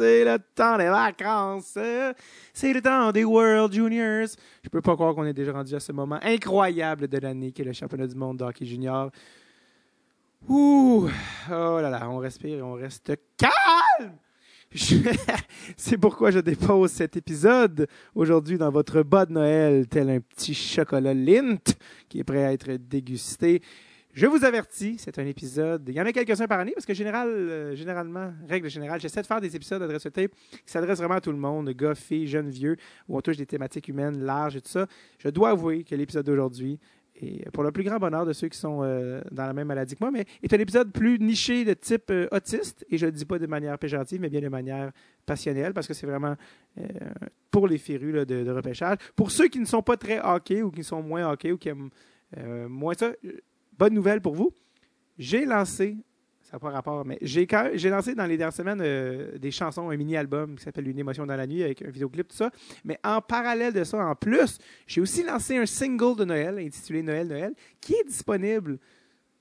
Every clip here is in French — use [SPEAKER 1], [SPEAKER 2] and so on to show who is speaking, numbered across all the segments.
[SPEAKER 1] c'est le temps des vacances. C'est le temps des World Juniors. Je peux pas croire qu'on est déjà rendu à ce moment incroyable de l'année qui est le championnat du monde de hockey junior. Ouh, oh là là, on respire et on reste calme. C'est pourquoi je dépose cet épisode aujourd'hui dans votre bas de Noël, tel un petit chocolat Lint qui est prêt à être dégusté. Je vous avertis, c'est un épisode. Il y en a quelques-uns par année parce que général, euh, généralement, règle générale, j'essaie de faire des épisodes d'adresse tape qui s'adressent vraiment à tout le monde, gars, filles, jeunes, vieux, où on touche des thématiques humaines larges et tout ça. Je dois avouer que l'épisode d'aujourd'hui, et pour le plus grand bonheur de ceux qui sont euh, dans la même maladie que moi, mais est un épisode plus niché de type euh, autiste, et je ne le dis pas de manière péjorative, mais bien de manière passionnelle, parce que c'est vraiment pour les férus de, de, repêchage. Pour ceux qui ne sont pas très hockey ou qui sont moins hockey ou qui aiment moins ça, bonne nouvelle pour vous. J'ai lancé, ça n'a pas rapport, mais j'ai, lancé dans les dernières semaines euh, des chansons, un mini-album qui s'appelle Une émotion dans la nuit avec un vidéoclip, tout ça. Mais en parallèle de ça, en plus, j'ai aussi lancé un single de Noël intitulé Noël, Noël, qui est disponible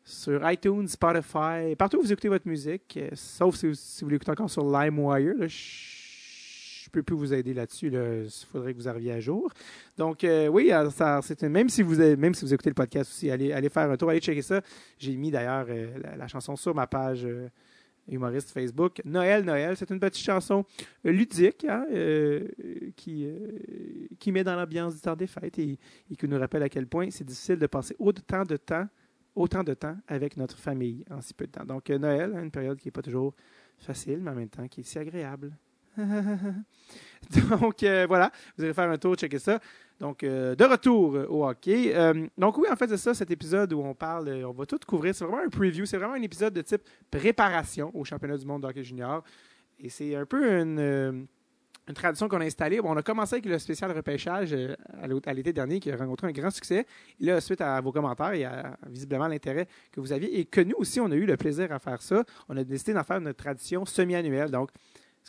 [SPEAKER 1] sur iTunes, Spotify, partout où vous écoutez votre musique, euh, sauf si, vous l'écoutez encore sur LimeWire. Peux plus vous aider là-dessus. Il faudrait que vous arriviez à jour. Donc, euh, oui, même, si vous, même si vous écoutez le podcast aussi, allez, allez faire un tour, allez checker ça. J'ai mis d'ailleurs euh, la, chanson sur ma page euh, humoriste Facebook. Noël, Noël, c'est une petite chanson ludique hein, qui, qui met dans l'ambiance du temps des fêtes et, qui nous rappelle à quel point c'est difficile de passer autant de temps autant de temps avec notre famille en si peu de temps. Donc, Noël, une période qui n'est pas toujours facile, mais en même temps qui est si agréable. donc, euh, voilà, vous allez faire un tour, checker ça. Donc, euh, de retour au hockey. Euh, donc, oui, en fait, c'est ça, cet épisode où on parle, on va tout couvrir. C'est vraiment un preview, c'est vraiment un épisode de type préparation au championnat du monde de hockey junior. Et c'est un peu une, tradition qu'on a installée. on a commencé avec le spécial repêchage à l'été dernier qui a rencontré un grand succès. Et là, suite à vos commentaires et à visiblement l'intérêt que vous aviez et que nous aussi, on a eu le plaisir à faire ça, on a décidé d'en faire notre tradition semi-annuelle. Donc,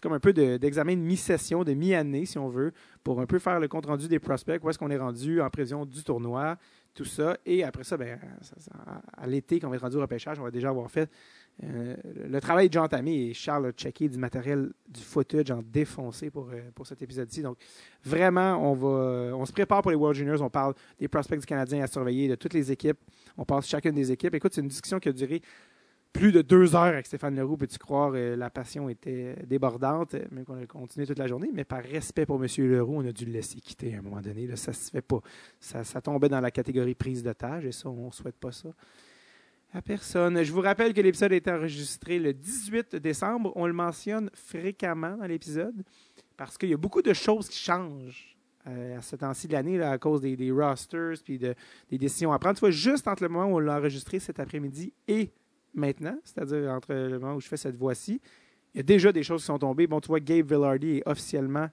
[SPEAKER 1] c'est comme un peu d'examen de, mi-session, de mi-année, si on veut, pour un peu faire le compte-rendu des prospects, où est-ce qu'on est rendu en prévision du tournoi, tout ça. Et après ça, ben, à l'été, quand on va être rendu au repêchage, on va déjà avoir fait euh, le travail déjà entamé et Charles a checké du matériel, du footage en défoncé pour, euh, pour cet épisode-ci. Donc, vraiment, on, va, on se prépare pour les World Juniors. On parle des prospects du Canadien à surveiller, de toutes les équipes. On passe chacune des équipes. Écoute, c'est une discussion qui a duré plus de deux heures avec Stéphane Leroux, peux-tu croire, euh, la passion était débordante, euh, même qu'on a continué toute la journée, mais par respect pour M. Leroux, on a dû le laisser quitter à un moment donné. Là, ça se fait pas. Ça, tombait dans la catégorie prise d'otage, et ça, on souhaite pas ça à personne. Je vous rappelle que l'épisode été enregistré le 18 décembre. On le mentionne fréquemment dans l'épisode, parce qu'il y a beaucoup de choses qui changent euh, à ce temps-ci de l'année à cause des, rosters puis des décisions à prendre. Tu vois, juste entre le moment où on l'a enregistré cet après-midi et maintenant, c'est-à-dire entre le moment où je fais cette voix-ci, il y a déjà des choses qui sont tombées. Bon, tu vois, Gabe Villardy est officiellement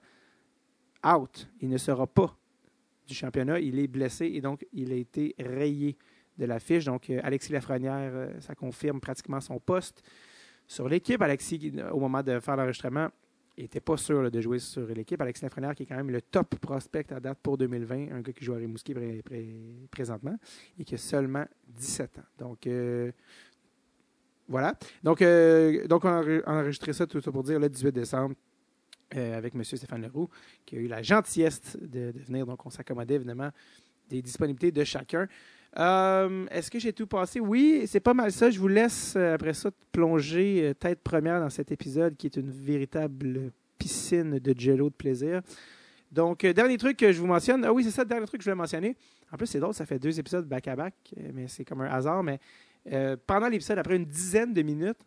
[SPEAKER 1] out. Il ne sera pas du championnat. Il est blessé et donc il a été rayé de la fiche. Donc, euh, Alexis Lafrenière, euh, ça confirme pratiquement son poste sur l'équipe. Alexis, au moment de faire l'enregistrement, n'était pas sûr de jouer sur l'équipe. Alexis Lafrenière, qui est quand même le top prospect à date pour 2020, un gars qui joue à Rimouski présentement et qui a seulement 17 ans. Donc, euh, voilà. Donc, euh, donc on a enregistré ça, tout ça pour dire, le 18 décembre, euh, avec M. Stéphane Leroux, qui a eu la gentillesse de, venir. Donc, on s'accommodait évidemment des disponibilités de chacun. Euh, est-ce que j'ai tout passé? Oui, c'est pas mal ça. Je vous laisse, après ça, plonger tête première dans cet épisode qui est une véritable piscine de jello de plaisir. Donc, dernier truc que je vous mentionne. Ah oui, c'est ça, dernier truc que je voulais mentionner. En plus, c'est drôle, ça fait deux épisodes back-à-back, mais c'est comme un hasard. Mais euh, pendant l'épisode, après une dizaine de minutes,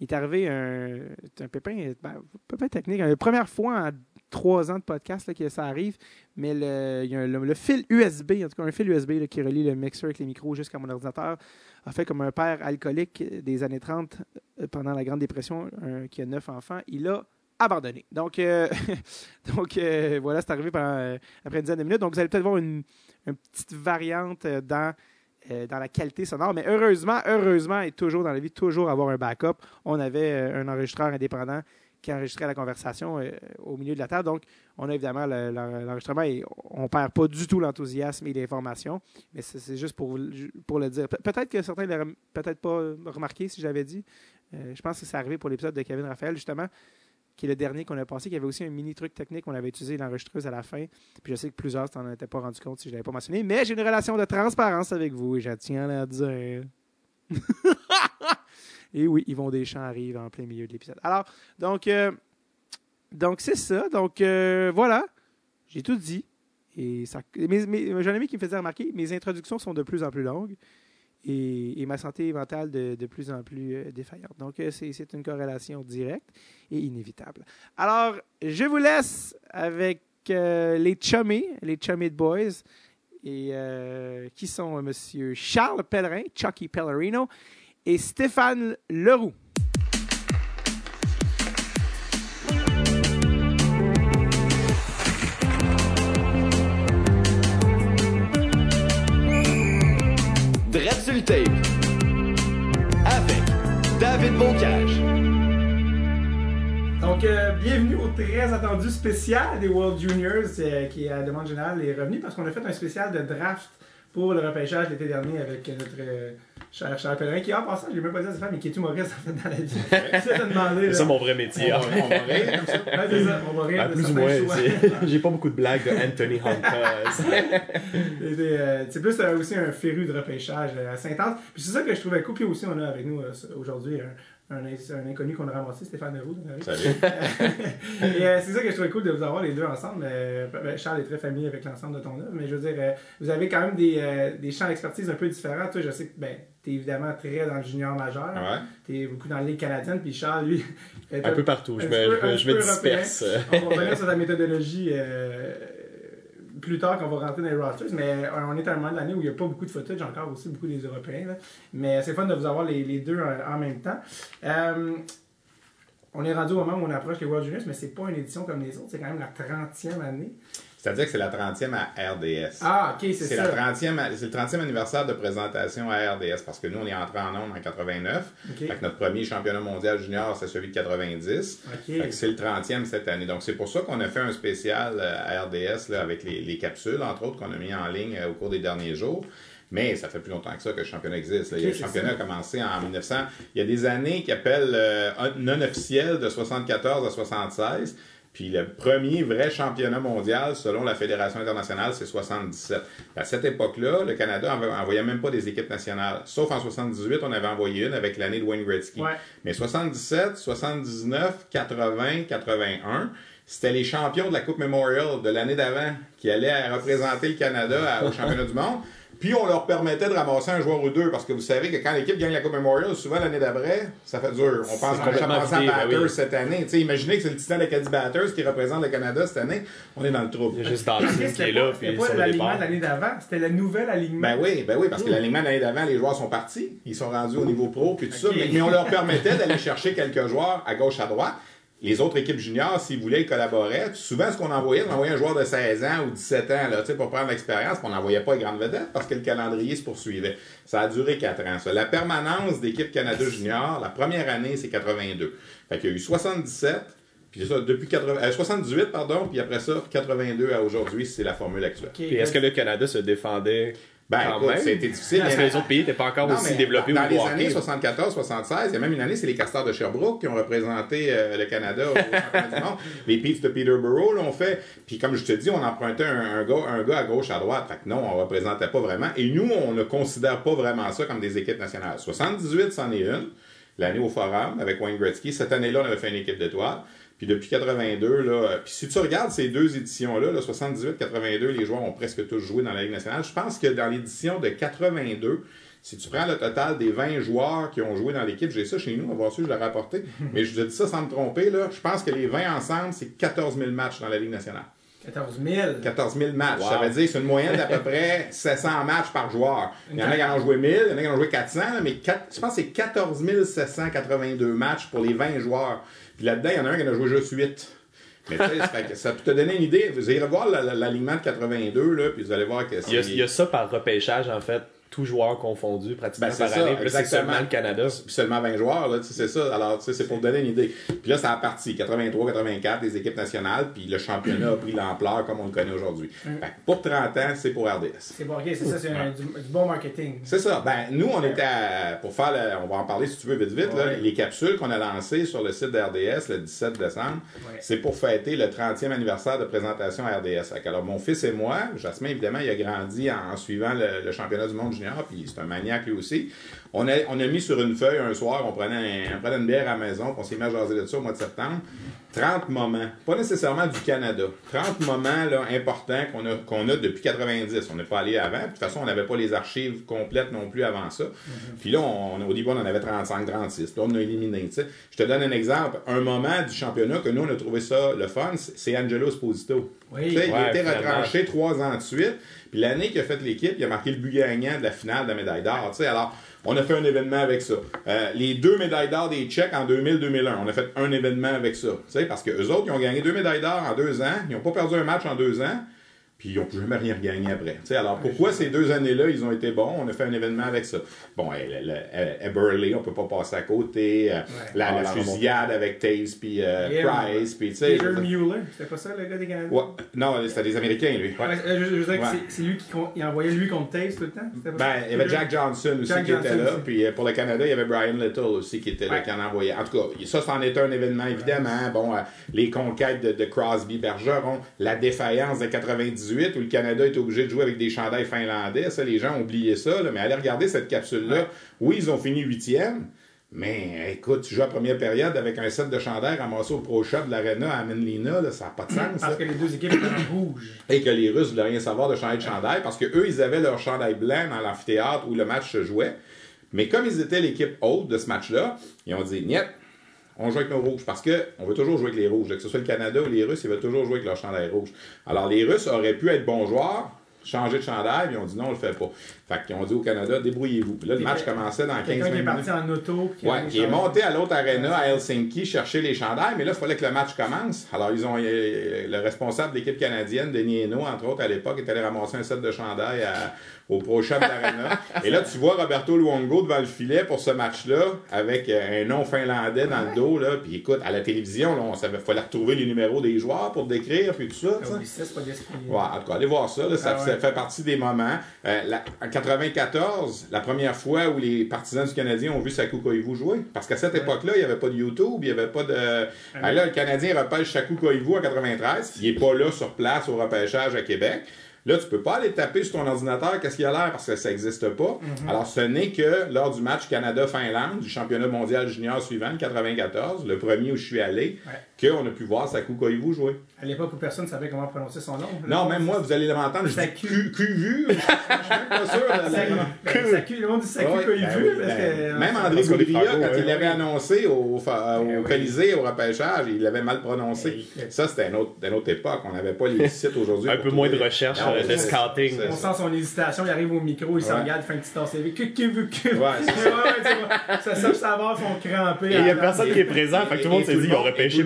[SPEAKER 1] il est arrivé un, un pépin, ben, pépin technique. La première fois en trois ans de podcast que ça arrive, mais le, il le, fil USB, en tout cas un fil USB qui relie le mixeur avec les micros jusqu'à mon ordinateur, a fait comme un père alcoolique des années 30 euh, pendant la Grande Dépression, qui a neuf enfants. Il a abandonné. Donc, euh, donc voilà, c'est arrivé après une dizaine de minutes. Donc, vous allez peut-être voir une petite variante dans euh, dans la qualité sonore. Mais heureusement, heureusement, et toujours dans la vie, toujours avoir un backup. On avait euh, un enregistreur indépendant qui enregistrait la conversation euh, au milieu de la table. Donc, on a évidemment l'enregistrement et on ne perd pas du tout l'enthousiasme et l'information. Mais c'est juste pour, le dire. Peut-être que certains ne peut-être pas remarqué si j'avais dit. je pense que c'est arrivé pour l'épisode de Kevin Raphaël, justement. Qui est le dernier qu'on a passé, qui avait aussi un mini truc technique qu'on avait utilisé l'enregistreuse à la fin. Puis je sais que plusieurs t'en étaient pas rendu compte si je l'avais pas mentionné, mais j'ai une relation de transparence avec vous et je tiens à la dire. et oui, Yvon Deschamps arrive en plein milieu de l'épisode. Alors, donc, euh, donc c'est ça. Donc, euh, voilà. J'ai tout dit. Et ça, mes, mes, j'ai ami qui me faisait remarquer, mes introductions sont de plus en plus longues et, ma santé mentale de, de plus en plus euh, défaillante. Donc, euh, c'est, une corrélation directe et inévitable. Alors, je vous laisse avec euh, les chummés, les chummy boys, et euh, qui sont Monsieur Charles Pellerin, Chucky Pellerino, et Stéphane Leroux. Très attendu spécial des World Juniors, euh, qui à la demande générale est revenu parce qu'on a fait un spécial de draft pour le repêchage l'été dernier avec notre euh, cher Charles Pellerin, qui en passant, je l'ai même pas dit à sa femme, mais qui est humoriste en fait dans la vie. C'est demander,
[SPEAKER 2] C'est mon vrai métier.
[SPEAKER 3] On va, on va rire comme ça.
[SPEAKER 1] Ouais, c'est ça, on va rire
[SPEAKER 2] Ben, plus ou moins. J'ai pas beaucoup de blagues de Anthony Hopkins.
[SPEAKER 1] Euh, C'est plus euh, aussi un féru de repêchage euh, assez intense. Puis c'est ça que je trouvais cool. Puis aussi, on a avec nous euh, aujourd'hui un, un, un inconnu qu'on a ramassé, Stéphane Leroux.
[SPEAKER 3] Salut.
[SPEAKER 1] Et euh, c'est ça que je trouvais cool de vous avoir les deux ensemble. Euh, ben, Charles est très familier avec l'ensemble de ton œuvre, mais je veux dire, euh, vous avez quand même des, des champs d'expertise un peu différents. Toi, je sais que ben, tu es évidemment très dans le junior majeur.
[SPEAKER 3] Ouais.
[SPEAKER 1] Tu es beaucoup dans la Ligue canadienne, puis Charles, lui,
[SPEAKER 2] Un peu partout. Je me,
[SPEAKER 1] peu-
[SPEAKER 2] je me- je
[SPEAKER 1] européen.
[SPEAKER 2] disperse.
[SPEAKER 1] On va revenir sur ta méthodologie plus tard quand on va rentrer dans les rosters, mais euh, on est à un moment de l'année où il n'y a pas beaucoup de footage, encore aussi beaucoup des Européens. Mais c'est fun de vous avoir les, deux en, en même temps. Euh, on est rendu au moment où on approche les World Juniors, mais c'est pas une édition comme les autres, c'est quand même la 30e année.
[SPEAKER 3] C'est-à-dire que c'est la 30e à RDS.
[SPEAKER 1] Ah, ok, c'est ça.
[SPEAKER 3] la 30e, à- c'est le 30e anniversaire de présentation à RDS parce que nous, on est entré en ondes en 89.
[SPEAKER 1] Ok.
[SPEAKER 3] Fait que notre premier championnat mondial junior, c'est celui de 90.
[SPEAKER 1] Ok.
[SPEAKER 3] Fait que c'est le 30e cette année. Donc, c'est pour ça qu'on a fait un spécial euh, à RDS là, avec les, les capsules, entre autres, qu'on a mis en ligne euh, au cours des derniers jours. Mais ça fait plus longtemps que ça que le championnat existe. le championnat
[SPEAKER 1] ça.
[SPEAKER 3] a commencé en 1900. Il y a des années qui appellent euh, non officielles de 74 à 76. Puis le premier vrai championnat mondial, selon la Fédération internationale, c'est 77. À cette époque-là, le Canada envoyait même pas des équipes nationales. Sauf en 78, on avait envoyé une avec l'année de Wayne Gretzky.
[SPEAKER 1] Ouais.
[SPEAKER 3] Mais 77, 79, 80, 81, c'était les champions de la Coupe Memorial de l'année d'avant qui allaient représenter le Canada au championnat du monde. Puis on leur permettait de ramasser un joueur ou deux parce que vous savez que quand l'équipe gagne la Coupe Memorial, souvent l'année d'après, ça fait dur. On pense
[SPEAKER 2] C'est
[SPEAKER 3] qu'on pense à
[SPEAKER 2] ben
[SPEAKER 3] Batters
[SPEAKER 2] oui.
[SPEAKER 3] cette année. Tu sais, imaginez que c'est le Titan d'Acadie Batters qui représente le Canada cette année. On est dans le trouble.
[SPEAKER 2] Il y a juste Dawson qui est là.
[SPEAKER 1] pas, c'était pas l'alignement de l'année d'avant, c'était le nouvel alignement.
[SPEAKER 3] Ben oui, ben oui, parce que l'alignement de l'année d'avant, les joueurs sont partis. Ils sont rendus au niveau pro, puis tout ça. Mais, mais on leur permettait d'aller chercher quelques joueurs à gauche, à droite. Les autres équipes juniors, s'ils voulaient, ils collaboraient. Souvent, ce qu'on envoyait, on envoyait un joueur de 16 ans ou 17 ans là, tu sais, pour prendre l'expérience, puis on n'envoyait pas les grandes vedettes parce que le calendrier se poursuivait. Ça a duré 4 ans. Ça. La permanence d'équipe Canada junior, la première année, c'est 82. Fait qu'il y a eu 77, puis ça, depuis 80, euh, 78, pardon, puis après ça, 82 à aujourd'hui, c'est la formule actuelle.
[SPEAKER 2] Puis est-ce que le Canada se défendait
[SPEAKER 3] Ben,
[SPEAKER 2] quand
[SPEAKER 3] écoute, c'était difficile.
[SPEAKER 2] Parce que les autres pays n'étaient pas encore
[SPEAKER 3] non,
[SPEAKER 2] aussi développés
[SPEAKER 3] dans
[SPEAKER 2] au
[SPEAKER 3] les années
[SPEAKER 2] hockey.
[SPEAKER 3] 74-76, il y a même une année, c'est les Castors de Sherbrooke qui ont représenté euh, le Canada au championnat du monde. Les Peets de Peterborough l'ont fait. Puis comme je te dis, on empruntait un, un gars, un gars à gauche, à droite. Fait que non, on représentait pas vraiment. Et nous, on ne considère pas vraiment ça comme des équipes nationales. 78, c'en est une. L'année au Forum avec Wayne Gretzky. Cette année-là, on avait fait une équipe d'étoiles. Puis depuis 82, là, euh, puis si tu regardes ces deux éditions-là, là, 78-82, les joueurs ont presque tous joué dans la Ligue nationale. Je pense que dans l'édition de 82, si tu prends le total des 20 joueurs qui ont joué dans l'équipe, j'ai ça chez nous, on va voir si je l'ai rapporté, mais je te dis ça sans me tromper, là, je pense que les 20 ensemble, c'est 14 000 matchs dans la Ligue nationale.
[SPEAKER 1] 14 000.
[SPEAKER 3] 14 000 matchs.
[SPEAKER 2] Wow.
[SPEAKER 3] Ça veut dire que c'est une moyenne d'à peu près 700 matchs par joueur. Il y en a qui en ont joué 1000, il y en a qui en ont joué 400, là, mais je pense que c'est 14 782 matchs pour les 20 joueurs. Puis là-dedans, il y en a un qui en a joué juste 8. Mais tu sais, ça peut te donner une idée. Vous irez voir la- la- l'alignement de 82, là, puis vous allez voir que c'est...
[SPEAKER 2] Il y a ça par repêchage, en fait. Tous joueurs confondus pratiquement
[SPEAKER 3] Ben,
[SPEAKER 2] par
[SPEAKER 3] ça,
[SPEAKER 2] année. C'est
[SPEAKER 3] exactement.
[SPEAKER 2] seulement le Canada.
[SPEAKER 3] Puis seulement 20 joueurs, là, tu sais, c'est ça. Alors, tu sais, c'est pour vous donner une idée. Puis là, ça a parti. 83-84, des équipes nationales, puis le championnat a pris l'ampleur comme on le connaît aujourd'hui. Que pour 30 ans, c'est pour RDS.
[SPEAKER 1] C'est bon, ok, c'est ça, c'est un- du, du bon marketing.
[SPEAKER 3] C'est ça. Ben, nous, on était à- pour faire, le- on va en parler si tu veux vite vite, là, les capsules qu'on a lancées sur le site d'RDS le 17 décembre,
[SPEAKER 1] Ouais.
[SPEAKER 3] c'est pour fêter le 30e anniversaire de présentation à RDS. Alors, mon fils et moi, Jasmin, évidemment, il a grandi en, en suivant le, le championnat du monde junior, puis c'est un maniaque lui aussi. On a, on a mis sur une feuille un soir, on prenait, un- on prenait une bière à la maison, puis on s'est mis à jaser de ça au mois de septembre. 30 moments, pas nécessairement du Canada, 30 moments là, importants qu'on a, qu'on a depuis 90. On n'est pas allé avant. De toute façon, on n'avait pas les archives complètes non plus avant ça. Puis là, on, au début, on en avait 35, 36. Là, on a éliminé. tu sais. Je te donne un exemple. Un moment du championnat que nous, on a trouvé ça le fun, c'est Angelo Esposito.
[SPEAKER 1] Oui.
[SPEAKER 3] Il a été retranché trois ans de suite. Puis l'année qu'il a fait l'équipe, il a marqué le but gagnant de la finale de la médaille d'or. Alors, on a fait un événement avec ça. Euh, les deux médailles d'or des Tchèques en 2000-2001, on a fait un événement avec ça. Parce que eux autres, ils ont gagné deux médailles d'or en deux ans. Ils n'ont pas perdu un match en deux ans. Puis ils n'ont jamais rien regagné après. Tu sais, alors pourquoi ces deux années-là, ils ont été bons? On a fait un événement avec ça. Bon, elle- Burley, on peut pas passer à côté. Euh, La,
[SPEAKER 2] Ah,
[SPEAKER 3] la
[SPEAKER 2] la
[SPEAKER 3] fusillade avec Taze puis euh,
[SPEAKER 1] Yeah.
[SPEAKER 3] Price. Puis, tu sais,
[SPEAKER 1] Peter Mueller, c'était pas ça le gars des Canadiens?
[SPEAKER 3] Ouais. Non, c'était des Américains, lui.
[SPEAKER 1] Ouais, euh, je, je veux dire que
[SPEAKER 3] Ouais.
[SPEAKER 1] c'est- lui qui con- il envoyait lui contre Taze tout le temps? Pas?
[SPEAKER 3] Ben, il y avait Jack Johnson aussi
[SPEAKER 1] Jack
[SPEAKER 3] qui était là.
[SPEAKER 1] aussi.
[SPEAKER 3] Puis euh, pour le Canada, il y avait Brian Little aussi qui était là, qui en envoyait. En tout cas, ça, c'en était un événement, évidemment. Bon, euh, les conquêtes de, de Crosby Bergeron, la défaillance de 98 où le Canada était obligé de jouer avec des chandails finlandais. Ça, les gens ont oublié ça. là. mais allez regarder cette capsule-là. Oui, ils ont fini huitième. Mais écoute, tu joues à première période avec un set de chandails ramassé au Pro Shop de l'Arena à Menlina, là, ça n'a pas de sens.
[SPEAKER 1] Parce
[SPEAKER 3] ça.
[SPEAKER 1] que les deux équipes étaient en rouge.
[SPEAKER 3] Et que les Russes voulaient rien savoir de chandail de chandail parce que eux, ils avaient leur chandail blanc dans l'amphithéâtre où le match se jouait. Mais comme ils étaient l'équipe haute de ce match-là, ils ont dit, niet, on joue avec nos rouges parce que on veut toujours jouer avec les rouges. Que ce soit le Canada ou les Russes, ils veulent toujours jouer avec leur chandail rouge. Alors les Russes auraient pu être bons joueurs, changer de chandail, puis ont dit non, on le fait pas. Fait qu'ils ont dit au Canada, débrouillez-vous. Puis là, le match commençait dans 15
[SPEAKER 1] Quelqu'un qui est
[SPEAKER 3] minutes.
[SPEAKER 1] parti en auto.
[SPEAKER 3] Ouais, qui est monté à l'autre arena à Helsinki chercher les chandails, mais là, il fallait que le match commence. Alors, ils ont euh, le responsable de l'équipe canadienne, Denis Hainaut, entre autres, à l'époque, est allé ramasser un set de chandails à- au Pro Shop d'Arena. Et là, tu vois Roberto Luongo devant le filet pour ce match-là, avec euh, un nom finlandais dans le dos, là. Puis écoute, à la télévision, là, on savait, fallait retrouver les numéros des joueurs pour décrire, puis tout ça.
[SPEAKER 1] Ah oui, ça, c'est pas.
[SPEAKER 3] Ouais, en tout cas, allez voir ça. là, ça,
[SPEAKER 1] Ah ouais.
[SPEAKER 3] ça fait partie des moments. Euh, la- 94, la première fois où les partisans du Canadien ont vu Sakou Koivu jouer. Parce qu'à cette époque-là, il n'y avait pas de YouTube, il n'y avait pas de. Ah, là, le Canadien repêche Sakou Koivu en 93. Il n'est pas là sur place au repêchage à Québec. Là, tu peux pas aller taper sur ton ordinateur qu'est-ce qu'il a l'air parce que ça n'existe pas. Alors, ce n'est que lors du match Canada-Finlande, du championnat mondial junior suivant, le 94, le premier où je suis allé, qu'on a pu voir Sakou Koivu jouer.
[SPEAKER 1] À l'époque où personne ne savait comment prononcer son nom.
[SPEAKER 3] Non, même moi, vous allez m'entendre, je dis
[SPEAKER 1] Sacu.
[SPEAKER 3] Q- QVU. Je suis pas sûr.
[SPEAKER 1] Ben, le monde dit Koivu.
[SPEAKER 3] ben ben, même André
[SPEAKER 2] franco,
[SPEAKER 3] quand il l'avait annoncé au. Colisée, au repêchage, il l'avait mal prononcé. Ça, c'était une autre, une autre époque. On n'avait pas les sites aujourd'hui.
[SPEAKER 2] Un peu moins de recherche, de scouting.
[SPEAKER 1] On sent son hésitation, il arrive au micro, il se
[SPEAKER 3] Ouais.
[SPEAKER 1] regarde, il fait un petit temps CV. Tu vois, Ça sent savoir sont crampés.
[SPEAKER 2] Et il n'y a personne qui est présent, fait que tout le monde s'est dit, ils ont repêché
[SPEAKER 3] et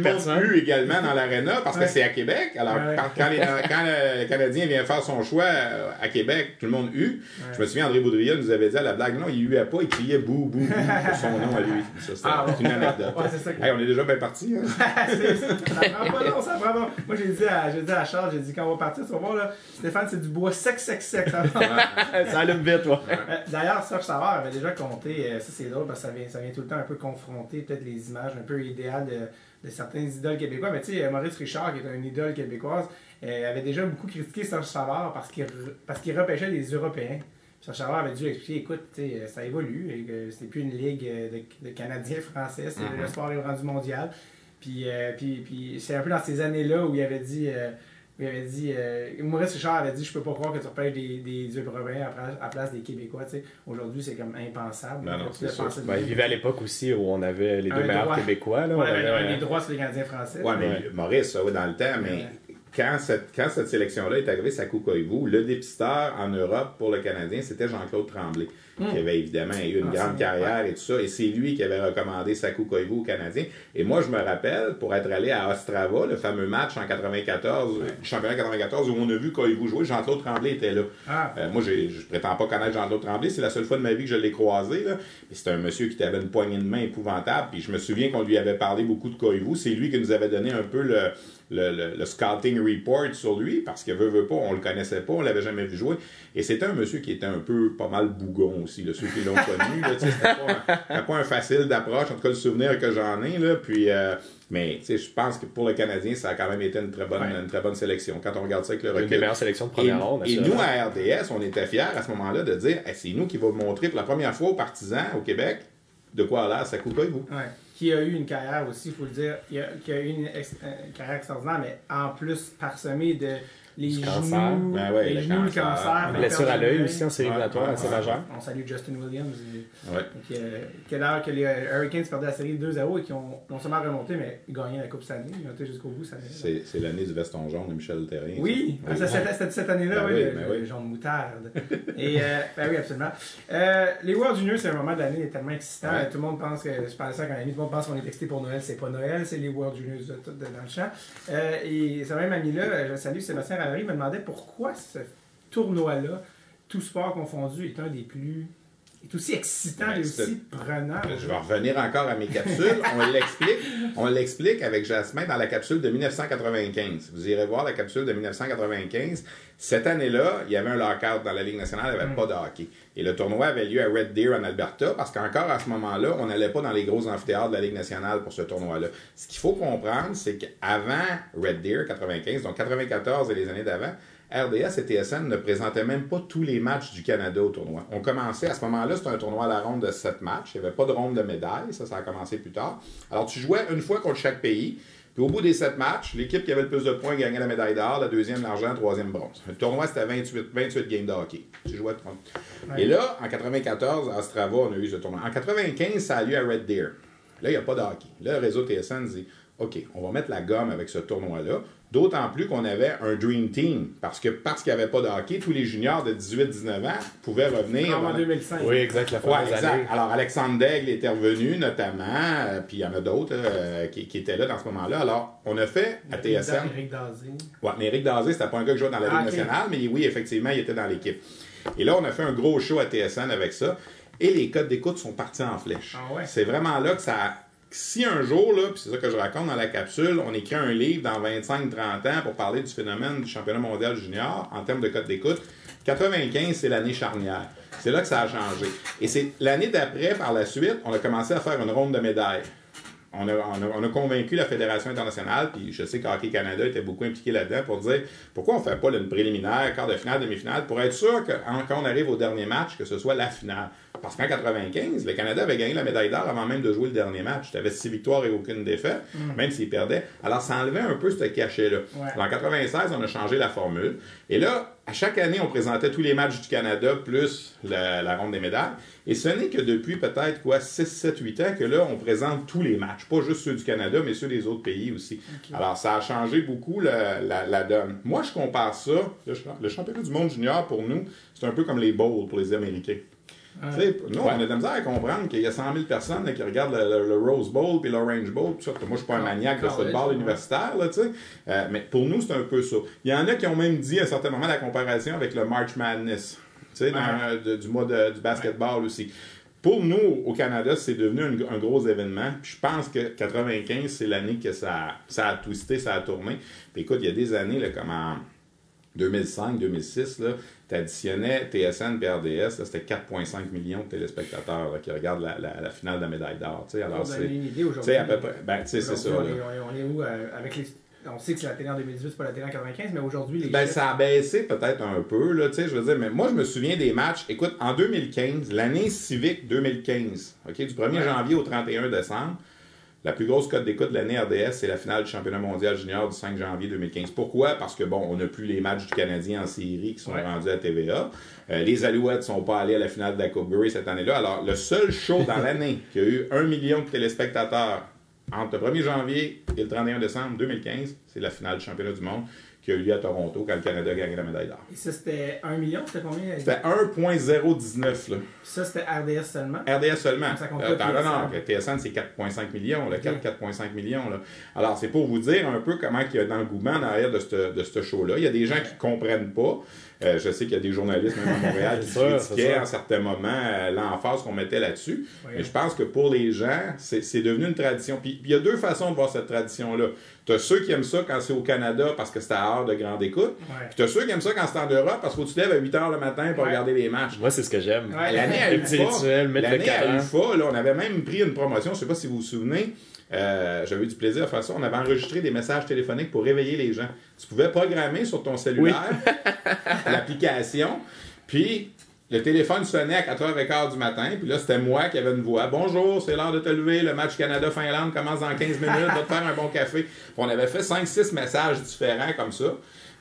[SPEAKER 3] également dans l'aréna parce que c'est à Québec. Alors,
[SPEAKER 1] Ouais.
[SPEAKER 3] quand, quand les- quand le Canadien vient faire son choix euh, à Québec, tout le monde hue. Je me souviens, André Boudria nous avait dit à la blague, non, il huait pas, il criait bou, bou, bou pour son nom à lui. Ça, c'était
[SPEAKER 1] Ah,
[SPEAKER 3] une anecdote.
[SPEAKER 1] C'est.
[SPEAKER 3] Hey, on est déjà bien parti. Hein?
[SPEAKER 1] C'est- ça prend pas long, ça prend pas. Moi, j'ai dit, à, dit à Charles, j'ai dit, quand on va partir, tu vas voir, là, Stéphane, c'est du bois sec, sec, sec. ça.
[SPEAKER 2] Ça allume vite, ouais.
[SPEAKER 1] Euh, D'ailleurs, Serge Savard avait déjà compté, euh, ça c'est drôle parce que ça vient, ça vient tout le temps un peu confronter peut-être les images un peu idéales de, de certains idoles québécois. Mais tu sais, Maurice Richard, qui est une idole québécoise, euh, avait déjà beaucoup critiqué Serge Savard parce qu'il re- parce qu'il repêchait des Européens. Serge Savard avait dû expliquer, écoute, ça évolue, et que c'est plus une ligue de, de Canadiens français, c'est le sport est rendu mondial. Puis, euh, puis, puis c'est un peu dans ces années-là où il avait dit... euh, il avait dit, euh, Maurice Richard avait dit Je peux pas croire que tu repêches des, des Européens à place, à place des Québécois. tu sais. Aujourd'hui, c'est comme impensable.
[SPEAKER 3] Non, non, c'est sûr.
[SPEAKER 2] Ben, il vivait à l'époque aussi où on avait les deux meilleurs. Québécois. Là,
[SPEAKER 1] On
[SPEAKER 2] On
[SPEAKER 1] avait un des droits sur les Canadiens français.
[SPEAKER 3] Ouais, mais
[SPEAKER 2] Ouais.
[SPEAKER 3] Maurice, ça, ouais, dans le temps, mais
[SPEAKER 1] Ouais.
[SPEAKER 3] quand cette, quand cette sélection-là est arrivée, Sakou Koivu, le dépisteur en Europe pour le Canadien, c'était Jean-Claude Tremblay, qui avait évidemment eu une
[SPEAKER 4] Ah,
[SPEAKER 3] grande
[SPEAKER 4] c'est-
[SPEAKER 3] carrière et tout ça. Et c'est lui qui avait recommandé Sakou Koivu au Canadien. Et moi, je me rappelle, pour être allé à Ostrava, le fameux match en 94, le championnat 94, où on a vu Koivu jouer, Jean-Claude Tremblay était là.
[SPEAKER 4] Ah.
[SPEAKER 3] Euh, moi, je prétends pas connaître Jean-Claude Tremblay. C'est la seule fois de ma vie que je l'ai croisé. C'était un monsieur qui avait une poignée de main épouvantable. Puis je me souviens qu'on lui avait parlé beaucoup de Koivu. C'est lui qui nous avait donné un peu le, le, le- le scouting report sur lui. Parce que veut, veut pas, on le connaissait pas, on l'avait jamais vu jouer. Et c'était un monsieur qui était un peu pas mal bougon aussi. Là, ceux qui l'ont connu. là, C'était pas, un- c'était pas un facile d'approche. En tout cas, le souvenir que j'en ai. Là. Puis, euh, mais tu sais, je pense que pour le Canadien, ça a quand même été une très bonne,
[SPEAKER 4] Ouais.
[SPEAKER 3] une très bonne sélection. Quand on regarde ça avec le
[SPEAKER 5] Une
[SPEAKER 3] recul.
[SPEAKER 5] des meilleures sélections de
[SPEAKER 3] Et,
[SPEAKER 5] première ronde.
[SPEAKER 3] et nous, à RDS, on était fiers à ce moment-là de dire Hey, c'est nous qui va montrer pour la première fois aux partisans au Québec de quoi a l'air Sakou Koivu.
[SPEAKER 4] Ouais. Qui a eu une carrière aussi, il faut le dire, qui a, eu une, ex- euh, une carrière extraordinaire, mais en plus parsemée de les
[SPEAKER 5] Du
[SPEAKER 4] genoux,
[SPEAKER 5] cancer.
[SPEAKER 3] Ben ouais,
[SPEAKER 4] les
[SPEAKER 3] le
[SPEAKER 4] genoux, le
[SPEAKER 3] cancer.
[SPEAKER 4] cancer. La
[SPEAKER 5] Blessure à
[SPEAKER 4] de
[SPEAKER 5] l'œil aussi en série éliminatoire assez majeure.
[SPEAKER 4] On salue Justin Williams. et-
[SPEAKER 3] Ouais.
[SPEAKER 4] L'air que les Hurricanes perdaient la série 2-0 et qui ont non seulement remonté, mais gagné la Coupe Stanley. Ils ont été jusqu'au bout cette année.
[SPEAKER 3] C'est l'année du veston jaune de Michel Terrien.
[SPEAKER 4] Oui,
[SPEAKER 3] ça.
[SPEAKER 4] ah, c'était cette année-là,
[SPEAKER 3] Ben
[SPEAKER 4] oui,
[SPEAKER 3] oui,
[SPEAKER 4] le,
[SPEAKER 3] ben oui.
[SPEAKER 4] jaune moutarde. Et, euh, ben oui, absolument. Euh, les World Juniors, c'est un moment de l'année tellement excitant.
[SPEAKER 3] Ouais.
[SPEAKER 4] Tout le monde pense que, je parlais ça un ami, tout le monde pense qu'on est excité pour Noël. C'est pas Noël, c'est les World Juniors de, de- dans le champ. Euh, et ce même ami-là, je salue Sébastien Ravary, me demandait pourquoi ce tournoi-là, tout sport confondu, est un des plus. est aussi excitant et aussi prenant.
[SPEAKER 3] Je vais revenir encore à mes capsules. On l'explique. On l'explique avec Jasmin dans la capsule de 1995. Vous irez voir la capsule de 1995. Cette année-là, il y avait un lockout dans la Ligue nationale, il n'y avait pas de hockey. Et le tournoi avait lieu à Red Deer en Alberta parce qu'encore à ce moment-là, on n'allait pas dans les gros amphithéâtres de la Ligue nationale pour ce tournoi-là. Ce qu'il faut comprendre, c'est qu'avant Red Deer 95, donc 94 et les années d'avant, RDS et TSN ne présentaient même pas tous les matchs du Canada au tournoi. On commençait, à ce moment-là, c'était un tournoi à la ronde de 7 matchs. Il n'y avait pas de ronde de médailles. Ça, ça a commencé plus tard. Alors, tu jouais une fois contre chaque pays. Puis au bout des 7 matchs, l'équipe qui avait le plus de points gagnait la médaille d'or, la deuxième l'argent, la troisième bronze. Le tournoi, c'était 28, 28 games de hockey. Tu jouais 30. Et là, en 94, à Ostrava, on a eu ce tournoi. En 95, ça a lieu à Red Deer. Là, il n'y a pas de hockey. Là, le réseau TSN dit OK, on va mettre la gomme avec ce tournoi-là. D'autant plus qu'on avait un Dream Team. Parce que parce qu'il n'y avait pas de hockey, tous les juniors de 18-19 ans pouvaient revenir.
[SPEAKER 4] En 2005.
[SPEAKER 5] Oui, exact, la
[SPEAKER 3] Ouais, exact. Alors, Alexandre Daigle était revenu, notamment, euh, puis il y en a d'autres euh, qui, qui étaient là dans ce moment-là. Alors, on a fait à TSN.
[SPEAKER 4] Eric Dazé.
[SPEAKER 3] Ouais, mais Eric Dazé, c'était pas un gars qui jouait dans la Ligue
[SPEAKER 4] Ah, ok.
[SPEAKER 3] nationale, mais oui, effectivement, il était dans l'équipe. Et là, on a fait un gros show à TSN avec ça. Et les codes d'écoute sont partis en flèche.
[SPEAKER 4] Ah ouais?
[SPEAKER 3] C'est vraiment là que ça. Si un jour, là, puis c'est ça que je raconte dans la capsule, on écrit un livre dans 25-30 ans pour parler du phénomène du championnat mondial junior en termes de code d'écoute, 95, c'est l'année charnière. C'est là que ça a changé. Et c'est l'année d'après, par la suite, on a commencé à faire une ronde de médailles. On a, on, a, on a convaincu la Fédération internationale, puis je sais qu'Hockey Canada était beaucoup impliqué là-dedans pour dire pourquoi on ne fait pas une préliminaire, quart de finale, demi-finale, pour être sûr que en- quand on arrive au dernier match, que ce soit la finale. Parce qu'en 95, le Canada avait gagné la médaille d'or avant même de jouer le dernier match. Tu avais six victoires et aucune défaite, même s'ils perdaient. Alors ça enlevait un peu ce cachet-là.
[SPEAKER 4] Ouais.
[SPEAKER 3] En 96, on a changé la formule. Et là, à chaque année, on présentait tous les matchs du Canada plus la, la ronde des médailles. Et ce n'est que depuis peut-être quoi 6, 7, 8 ans que là, on présente tous les matchs. Pas juste ceux du Canada, mais ceux des autres pays aussi. Alors, ça a changé beaucoup la, la- la donne. Moi, je compare ça, le, le championnat du monde junior pour nous, c'est un peu comme les bowls pour les Américains. Nous, on a de la à comprendre qu'il y a 100 000 personnes qui regardent le, Rose Bowl puis l'Orange Bowl. Moi, je suis pas un
[SPEAKER 4] ah,
[SPEAKER 3] maniaque de
[SPEAKER 4] ah,
[SPEAKER 3] football
[SPEAKER 4] ouais.
[SPEAKER 3] universitaire, là, euh, mais pour nous, c'est un peu ça. Il y en a qui ont même dit à un certain moment la comparaison avec le March Madness du mois de, du basketball aussi. Pour nous, au Canada, c'est devenu un, gros événement. Puis je pense que 95, c'est l'année que ça, ça a twisté, ça a tourné. Puis écoute, il y a des années, là, comment 2005-2006, tu additionnais TSN et RDS, c'était 4,5 millions de téléspectateurs qui regardent la, finale de la médaille d'or. Ah, alors,
[SPEAKER 4] ben,
[SPEAKER 3] c'est.
[SPEAKER 4] une idée aujourd'hui.
[SPEAKER 3] à peu près. Ben, c'est.
[SPEAKER 4] On, on, est où euh, avec les on sait que c'est la télé en 2018, c'est pas la télé en 95, mais aujourd'hui, les.
[SPEAKER 3] Ben, ça a baissé peut-être un peu, là, tu sais, je veux dire, mais moi, je me souviens des matchs. Écoute, en 2015, l'année civique 2015, OK, du 1er janvier au 31 décembre, la plus grosse cote d'écoute de l'année RDS, c'est la finale du championnat mondial junior du 5 janvier 2015. Pourquoi? Parce que, bon, on n'a plus les matchs du Canadien en série qui sont
[SPEAKER 4] Ouais.
[SPEAKER 3] rendus à TVA. Euh, les Alouettes sont pas allés à la finale de la Coupe Grey cette année-là. Alors, le seul show dans l'année qui a eu un million de téléspectateurs entre le 1er janvier et le 31 décembre 2015, c'est la finale du championnat du monde qui a eu lieu à Toronto quand le Canada a gagné la médaille d'or.
[SPEAKER 1] Et ça, c'était 1 million, c'était combien?
[SPEAKER 3] C'était 1,019 là.
[SPEAKER 1] Ça, c'était RDS seulement?
[SPEAKER 3] RDS seulement.
[SPEAKER 1] Ça compte
[SPEAKER 3] Euh, non,
[SPEAKER 1] TSN.
[SPEAKER 3] non, TSN, c'est 4,5 millions, là,
[SPEAKER 1] Ok.
[SPEAKER 3] 4, 4,5 millions. Là. Alors, c'est pour vous dire un peu comment il y a d'engouement derrière de ce de ce show-là. Il y a des gens qui comprennent pas. Euh, je sais qu'il y a des journalistes, même à Montréal, qui
[SPEAKER 5] ça,
[SPEAKER 3] critiquaient à certains moments euh, l'emphase qu'on mettait là-dessus. Mais je pense que pour les gens, c'est devenu une tradition. Puis il y a deux façons de voir cette tradition-là. Tu as ceux qui aiment ça quand c'est au Canada parce que c'est à heure de grande écoute.
[SPEAKER 1] Ouais.
[SPEAKER 3] Puis tu as ceux qui aiment ça quand c'est en Europe parce qu'il faut que tu te lèves à 8 h le matin pour
[SPEAKER 1] Ouais.
[SPEAKER 3] regarder les matchs.
[SPEAKER 5] Moi, c'est ce que j'aime.
[SPEAKER 1] Ouais.
[SPEAKER 3] L'année à
[SPEAKER 5] Le
[SPEAKER 3] UFA,
[SPEAKER 5] petit rituel, mettre le
[SPEAKER 3] l'année à. UFA, là, on avait même pris une promotion, je sais pas si vous vous souvenez, euh, j'avais eu du plaisir à faire ça, on avait enregistré des messages téléphoniques pour réveiller les gens. Tu pouvais programmer sur ton cellulaire l'application, puis le téléphone sonnait à 4h15 du matin, puis là, c'était moi qui avais une voix. Bonjour, c'est l'heure de te lever, le match Canada-Finlande commence dans 15 minutes, va te faire un bon café. Puis on avait fait 5-6 messages différents comme ça.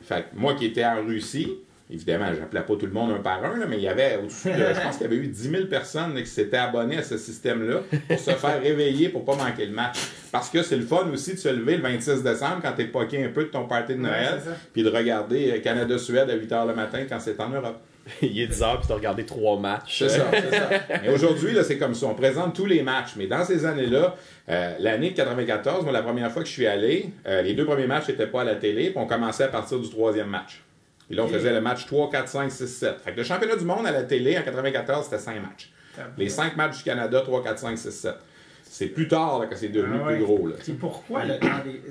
[SPEAKER 3] Fait que moi qui étais en Russie, évidemment, j'appelais pas tout le monde un par un, là, mais il y avait au-dessus de, je pense qu'il y avait eu 10 000 personnes là, qui s'étaient abonnées à ce système-là pour se faire réveiller pour pas manquer le match. Parce que c'est le fun aussi de se lever le 26 décembre quand t'es poqué un peu de ton party de Noël, puis de regarder euh, Canada-Suède à 8 h le matin quand c'est en Europe.
[SPEAKER 5] Il est 10h, puis t'as regardé trois matchs.
[SPEAKER 3] C'est ça, c'est ça. Mais aujourd'hui, là, c'est comme ça. On présente tous les matchs. Mais dans ces années-là, euh, l'année de 94, moi, la première fois que je suis allé, euh, les deux premiers matchs n'étaient pas à la télé, puis on commençait à partir du troisième match. Puis là, on faisait le match 3, 4, 5, 6, 7. Fait que le championnat du monde à la télé, en 94, c'était 5 matchs. Les 5 matchs du Canada, 3, 4, 5, 6, 7. C'est plus tard là, que c'est devenu
[SPEAKER 1] Ah ouais.
[SPEAKER 3] plus gros. Là.
[SPEAKER 1] Puis pourquoi le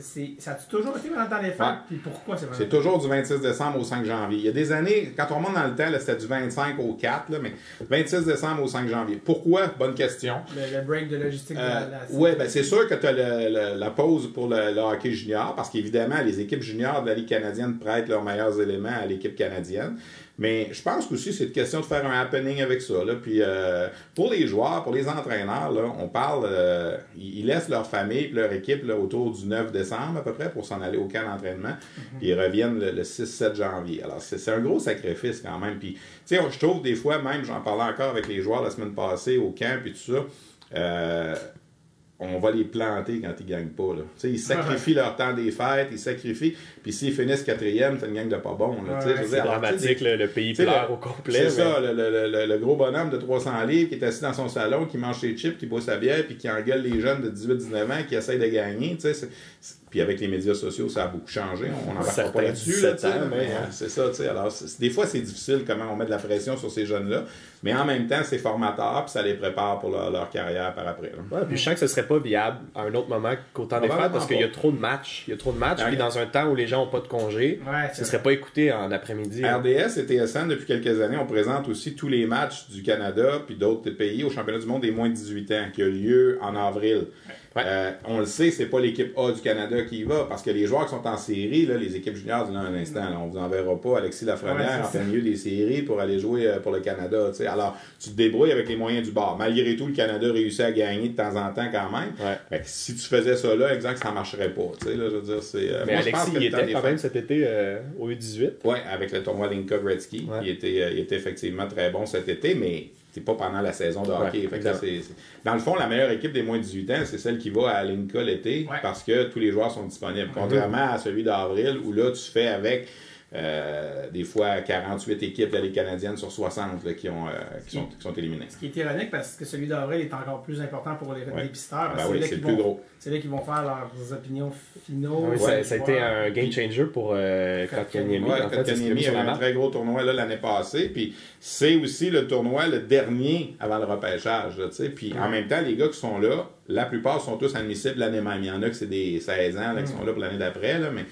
[SPEAKER 1] c'est- Ça a toujours été pendant le temps des fêtes?
[SPEAKER 3] Ouais.
[SPEAKER 1] Puis pourquoi c'est
[SPEAKER 3] C'est toujours du 26 décembre au 5 janvier. Il y a des années, quand on remonte dans le temps, là, c'était du 25 au 4, là, mais 26 décembre au 5 janvier. Pourquoi? Bonne question.
[SPEAKER 1] Le, le break de logistique de
[SPEAKER 3] Euh,
[SPEAKER 1] la. la-
[SPEAKER 3] oui, ben c'est sûr que tu as la pause pour le, le hockey junior, parce qu'évidemment, les équipes juniors de la Ligue canadienne prêtent leurs meilleurs éléments à l'équipe canadienne. Mais je pense qu'aussi, c'est une question de faire un happening avec ça. Là. Puis euh, pour les joueurs, pour les entraîneurs, là, on parle, euh, ils laissent leur famille et leur équipe là, autour du 9 décembre à peu près pour s'en aller au camp d'entraînement. Puis ils reviennent le, le 6-7 janvier. Alors c'est c'est un gros sacrifice quand même. Puis tu sais, je trouve des fois, même j'en parlais encore avec les joueurs la semaine passée au camp et tout ça. euh, on va les planter quand ils gagnent pas. Là. Ils sacrifient leur temps des fêtes, ils sacrifient, puis s'ils finissent quatrième, c'est une gang de pas
[SPEAKER 1] Ouais,
[SPEAKER 3] veux
[SPEAKER 5] C'est dramatique, le, le pays pleure
[SPEAKER 3] le-
[SPEAKER 5] au complet.
[SPEAKER 3] c'est
[SPEAKER 5] mais-
[SPEAKER 3] ça, le, le- le- le gros bonhomme de 300 livres qui est assis dans son salon, qui mange ses chips, qui boit sa bière, puis qui engueule les jeunes de 18-19 ans qui essayent de gagner. c'est- Puis avec les médias sociaux, ça a beaucoup changé. On n'en parle pas là-dessus. Là,
[SPEAKER 5] 17
[SPEAKER 3] tu sais,
[SPEAKER 5] ans,
[SPEAKER 3] mais,
[SPEAKER 5] ouais.
[SPEAKER 3] c'est ça. tu sais, Alors, c'est- des fois, c'est difficile comment on met de la pression sur ces jeunes-là. Mais en même temps, c'est formateur, puis ça les prépare pour leur, leur carrière par après. là.
[SPEAKER 5] Ouais, puis je sens que ce serait pas viable à un autre moment qu'au temps des fêtes parce qu'il y a trop de matchs. Il y a trop de matchs,
[SPEAKER 3] Ouais.
[SPEAKER 5] puis dans un temps où les gens ont pas de congé,
[SPEAKER 1] Ouais,
[SPEAKER 5] ce serait pas écouté en après-midi. hein.
[SPEAKER 3] RDS et TSN, depuis quelques années, on présente aussi tous les matchs du Canada puis d'autres pays au championnat du monde des moins de 18 ans qui a lieu en avril.
[SPEAKER 5] Ouais.
[SPEAKER 3] Euh, on le sait, c'est pas l'équipe A du Canada qui y va parce que les joueurs qui sont en série, là, les équipes juniors, disent, là, un instant, là, on vous enverra pas Alexis Lafrenière
[SPEAKER 1] Ouais,
[SPEAKER 3] en plein milieu des séries pour aller jouer euh, pour le Canada. Alors, tu te débrouilles avec les moyens du bord. Malgré tout, le Canada réussit à gagner de temps en temps quand même.
[SPEAKER 5] Ouais.
[SPEAKER 3] Fait que si tu faisais ça là, exact, ça marcherait pas. Là, je veux dire, c'est, euh,
[SPEAKER 5] Mais
[SPEAKER 3] moi,
[SPEAKER 5] Alexis, il était quand même cet été euh, au U18.
[SPEAKER 3] oui, avec le tournoi Linka Gretzky.
[SPEAKER 5] Ouais.
[SPEAKER 3] Il, était, il était effectivement très bon cet été, mais c'est pas pendant la saison de hockey.
[SPEAKER 5] Ouais,
[SPEAKER 3] Fait que Dans le fond, la meilleure équipe des moins de 18 ans, c'est celle qui va à Linka l'été
[SPEAKER 1] Ouais.
[SPEAKER 3] parce que tous les joueurs sont disponibles. Contrairement à celui d'avril où là, tu fais avec euh, des fois 48 équipes de la Ligue canadienne sur 60 là, qui, ont, euh, qui, sont, qui sont éliminées.
[SPEAKER 1] Ce qui est ironique parce que celui d'avril est encore plus important pour les
[SPEAKER 3] Ouais.
[SPEAKER 1] dépisteurs.
[SPEAKER 3] Ben
[SPEAKER 1] parce que
[SPEAKER 3] oui,
[SPEAKER 1] là
[SPEAKER 3] c'est
[SPEAKER 1] qu'ils
[SPEAKER 3] le plus
[SPEAKER 1] vont-
[SPEAKER 3] gros.
[SPEAKER 1] C'est là qu'ils vont faire leurs opinions finaux.
[SPEAKER 5] Oui,
[SPEAKER 1] sur
[SPEAKER 5] ça, a été un game changer pour euh, Kotkaniemi.
[SPEAKER 3] Ouais,
[SPEAKER 5] a la
[SPEAKER 3] un très gros tournoi là, l'année passée. Puis c'est aussi le tournoi le dernier avant le repêchage. là, tu sais. Puis en même temps, les gars qui sont là, la plupart sont tous admissibles l'année même. Il y en a que c'est des 16 ans là, qui sont là pour l'année d'après. là, Mais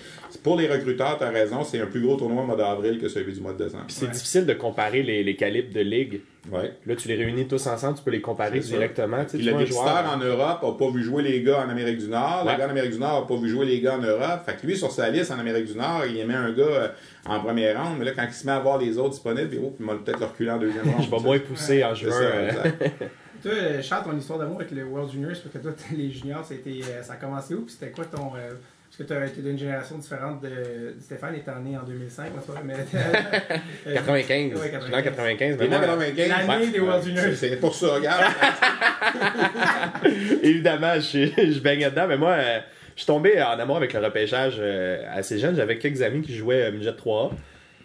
[SPEAKER 3] pour les recruteurs, tu as raison, c'est un plus gros tournoi au mois d'avril que celui du mois de décembre.
[SPEAKER 5] Puis c'est
[SPEAKER 1] Ouais.
[SPEAKER 5] difficile de comparer les, les calibres de ligue.
[SPEAKER 3] Ouais.
[SPEAKER 5] Là, tu les réunis tous ensemble, tu peux les comparer directement. Tu sais,
[SPEAKER 3] Puis le dépisteur
[SPEAKER 5] joueur-
[SPEAKER 3] en Europe n'a pas vu jouer les gars en Amérique du Nord.
[SPEAKER 5] Ouais.
[SPEAKER 3] Le gars en Amérique du Nord n'a pas vu jouer les gars en Europe. Fait que lui, sur sa liste en Amérique du Nord, il aimait un gars euh, en première ronde. Mais là, quand il se met à voir les autres disponibles, oh, il m'a peut-être le reculer en deuxième ronde.
[SPEAKER 5] Je vais moins pousser en
[SPEAKER 3] C'est
[SPEAKER 5] juin.
[SPEAKER 1] Toi, euh, Charles, ton histoire d'amour avec le World Juniors, parce que toi, t'es- les juniors, c'était, euh, ça a commencé où? Puis c'était quoi ton. euh, parce que tu as été d'une génération différente de. Stéphane étant né en 2005, n'est-ce pas? Mais, euh,
[SPEAKER 5] 95.
[SPEAKER 1] Ouais,
[SPEAKER 5] Je suis né en 95.
[SPEAKER 3] T'es
[SPEAKER 5] mais
[SPEAKER 3] né en
[SPEAKER 5] moi,
[SPEAKER 3] 95?
[SPEAKER 1] L'année
[SPEAKER 3] Ouais.
[SPEAKER 1] des World Juniors.
[SPEAKER 3] C'est- pour ça, regarde.
[SPEAKER 5] évidemment, je, je baignais dedans, mais moi, euh,
[SPEAKER 2] suis tombé en amour avec le repêchage assez jeune. J'avais quelques amis qui jouaient Midget 3A.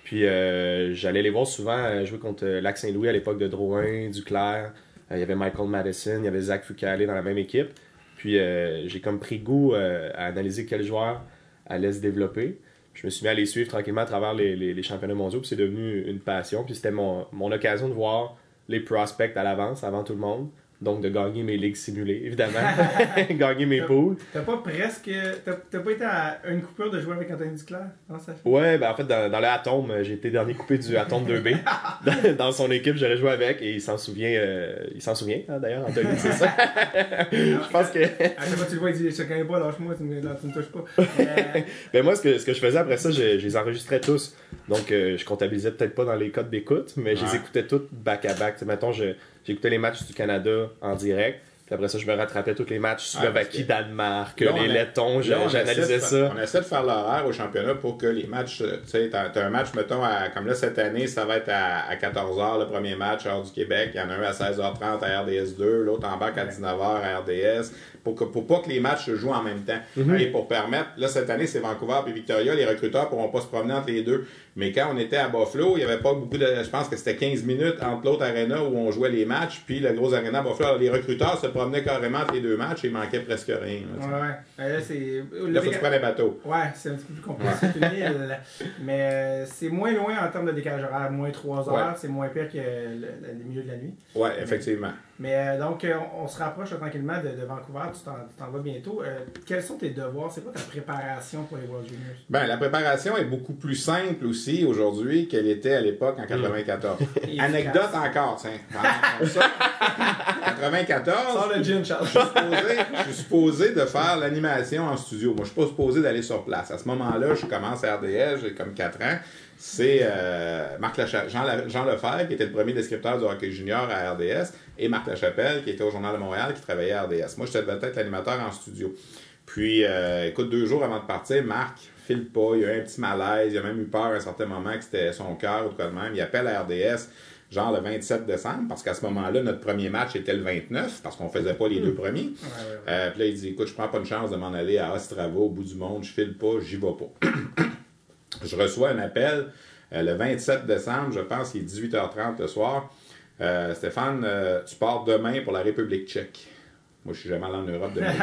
[SPEAKER 2] Puis euh, j'allais les voir souvent jouer contre Lac Saint-Louis à l'époque de Drouin, Duclair. Euh, Il y avait Michael Madison, il y avait Zach Fucale dans la même équipe. Puis euh, j'ai comme pris goût euh, à analyser quel joueur allait se développer. Je me suis mis à les suivre tranquillement à travers les, les- les championnats mondiaux. Puis c'est devenu une passion. Puis c'était mon, mon occasion de voir les prospects à l'avance, avant tout le monde. Donc de gagner mes ligues simulées, évidemment. gagner mes poules.
[SPEAKER 1] T'as pas presque. T'as pas été à une coupure de jouer avec Anthony Duclair? Dans sa
[SPEAKER 2] Ouais, ben en fait, dans, dans le Atome, euh, j'ai été dernier coupé du Atome 2B. dans, dans son équipe, j'aurais joué avec et il s'en souvient. euh, il s'en souvient, hein, d'ailleurs, Anthony, c'est ça? Je pense que.
[SPEAKER 1] À chaque fois que tu le vois, il dit Je te connais pas, lâche-moi, tu me, tu me touches pas. Euh,
[SPEAKER 2] Ben moi, ce que, ce que je faisais après ça, je, je les enregistrais tous. Donc, euh, je comptabilisais peut-être pas dans les codes d'écoute, mais je les écoutais toutes back-à-back. Tu sais, mettons, je- j'écoutais les matchs du Canada en direct. Puis après ça, je me rattrapais tous les matchs Slovaquie,
[SPEAKER 3] parce
[SPEAKER 2] Danemark,
[SPEAKER 3] Là,
[SPEAKER 2] les
[SPEAKER 3] a-
[SPEAKER 2] Lettons, j'analysais ça.
[SPEAKER 3] On essaie de faire l'horaire au championnat pour que les matchs, euh, tu sais, t'as un match, mettons, à- comme là cette année, ça va être à, à 14h le premier match hors du Québec. Il y en a un à 16h30 à RDS2, l'autre embarque à 19h à RDS, pour, que, pour pas que les matchs se jouent en même temps.
[SPEAKER 2] Mhm.
[SPEAKER 3] Et pour permettre, là cette année c'est Vancouver et Victoria, les recruteurs pourront pas se promener entre les deux. Mais quand on était à Buffalo, il y avait pas beaucoup de, je pense que c'était 15 minutes entre l'autre arena où on jouait les matchs, puis le gros arena à Buffalo. Alors, les recruteurs se promenaient carrément entre les deux matchs et il manquait presque rien. là,
[SPEAKER 1] ouais, ouais. Ben Là, c'est.
[SPEAKER 3] Là, faut que tu prennes un bateau.
[SPEAKER 1] Ouais, c'est un petit peu plus compliqué. Une île. Mais euh, c'est moins loin en termes de décalage horaire. Moins 3 heures,
[SPEAKER 3] Ouais.
[SPEAKER 1] c'est moins pire que le, le- le milieu de la nuit.
[SPEAKER 3] Ouais, effectivement.
[SPEAKER 1] Mais euh, donc, euh, on, se rapproche tranquillement de, de Vancouver. Tu t'en vas bientôt. Euh, quels sont tes devoirs? C'est quoi ta préparation pour les World Juniors?
[SPEAKER 3] Ben, la préparation est beaucoup plus simple aussi aujourd'hui qu'elle était à l'époque en 94.
[SPEAKER 1] Efficace.
[SPEAKER 3] Anecdote encore, tiens. Ah, ça, 94,
[SPEAKER 1] Sors le gin, Charles.
[SPEAKER 3] je suis supposé, je suis supposé de faire l'animation en studio. Moi, je suis pas supposé d'aller sur place. À ce moment-là, je commence à RDS, j'ai comme 4 ans. C'est euh, Marc Lacha- Jean, La- Jean Lefebvre, qui était le premier descripteur du hockey junior à RDS, et Marc Lachapelle, qui était au Journal de Montréal, qui travaillait à RDS. Moi, j'étais peut-être l'animateur en studio. Puis, euh, écoute, deux jours avant de partir, Marc file pas, il a eu un petit malaise, il a même eu peur à un certain moment que c'était son cœur ou quoi de même. Il appelle à RDS, genre le 27 décembre, parce qu'à ce moment-là, notre premier match était le 29, parce qu'on faisait pas les deux premiers.
[SPEAKER 1] Ouais, ouais, ouais.
[SPEAKER 3] Euh, puis là, il dit Écoute, je prends pas une chance de m'en aller à Ostrava, au bout du monde, je file pas, j'y vais pas. je reçois un appel euh, le 27 décembre, je pense qu'il est 18h30 le soir. Euh, Stéphane, euh, tu pars demain pour la République tchèque. Moi, je suis jamais allé en Europe de ma vie.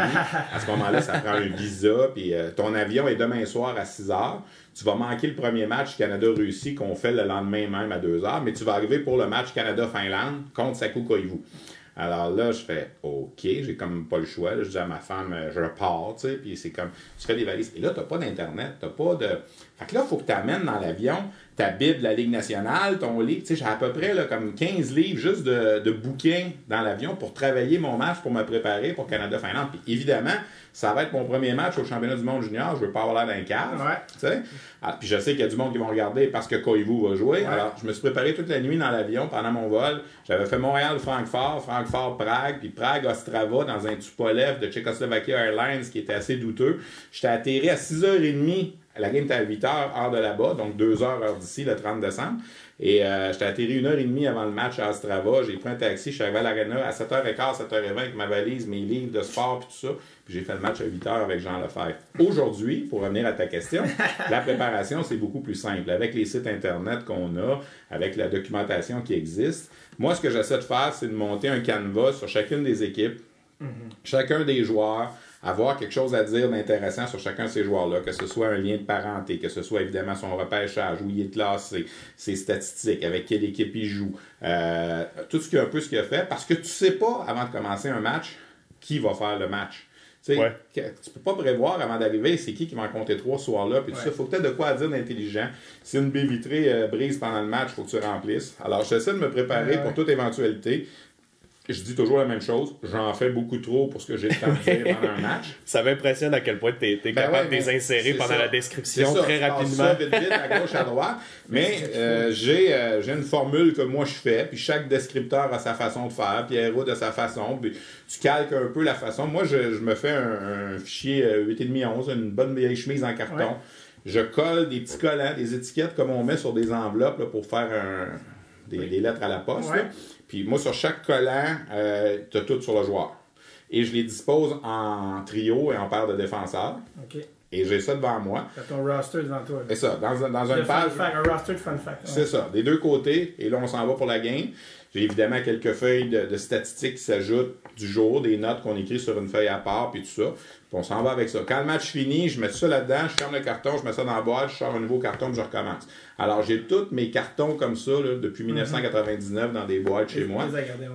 [SPEAKER 3] À ce moment-là, ça prend un visa, puis ton avion est demain soir à 6 h. Tu vas manquer le premier match Canada-Russie qu'on fait le lendemain même à 2 h, mais tu vas arriver pour le match Canada-Finlande contre Saku Koivu. Alors là, je fais OK, j'ai comme pas le choix. là. je dis à ma femme, euh, je pars, tu sais, puis c'est comme, tu fais des valises. Et là, t'as pas d'Internet, t'as pas de. Fait que là, il faut que tu amènes dans l'avion ta Bible de la Ligue nationale, ton livre. Tu sais, j'ai à peu près là, comme 15 livres juste de, de bouquins dans l'avion pour travailler mon match, pour me préparer pour Canada-Finlande. Puis évidemment, ça va être mon premier match au championnat du monde junior. Je veux pas avoir l'air d'un cave.
[SPEAKER 1] Ouais.
[SPEAKER 3] Tu sais? Ah, puis je sais qu'il y a du monde qui vont regarder parce que Koivu va jouer. Alors, je me suis préparé toute la nuit dans l'avion pendant mon vol. J'avais fait Montréal-Francfort, Francfort-Prague, puis Prague-Ostrava dans un Tupolev de Czechoslovakia Airlines qui était assez douteux. J'étais atterri à 6h30. La game était à 8h, heure de là-bas, donc 2h, heure d'ici, le 30 décembre. Et euh, j'étais atterri une heure et demie avant le match à Ostrava. J'ai pris un taxi, je suis arrivé à l'aréna à 7h15, 7h20 avec ma valise, mes livres de sport puis tout ça. Puis j'ai fait le match à 8h avec Jean Lefebvre. Aujourd'hui, pour revenir à ta question, la préparation, c'est beaucoup plus simple. Avec les sites Internet qu'on a, avec la documentation qui existe. Moi, ce que j'essaie de faire, c'est de monter un canevas sur chacune des équipes, chacun des joueurs, avoir quelque chose à dire d'intéressant sur chacun de ces joueurs-là, que ce soit un lien de parenté, que ce soit évidemment son repêchage, où il est classé, ses statistiques, avec quelle équipe il joue, euh, tout ce qu'il a un peu ce qu'il a fait, parce que tu sais pas, avant de commencer un match, qui va faire le match. Tu sais,
[SPEAKER 2] Ouais.
[SPEAKER 3] que- tu peux pas prévoir avant d'arriver c'est qui qui va en compter trois ce soir-là. Puis tout
[SPEAKER 1] Ouais.
[SPEAKER 3] ça, faut peut-être de quoi dire d'intelligent. Si une baie vitrée euh, brise pendant le match, faut que tu remplisses. Alors, j'essaie de me préparer
[SPEAKER 1] Ouais, ouais.
[SPEAKER 3] pour toute éventualité. Je dis toujours la même chose. J'en fais beaucoup trop pour ce que j'ai le temps de dire pendant un match.
[SPEAKER 2] Ça m'impressionne à quel point tu es,
[SPEAKER 3] Ben
[SPEAKER 2] capable
[SPEAKER 3] ouais,
[SPEAKER 2] de les insérer pendant
[SPEAKER 3] ça.
[SPEAKER 2] la description
[SPEAKER 3] ça,
[SPEAKER 2] très rapidement.
[SPEAKER 3] ça vite, vite, à gauche, à droite. Mais euh, j'ai euh, j'ai une formule que moi je fais, puis chaque descripteur a sa façon de faire, Pierrot a sa façon, puis tu calques un peu la façon. Moi, je, je me fais un, un fichier euh, 8,5 11, une bonne vieille chemise en carton.
[SPEAKER 1] Ouais.
[SPEAKER 3] Je colle des petits collants, des étiquettes comme on met sur des enveloppes là, pour faire un- des, des lettres à la poste.
[SPEAKER 1] Ouais.
[SPEAKER 3] Puis moi, sur chaque collant, euh, tu as tout sur le joueur. et je les dispose en trio et en paire de défenseurs.
[SPEAKER 1] OK.
[SPEAKER 3] Et j'ai ça devant moi.
[SPEAKER 1] T'as ton roster devant toi.
[SPEAKER 3] C'est ça, dans, un- dans
[SPEAKER 1] De
[SPEAKER 3] une page.
[SPEAKER 1] fact, un roster de fun fact.
[SPEAKER 3] C'est ça, des deux côtés. Et là, on s'en va pour la game. J'ai évidemment quelques feuilles de, de statistiques qui s'ajoutent du jour, des notes qu'on écrit sur une feuille à part, puis tout ça. On s'en va avec ça. Quand le match finit, je mets ça là-dedans, je ferme le carton, je mets ça dans la boîte, je sors un nouveau carton, puis je recommence. Alors, j'ai tous mes cartons comme ça là, depuis 1999 dans des boîtes chez moi.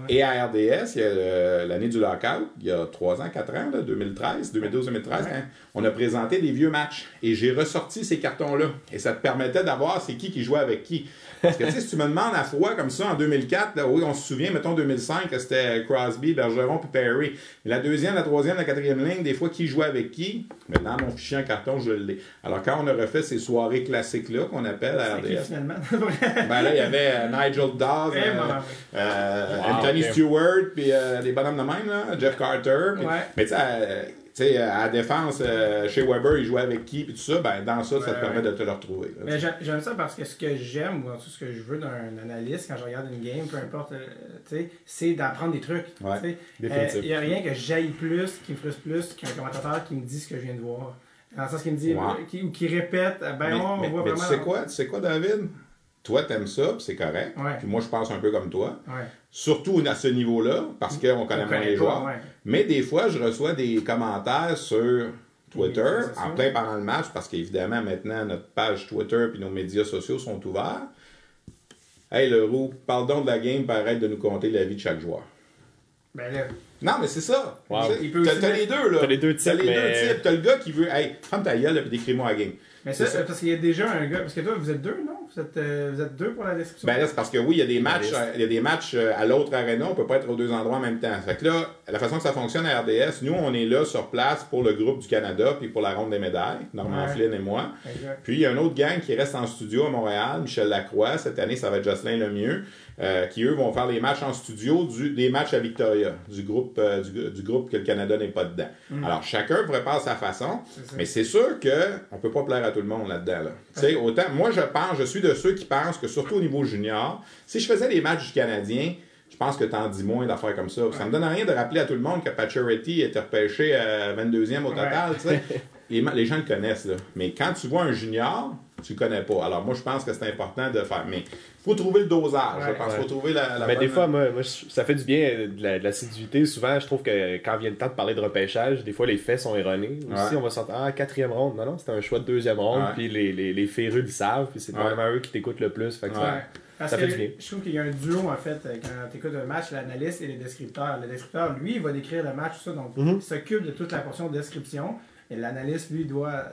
[SPEAKER 3] Et à RDS, il y a l'année du lockout, il y a 3 ans, 4 ans, là, 2013, 2012-2013, hein, on a présenté des vieux matchs. Et j'ai ressorti ces cartons-là. Et ça te permettait d'avoir c'est qui qui jouait avec qui. Parce que tu sais, si tu me demandes à froid comme ça en 2004, là, oui, on se souvient, mettons 2005, que c'était Crosby, Bergeron puis Perry. Mais la deuxième, la troisième, la quatrième ligne, des fois, qui jouait avec qui? Mais dans mon fichier en carton, je l'ai. Alors quand on a refait ces soirées classiques-là, qu'on appelle à
[SPEAKER 1] qui,
[SPEAKER 3] RDS,
[SPEAKER 1] finalement?
[SPEAKER 3] ben là, il y avait euh, Nigel Dawes,
[SPEAKER 1] Eh,
[SPEAKER 3] euh, euh,
[SPEAKER 5] Wow,
[SPEAKER 3] Anthony. Stewart, puis euh, des bonhommes de même, là, Jeff Carter.
[SPEAKER 1] Ouais.
[SPEAKER 3] Mais tu sais, euh, sais, à la défense, euh, chez Weber, il jouait avec qui, puis tout ça, ben dans ça, ça te permet de te le retrouver. là,
[SPEAKER 1] Mais
[SPEAKER 3] tu
[SPEAKER 1] j'aime ça parce que ce que j'aime, ou en tout ce que je veux d'un analyste quand je regarde une game, peu importe, euh, tu sais, c'est d'apprendre des trucs.
[SPEAKER 3] Ouais,
[SPEAKER 1] tu. Il n'y a rien que j'aille plus, qui me frustre plus qu'un commentateur qui me dit ce que je viens de voir. Dans le sens qu'il me dit,
[SPEAKER 3] Ouais.
[SPEAKER 1] euh, qui, ou qui répète, ben
[SPEAKER 3] mais,
[SPEAKER 1] on
[SPEAKER 3] mais-
[SPEAKER 1] voit
[SPEAKER 3] mais
[SPEAKER 1] vraiment.
[SPEAKER 3] tu sais quoi, tu sais quoi, David? Toi, t'aimes ça, c'est correct.
[SPEAKER 1] Ouais.
[SPEAKER 3] Puis moi, je pense un peu comme toi. Surtout à ce niveau-là, parce qu'on connaît
[SPEAKER 1] connaît
[SPEAKER 3] les joueurs.
[SPEAKER 1] ouais.
[SPEAKER 3] Mais des fois, je reçois des commentaires sur Twitter, en plein pendant le match, parce qu'évidemment, maintenant, notre page Twitter et nos médias sociaux sont ouverts. Hey, le roux, parle donc de la game, arrête de nous compter la vie de chaque joueur.
[SPEAKER 1] Ben là,
[SPEAKER 3] Non, mais c'est ça.
[SPEAKER 5] Wow.
[SPEAKER 3] T'as
[SPEAKER 1] aussi
[SPEAKER 3] t'as
[SPEAKER 1] mettre-
[SPEAKER 3] les deux, là.
[SPEAKER 5] T'as les deux types,
[SPEAKER 3] T'as les
[SPEAKER 5] mais-
[SPEAKER 3] deux types. T'as le gars qui veut, hey, ferme ta gueule, puis décris-moi la game.
[SPEAKER 1] mais ça,
[SPEAKER 3] C'est ça.
[SPEAKER 1] parce qu'il y a déjà un gars. Parce que toi, vous êtes deux, non? Vous êtes, euh, vous êtes deux pour la description?
[SPEAKER 3] Ben là, c'est parce que oui, il y a des matchs, il y a des matchs euh, à l'autre arena, on peut pas être aux deux endroits en même temps. Fait que là, la façon que ça fonctionne à RDS, nous, on est là sur place pour le groupe du Canada, puis pour la ronde des médailles, Normand
[SPEAKER 1] Ouais.
[SPEAKER 3] Flynn et moi.
[SPEAKER 1] Exact.
[SPEAKER 3] Puis il y a un autre gang qui reste en studio à Montréal, Michel Lacroix. Cette année, ça va être Jocelyn Lemieux, euh, qui eux vont faire les matchs en studio du, des matchs à Victoria, du groupe, euh, du, du groupe que le Canada n'est pas dedans. Alors chacun prépare sa façon, mais c'est sûr que on peut pas plaire à tout le monde là-dedans. Là. Autant, moi je pense, je suis de ceux qui pensent que surtout au niveau junior, si je faisais les matchs du Canadien, je pense que t'en dis moins d'affaires comme ça. Ça me donne rien de rappeler à tout le monde que Pacioretty était repêché à 22e au total. Les, les gens le connaissent, là. Mais quand tu vois un junior, tu le connais pas. Alors moi, je pense que c'est important de faire. Mais faut trouver le dosage. je
[SPEAKER 1] Ouais.
[SPEAKER 3] pense.
[SPEAKER 5] Ouais.
[SPEAKER 3] faut trouver la, la
[SPEAKER 5] Mais
[SPEAKER 3] bonne-
[SPEAKER 5] des fois, moi, ça fait du bien euh, de la- de l'assiduité. Souvent, je trouve que quand vient le temps de parler de repêchage, des fois, les faits sont erronés. Aussi,
[SPEAKER 3] Ouais.
[SPEAKER 5] on va s'entendre, ah, quatrième ronde. Non, non, c'était un choix de deuxième ronde.
[SPEAKER 3] Ouais.
[SPEAKER 5] Puis les, les, les férus le savent. Puis c'est
[SPEAKER 3] Ouais.
[SPEAKER 5] vraiment eux qui t'écoutent le plus. Fait que ça-
[SPEAKER 1] Ouais. Parce
[SPEAKER 5] Ça
[SPEAKER 1] que
[SPEAKER 5] fait du bien.
[SPEAKER 1] je trouve qu'il y a un duo, en fait, euh, quand tu écoutes un match, l'analyste et le descripteur. Le descripteur, lui, il va décrire le match, tout ça, donc
[SPEAKER 5] Mhm.
[SPEAKER 1] il s'occupe de toute la portion de description. Et l'analyste, lui, doit euh.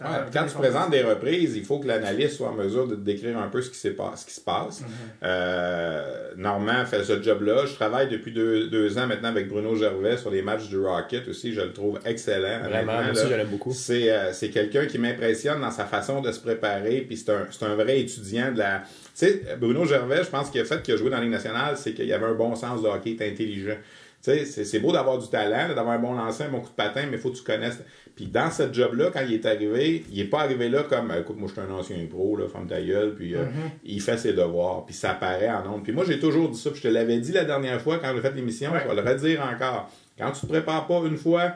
[SPEAKER 3] Ouais, quand tu présentes des reprises, il faut que l'analyste soit en mesure de te décrire un peu ce qui, s'est pas- ce qui se passe. Euh, Normand fait ce job-là. Je travaille depuis deux, deux ans maintenant avec Bruno Gervais sur les matchs du Rocket aussi. Je le trouve excellent.
[SPEAKER 5] Vraiment, moi aussi, je l'aime beaucoup.
[SPEAKER 3] C'est euh, c'est quelqu'un qui m'impressionne dans sa façon de se préparer, puis c'est un, c'est un vrai étudiant de la... Tu sais, Bruno Gervais, je pense qu'il a fait qu'il a joué dans la Ligue nationale, c'est qu'il avait un bon sens de hockey, il était intelligent. Tu sais, c'est beau d'avoir du talent, d'avoir un bon lancer, un bon coup de patin, mais il faut que tu connaisses. Puis dans ce job-là, quand il est arrivé, il est pas arrivé là comme, Euh, écoute, moi je suis un ancien pro, là, femme ta gueule, puis euh, il fait ses devoirs, puis ça paraît en nombre. Puis moi j'ai toujours dit ça, puis je te l'avais dit la dernière fois quand j'ai fait l'émission,
[SPEAKER 1] Ouais.
[SPEAKER 3] je vais le redire encore. Quand tu te prépares pas une fois,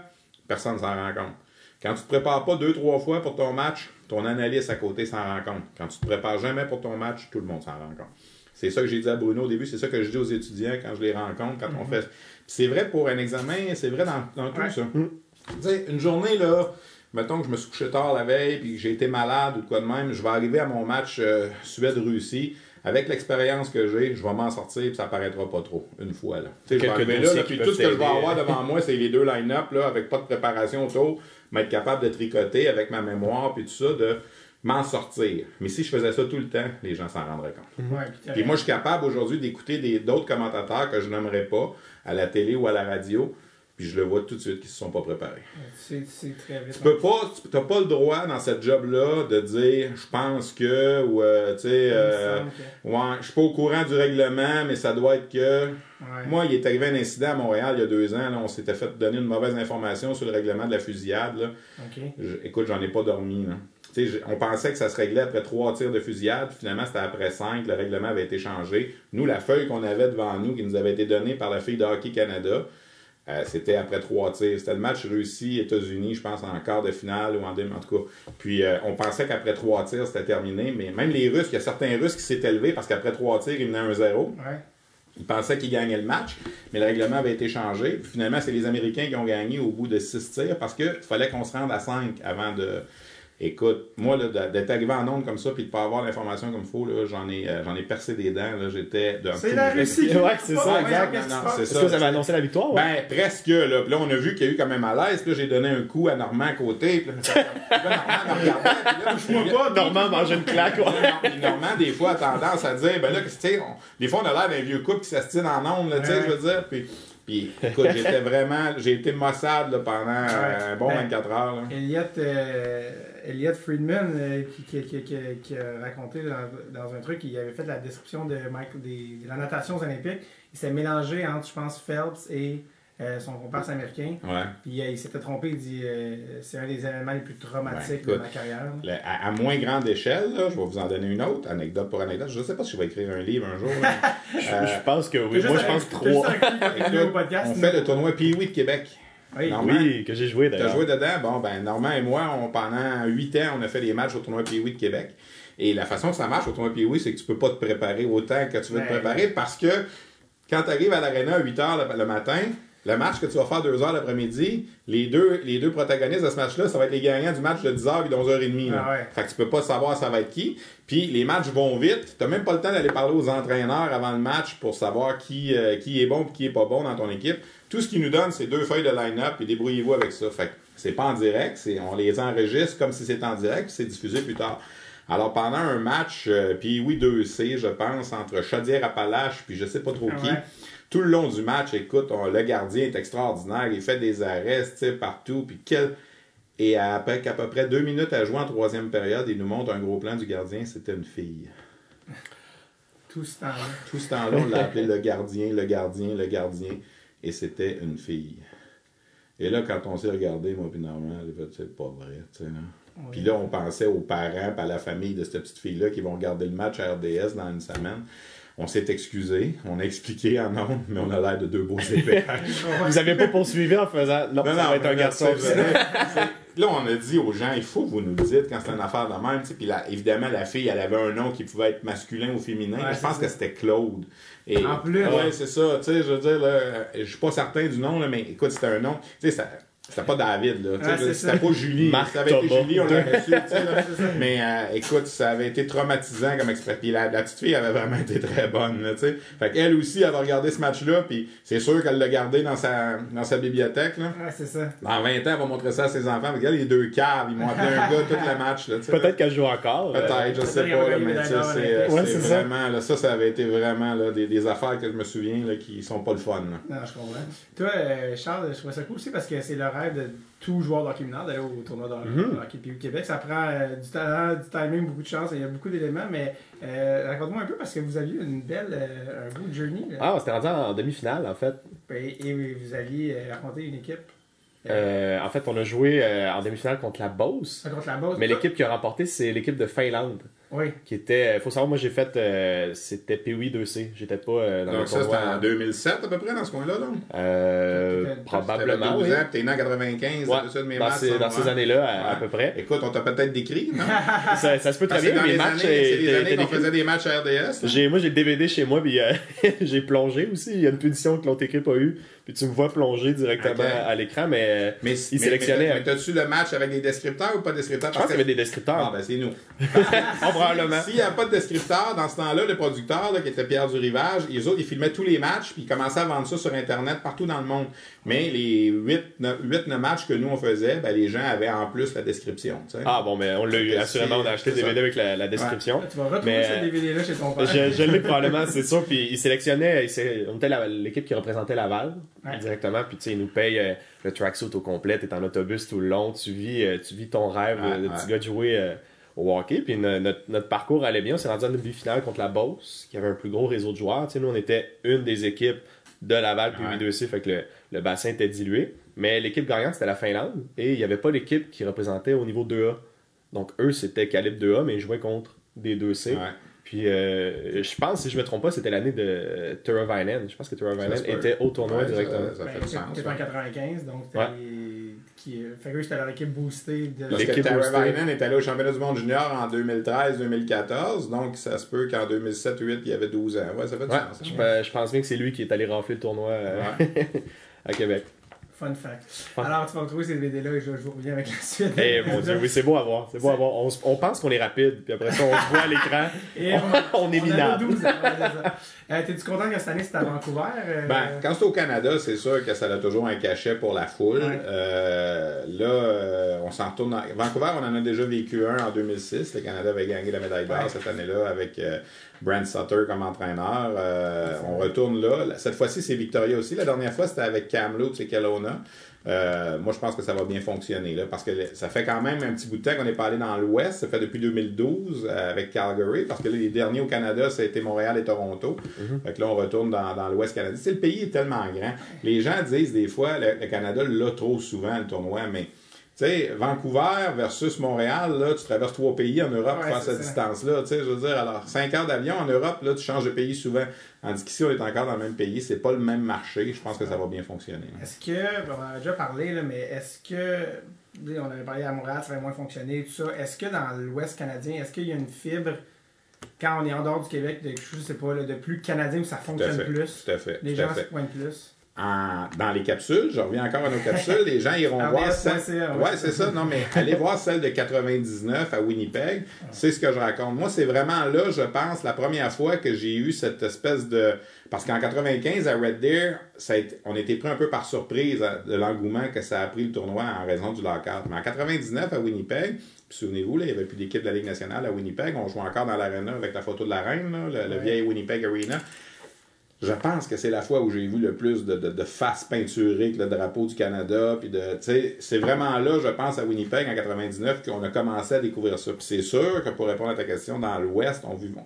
[SPEAKER 3] personne ne s'en rend compte. Quand tu te prépares pas deux, trois fois pour ton match, ton analyste à côté s'en rend compte. Quand tu te prépares jamais pour ton match, tout le monde s'en rend compte. C'est ça que j'ai dit à Bruno au début, c'est ça que je dis aux étudiants quand je les rencontre, quand on fait. C'est vrai pour un examen, c'est vrai dans, dans tout
[SPEAKER 1] Ouais.
[SPEAKER 3] ça. Tu sais, une journée, là, mettons que je me suis couché tard la veille, puis que j'ai été malade ou de quoi de même, je vais arriver à mon match euh, Suède-Russie. Avec l'expérience que j'ai, je vais m'en sortir, puis ça paraîtra pas trop, une fois. Là. Tu sais, je vais
[SPEAKER 5] Quelques
[SPEAKER 3] arriver là, puis tout ce que je vais avoir devant moi, c'est les deux line-up, là, avec pas de préparation autour, m'être capable de tricoter avec ma mémoire, puis tout ça, de m'en sortir. Mais si je faisais ça tout le temps, les gens s'en rendraient compte.
[SPEAKER 1] Ouais, puis
[SPEAKER 3] moi, je suis capable aujourd'hui d'écouter des- d'autres commentateurs que je n'aimerais pas à la télé ou à la radio, puis je le vois tout de suite qu'ils se sont pas préparés.
[SPEAKER 1] c'est très vite.
[SPEAKER 3] Tu peux pas, tu n'as pas le droit dans cette job-là de dire je pense que ou euh, tu sais euh,
[SPEAKER 1] que-
[SPEAKER 3] ouais, je suis pas au courant du règlement mais ça doit être que
[SPEAKER 1] Ouais.
[SPEAKER 3] moi il est arrivé un incident à Montréal il y a deux ans là, on s'était fait donner une mauvaise information sur le règlement de la fusillade là. Je- écoute j'en ai pas dormi là. On pensait que ça se réglait après trois tirs de fusillade, puis finalement c'était après cinq, le règlement avait été changé. Nous, la feuille qu'on avait devant nous, qui nous avait été donnée par la fille de Hockey Canada, Euh, c'était après trois tirs. C'était le match réussi États-Unis, je pense, en quart de finale ou en demi, en tout cas. Puis euh, on pensait qu'après trois tirs, c'était terminé. Mais même les Russes, il y a certains Russes qui s'étaient élevés parce qu'après trois tirs, ils menaient 1-0.
[SPEAKER 1] Ouais.
[SPEAKER 3] Ils pensaient qu'ils gagnaient le match, mais le règlement avait été changé. Puis finalement, c'est les Américains qui ont gagné au bout de six tirs parce qu'il fallait qu'on se rende à 5 avant de. Écoute, moi, d'être arrivé en onde comme ça puis de pas avoir l'information comme il faut, là, j'en ai, euh, j'en ai percé des dents. là. J'étais d'un
[SPEAKER 1] C'est la Russie
[SPEAKER 2] Ouais, c'est ça, exact.
[SPEAKER 3] c'est
[SPEAKER 2] Est-ce
[SPEAKER 3] ça.
[SPEAKER 2] que vous avez annoncé la victoire? ouais?
[SPEAKER 3] Ben, presque, là. Puis là, on a vu qu'il y a eu quand même malaise. Puis là, j'ai donné un coup à Normand à côté. Puis là, puis Normand me regardait. Puis là,
[SPEAKER 1] pas,
[SPEAKER 2] Normand mange une claque, ouais.
[SPEAKER 3] Puis Normand, des fois, a tendance à dire, ben là, que, tu sais, on- des fois, on a l'air d'un vieux couple qui s'astine en ondes, là, tu sais,
[SPEAKER 1] Ouais.
[SPEAKER 3] je veux dire. Puis, puis écoute, j'étais vraiment, j'ai été maussade, là, pendant euh, un bon
[SPEAKER 1] Ben,
[SPEAKER 3] 24 heures, là.
[SPEAKER 1] Elliot, euh, Elliot Friedman, euh, qui, qui, qui, qui- qui a raconté dans, dans un truc, il avait fait la description de, Michael, des, de la natation aux Olympiques. Il s'est mélangé entre, je pense, Phelps et euh, son comparse américain.
[SPEAKER 3] Ouais.
[SPEAKER 1] Puis euh, il s'était trompé, il dit euh, c'est un des événements les plus traumatiques de ma carrière.
[SPEAKER 3] Le- à, à moins grande échelle, là, je vais vous en donner une autre, anecdote pour anecdote. Je sais pas si je vais écrire un livre un jour. là. Euh,
[SPEAKER 2] Je pense que oui. Moi, je pense trois.
[SPEAKER 3] on fait le tournoi Pee-Wee de Québec.
[SPEAKER 1] Oui.
[SPEAKER 2] Que j'ai joué d'ailleurs.
[SPEAKER 3] joué dedans? Bon, ben, Normand et moi, on, pendant huit ans, on a fait des matchs au tournoi Pee-Wee de Québec. Et la façon que ça marche au tournoi Pee-Wee, c'est que tu peux pas te préparer autant que tu veux te
[SPEAKER 1] Ouais.
[SPEAKER 3] préparer parce que quand tu arrives à l'aréna à 8 h le matin, le match que tu vas faire 2 h l'après-midi, les deux, les deux protagonistes de ce match-là, ça va être les gagnants du match de 10 h et de 11 h 30 là.
[SPEAKER 1] Ah ouais.
[SPEAKER 3] Fait que tu peux pas savoir ça va être qui. Puis les matchs vont vite. T'as même pas le temps d'aller parler aux entraîneurs avant le match pour savoir qui, euh, qui est bon et qui est pas bon dans ton équipe. Tout ce qu'ils nous donnent, c'est deux feuilles de line-up et débrouillez-vous avec ça. Fait que c'est pas en direct, c'est, on les enregistre comme si c'était en direct c'est diffusé plus tard. Alors pendant un match, euh, puis oui 2C, je pense, entre Chaudière-Appalaches puis je sais pas trop
[SPEAKER 1] Ah
[SPEAKER 3] qui,
[SPEAKER 1] ouais.
[SPEAKER 3] Tout le long du match, écoute, on- le gardien est extraordinaire, il fait des arrêts, tu sais, partout, puis quel... Et après qu'à peu près deux minutes à jouer en troisième période, il nous montre un gros plan du gardien, c'était une fille.
[SPEAKER 1] Tout ce temps-là.
[SPEAKER 3] Tout ce temps-là, on l'a appelé le gardien, le gardien, le gardien, et c'était une fille. Et là, quand on s'est regardé, moi puis Normand, c'est pas vrai, tu sais, là. Puis là, on pensait aux parents, à la famille de cette petite fille-là qui vont regarder le match à RDS dans une semaine. On s'est excusé, on a expliqué en ondes, mais on a l'air de deux beaux épais.
[SPEAKER 2] Vous avez pas poursuivi en faisant. Non, ça va être un garçon.
[SPEAKER 3] Là, on a dit aux gens, il faut que vous nous le dites quand c'est une affaire de même. tu sais. Puis là, évidemment, la fille, elle avait un nom qui pouvait être masculin ou féminin.
[SPEAKER 1] Ouais,
[SPEAKER 3] je pense
[SPEAKER 1] ça.
[SPEAKER 3] que c'était Claude. Et,
[SPEAKER 1] En plus.
[SPEAKER 3] Ouais, c'est ça. Tu sais, je veux dire, là, je suis pas certain du nom, là, mais écoute, c'était un nom. Tu sais, ça- c'était pas David, là.
[SPEAKER 1] C'est
[SPEAKER 3] c'était pas Julie.
[SPEAKER 2] Marc
[SPEAKER 3] ça avait été. Julie, on l'aurait su, tu sais, là. Mais euh, écoute, ça avait été traumatisant comme expérience. Puis la, la petite fille avait vraiment été très bonne, là, tu sais. Fait qu'elle aussi, elle va regarder ce match-là, puis c'est sûr qu'elle l'a gardé dans sa, dans sa bibliothèque, là.
[SPEAKER 1] Ouais, c'est ça.
[SPEAKER 3] Dans 20 ans, elle va montrer ça à ses enfants. Regarde les deux caves, ils m'ont appelé un gars tout le match. Là, tu sais,
[SPEAKER 2] Peut-être qu'elle joue encore.
[SPEAKER 3] Peut-être, je sais pas, là, mais c'est
[SPEAKER 1] médailles
[SPEAKER 2] Ouais,
[SPEAKER 3] c'est
[SPEAKER 2] c'est ça.
[SPEAKER 3] vraiment, là, ça, ça avait été vraiment là, des, des affaires que je me souviens là, qui sont pas le fun. là.
[SPEAKER 1] Non, je comprends. Toi, euh, Charles, je trouvais ça cool aussi parce que c'est le rêve de tout joueur de hockey mineur d'aller au tournoi de hockey,
[SPEAKER 2] Mhm.
[SPEAKER 1] hockey PU Québec. Ça prend euh, du talent, du timing, beaucoup de chance, il y a beaucoup d'éléments, mais euh, raconte-moi un peu parce que vous aviez une belle, euh, un beau journey. Là.
[SPEAKER 2] Ah, on s'était rendu en demi-finale, en fait.
[SPEAKER 1] Et, et vous aviez raconté une équipe
[SPEAKER 2] en fait, on a joué en demi-finale contre la Beauce.
[SPEAKER 1] contre la base.
[SPEAKER 2] Mais l'équipe qui a remporté, c'est l'équipe de Finlande.
[SPEAKER 1] Oui.
[SPEAKER 2] Qui était. Faut savoir, moi, j'ai fait. euh, c'était PWI 2C. J'étais pas euh, dans le
[SPEAKER 3] Donc ça, c'était en 2007 à peu près, dans ce coin-là. Là.
[SPEAKER 2] Euh,
[SPEAKER 1] T'avais
[SPEAKER 2] probablement,
[SPEAKER 3] T'avais 12
[SPEAKER 2] oui.
[SPEAKER 3] ans, t'es né en 95,
[SPEAKER 2] Ouais,
[SPEAKER 3] ça de mes
[SPEAKER 2] dans
[SPEAKER 3] maths,
[SPEAKER 2] ces, dans ces années-là, à, peu près.
[SPEAKER 3] Écoute, on t'a peut-être décrit, non?
[SPEAKER 2] Ça, ça se peut très bien,
[SPEAKER 3] dans
[SPEAKER 2] mes
[SPEAKER 3] les
[SPEAKER 2] matchs
[SPEAKER 3] c'est
[SPEAKER 2] étaient-
[SPEAKER 3] les années qu'on faisait des matchs à RDS.
[SPEAKER 2] J'ai, moi, j'ai le DVD chez moi, puis euh, j'ai plongé aussi. Il y a une punition que l'autre équipe a eue, puis tu me vois plonger directement à l'écran, mais
[SPEAKER 3] Mais,
[SPEAKER 2] il sélectionnait.
[SPEAKER 3] Mais, mais t'as-tu le match avec des descripteurs ou pas de descripteurs?
[SPEAKER 2] je pense qu'il y avait des
[SPEAKER 3] Ah,
[SPEAKER 2] descripteurs.
[SPEAKER 3] ben c'est nous.
[SPEAKER 2] Ah, probablement.
[SPEAKER 3] S'il n'y a pas de descripteur, dans ce temps-là, le producteur, là, qui était Pierre du Rivage, les autres, ils filmaient tous les matchs, puis ils commençaient à vendre ça sur Internet partout dans le monde. Mais les 8-9 matchs que nous, on faisait, ben, les gens avaient en plus la description. tu sais.
[SPEAKER 2] Ah bon, mais on l'a eu. Assurément, on a acheté le. DVD avec la, la description.
[SPEAKER 1] Tu vas retrouver
[SPEAKER 2] Mais,
[SPEAKER 1] ce DVD-là chez ton père.
[SPEAKER 2] Je, je l'ai probablement, c'est sûr. Puis il sélectionnait, il sé- on était l'équipe qui représentait Laval
[SPEAKER 1] Ouais.
[SPEAKER 2] directement. Puis tu sais, il nous paye euh, le tracksuit au complet. T'es en autobus tout le long. Tu vis, euh, tu vis ton rêve
[SPEAKER 3] Ouais,
[SPEAKER 2] euh, de
[SPEAKER 3] ouais.
[SPEAKER 2] petit gars de jouer euh, au hockey. Puis no- notre, notre parcours allait bien. On s'est rendu en demi-finale contre la Beauce, qui avait un plus gros réseau de joueurs. Tu sais, nous, on était une des équipes de Laval puis
[SPEAKER 3] Ouais.
[SPEAKER 2] 2C, fait que le, le bassin était dilué. Mais l'équipe gagnante, c'était la Finlande. Et il n'y avait pas d'équipe qui représentait au niveau 2A. Donc eux, c'était calibre 2A, mais ils jouaient contre des 2C. Puis euh, je pense, si je me trompe pas, c'était l'année de Turavainen. Je pense que
[SPEAKER 3] se peut.
[SPEAKER 2] était au tournoi
[SPEAKER 3] Ouais,
[SPEAKER 2] directement.
[SPEAKER 3] Ça, ça fait
[SPEAKER 1] Ben,
[SPEAKER 3] du sens.
[SPEAKER 1] C'était en
[SPEAKER 3] ouais.
[SPEAKER 1] 95, donc c'était
[SPEAKER 2] Ouais.
[SPEAKER 1] les- qui, fait que eux, c'était leur équipe boostée de.
[SPEAKER 3] Parce que
[SPEAKER 2] L'équipe
[SPEAKER 3] Tara
[SPEAKER 2] boostée.
[SPEAKER 3] Vinen est allé au championnat du monde junior en 2013-2014, donc ça se peut qu'en 2007-2008, il avait 12 ans. Ouais, ça fait du
[SPEAKER 2] Ouais,
[SPEAKER 3] sens.
[SPEAKER 2] je, pe- je pense bien que c'est lui qui est allé rafler le tournoi euh, à Québec.
[SPEAKER 1] Fun fact. Alors, tu vas retrouver ces BD-là et je, je vous reviens avec la suite.
[SPEAKER 2] Eh mon dieu, oui, c'est beau à voir. C'est beau à voir. On, on pense qu'on est rapide, puis après ça, on se voit à l'écran.
[SPEAKER 1] Et
[SPEAKER 2] on, on est minable.
[SPEAKER 1] 12 ans, ouais, c'est ça. Euh, T'es-tu content que cette année c'était à Vancouver? euh,
[SPEAKER 3] Ben, quand c'est au Canada, c'est sûr que ça a toujours un cachet pour la foule.
[SPEAKER 1] Ouais.
[SPEAKER 3] Euh, là, euh, on s'en retourne. Dans... Vancouver, on en a déjà vécu un en 2006. Le Canada avait gagné la médaille d'or
[SPEAKER 1] Ouais.
[SPEAKER 3] cette année-là avec Brent Sutter comme entraîneur. Euh, on retourne là. Cette fois-ci, c'est Victoria aussi. La dernière fois, c'était avec Kamloops et Kelowna. Euh, moi, je pense que ça va bien fonctionner là, parce que ça fait quand même un petit bout de temps qu'on n'est pas allé dans l'Ouest. Ça fait depuis 2012 euh, avec Calgary, parce que là, les derniers au Canada, ça a été Montréal et Toronto. Fait que là, on retourne dans, dans l'Ouest canadien. Le pays est tellement grand. Les gens disent des fois, le, le Canada l'a trop souvent, le tournoi, mais tu sais, Vancouver versus Montréal, là, tu traverses trois pays en Europe pour
[SPEAKER 1] Ouais,
[SPEAKER 3] faire cette distance-là. Tu sais, je veux dire, alors, cinq heures d'avion en Europe, là, tu changes de pays souvent. Tandis qu'ici, on est encore dans le même pays. C'est pas le même marché. Je pense que ça va bien fonctionner.
[SPEAKER 1] Est-ce que, on en a déjà parlé, là, mais est-ce que, on avait parlé à Montréal, ça va moins fonctionner, tout ça. Est-ce que dans l'Ouest canadien, est-ce qu'il y a une fibre, quand on est en dehors du Québec, de, je sais pas, là, de plus canadien où ça
[SPEAKER 3] Tout à
[SPEAKER 1] fonctionne
[SPEAKER 3] fait.
[SPEAKER 1] plus?
[SPEAKER 3] Tout à fait.
[SPEAKER 1] Les
[SPEAKER 3] tout à
[SPEAKER 1] gens se pointent plus?
[SPEAKER 3] En- dans les capsules, je reviens encore à nos capsules, les gens iront
[SPEAKER 1] Ah,
[SPEAKER 3] voir
[SPEAKER 1] ouais,
[SPEAKER 3] celle.
[SPEAKER 1] ouais, c'est-
[SPEAKER 3] ça. Non, mais allez voir celle de 99 à Winnipeg. C'est ce que je raconte. Moi, c'est vraiment là, je pense, la première fois que j'ai eu cette espèce de. Parce qu'en 95, à Red Deer, ça a été- on était pris un peu par surprise de l'engouement que ça a pris le tournoi en raison du lockout. Mais en 99, à Winnipeg, souvenez-vous, là, il n'y avait plus d'équipe de la Ligue nationale à Winnipeg. On jouait encore dans l'arena avec la photo de la reine, là, le, le vieil Winnipeg Arena. Je pense que c'est la fois où j'ai vu le plus de, de, de faces peinturées avec le drapeau du Canada. Puis de, c'est vraiment là, je pense, à Winnipeg en 99 qu'on a commencé à découvrir ça. Puis c'est sûr que pour répondre à ta question, dans l'Ouest, on vit. bon,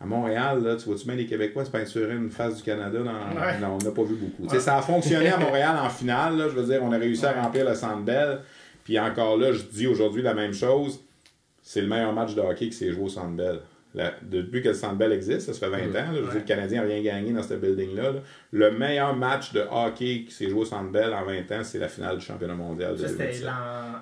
[SPEAKER 3] à Montréal, là, tu vois-tu bien les Québécois se peinturer une face du Canada? Dans...
[SPEAKER 1] Ouais.
[SPEAKER 3] Non, on n'a pas vu beaucoup. Ça a fonctionné à Montréal en finale. Là, je veux dire, on a réussi à
[SPEAKER 1] Ouais.
[SPEAKER 3] remplir le Centre Bell. Puis encore là, je dis aujourd'hui la même chose. C'est le meilleur match de hockey qui s'est joué au Centre Bell. La- depuis que le Centre Bell existe, ça, ça fait 20 ans. là, je
[SPEAKER 1] Ouais.
[SPEAKER 3] le Canadien n'a rien gagné dans ce building-là. là. Le meilleur match de hockey qui s'est joué au Centre Bell en 20 ans, c'est la finale du championnat mondial de
[SPEAKER 1] Ça, c'était
[SPEAKER 3] 2017.
[SPEAKER 1] l'an.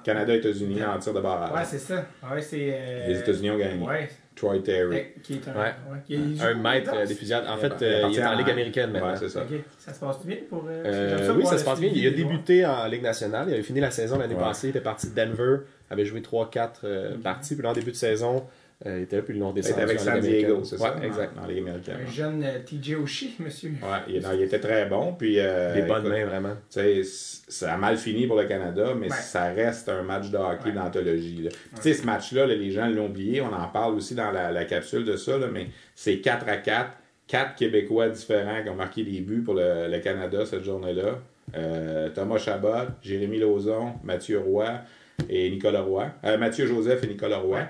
[SPEAKER 3] Canada-États-Unis en tir de barrage.
[SPEAKER 1] Ouais, c'est ça. Ouais, c'est. euh,
[SPEAKER 3] Les États-Unis ont gagné.
[SPEAKER 1] Ouais.
[SPEAKER 3] Troy Terry.
[SPEAKER 1] Eh, Qui est un.
[SPEAKER 2] Ouais.
[SPEAKER 1] ouais, qui est-
[SPEAKER 2] Un maître euh, des fusillades. En
[SPEAKER 3] Il
[SPEAKER 2] fait, euh, il est en
[SPEAKER 3] à-
[SPEAKER 2] Ligue américaine maintenant.
[SPEAKER 3] Ouais, c'est ça.
[SPEAKER 1] Ça se passe bien pour. euh,
[SPEAKER 2] Euh,
[SPEAKER 1] j'aime
[SPEAKER 2] oui, ça se passe bien. Il a débuté en Ligue nationale. Il avait fini la saison l'année
[SPEAKER 3] Ouais.
[SPEAKER 2] passée. Il était parti de Denver. avait joué 3-4 euh, parties. Puis là, en début de saison, euh, il était là. Puis ils l'ont descendu.
[SPEAKER 3] C'était avec San Diego, c'est
[SPEAKER 2] ouais,
[SPEAKER 3] ça?
[SPEAKER 2] exact.
[SPEAKER 3] Dans la Ligue américaine.
[SPEAKER 1] Un jeune euh, TJ Oshie, monsieur.
[SPEAKER 3] Ouais, il, non, il était très bon. Puis, euh,
[SPEAKER 2] Des bonnes
[SPEAKER 3] écoute,
[SPEAKER 2] mains, vraiment.
[SPEAKER 3] Tu sais, c- ça a mal fini pour le Canada, mais
[SPEAKER 1] Ouais.
[SPEAKER 3] ça reste un match de hockey
[SPEAKER 1] Ouais.
[SPEAKER 3] d'anthologie. sais, ce match-là, là, les gens l'ont oublié. On en parle aussi dans la, la capsule de ça, là, mais c'est 4 à 4. Quatre Québécois différents qui ont marqué des buts pour le, le Canada cette journée-là. Euh, Thomas Chabot, Jérémy Lauzon, Mathieu Roy et Nicolas Roy. Euh, Mathieu Joseph et Nicolas Roy.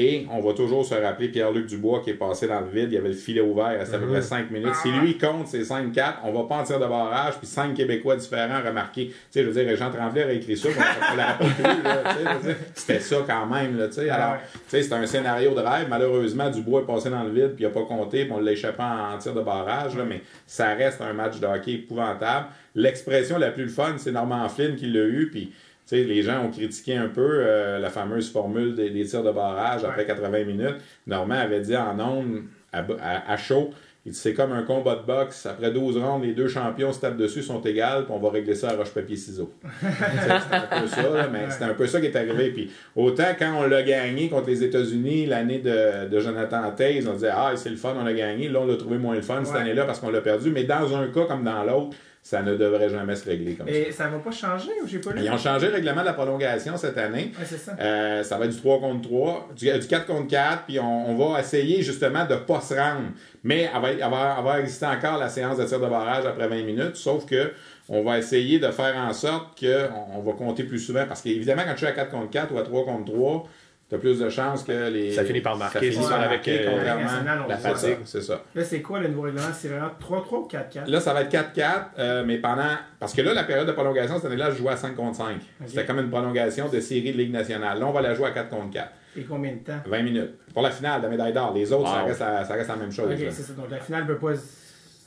[SPEAKER 3] Et on va toujours se rappeler Pierre-Luc Dubois qui est passé dans le vide. Il y avait le filet ouvert, restait à peu près 5 minutes. Si lui compte ses 5-4, on va pas en tir de barrage, puis 5 Québécois différents remarqués. Tu sais, je veux dire, Jean Tremblay a écrit ça, on, l'a plus. tu sais, C'était ça quand même. Là, tu sais.
[SPEAKER 1] Ah
[SPEAKER 3] Alors, tu sais, c'est un scénario de rêve. Malheureusement, Dubois est passé dans le vide, puis il n'a pas compté, puis on l'a échappé en, en tir de barrage. Là, mais ça reste un match de hockey épouvantable. L'expression la plus fun, c'est Norman Flynn qui l'a eu, puis tu sais, les gens ont critiqué un peu euh, la fameuse formule des, des tirs de barrage après 80 minutes. Normand avait dit en ondes, à, à- à chaud, c'est comme un combat de boxe. Après 12 rounds, les deux champions se tapent dessus, sont égales, puis on va régler ça à roche-papier-ciseaux. c'était un peu ça, là, mais c'était un peu ça qui est arrivé. Puis autant quand on l'a gagné contre les États-Unis l'année de, de Jonathan Taze, on disait Ah, c'est le fun, on l'a gagné. Là, on l'a trouvé moins le fun cette année-là parce qu'on l'a perdu. Mais dans un cas comme dans l'autre, ça ne devrait jamais se régler comme ça.
[SPEAKER 1] Et ça va pas changer ou j'ai pas lu?
[SPEAKER 3] Ils ont changé le règlement de la prolongation cette année.
[SPEAKER 1] Ouais, c'est ça.
[SPEAKER 3] Euh, ça va être du 3 contre 3, du, du 4 contre 4, puis on, on va essayer justement de ne pas se rendre. Mais elle va, elle va- elle va exister encore la séance de tir de barrage après 20 minutes, sauf que on va essayer de faire en sorte qu'on on va compter plus souvent. Parce qu'évidemment, quand tu es à 4 contre 4 ou à 3 contre 3, tu as plus de chances que les.
[SPEAKER 2] Ça finit par marquer,
[SPEAKER 3] ça finit par
[SPEAKER 2] ça,
[SPEAKER 3] marquer,
[SPEAKER 2] avec, euh,
[SPEAKER 3] la fatigue. C'est ça.
[SPEAKER 1] Là, c'est quoi le nouveau règlement? C'est vraiment 3-3 ou 4-4
[SPEAKER 3] Là, ça va être 4-4, euh, mais pendant. Parce que là, la période de prolongation, cette année-là, je jouais à 5 contre 5. C'était comme une prolongation de série de Ligue nationale. Là, on va la jouer à 4 contre 4.
[SPEAKER 1] Et combien de temps?
[SPEAKER 3] 20 minutes. Pour la finale de la médaille d'or. Les autres, ça, reste la, ça reste la même chose.
[SPEAKER 1] Ok, c'est ça. Donc la finale peut pas.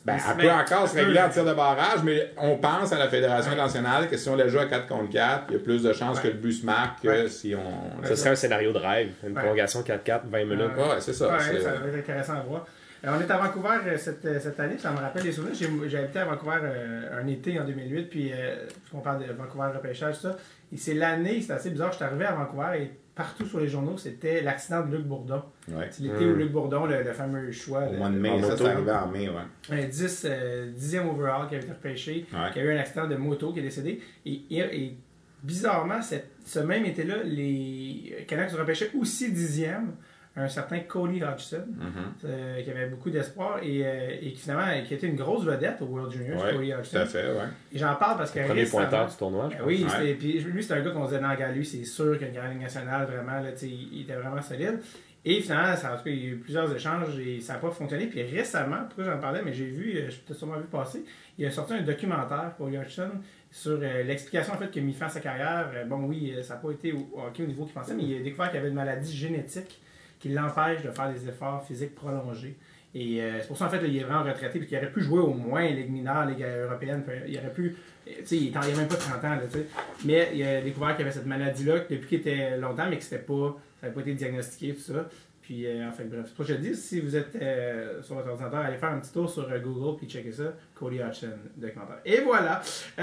[SPEAKER 3] Ben, elle peut encore se régler en tir de barrage, mais on pense à la Fédération nationale que si on la joue à 4 contre 4, il y a plus de chances
[SPEAKER 1] Ouais.
[SPEAKER 3] que le but se marque que si on.
[SPEAKER 2] Ce serait un scénario de rêve. Une
[SPEAKER 1] Ouais.
[SPEAKER 2] prolongation 4-4, 20 minutes.
[SPEAKER 1] Ouais.
[SPEAKER 3] Ouais, c'est ça.
[SPEAKER 1] Ça va être intéressant à voir. Euh, on est à Vancouver euh, cette, euh, cette année, ça me rappelle des souvenirs. J'ai j'ai habité à Vancouver euh, un été en 2008, puis euh, on parle de Vancouver repêchage, tout ça. Et c'est l'année, c'est assez bizarre, je suis arrivé à Vancouver et partout sur les journaux, c'était l'accident de Luc Bourdon.
[SPEAKER 3] Ouais.
[SPEAKER 1] C'est l'été où Luc Bourdon, le, le fameux choix,
[SPEAKER 3] Au mois de mai, ça, c'est arrivé en mai, ouais.
[SPEAKER 1] un 10, euh, 10e overall qui avait été repêché,
[SPEAKER 3] Ouais.
[SPEAKER 1] qui a eu un accident de moto, qui est décédé. Et, et- et bizarrement, cette- ce même été-là, les Canucks repêchaient aussi 10e un certain Cody Hodgson,
[SPEAKER 3] Mhm.
[SPEAKER 1] euh, qui avait beaucoup d'espoir et, euh, et qui finalement qui été une grosse vedette au World Junior,
[SPEAKER 3] Ouais,
[SPEAKER 1] Cody
[SPEAKER 3] Tout à
[SPEAKER 1] Hodgson.
[SPEAKER 3] fait, ouais.
[SPEAKER 1] Et j'en parle parce que
[SPEAKER 2] Premier pointeur du tournoi, je
[SPEAKER 1] Ben
[SPEAKER 2] pense.
[SPEAKER 1] oui,
[SPEAKER 3] Ouais.
[SPEAKER 1] puis lui, c'est un gars qu'on disait, non, gars, lui, c'est sûr qu'il a une grande ligue nationale, vraiment, là, il il était vraiment solide. Et finalement, ça, en tout cas, il y a eu plusieurs échanges et ça n'a pas fonctionné. Puis récemment, pourquoi j'en parlais, mais j'ai vu, euh, je t'ai sûrement vu passer, il a sorti un documentaire pour Hodgson sur euh, l'explication en fait qu'il a mis fin à sa carrière. Bon, oui, ça n'a pas été au, au hockey au niveau qu'il pensait, mais il a découvert qu'il avait une maladie génétique qui l'empêche de faire des efforts physiques prolongés. Et euh, c'est pour ça, en fait, il est vraiment retraité, puis qu'il aurait pu jouer au moins Ligue mineure, Ligue européenne. peu- Il aurait pu. Tu sais, il n'avait même pas 30 ans, là, tu sais. Mais il a découvert qu'il avait cette maladie-là depuis qu'il était longtemps, mais que c'était pas. Ça n'avait pas été diagnostiqué, tout ça. Puis, euh, en fait, bref. C'est pour ça que je dis, si vous êtes euh, sur votre ordinateur, allez faire un petit tour sur euh, Google, puis checker ça. Cody Hodgson, documentaire. Et voilà!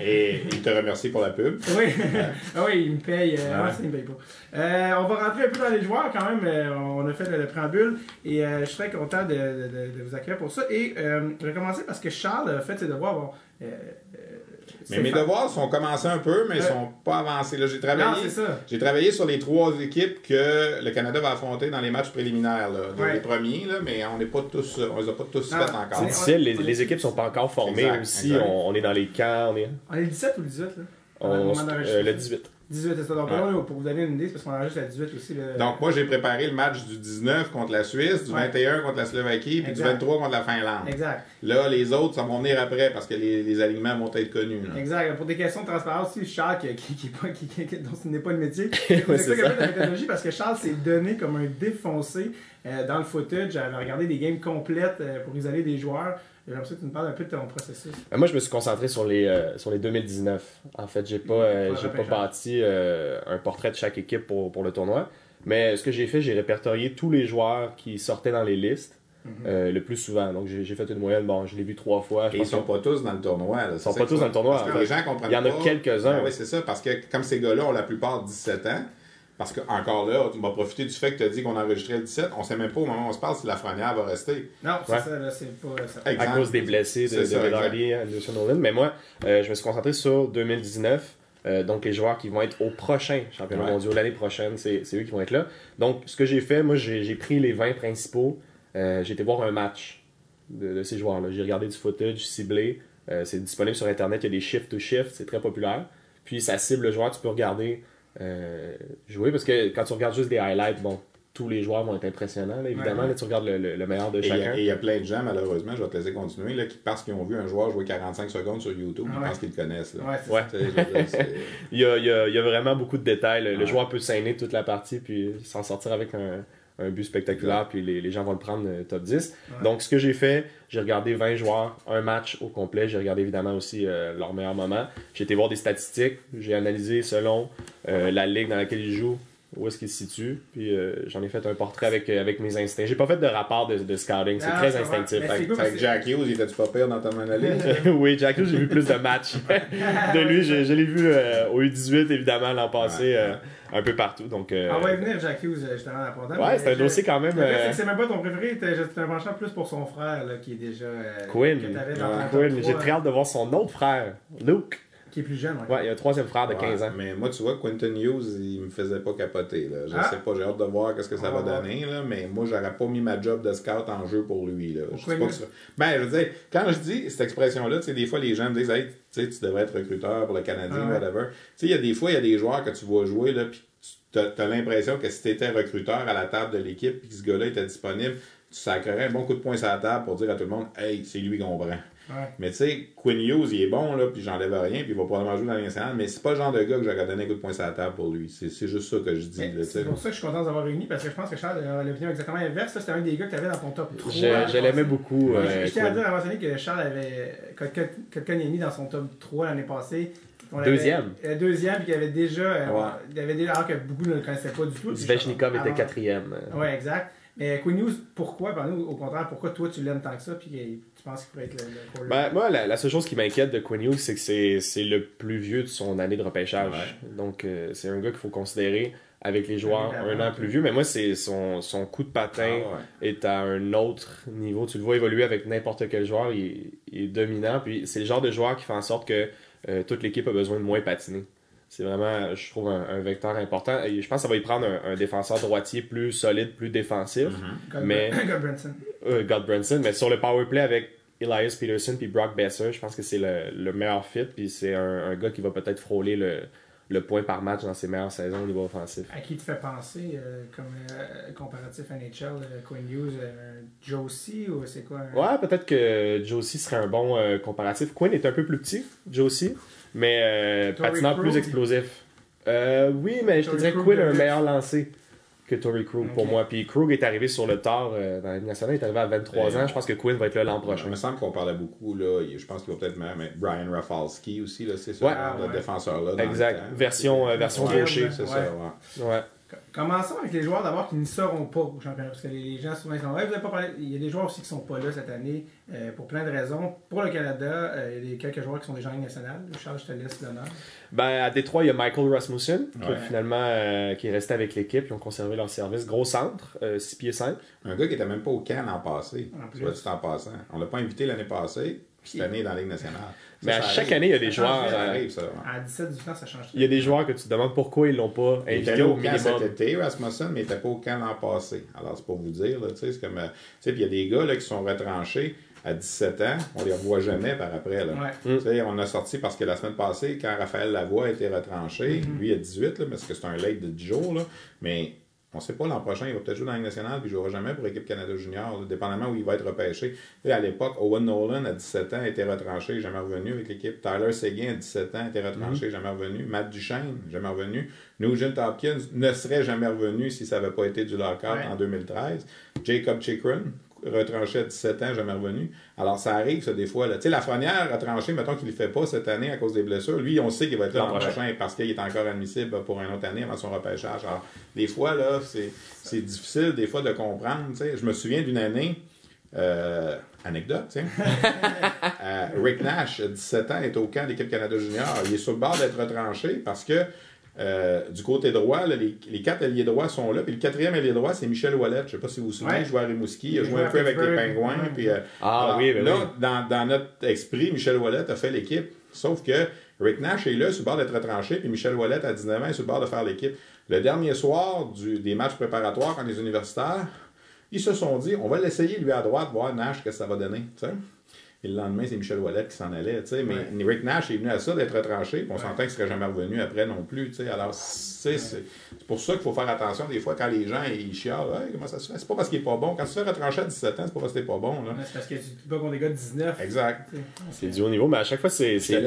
[SPEAKER 3] Et il te remercie pour la pub.
[SPEAKER 1] oui, ah oui, il me paye. Il me paye pas. On va rentrer un peu dans les joueurs quand même. On a fait le, le préambule et je suis très content de, de- de- de vous accueillir pour ça. Et je vais commencer parce que Charles a fait ses devoirs. Bon,
[SPEAKER 3] Mais mes devoirs sont commencés un peu, mais ils
[SPEAKER 1] Ouais.
[SPEAKER 3] sont pas avancés. Là, j'ai travaillé. J'ai travaillé sur les trois équipes que le Canada va affronter dans les matchs préliminaires. Là.
[SPEAKER 1] Ouais.
[SPEAKER 3] Les premiers, là, mais on n'est pas tous, on les a pas tous
[SPEAKER 1] c'est
[SPEAKER 3] encore.
[SPEAKER 2] C'est difficile, les,
[SPEAKER 1] On
[SPEAKER 2] les équipes sont pas encore formées
[SPEAKER 3] Exact,
[SPEAKER 2] aussi. On, on est dans les camps, on est.
[SPEAKER 1] On est le 17 ou le 18 là?
[SPEAKER 2] On-
[SPEAKER 1] moment
[SPEAKER 2] euh, le 18.
[SPEAKER 1] 18, c'est ça. Donc,
[SPEAKER 3] Ouais.
[SPEAKER 1] là, pour vous donner une idée, c'est parce qu'on enregistre le 18 aussi. le-
[SPEAKER 3] Donc, moi, j'ai préparé le match du 19 contre la Suisse, du
[SPEAKER 1] Ouais.
[SPEAKER 3] 21 contre la Slovaquie, puis
[SPEAKER 1] Exact.
[SPEAKER 3] du 23 contre la Finlande.
[SPEAKER 1] Exact.
[SPEAKER 3] Là, les autres, ça vont venir après parce que les, les alignements vont être connus. là.
[SPEAKER 1] Exact. Pour des questions de transparence, aussi, Charles, qui, qui, qui, qui- qui- qui- dont ce n'est pas le métier,
[SPEAKER 2] Ouais,
[SPEAKER 1] c'est ça
[SPEAKER 2] ça.
[SPEAKER 1] la méthodologie parce que Charles s'est donné comme un défoncé euh, dans le footage. J'avais regardé des games complètes euh, pour isoler des joueurs. J'ai l'impression que tu me parles un peu de ton processus.
[SPEAKER 2] Euh, Moi, je me suis concentré sur les, euh, sur les 2019. En fait, j'ai pas, euh,
[SPEAKER 1] Pas
[SPEAKER 2] j'ai pas
[SPEAKER 1] repêchage.
[SPEAKER 2] bâti euh, un portrait de chaque équipe pour, pour le tournoi. Mais ce que j'ai fait, j'ai répertorié tous les joueurs qui sortaient dans les listes
[SPEAKER 1] Mhm.
[SPEAKER 2] euh, le plus souvent. Donc, j'ai fait une moyenne. Bon, je l'ai vu trois fois. Je
[SPEAKER 3] Et ils sont
[SPEAKER 2] que-
[SPEAKER 3] pas tous dans le tournoi. Là.
[SPEAKER 2] Ils sont pas tous dans le tournoi,
[SPEAKER 3] Parce que les gens comprennent
[SPEAKER 2] Il y en a quelques-uns.
[SPEAKER 3] Ah oui, c'est ça. Parce que comme ces gars-là ont la plupart 17 ans, parce que encore là, tu m'as profité du fait que tu as dit qu'on enregistrait le 17, on sait même pas au moment où on se parle si la Frenière va rester.
[SPEAKER 1] Non, c'est
[SPEAKER 2] Ouais.
[SPEAKER 1] ça, là, c'est pas. Ça...
[SPEAKER 2] à cause des blessés de,
[SPEAKER 3] C'est ça,
[SPEAKER 2] de. Bedardie, Anderson Nolan. Mais moi, euh, je me suis concentré sur 2019. euh, donc, les joueurs qui vont être au prochain championnat
[SPEAKER 3] Ouais.
[SPEAKER 2] mondial l'année prochaine, c'est c'est eux qui vont être là. Donc, ce que j'ai fait, moi, j'ai j'ai pris les 20 principaux. euh, j'ai été voir un match de, de ces joueurs-là. J'ai regardé du footage ciblé. euh, c'est disponible sur Internet. Il y a des shift to shift. C'est très populaire. Puis, ça cible le joueur. Tu peux regarder euh, jouer parce que quand tu regardes juste des highlights, bon, tous les joueurs vont être impressionnants, là, évidemment.
[SPEAKER 1] Ouais.
[SPEAKER 2] Là, tu regardes le, le- le meilleur de
[SPEAKER 3] Et il y a-
[SPEAKER 2] chacun.
[SPEAKER 3] et il y, a plein de gens, malheureusement, je vais te laisser continuer, là, qui, parce qu'ils ont vu un joueur jouer 45 secondes sur YouTube, ils pensent qu'ils le connaissent. Là.
[SPEAKER 1] Ouais,
[SPEAKER 3] dire,
[SPEAKER 2] Il y a, il y a- il y a vraiment beaucoup de détails. Le, joueur peut saigner toute la partie puis s'en sortir avec un, un but spectaculaire, puis les, les gens vont le prendre euh, top 10.
[SPEAKER 1] Ouais.
[SPEAKER 2] Donc, ce que j'ai fait, j'ai regardé 20 joueurs, un match au complet. J'ai regardé évidemment aussi euh, leur meilleur moment. J'ai été voir des statistiques. J'ai analysé selon euh, la ligue dans laquelle ils jouent, où est-ce qu'ils se situent. Puis euh, j'en ai fait un portrait avec, euh, avec mes instincts. J'ai pas fait de rapport de, de scouting. C'est
[SPEAKER 1] Ah,
[SPEAKER 2] très instinctif. Que-
[SPEAKER 1] cool
[SPEAKER 3] Jack Hughes, il était-tu pas pire dans ton analyse?
[SPEAKER 2] oui, Jack Hughes, j'ai vu plus de matchs de lui. Je, je l'ai vu euh, au U18, évidemment, l'an passé, euh, un peu partout. Donc,
[SPEAKER 1] On va y venir, Jack Hughes, justement, à Pontaine.
[SPEAKER 2] Ouais, c'est un dossier quand même.
[SPEAKER 1] C'est même pas ton préféré, t'es un penchant plus pour son frère, là, qui est déjà.
[SPEAKER 2] Quinn. Quinn, j'ai
[SPEAKER 1] 3,
[SPEAKER 2] très hâte de voir son autre frère, Luke.
[SPEAKER 1] Qui est plus jeune, ouais.
[SPEAKER 2] Ouais, il y a un troisième frère de
[SPEAKER 3] Ouais,
[SPEAKER 2] 15 ans.
[SPEAKER 3] Mais moi, tu vois, Quentin Hughes, il me faisait pas capoter. Là. Je
[SPEAKER 1] Ah.
[SPEAKER 3] sais pas, j'ai hâte de voir qu'est-ce que ça va
[SPEAKER 1] va
[SPEAKER 3] donner. Là, mais moi, j'aurais pas mis ma job de scout en jeu pour lui. Là. Je dis pas que ça- Ben, je veux dire, quand je dis cette expression-là, tu sais, des fois, les gens me disent, hey, tu sais, tu devrais être recruteur pour le Canadien,
[SPEAKER 1] Ah ouais.
[SPEAKER 3] whatever. Tu sais, il y a des fois, il y a des joueurs que tu vois jouer, là, puis tu as, l'impression que si tu étais recruteur à la table de l'équipe et que ce gars-là était disponible, tu sacrerais un bon coup de poing sur la table pour dire à tout le monde Hey, c'est lui qu'on prend.
[SPEAKER 1] Ouais.
[SPEAKER 3] Mais tu sais, Quinn Hughes, il est bon, là, puis j'enlève rien, puis il va probablement jouer dans l'international, mais c'est pas le genre de gars que j'aurais donné un coup de poing sur la table pour lui. C'est c'est juste ça que je dis.
[SPEAKER 1] C'est pour ça que je suis content d'avoir réuni parce que je pense que Charles a l'opinion exactement inverse. Ça, C'était un des gars que tu avais dans ton top 3.
[SPEAKER 2] Je, je l'aimais beaucoup. Euh,
[SPEAKER 1] je tiens à dire avant mentionner que Charles avait Kotkaniemi dans son top 3 l'année passée.
[SPEAKER 2] Deuxième.
[SPEAKER 1] Euh, deuxième, puis qu'il avait déjà. euh,
[SPEAKER 3] Ouais.
[SPEAKER 1] il avait déjà alors que beaucoup ne le connaissaient pas du tout.
[SPEAKER 2] Svechnikov était quatrième.
[SPEAKER 1] Ouais, exact. Mais Quinn News, pourquoi, par nous, au contraire, pourquoi toi tu l'aimes tant que ça, puis tu penses qu'il pourrait être le, le?
[SPEAKER 2] Ben, moi, la, la seule chose qui m'inquiète de Quinn Hughes, c'est que c'est, c'est le plus vieux de son année de repêchage.
[SPEAKER 3] Ouais.
[SPEAKER 2] Donc, euh, c'est un gars qu'il faut considérer avec les joueurs un an plus vieux. Mais moi, c'est son, son coup de patin
[SPEAKER 3] Ah ouais.
[SPEAKER 2] est à un autre niveau. Tu le vois évoluer avec n'importe quel joueur. Il, est- il est dominant. Puis, c'est le genre de joueur qui fait en sorte que euh, toute l'équipe a besoin de moins patiner. C'est vraiment, je trouve, un, un vecteur important. Et je pense que ça va y prendre un, un défenseur droitier plus solide, plus défensif.
[SPEAKER 1] God-
[SPEAKER 2] mais-
[SPEAKER 1] God Branson.
[SPEAKER 2] euh, Godbranson, mais sur le power play avec Elias Peterson puis Brock Besser, je pense que c'est le, le meilleur fit. Puis c'est un, un gars qui va peut-être frôler le, le point par match dans ses meilleures saisons au niveau offensif.
[SPEAKER 1] À qui te fait penser, euh, comme euh, comparatif NHL, euh, Quinn Hughes, euh, Josie, ou c'est quoi? un-
[SPEAKER 2] Ouais, peut-être que Josie serait un bon euh, comparatif. Quinn est un peu plus petit, Josie, mais euh, patineur plus explosif. Euh, oui, mais je te dirais Quinn a un
[SPEAKER 1] de-
[SPEAKER 2] meilleur lancé que Tory Krug pour moi. Puis Krug est arrivé sur le tard euh, dans la nationale, il est arrivé à 23
[SPEAKER 3] Ben,
[SPEAKER 2] ans. Je pense que Quinn va être là l'an
[SPEAKER 3] Il
[SPEAKER 2] prochain.
[SPEAKER 3] me semble qu'on parlait beaucoup, là. il- Je pense qu'il va peut-être meilleur, mais Brian Rafalski aussi, là, c'est ce
[SPEAKER 2] Ouais.
[SPEAKER 3] genre de
[SPEAKER 1] Ouais.
[SPEAKER 3] défenseur-là.
[SPEAKER 2] Exact.
[SPEAKER 3] le.
[SPEAKER 2] Version, euh, version
[SPEAKER 1] Ouais,
[SPEAKER 2] gaucher.
[SPEAKER 3] C'est
[SPEAKER 1] Ouais.
[SPEAKER 3] ça, ouais.
[SPEAKER 1] Commençons avec les joueurs d'abord qui ne seront pas au championnat. Parce que les gens souvent ils sont Ouais, vous avez pas parlé. Il y a des joueurs aussi qui ne sont pas là cette année euh, pour plein de raisons. Pour le Canada, euh, il y a des- quelques joueurs qui sont déjà en Ligue nationale. Charles, je te laisse l'honneur.
[SPEAKER 2] Ben, à Détroit, il y a Michael Rasmussen, qui, finalement, euh, qui est resté avec l'équipe. Ils ont conservé leur service. Gros centre, 6 pieds 5.
[SPEAKER 3] Un gars qui était même pas au camp l'an passé.
[SPEAKER 1] En plus.
[SPEAKER 3] Soit dit en passant. On l'a pas invité l'année passée, cette année dans la Ligue nationale.
[SPEAKER 2] Mais à chaque
[SPEAKER 3] arrive.
[SPEAKER 2] année, il y a des
[SPEAKER 1] Ça
[SPEAKER 2] joueurs.
[SPEAKER 3] Ça
[SPEAKER 2] euh,
[SPEAKER 3] arrive, ça.
[SPEAKER 1] À 17-18 ans, ça change.
[SPEAKER 2] il y a des joueurs que tu te demandes pourquoi ils l'ont pas
[SPEAKER 3] Il était
[SPEAKER 2] invité au
[SPEAKER 3] au camp cet
[SPEAKER 2] minimum.
[SPEAKER 3] été, Rasmussen, mais il n'était pas au camp l'an passé. Alors, c'est pour vous dire, tu sais, c'est comme. euh, Tu sais, puis il y a des gars là, qui sont retranchés à 17 ans, on les revoit jamais par après. Là.
[SPEAKER 1] Ouais.
[SPEAKER 3] Tu sais, on a sorti parce que la semaine passée, quand Raphaël Lavoie a été retranché, lui, il a 18, là, parce que c'est un late de 10 jours, là, mais on ne sait pas l'an prochain, il va peut-être jouer dans la Ligue nationale, puis il ne jouera jamais pour l'équipe Canada Junior, là, dépendamment où il va être repêché. Sais, à l'époque, Owen Nolan, à 17 ans, était retranché, jamais revenu avec l'équipe. Tyler Seguin, à 17 ans, était retranché, jamais revenu. Matt Duchesne, jamais revenu. Nugent Hopkins ne serait jamais revenu si ça n'avait pas été du lockout
[SPEAKER 1] Ouais.
[SPEAKER 3] en 2013. Jacob Chikrin, retranché à 17 ans, jamais revenu. Alors, ça arrive, ça, des fois. là. Tu sais, Lafrenière, retranché, mettons qu'il ne le fait pas cette année à cause des blessures. Lui, on sait qu'il va être là
[SPEAKER 2] L'an prochain.
[SPEAKER 3] prochain parce qu'il est encore admissible pour une autre année avant son repêchage. Alors, des fois, là, c'est c'est difficile, des fois, de comprendre. Je me souviens d'une année, euh, anecdote, tiens. Euh, Rick Nash, à 17 ans, est au camp d'équipe Canada Junior. Il est sur le bord d'être retranché parce que euh, du côté droit, là, les, les quatre alliés droits sont là. Puis le quatrième allié droit, c'est Michel Ouellet. Je ne sais pas si vous vous souvenez,
[SPEAKER 1] Ouais.
[SPEAKER 3] il jouait à Rimouski. Il a joué un peu avec les. Pingouins. Puis, euh,
[SPEAKER 2] Ah
[SPEAKER 3] alors,
[SPEAKER 2] oui, ben
[SPEAKER 3] là,
[SPEAKER 2] oui.
[SPEAKER 3] Dans, dans notre esprit, Michel Ouellet a fait l'équipe. Sauf que Rick Nash est là, sur le bord d'être retranché. Puis Michel Ouellet, à 19 ans, est sur le bord de faire l'équipe. Le dernier soir du, des matchs préparatoires, quand les universitaires, ils se sont dit, on va l'essayer, lui, à droite, voir Nash, que ça va donner. tu sais. Et le lendemain, c'est Michel Ouellet qui s'en allait. tu sais. Mais Rick Nash est venu à ça d'être retranché. Puis on s'entend qu'il ne serait jamais revenu après non plus. tu sais. Alors, c'est c'est pour ça qu'il faut faire attention des fois quand les gens ils chialent. Hey, comment ça se fait? C'est pas parce qu'il est pas bon. Quand tu te fais retrancher à 17 ans, c'est pas parce que t'es pas bon.
[SPEAKER 1] C'est parce que tu te bats contre des gars de 19.
[SPEAKER 3] Exact.
[SPEAKER 2] C'est du haut niveau, mais à chaque fois, c'est
[SPEAKER 3] aller.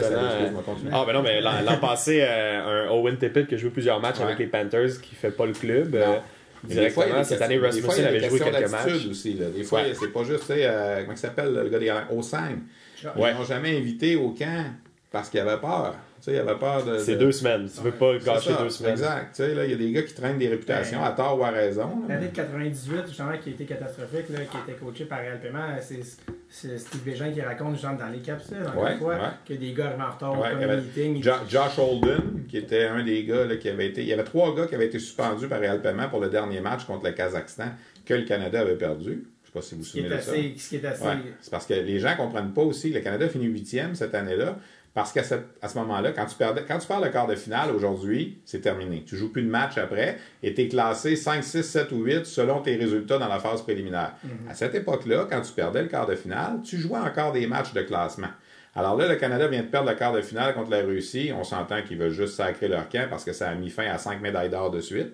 [SPEAKER 2] Ah, ben non, mais l'an l'an passé, euh, un Owen Tippett qui a joué plusieurs matchs
[SPEAKER 3] Ouais.
[SPEAKER 2] avec les Panthers qui fait pas le club.
[SPEAKER 3] Non.
[SPEAKER 2] euh, Directement, cette année, Rasmussen avait joué quelques matchs.
[SPEAKER 3] aussi. Là. Des fois,
[SPEAKER 2] Ouais.
[SPEAKER 3] c'est pas juste, tu sais, euh, comment il s'appelle le gars des? Osang. Ils
[SPEAKER 2] Ouais.
[SPEAKER 3] l'ont jamais invité au camp parce qu'il avait peur. Tu sais, il avait peur de.
[SPEAKER 2] C'est
[SPEAKER 3] de-
[SPEAKER 2] deux semaines. Tu veux pas gâcher
[SPEAKER 3] ça,
[SPEAKER 2] deux semaines.
[SPEAKER 3] Exact. Tu sais, là, il y a des gars qui traînent des réputations à tort ou à raison.
[SPEAKER 1] L'année de 98, justement, qui a été catastrophique, là, qui était coaché par Réal Paiement, c'est Steve Bégin qui raconte, genre, dans les capsules, encore
[SPEAKER 3] Ouais,
[SPEAKER 1] une fois,
[SPEAKER 3] ouais.
[SPEAKER 1] que des gars arrivent en retard
[SPEAKER 3] Ouais, avait
[SPEAKER 1] meeting.
[SPEAKER 3] Jo- Josh Holden, qui était un des gars là, qui avait été. Il y avait trois gars qui avaient été suspendus par Real Paiement pour le dernier match contre le Kazakhstan que le Canada avait perdu. Je sais pas si vous vous souvenez de ça.
[SPEAKER 1] Ce qui est assez
[SPEAKER 3] Ouais. C'est parce que les gens comprennent pas aussi. Le Canada finit huitième cette année-là. Parce qu'à à ce moment-là, quand tu, perdais, quand tu perds le quart de finale aujourd'hui, c'est terminé. Tu joues plus de match après et tu es classé 5, 6, 7 ou 8 selon tes résultats dans la phase préliminaire. À cette époque-là, quand tu perdais le quart de finale, tu jouais encore des matchs de classement. Alors là, le Canada vient de perdre le quart de finale contre la Russie. On s'entend qu'ils veulent juste sacrer leur camp parce que ça a mis fin à cinq médailles d'or de suite.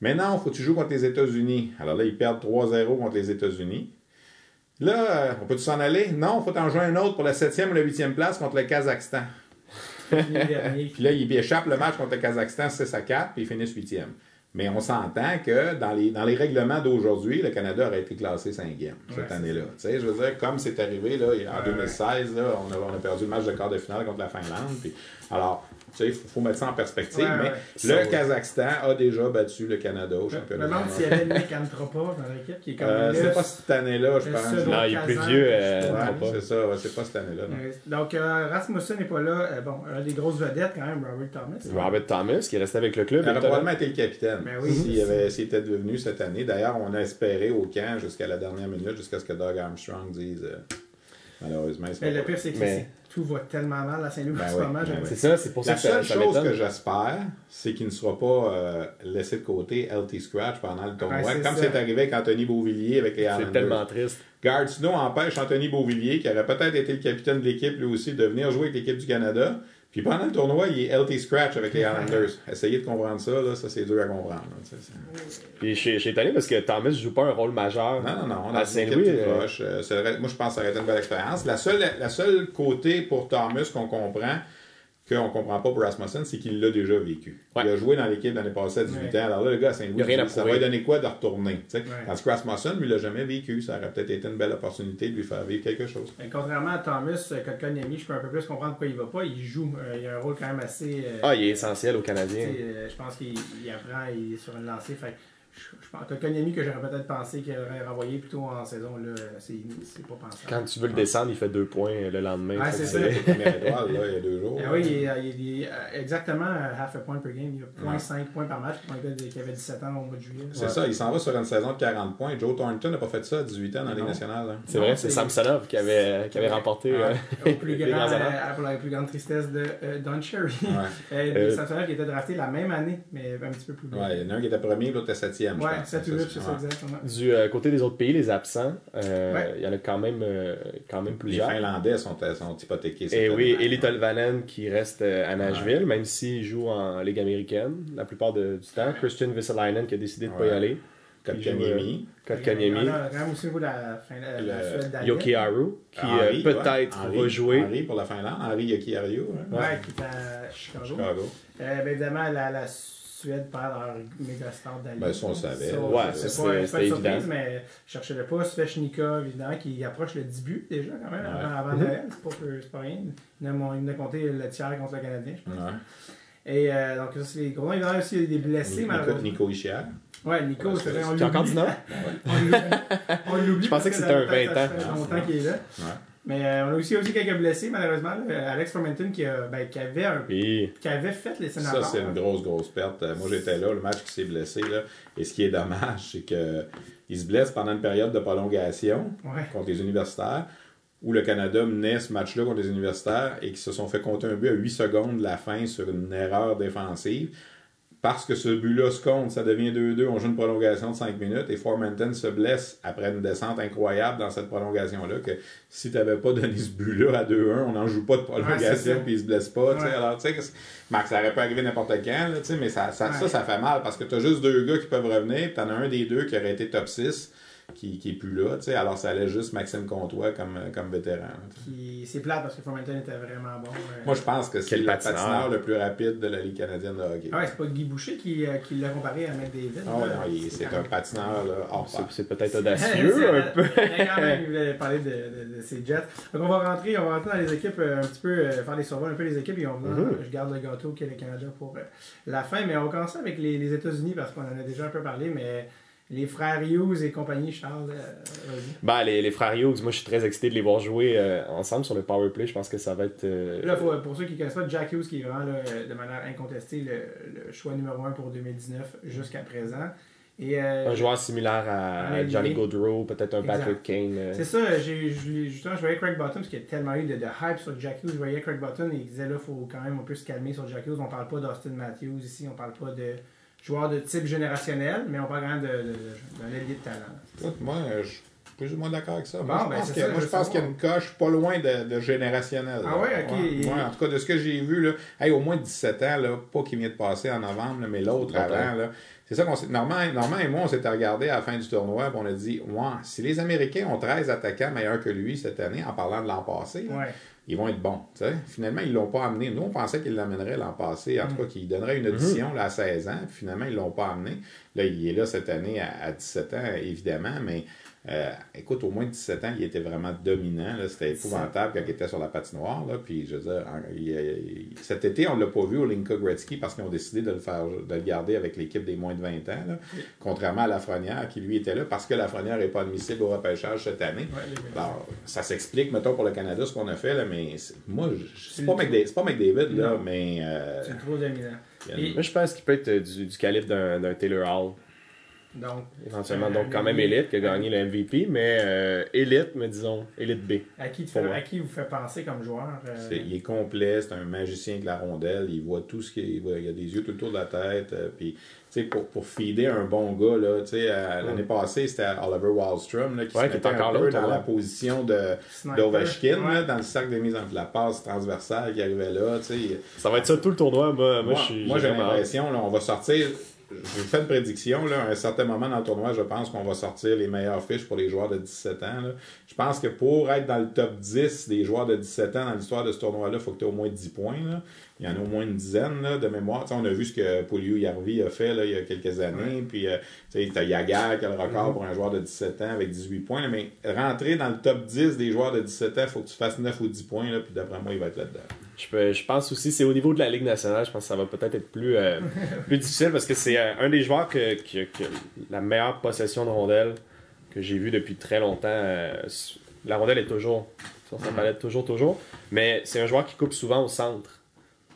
[SPEAKER 3] Maintenant, il faut que tu joues contre les États-Unis. Alors là, ils perdent 3-0 contre les États-Unis. Là, on peut-tu s'en aller? Non, il faut en jouer un autre pour la 7e ou la 8e place contre le Kazakhstan. Puis là, ils échappent le match contre le Kazakhstan 6 à 4, puis ils finissent 8e. Mais on s'entend que dans les, dans les règlements d'aujourd'hui, le Canada aurait été classé 5e cette
[SPEAKER 1] Ouais,
[SPEAKER 3] année-là. Tu sais, je veux dire, comme c'est arrivé là, en 2016, là, on, a, on a perdu le match de quart de finale contre la Finlande. puis- alors, il faut, faut mettre ça en perspective.
[SPEAKER 1] Ouais,
[SPEAKER 3] mais
[SPEAKER 1] ouais.
[SPEAKER 3] le
[SPEAKER 2] Ça, ouais.
[SPEAKER 3] Kazakhstan a déjà battu le Canada au
[SPEAKER 1] Je me
[SPEAKER 3] championnat
[SPEAKER 1] demande s'il y avait Nick Anthropa dans l'équipe qui est comme
[SPEAKER 3] Euh,
[SPEAKER 1] le-
[SPEAKER 3] c'est pas cette année-là, je pense.
[SPEAKER 2] Non, il est plus vieux, euh,
[SPEAKER 3] c'est ça, ouais, c'est pas cette année-là.
[SPEAKER 1] Donc, euh, Rasmussen n'est pas là. Euh, bon, un des grosses vedettes quand même, Robert Thomas.
[SPEAKER 2] Robert Thomas, qui est resté avec le club.
[SPEAKER 3] Il aurait probablement été le capitaine.
[SPEAKER 1] Ben oui.
[SPEAKER 3] S'il avait- s'il était devenu cette année. D'ailleurs, on a espéré au camp jusqu'à la dernière minute, jusqu'à ce que Doug Armstrong dise euh, malheureusement.
[SPEAKER 1] Mais le pire, c'est que tout va tellement mal à Saint-Louis
[SPEAKER 3] Ben
[SPEAKER 1] en ce
[SPEAKER 3] oui,
[SPEAKER 1] moment.
[SPEAKER 3] ben.
[SPEAKER 2] C'est ça, c'est pour ça
[SPEAKER 3] La
[SPEAKER 2] que ça,
[SPEAKER 3] seule chose que j'espère, c'est qu'il ne sera pas euh, laissé de côté LT Scratch pendant le tournoi,
[SPEAKER 1] c'est
[SPEAKER 3] comme c'est arrivé avec Anthony Beauvillier avec les
[SPEAKER 2] C'est
[SPEAKER 3] Islanders.
[SPEAKER 2] tellement triste.
[SPEAKER 3] Gardino empêche Anthony Beauvillier, qui aurait peut-être été le capitaine de l'équipe lui aussi, de venir jouer avec l'équipe du Canada. Puis pendant le tournoi, il est LT Scratch avec les Islanders. Essayez de comprendre ça, là, ça c'est dur à comprendre. là,
[SPEAKER 2] Puis je suis- étonné parce que Thomas joue pas un rôle majeur
[SPEAKER 3] Non, non, non. On
[SPEAKER 2] à
[SPEAKER 3] a
[SPEAKER 2] Saint-Louis.
[SPEAKER 3] Saint-Louis.
[SPEAKER 2] euh,
[SPEAKER 3] moi, je pense que ça aurait été une belle expérience. La seule, la seule côté pour Thomas qu'on comprend, qu'on comprend pas pour Rasmussen, c'est qu'il l'a déjà vécu.
[SPEAKER 2] Ouais.
[SPEAKER 3] Il a joué dans l'équipe l'année passée à 18
[SPEAKER 1] Ouais.
[SPEAKER 3] ans. Alors là, le gars à Saint-Louis, ça va lui donner quoi de retourner?
[SPEAKER 1] Ouais.
[SPEAKER 3] Tandis que Rasmussen, lui, il l'a jamais vécu. Ça aurait peut-être été une belle opportunité de lui faire vivre quelque chose.
[SPEAKER 1] Contrairement à Thomas, euh, Kotkaniemi, je peux un peu plus comprendre pourquoi il va pas. Il joue. Euh, il a un rôle quand même assez. euh,
[SPEAKER 2] Ah, il est essentiel aux Canadiens.
[SPEAKER 1] euh, je pense qu'il il apprend, il est sur une lancée. Fait Kotkaniemi que j'aurais peut-être pensé qu'il aurait renvoyé plutôt en saison, là, c'est c'est pas pensable.
[SPEAKER 2] Quand tu veux le descendre, il fait deux points le lendemain.
[SPEAKER 1] Ouais,
[SPEAKER 2] Fait
[SPEAKER 1] c'est ça.
[SPEAKER 3] C'est la première étoile, là, il y a deux jours.
[SPEAKER 1] Ah oui, il, est- euh, exactement euh, half a point per game. Il a 0.5 points par match pour un gars qui avait 17 ans au mois de juillet.
[SPEAKER 3] C'est ça, il s'en va sur une saison de 40 points. Joe Thornton n'a pas fait ça à 18 ans dans les
[SPEAKER 1] Non.
[SPEAKER 3] nationales. hein.
[SPEAKER 2] C'est
[SPEAKER 1] Non,
[SPEAKER 2] vrai, c'est
[SPEAKER 1] c'est-
[SPEAKER 2] Samsonov qui avait, qui avait remporté. Euh,
[SPEAKER 1] Au plus
[SPEAKER 2] les
[SPEAKER 1] grand,
[SPEAKER 2] grands honneurs.
[SPEAKER 1] euh, pour la plus grande tristesse de euh, Don Cherry.
[SPEAKER 3] Ouais.
[SPEAKER 1] Samsonov qui était drafté la même année, mais un petit peu plus bas.
[SPEAKER 3] Ouais, il y en a un qui était premier, l'autre était septième. je pense.
[SPEAKER 1] 7 ou 8, c'est ça
[SPEAKER 3] Ouais.
[SPEAKER 1] exactement.
[SPEAKER 2] Du euh, côté des autres pays, les absents, euh,
[SPEAKER 1] Ouais.
[SPEAKER 2] il y en a quand même, euh, quand même
[SPEAKER 3] Les
[SPEAKER 2] plusieurs.
[SPEAKER 3] Finlandais sont, sont hypothéqués.
[SPEAKER 2] Et oui. Eli Tolvanen qui reste euh, à Nashville, même s'il joue en Ligue américaine la plupart de- du temps. Christian Visselainen qui a décidé de ne pas y aller.
[SPEAKER 3] Kotkaniemi.
[SPEAKER 2] Kotkaniemi. Yoki Haru qui
[SPEAKER 3] Henry, ouais.
[SPEAKER 2] peut-être
[SPEAKER 3] Henry,
[SPEAKER 2] va jouer.
[SPEAKER 3] Henry pour la Finlande. Henry Yokiharu. hein.
[SPEAKER 1] Ouais, qui est à Chicago.
[SPEAKER 3] Chicago.
[SPEAKER 1] Euh, ben, évidemment, la, la Suède perd leur méga star d'Alien.
[SPEAKER 3] Ben, ça, on le savait.
[SPEAKER 1] Ça,
[SPEAKER 2] Ouais,
[SPEAKER 1] c'est
[SPEAKER 2] ça,
[SPEAKER 1] pas, pas une surprise,
[SPEAKER 2] évident.
[SPEAKER 1] mais je cherchais le pas. Svechnikov, évidemment, qui approche le 10 buts déjà, quand même,
[SPEAKER 3] Ouais.
[SPEAKER 1] avant, avant Noël. C'est pas, peu- c'est pas rien. Il venait, il venait compter le tiers contre le Canadien, je pense.
[SPEAKER 3] Ouais.
[SPEAKER 1] Et euh, donc, ça, c'est les gros noms. Il y a aussi des blessés, malheureusement.
[SPEAKER 3] Nico Ischier.
[SPEAKER 1] Ouais, Nico,
[SPEAKER 3] Ouais,
[SPEAKER 1] c'est
[SPEAKER 2] a encore
[SPEAKER 1] l'oublie.
[SPEAKER 2] 19
[SPEAKER 1] On l'oublie-.
[SPEAKER 2] Je pensais que c'était un
[SPEAKER 1] peut-être
[SPEAKER 2] 20
[SPEAKER 1] ça
[SPEAKER 2] ans.
[SPEAKER 1] fait longtemps qu'il est là. Mais euh, on a aussi, aussi quelques blessés, malheureusement. là. Alex Formenton qui, a- ben, qui, avait un-
[SPEAKER 2] Et
[SPEAKER 1] qui avait fait les
[SPEAKER 3] Ça,
[SPEAKER 1] sénateurs.
[SPEAKER 3] c'est une grosse, grosse perte. Euh, Moi, j'étais là, le match qui s'est blessé. Là. Et ce qui est dommage, c'est qu'il se blesse pendant une période de prolongation
[SPEAKER 1] Ouais.
[SPEAKER 3] contre les universitaires, où le Canada menait ce match-là contre les universitaires et qui se sont fait compter un but à 8 secondes de la fin sur une erreur défensive. Parce que ce but-là se compte, ça devient 2-2, on joue une prolongation de 5 minutes et Formanton se blesse après une descente incroyable dans cette prolongation-là que si tu n'avais pas donné ce but-là à 2-1, on n'en joue pas de prolongation puis il se blesse pas. Alors, tu sais, Max, ça aurait pu arriver n'importe quand, là, mais ça, ça,
[SPEAKER 1] Ouais.
[SPEAKER 3] ça, ça fait mal parce que tu as juste deux gars qui peuvent revenir, tu en as un des deux qui aurait été top 6 qui, qui est plus là. tu sais. Alors, ça allait juste Maxime Comtois comme, comme vétéran.
[SPEAKER 1] C'est plate parce que Formenton était vraiment bon. euh.
[SPEAKER 3] Moi, je pense que c'est le
[SPEAKER 2] patineur.
[SPEAKER 3] patineur le plus rapide de la Ligue canadienne de hockey.
[SPEAKER 1] Ah ouais, c'est pas Guy Boucher qui, euh, qui l'a comparé à McDavid.
[SPEAKER 3] Ah ouais,
[SPEAKER 1] là.
[SPEAKER 3] non, il- c'est un patineur là, hors
[SPEAKER 2] c'est peut-être audacieux un peu.
[SPEAKER 1] Mais quand même, il voulait parler de, de- de ses Jets. Donc on va rentrer, on va rentrer dans les équipes euh, un petit peu, euh, faire des survols un peu les équipes et on va,
[SPEAKER 2] Mhm.
[SPEAKER 1] je garde le gâteau qui est le Canada pour euh, la fin. Mais on va commencer avec les, les États-Unis parce qu'on en a déjà un peu parlé, mais les frères Hughes et compagnie, Charles, euh.
[SPEAKER 2] Ben, les, les frères Hughes, moi je suis très excité de les voir jouer euh, ensemble sur le power play. Je pense que ça va être. euh,
[SPEAKER 1] Là, faut- pour ceux qui ne connaissent pas, Jack Hughes qui est vraiment là, euh, de manière incontestée le, le choix numéro 1 pour 2019 jusqu'à présent. Et, euh,
[SPEAKER 2] un joueur similaire à, Johnny. Gaudreau, peut-être un
[SPEAKER 1] Exact.
[SPEAKER 2] Patrick Kane.
[SPEAKER 1] C'est ça, j'ai, je- justement, je voyais Craig Bottom, parce qu'il y a tellement eu de, de hype sur Jack Hughes. Je voyais Craig Bottom et il disait là, faut quand même un peu se calmer sur Jack Hughes. On parle pas d'Austin Matthews ici, on parle pas de joueurs de type générationnel, mais on parle quand même d'un ailier de talent.
[SPEAKER 3] Écoute, moi, je, plus ou moins d'accord avec ça.
[SPEAKER 1] Bon,
[SPEAKER 3] moi, je
[SPEAKER 1] ben,
[SPEAKER 3] pense
[SPEAKER 1] je
[SPEAKER 3] qu'il y a une coche pas loin de, de générationnel.
[SPEAKER 1] Ah ouais, ok.
[SPEAKER 3] Ouais, ouais, en tout cas, de ce que j'ai vu, là, hey, au moins 17 ans, là, pas qu'il vient de passer en novembre, là, mais l'autre avant. Là, c'est ça qu'on s'est. Normand, Normand et moi, on s'était regardé à la fin du tournoi, puis on a dit ouais, si les Américains ont 13 attaquants meilleurs que lui cette année, en parlant de l'an passé,
[SPEAKER 1] Ouais.
[SPEAKER 3] Ils vont être bons. tu sais. Finalement, ils l'ont pas amené. Nous, on pensait qu'ils l'amèneraient l'an passé, en tout
[SPEAKER 1] Mm.
[SPEAKER 3] cas, qu'ils donneraient une audition là, à 16 ans. Puis finalement, ils l'ont pas amené. Là, il est là cette année à, à 17 ans, évidemment, mais euh, écoute, au moins 17 ans, il était vraiment dominant. C'était épouvantable quand il était sur la patinoire. Là. Puis, je veux dire, en- il- il- cet été, on ne l'a pas vu au Linka Gretzky parce qu'ils ont décidé de le faire de le garder avec l'équipe des moins de 20 ans. là. Contrairement à Lafrenière, qui lui était là parce que Lafrenière n'est pas admissible au repêchage cette année.
[SPEAKER 1] Ouais, les-
[SPEAKER 3] Alors, ça s'explique, mettons, pour le Canada, ce qu'on a fait, là, mais moi, je- c'est pas, McDavid, c'est pas McDavid, là, mais euh,
[SPEAKER 1] C'est trop dominant.
[SPEAKER 3] une-
[SPEAKER 1] Et-
[SPEAKER 2] Moi, je pense qu'il peut être du, du calibre d'un d'un Taylor Hall.
[SPEAKER 1] Donc,
[SPEAKER 2] Éventuellement,
[SPEAKER 1] Euh,
[SPEAKER 2] donc quand même
[SPEAKER 1] oui.
[SPEAKER 2] élite, qui a gagné le MVP, mais euh, élite, mais disons, élite B.
[SPEAKER 1] à qui,
[SPEAKER 2] moi.
[SPEAKER 1] à qui vous fait penser comme joueur euh,
[SPEAKER 3] il est complet, c'est un magicien de la rondelle, il voit tout ce qui il, voit- il a des yeux tout autour de la tête, euh, puis tu sais, pour, pour feeder un bon gars, là, tu sais, l'année passée, c'était Oliver Wallstrom, là, qui
[SPEAKER 2] Ouais,
[SPEAKER 3] se
[SPEAKER 2] qui est encore
[SPEAKER 3] un
[SPEAKER 2] là
[SPEAKER 3] peu dans la position de d'Ovechkin,
[SPEAKER 1] Ouais.
[SPEAKER 3] dans le sac de mise en la passe transversale qui arrivait là, tu sais.
[SPEAKER 2] Ça va être ça tout le tournoi. Moi, moi,
[SPEAKER 3] j'ai l'impression, là, on va sortir. Je vous fais une prédiction, là, à un certain moment dans le tournoi, je pense qu'on va sortir les meilleures fiches pour les joueurs de 17 ans. là. Je pense que pour être dans le top 10 des joueurs de 17 ans dans l'histoire de ce tournoi-là, il faut que tu aies au moins 10 points. là. Il y en a au moins une dizaine là, de mémoire. On a vu ce que Poliou Yarvi a fait là, il y a quelques années. Puis, euh, tu as Yagar qui a le record pour un joueur de 17 ans avec 18 points. là. mais rentrer dans le top 10 des joueurs de 17 ans, il faut que tu fasses 9 ou 10 points. Là, puis d'après moi, il va être là-dedans.
[SPEAKER 2] Je, peux- je pense aussi, c'est au niveau de la Ligue nationale, je pense que ça va peut-être être plus, euh, plus difficile parce que c'est euh, un des joueurs que, qui a la meilleure possession de rondelle que j'ai vu depuis très longtemps. euh, la rondelle est toujours sur sa palette, toujours, toujours. Mais c'est un joueur qui coupe souvent au centre.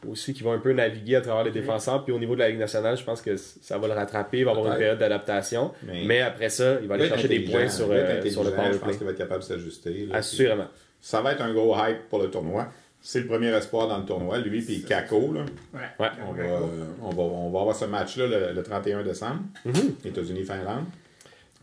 [SPEAKER 2] Aussi, qui va un peu naviguer à travers les défenseurs. Puis au niveau de la Ligue nationale, je pense que ça va le rattraper. Il va avoir une période d'adaptation.
[SPEAKER 3] Mais-
[SPEAKER 2] Mais, après ça, il va aller chercher des points sur, euh, le power
[SPEAKER 3] Je pense qu'il va être capable de s'ajuster.
[SPEAKER 2] Assurément.
[SPEAKER 3] Ça va être un gros hype pour le tournoi. C'est le premier espoir dans le tournoi, lui puis Kako. Là.
[SPEAKER 1] Ouais.
[SPEAKER 2] Ouais.
[SPEAKER 3] On, va, euh, on, va, on va avoir ce match-là le, le 31 décembre,
[SPEAKER 2] Mhm.
[SPEAKER 3] États-Unis-Finlande.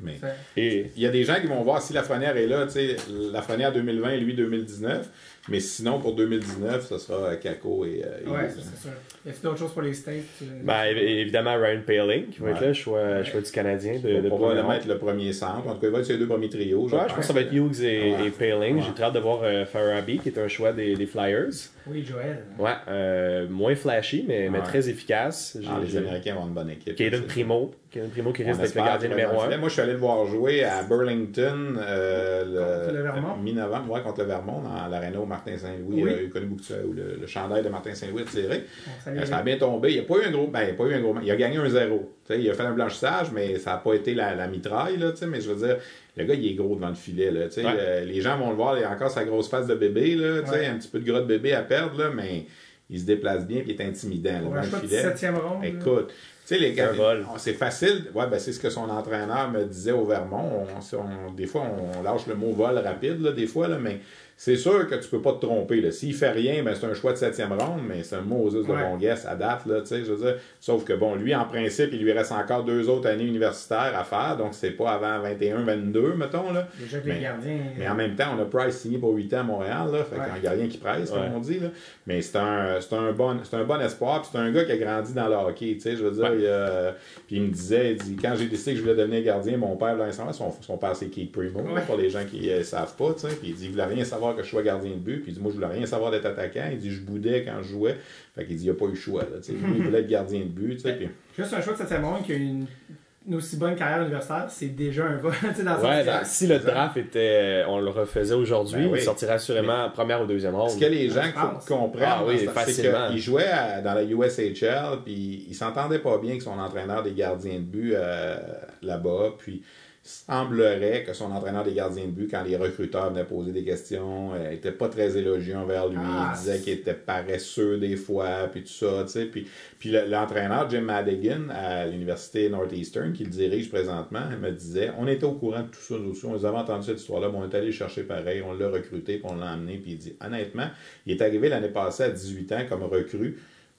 [SPEAKER 3] Mais il y a des gens qui vont voir si Lafrenière est là, tu sais, Lafrenière 2020 et lui 2019. Mais sinon, pour 2019, ce sera Kako et, euh, et
[SPEAKER 1] Ouais, c'est sûr. Y a-t-il d'autres choses pour les States euh,
[SPEAKER 2] Ben, évi- évidemment, Ryan Paling, qui va être là, choix, choix du Canadien. De, de
[SPEAKER 3] On va le
[SPEAKER 2] première
[SPEAKER 3] mettre le premier centre. En tout cas, il va être sur les deux premiers trios.
[SPEAKER 2] Ouais, je pense que ça va être Hughes et,
[SPEAKER 3] Ouais.
[SPEAKER 2] et Paling.
[SPEAKER 3] Ouais.
[SPEAKER 2] J'ai très hâte de voir euh, Farabi, qui est un choix des, des Flyers.
[SPEAKER 1] Oui, Joël.
[SPEAKER 2] Ouais, euh, moins flashy, mais, mais très efficace.
[SPEAKER 3] Ah, les Américains vont avoir une bonne équipe.
[SPEAKER 2] Caden Primo, Caden Primo qui
[SPEAKER 3] On
[SPEAKER 2] risque d'être le
[SPEAKER 3] espère
[SPEAKER 2] gardien numéro
[SPEAKER 3] dans le
[SPEAKER 2] 1.
[SPEAKER 3] filet. Moi, je suis allé le voir jouer à Burlington euh,
[SPEAKER 1] Contre le Vermont?
[SPEAKER 3] le mi-novembre, ouais, contre le Vermont, dans l'aréna au Martin Saint-Louis.
[SPEAKER 1] Oui.
[SPEAKER 3] Euh, a connu beaucoup de ça, où le, le chandail de Martin Saint-Louis est tiré. Euh, ça a bien tombé. Il n'a pas eu un gros. Ben, il a pas eu un gros. Il a gagné un zéro. Tu sais, il a fait un blanchissage, mais ça n'a pas été la, la mitraille. Là, tu sais, mais je veux dire, le gars, il est gros devant le filet. Là, tu sais,
[SPEAKER 2] Ouais.
[SPEAKER 3] euh, les gens vont le voir, il a encore sa grosse face de bébé. Là, tu sais,
[SPEAKER 1] Ouais.
[SPEAKER 3] Un petit peu de gras de bébé à perdre, là, mais il se déplace bien et il est intimidant là, devant le filet.
[SPEAKER 1] 7e ronde.
[SPEAKER 3] Écoute, sais, les gars, c'est facile. Ouais, ben, c'est ce que son entraîneur me disait au Vermont. On- on- des fois, on lâche le mot vol rapide, là, des fois, là, mais c'est sûr que tu peux pas te tromper. là. S'il fait rien, ben, c'est un choix de septième ronde, mais c'est un Moses de
[SPEAKER 1] Ouais.
[SPEAKER 3] bon guess à date, là, tu sais, je veux dire. Sauf que, bon, lui, en principe, il lui reste encore deux autres années universitaires à faire, donc c'est pas avant 21-22, mettons, là.
[SPEAKER 1] Déjà que
[SPEAKER 3] Mais-
[SPEAKER 1] les gardiens.
[SPEAKER 3] Mais en même temps, on a Price signé pour 8 ans à Montréal, là. Fait
[SPEAKER 1] Ouais.
[SPEAKER 3] a rien qui presse, comme
[SPEAKER 2] Ouais.
[SPEAKER 3] on dit, là. Mais c'est un, c'est un bon, c'est un bon espoir, puis c'est un gars qui a grandi dans le hockey, tu sais, je veux dire,
[SPEAKER 2] Ouais.
[SPEAKER 3] il, a- puis il me disait, il dit, quand j'ai décidé que je voulais devenir gardien, mon père, là, son, son père, c'est Keith Primo, là, pour les gens qui ne savent pas, tu sais, puis il dit, il voulait rien savoir que je sois gardien de but, puis il dit, moi, je voulais rien savoir d'être attaquant, il dit, je boudais quand je jouais, fait qu'il dit, il n'y a pas eu le choix, là, tu sais, Lui, il voulait être gardien de but, tu sais, puis
[SPEAKER 1] Juste un choix de 7e ronde qui a une, une aussi bonne carrière universitaire, c'est déjà un vol. tu sais, dans
[SPEAKER 2] Ouais,
[SPEAKER 1] que-
[SPEAKER 2] ben, si le draft était, on le refaisait aujourd'hui,
[SPEAKER 3] Ben oui.
[SPEAKER 2] il sortirait assurément en première ou deuxième ronde.
[SPEAKER 3] Ce que les gens qu'il comprennent,
[SPEAKER 2] Ah oui,
[SPEAKER 3] c'est
[SPEAKER 2] facilement.
[SPEAKER 3] qu'il jouait à- dans la USHL, puis il s'entendait pas bien avec son entraîneur des gardiens de but euh, là-bas, puis semblerait que son entraîneur des gardiens de but, quand les recruteurs venaient poser des questions, euh, était pas très élogieux envers lui.
[SPEAKER 1] Ah,
[SPEAKER 3] il disait
[SPEAKER 1] c'est-
[SPEAKER 3] qu'il était paresseux des fois, puis tout ça, tu sais. Puis, puis le- l'entraîneur, Jim Madigan, à l'université Northeastern, qui le dirige présentement, il me disait, on était au courant de tout ça, nous aussi, on les avait entendu cette histoire-là, mais on est allé le chercher pareil, on l'a recruté, puis on l'a emmené, puis il dit, honnêtement, il est arrivé l'année passée à 18 ans comme recrue,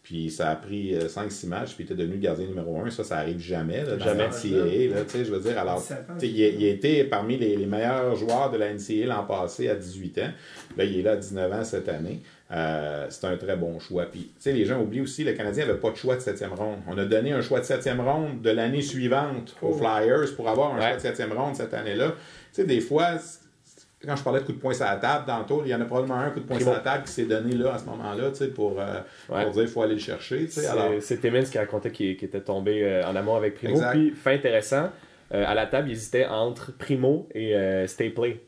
[SPEAKER 3] Puis ça a pris 5-6 matchs, puis il était devenu gardien numéro 1. Ça, ça arrive jamais là, dans
[SPEAKER 2] Jamais.
[SPEAKER 3] la NCAA. Là, tu sais, je veux dire, alors,
[SPEAKER 1] 17 ans,
[SPEAKER 3] tu sais, il, a, il été parmi les, les meilleurs joueurs de la NCAA l'an passé à 18 ans. Là, il est là à 19 ans cette année. Euh, c'est un très bon choix. Puis, tu sais, les gens oublient aussi, le Canadien n'avait pas de choix de septième ronde. On a donné un choix de septième ronde de l'année suivante aux Flyers pour avoir un
[SPEAKER 2] Ouais.
[SPEAKER 3] choix de septième ronde cette année-là. Tu sais, des fois, c'est- quand je parlais de coup de poing sur la table tantôt, il y en a probablement un coup de poing sur la table qui s'est donné là, à ce moment-là, tu sais, pour, euh,
[SPEAKER 2] Ouais.
[SPEAKER 3] pour dire qu'il faut aller le chercher, tu sais.
[SPEAKER 2] C'est
[SPEAKER 3] Alors,
[SPEAKER 2] c'est Timmins qui racontait qu'il était tombé euh, en amour avec Primo.
[SPEAKER 3] Exact.
[SPEAKER 2] Puis, fait intéressant, euh, à la table, il hésitait entre Primo et euh, Stapley,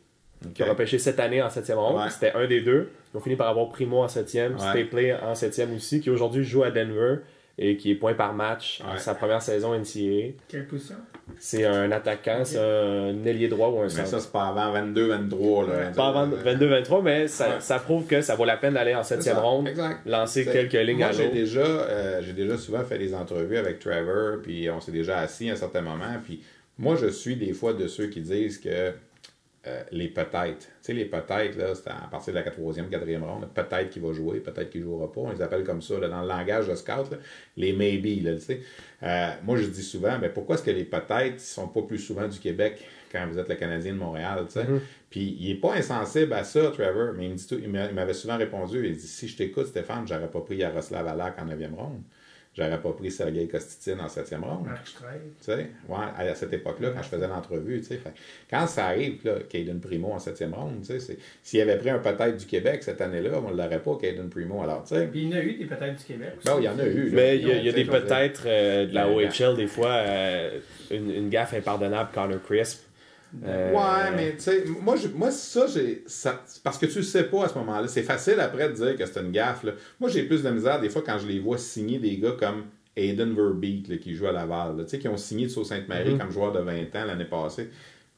[SPEAKER 2] qui a repêché cette année en septième ronde.
[SPEAKER 3] Ouais.
[SPEAKER 2] C'était un des deux. Ils ont fini par avoir Primo en septième,
[SPEAKER 3] Ouais.
[SPEAKER 2] Stapley en septième aussi, qui aujourd'hui joue à Denver et qui est point par match
[SPEAKER 3] Ouais.
[SPEAKER 2] sa première saison NCAA.
[SPEAKER 1] Quelle position?
[SPEAKER 2] C'est un attaquant, c'est un ailier droit ou un
[SPEAKER 3] mais
[SPEAKER 2] centre.
[SPEAKER 3] ça, c'est pas avant 22-23. là.
[SPEAKER 2] Pas avant 22-23, mais ça,
[SPEAKER 3] Ouais.
[SPEAKER 2] ça prouve que ça vaut la peine d'aller en septième ronde,
[SPEAKER 3] Exact.
[SPEAKER 2] lancer quelques lignes
[SPEAKER 3] Moi,
[SPEAKER 2] à
[SPEAKER 3] j'ai
[SPEAKER 2] l'eau.
[SPEAKER 3] déjà, euh, j'ai déjà souvent fait des entrevues avec Trevor, puis on s'est déjà assis à un certain moment. Puis moi, je suis des fois de ceux qui disent que euh, les peut-être, tu sais, les peut-être, là, c'est à partir de la troisième, quatrième ronde, peut-être qu'il va jouer, peut-être qu'il jouera pas. On les appelle comme ça, là, dans le langage de scout, là, les maybe, là, tu sais. Euh, moi, je dis souvent, mais pourquoi est-ce que les peut-être ne sont pas plus souvent du Québec quand vous êtes le Canadien de Montréal, tu sais? Puis il est pas insensible à ça, Trevor, mais il me dit tout- il m'a- il m'avait souvent répondu, il dit, si je t'écoute, Stéphane, j'aurais pas pris Yaroslav Alak en 9e ronde. J'aurais pas pris Sergei Kostitine en 7e ronde.
[SPEAKER 1] Marc Streit.
[SPEAKER 3] Tu sais, ouais, à cette époque-là, quand je faisais l'entrevue, tu sais, fait- quand ça arrive, là, Caden Primo en 7e ronde, tu sais, c'est- s'il avait pris un peut-être du Québec cette année-là, on l'aurait pas, Caden Primo. Alors, tu sais,
[SPEAKER 1] Puis il y en a eu des peut-être du Québec. aussi.
[SPEAKER 3] ben, il y en a eu. là.
[SPEAKER 2] Mais il y a, y des peut-être euh, de la
[SPEAKER 3] Mais-
[SPEAKER 2] OHL, des fois, euh, une, une gaffe impardonnable, Connor Crisp. Euh,
[SPEAKER 3] Ouais, mais tu sais, moi, moi, ça, j'ai. Parce que tu le sais pas à ce moment-là. C'est facile après de dire que c'est une gaffe. là. Moi, j'ai plus de misère des fois quand je les vois signer des gars comme Aiden Verbeek là, qui joue à Laval, là, tu sais, qui ont signé de Sault-Sainte-Marie comme joueur de 20 ans l'année passée.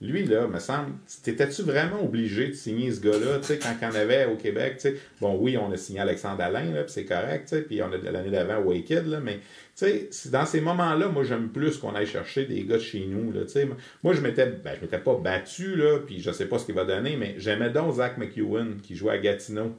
[SPEAKER 3] Lui, là, me semble, t'étais-tu vraiment obligé de signer ce gars-là, tu sais, quand il y en avait au Québec, tu sais? Bon, oui, on a signé Alexandre Alain, là, c'est correct, tu sais, puis on a l'année d'avant Waked, là, mais, tu sais, c'est dans ces moments-là, moi, j'aime plus qu'on aille chercher des gars de chez nous, là, tu sais. Moi, je m'étais, ben, je m'étais pas battu, là, puis je sais pas ce qu'il va donner, mais j'aimais donc Zach McEwen, qui jouait à Gatineau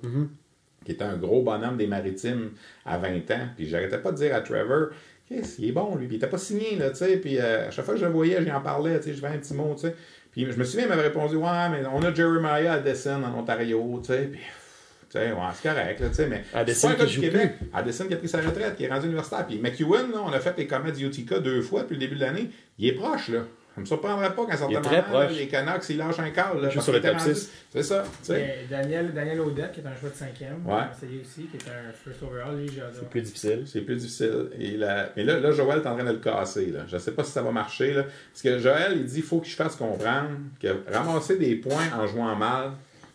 [SPEAKER 3] qui était un gros bonhomme des maritimes à 20 ans. Puis j'arrêtais pas de dire à Trevor, Qu'est-ce, il est bon, lui. Puis il était pas signé, là, tu sais. Puis euh, à chaque fois que je le voyais, j'y en parlais, tu sais, je fais un petit mot, tu sais. Puis je me souviens, il m'avait répondu, ouais, mais on a Jeremiah Addison en Ontario, tu sais. Puis, tu sais, ouais, c'est correct, là, tu sais, mais.
[SPEAKER 2] Addison
[SPEAKER 3] pas un
[SPEAKER 2] qui joue
[SPEAKER 3] Québec. Addison qui a pris sa retraite, qui est rendu universitaire. Puis McEwen, là, on a fait les Comets du Utica deux fois depuis le début de l'année. Il est proche, là. Ça me surprendrait pas qu'à un certain
[SPEAKER 2] Il est
[SPEAKER 3] moment,
[SPEAKER 2] très
[SPEAKER 3] là,
[SPEAKER 2] proche.
[SPEAKER 3] les Canucks, ils lâchent un câble. là,
[SPEAKER 2] sur le top
[SPEAKER 3] rendu-
[SPEAKER 2] six.
[SPEAKER 3] C'est ça, tu sais.
[SPEAKER 1] Mais Daniel, Daniel Audette, qui est un choix de cinquième.
[SPEAKER 3] Ouais.
[SPEAKER 1] Essayé aussi, qui est un first overall.
[SPEAKER 2] C'est plus difficile.
[SPEAKER 3] C'est plus difficile. Et la- Mais là, là, Joël est en train de le casser. Là. Je ne sais pas si ça va marcher. Là. Parce que Joël, il dit il faut que je fasse comprendre que ramasser des points en jouant mal,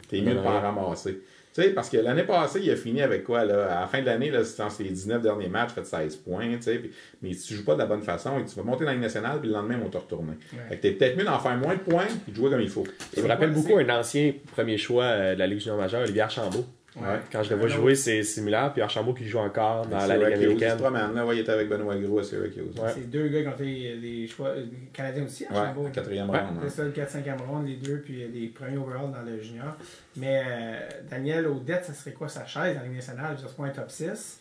[SPEAKER 3] t'es mieux de pas en ramasser. Tu sais, parce que l'année passée, il a fini avec quoi? Là? À la fin de l'année, là, dans ses 19 derniers matchs, fait 16 points. tu sais, puis- mais si tu joues pas de la bonne façon, et tu vas monter dans la Ligue nationale, puis le lendemain, on va te retourner. Fait que t'es peut-être mieux d'en faire moins de points et de jouer comme il faut.
[SPEAKER 2] Il me rappelle beaucoup un ancien premier choix euh, de la Ligue junior majeure, Olivier Archambault.
[SPEAKER 3] Ouais.
[SPEAKER 2] Quand je le vois jouer, c'est similaire. Puis Archambault qui joue encore dans la Ligue
[SPEAKER 3] Syracuse, il se
[SPEAKER 2] américaine.
[SPEAKER 3] promène, là. Ouais, il était avec Benoît Gros à Syracuse.
[SPEAKER 2] Ouais.
[SPEAKER 1] C'est deux gars qui ont fait des choix euh, canadiens aussi à
[SPEAKER 3] Ouais,
[SPEAKER 1] Chambault.
[SPEAKER 3] quatrième
[SPEAKER 2] Ouais.
[SPEAKER 3] round. hein.
[SPEAKER 1] C'est ça, le 4-5e round, les deux, puis les premiers overall dans le junior. Mais euh, Daniel Audette, ça serait quoi sa chaise dans la Ligue nationale? Je pas un top 6.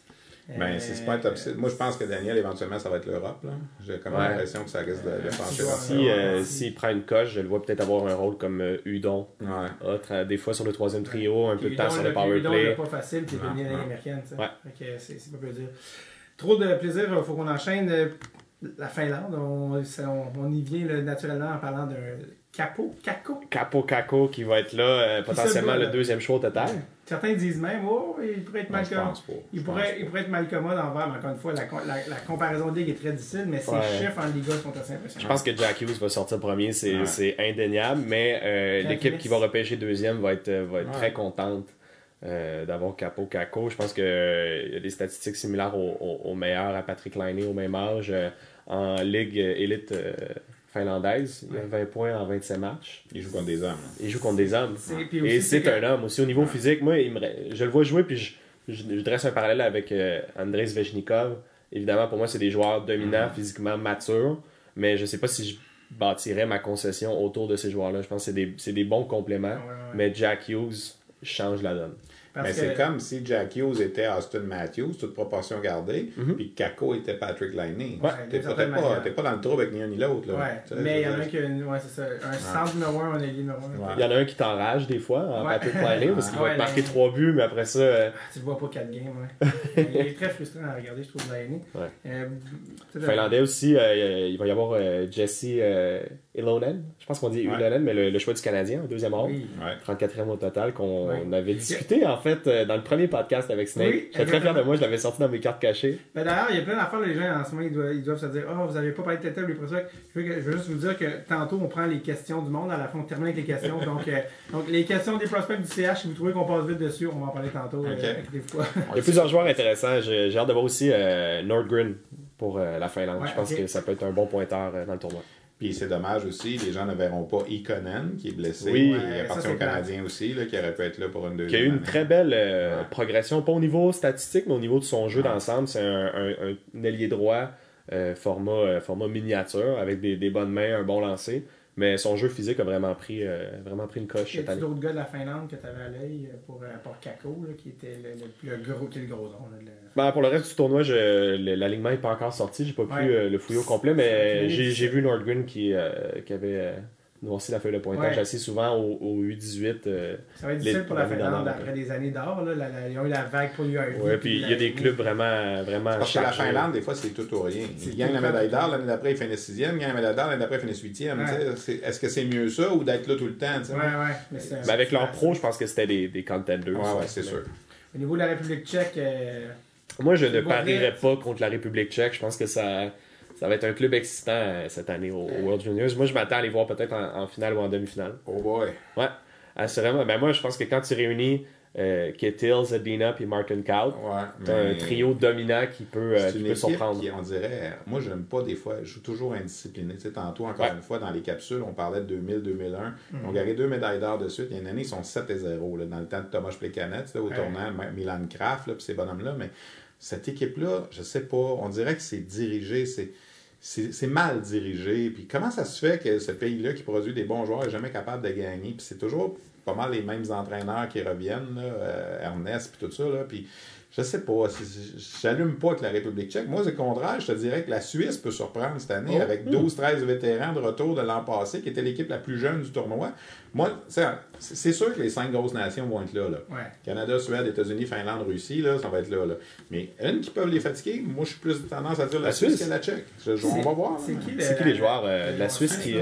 [SPEAKER 3] Ben, c'est c'est pas un top 6. Moi, je pense que Daniel, éventuellement, ça va être l'Europe. là. J'ai comme
[SPEAKER 2] Ouais.
[SPEAKER 3] l'impression que ça risque de, de pencher.
[SPEAKER 2] Si, euh, S'il prend une coche, je le vois peut-être avoir un rôle comme euh, Udon.
[SPEAKER 3] Ouais.
[SPEAKER 2] Des fois sur le troisième trio, un peu de temps
[SPEAKER 1] Udon,
[SPEAKER 2] sur
[SPEAKER 1] le-
[SPEAKER 2] le power
[SPEAKER 1] Udon,
[SPEAKER 2] play.
[SPEAKER 1] pas facile, puis il. Ligue américaine.
[SPEAKER 2] Ouais.
[SPEAKER 1] C'est pas plaisir. Trop de plaisir, il faut qu'on enchaîne. euh, La Finlande, on, c'est- on- on y vient là, naturellement en parlant d'un capot, caco.
[SPEAKER 2] Capo Caco qui va être là, euh, potentiellement le deuxième au total.
[SPEAKER 1] Certains disent même, oh, il pourrait être
[SPEAKER 3] pas.
[SPEAKER 1] Il pourrait, il pourrait être mal commode envers, mais encore une fois, la, la, la comparaison de ligue est très difficile, mais ses
[SPEAKER 2] Ouais.
[SPEAKER 1] chiffres en Liga sont assez impressionnants.
[SPEAKER 2] Je pense que Jack Hughes va sortir premier, c'est
[SPEAKER 3] Ouais.
[SPEAKER 2] indéniable, mais euh, l'équipe qui va repêcher deuxième va être, euh, va être
[SPEAKER 3] Ouais.
[SPEAKER 2] très contente euh, d'avoir Capo Caco. Je pense qu'il y a des statistiques similaires au, au, au meilleur à Patrick Laine au même âge euh, en Ligue élite euh, finlandaise. Il a 20 points en 27 matchs.
[SPEAKER 3] Il joue contre des hommes.
[SPEAKER 2] Il joue contre des hommes. Et c'est un homme aussi au niveau physique. Moi, il me- je le vois jouer, puis je, je- je dresse un parallèle avec euh, Andrei Svechnikov. Évidemment, pour moi, c'est des joueurs dominants, physiquement matures, mais je sais pas si je bâtirais ma concession autour de ces joueurs-là. Je pense que c'est des, c'est des bons compléments,
[SPEAKER 1] Ouais, ouais.
[SPEAKER 2] mais Jack Hughes change la donne.
[SPEAKER 1] Parce
[SPEAKER 3] Mais
[SPEAKER 1] que-
[SPEAKER 3] c'est comme si Jack Hughes était Austin Matthews, toute proportion gardée,
[SPEAKER 2] Mhm.
[SPEAKER 3] puis Kako était Patrick Liney.
[SPEAKER 1] Ouais,
[SPEAKER 3] T'es pas, pas, dans le trouble avec ni un ni l'autre. là.
[SPEAKER 1] Ouais,
[SPEAKER 3] Tu sais,
[SPEAKER 1] mais il y en a un qui a une, ouais, c'est ça, un centre numéro 1, un ailier numéro 1.
[SPEAKER 3] Ouais.
[SPEAKER 2] Il y en a un qui t'enrage des fois, en
[SPEAKER 1] Ouais.
[SPEAKER 2] Patrick Riley, parce qu'il va
[SPEAKER 1] Ouais,
[SPEAKER 2] te marquer trois buts, mais après ça, euh,
[SPEAKER 1] Tu le vois pas 4 games, ouais. il est très frustrant à regarder, je trouve.
[SPEAKER 2] Ouais.
[SPEAKER 1] Euh,
[SPEAKER 2] Finlandais aussi, euh, il va y avoir euh, Jesse euh, Ilonen. Je pense qu'on dit
[SPEAKER 3] Ouais.
[SPEAKER 2] Ilonen, mais le, le choix du Canadien, au deuxième ordre.
[SPEAKER 1] Oui.
[SPEAKER 3] Ouais.
[SPEAKER 2] 34e au total, qu'on
[SPEAKER 1] Oui.
[SPEAKER 2] avait discuté en fait euh, dans le premier podcast avec Snake.
[SPEAKER 1] Oui,
[SPEAKER 2] J'étais très fier de moi, je l'avais sorti dans mes cartes cachées.
[SPEAKER 1] Ben d'ailleurs, il y a plein d'affaires, les gens en ce moment, ils doivent, ils doivent se dire Oh, vous avez pas parlé de prospects. Je veux, que- je veux juste vous dire que tantôt, on prend les questions du monde, à la fin, on termine avec les questions. donc, euh, donc, les questions des prospects du CH, si vous trouvez qu'on passe vite dessus, on va en parler tantôt. euh.
[SPEAKER 2] Il y a plusieurs joueurs intéressants. J'ai hâte de voir aussi euh, Nordgren pour euh, la Finlande.
[SPEAKER 1] Ouais,
[SPEAKER 2] je pense que ça peut être un bon pointeur euh, dans le tournoi.
[SPEAKER 3] Puis c'est dommage aussi, les gens ne verront pas Ikonen, qui est blessé.
[SPEAKER 2] Oui.
[SPEAKER 3] appartient
[SPEAKER 1] ça, c'est
[SPEAKER 3] aux Canadiens aussi, là, qui aurait pu être là pour une
[SPEAKER 2] Qui
[SPEAKER 3] deuxième
[SPEAKER 2] a eu une
[SPEAKER 3] année.
[SPEAKER 2] très belle euh,
[SPEAKER 3] Ouais.
[SPEAKER 2] progression, pas au niveau statistique, mais au niveau de son jeu
[SPEAKER 3] Ouais.
[SPEAKER 2] d'ensemble. C'est un, un- un ailier droit euh, format, euh, format miniature, avec des, des bonnes mains, un bon lancer. Mais son jeu physique a vraiment pris, euh, vraiment pris une coche
[SPEAKER 1] Y
[SPEAKER 2] cette
[SPEAKER 1] a-tu
[SPEAKER 2] année.
[SPEAKER 1] d'autres gars de la Finlande que tu avais à l'œil euh, pour, euh, pour Kako, là, qui était le, le, le gros, qui est le gros nom là, le-
[SPEAKER 2] Ben, pour le reste du tournoi, l'alignement n'est pas encore sorti. J'ai pas pu
[SPEAKER 1] Ouais.
[SPEAKER 2] euh, le fouiller au complet, mais j'ai, vu Nordgren qui, euh, qui avait euh, noirci la feuille de pointage
[SPEAKER 1] Ouais.
[SPEAKER 2] assez souvent au, au U18. euh,
[SPEAKER 1] Ça va être
[SPEAKER 2] Les-
[SPEAKER 1] difficile pour la
[SPEAKER 2] l'année
[SPEAKER 1] Finlande après des années d'or. Ils ont eu la vague pour l'URV.
[SPEAKER 2] ouais, puis il y a des clubs vraiment, vraiment
[SPEAKER 3] Parce que la. Finlande, des fois, c'est tout ou rien. Ils gagnent la médaille d'or, l'année d'après, ils finissent sixième, ils gagnent la médaille d'or, l'année d'après, ils finissent huitième.
[SPEAKER 1] Ouais.
[SPEAKER 3] Est-ce que c'est mieux ça ou d'être là tout le temps?
[SPEAKER 1] Ouais, ouais. Mais c'est-
[SPEAKER 2] Mais avec
[SPEAKER 1] c'est-
[SPEAKER 2] leur pro, je pense que c'était des, des contenders.
[SPEAKER 3] Ouais, c'est sûr.
[SPEAKER 1] Au niveau de la République tchèque, euh,
[SPEAKER 2] Moi, je ne parierais pas contre la République tchèque. Je pense que ça, ça va être un club excitant euh, cette année au, au World Juniors. Moi, je m'attends à les voir peut-être en, en finale ou en demi-finale.
[SPEAKER 3] Oh boy.
[SPEAKER 2] Ouais, assurément. Ben moi, je pense que quand tu réunis euh, Kettles, Zadina puis Martin Kaut,
[SPEAKER 3] Ouais.
[SPEAKER 2] t'as un trio dominant qui peut, euh, qui
[SPEAKER 3] une
[SPEAKER 2] peut surprendre.
[SPEAKER 3] qui, on dirait, moi, je n'aime pas des fois, je suis toujours indiscipliné. Tu sais, tantôt, encore
[SPEAKER 2] Ouais.
[SPEAKER 3] une fois, dans les capsules, on parlait de 2000, 2001.
[SPEAKER 1] Mhm.
[SPEAKER 3] On gagné deux médailles d'or de suite. Il y a une année, ils sont 7 et 0, là, dans le temps de Thomas Plekanec, au
[SPEAKER 1] Ouais.
[SPEAKER 3] tournant, Milan Kraft, puis ces bonhommes-là. Mais cette équipe-là, je sais pas, on dirait que c'est dirigé, c'est. C'est mal dirigé. Puis comment ça se fait que ce pays-là qui produit des bons joueurs est jamais capable de gagner? Puis c'est toujours pas mal les mêmes entraîneurs qui reviennent, là, euh, Ernest, puis tout ça. Là, puis je sais pas, j'allume pas avec la République tchèque. Moi, c'est le contraire. Je te dirais que la Suisse peut surprendre cette année
[SPEAKER 2] Oh.
[SPEAKER 3] avec 12-13 vétérans de retour de l'an passé, qui était l'équipe la plus jeune du tournoi. Moi, c'est sûr que les cinq grosses nations vont être là. là.
[SPEAKER 1] ouais.
[SPEAKER 3] Canada, Suède, États-Unis, Finlande, Russie, là, ça va être là, là. Mais une qui peuvent les fatiguer, moi, je suis plus tendance à dire la,
[SPEAKER 2] La
[SPEAKER 3] Suisse
[SPEAKER 2] Suisse.
[SPEAKER 3] que la Tchèque. Je- on va voir.
[SPEAKER 1] C'est qui,
[SPEAKER 2] qui les joueurs euh, de la Suisse qui.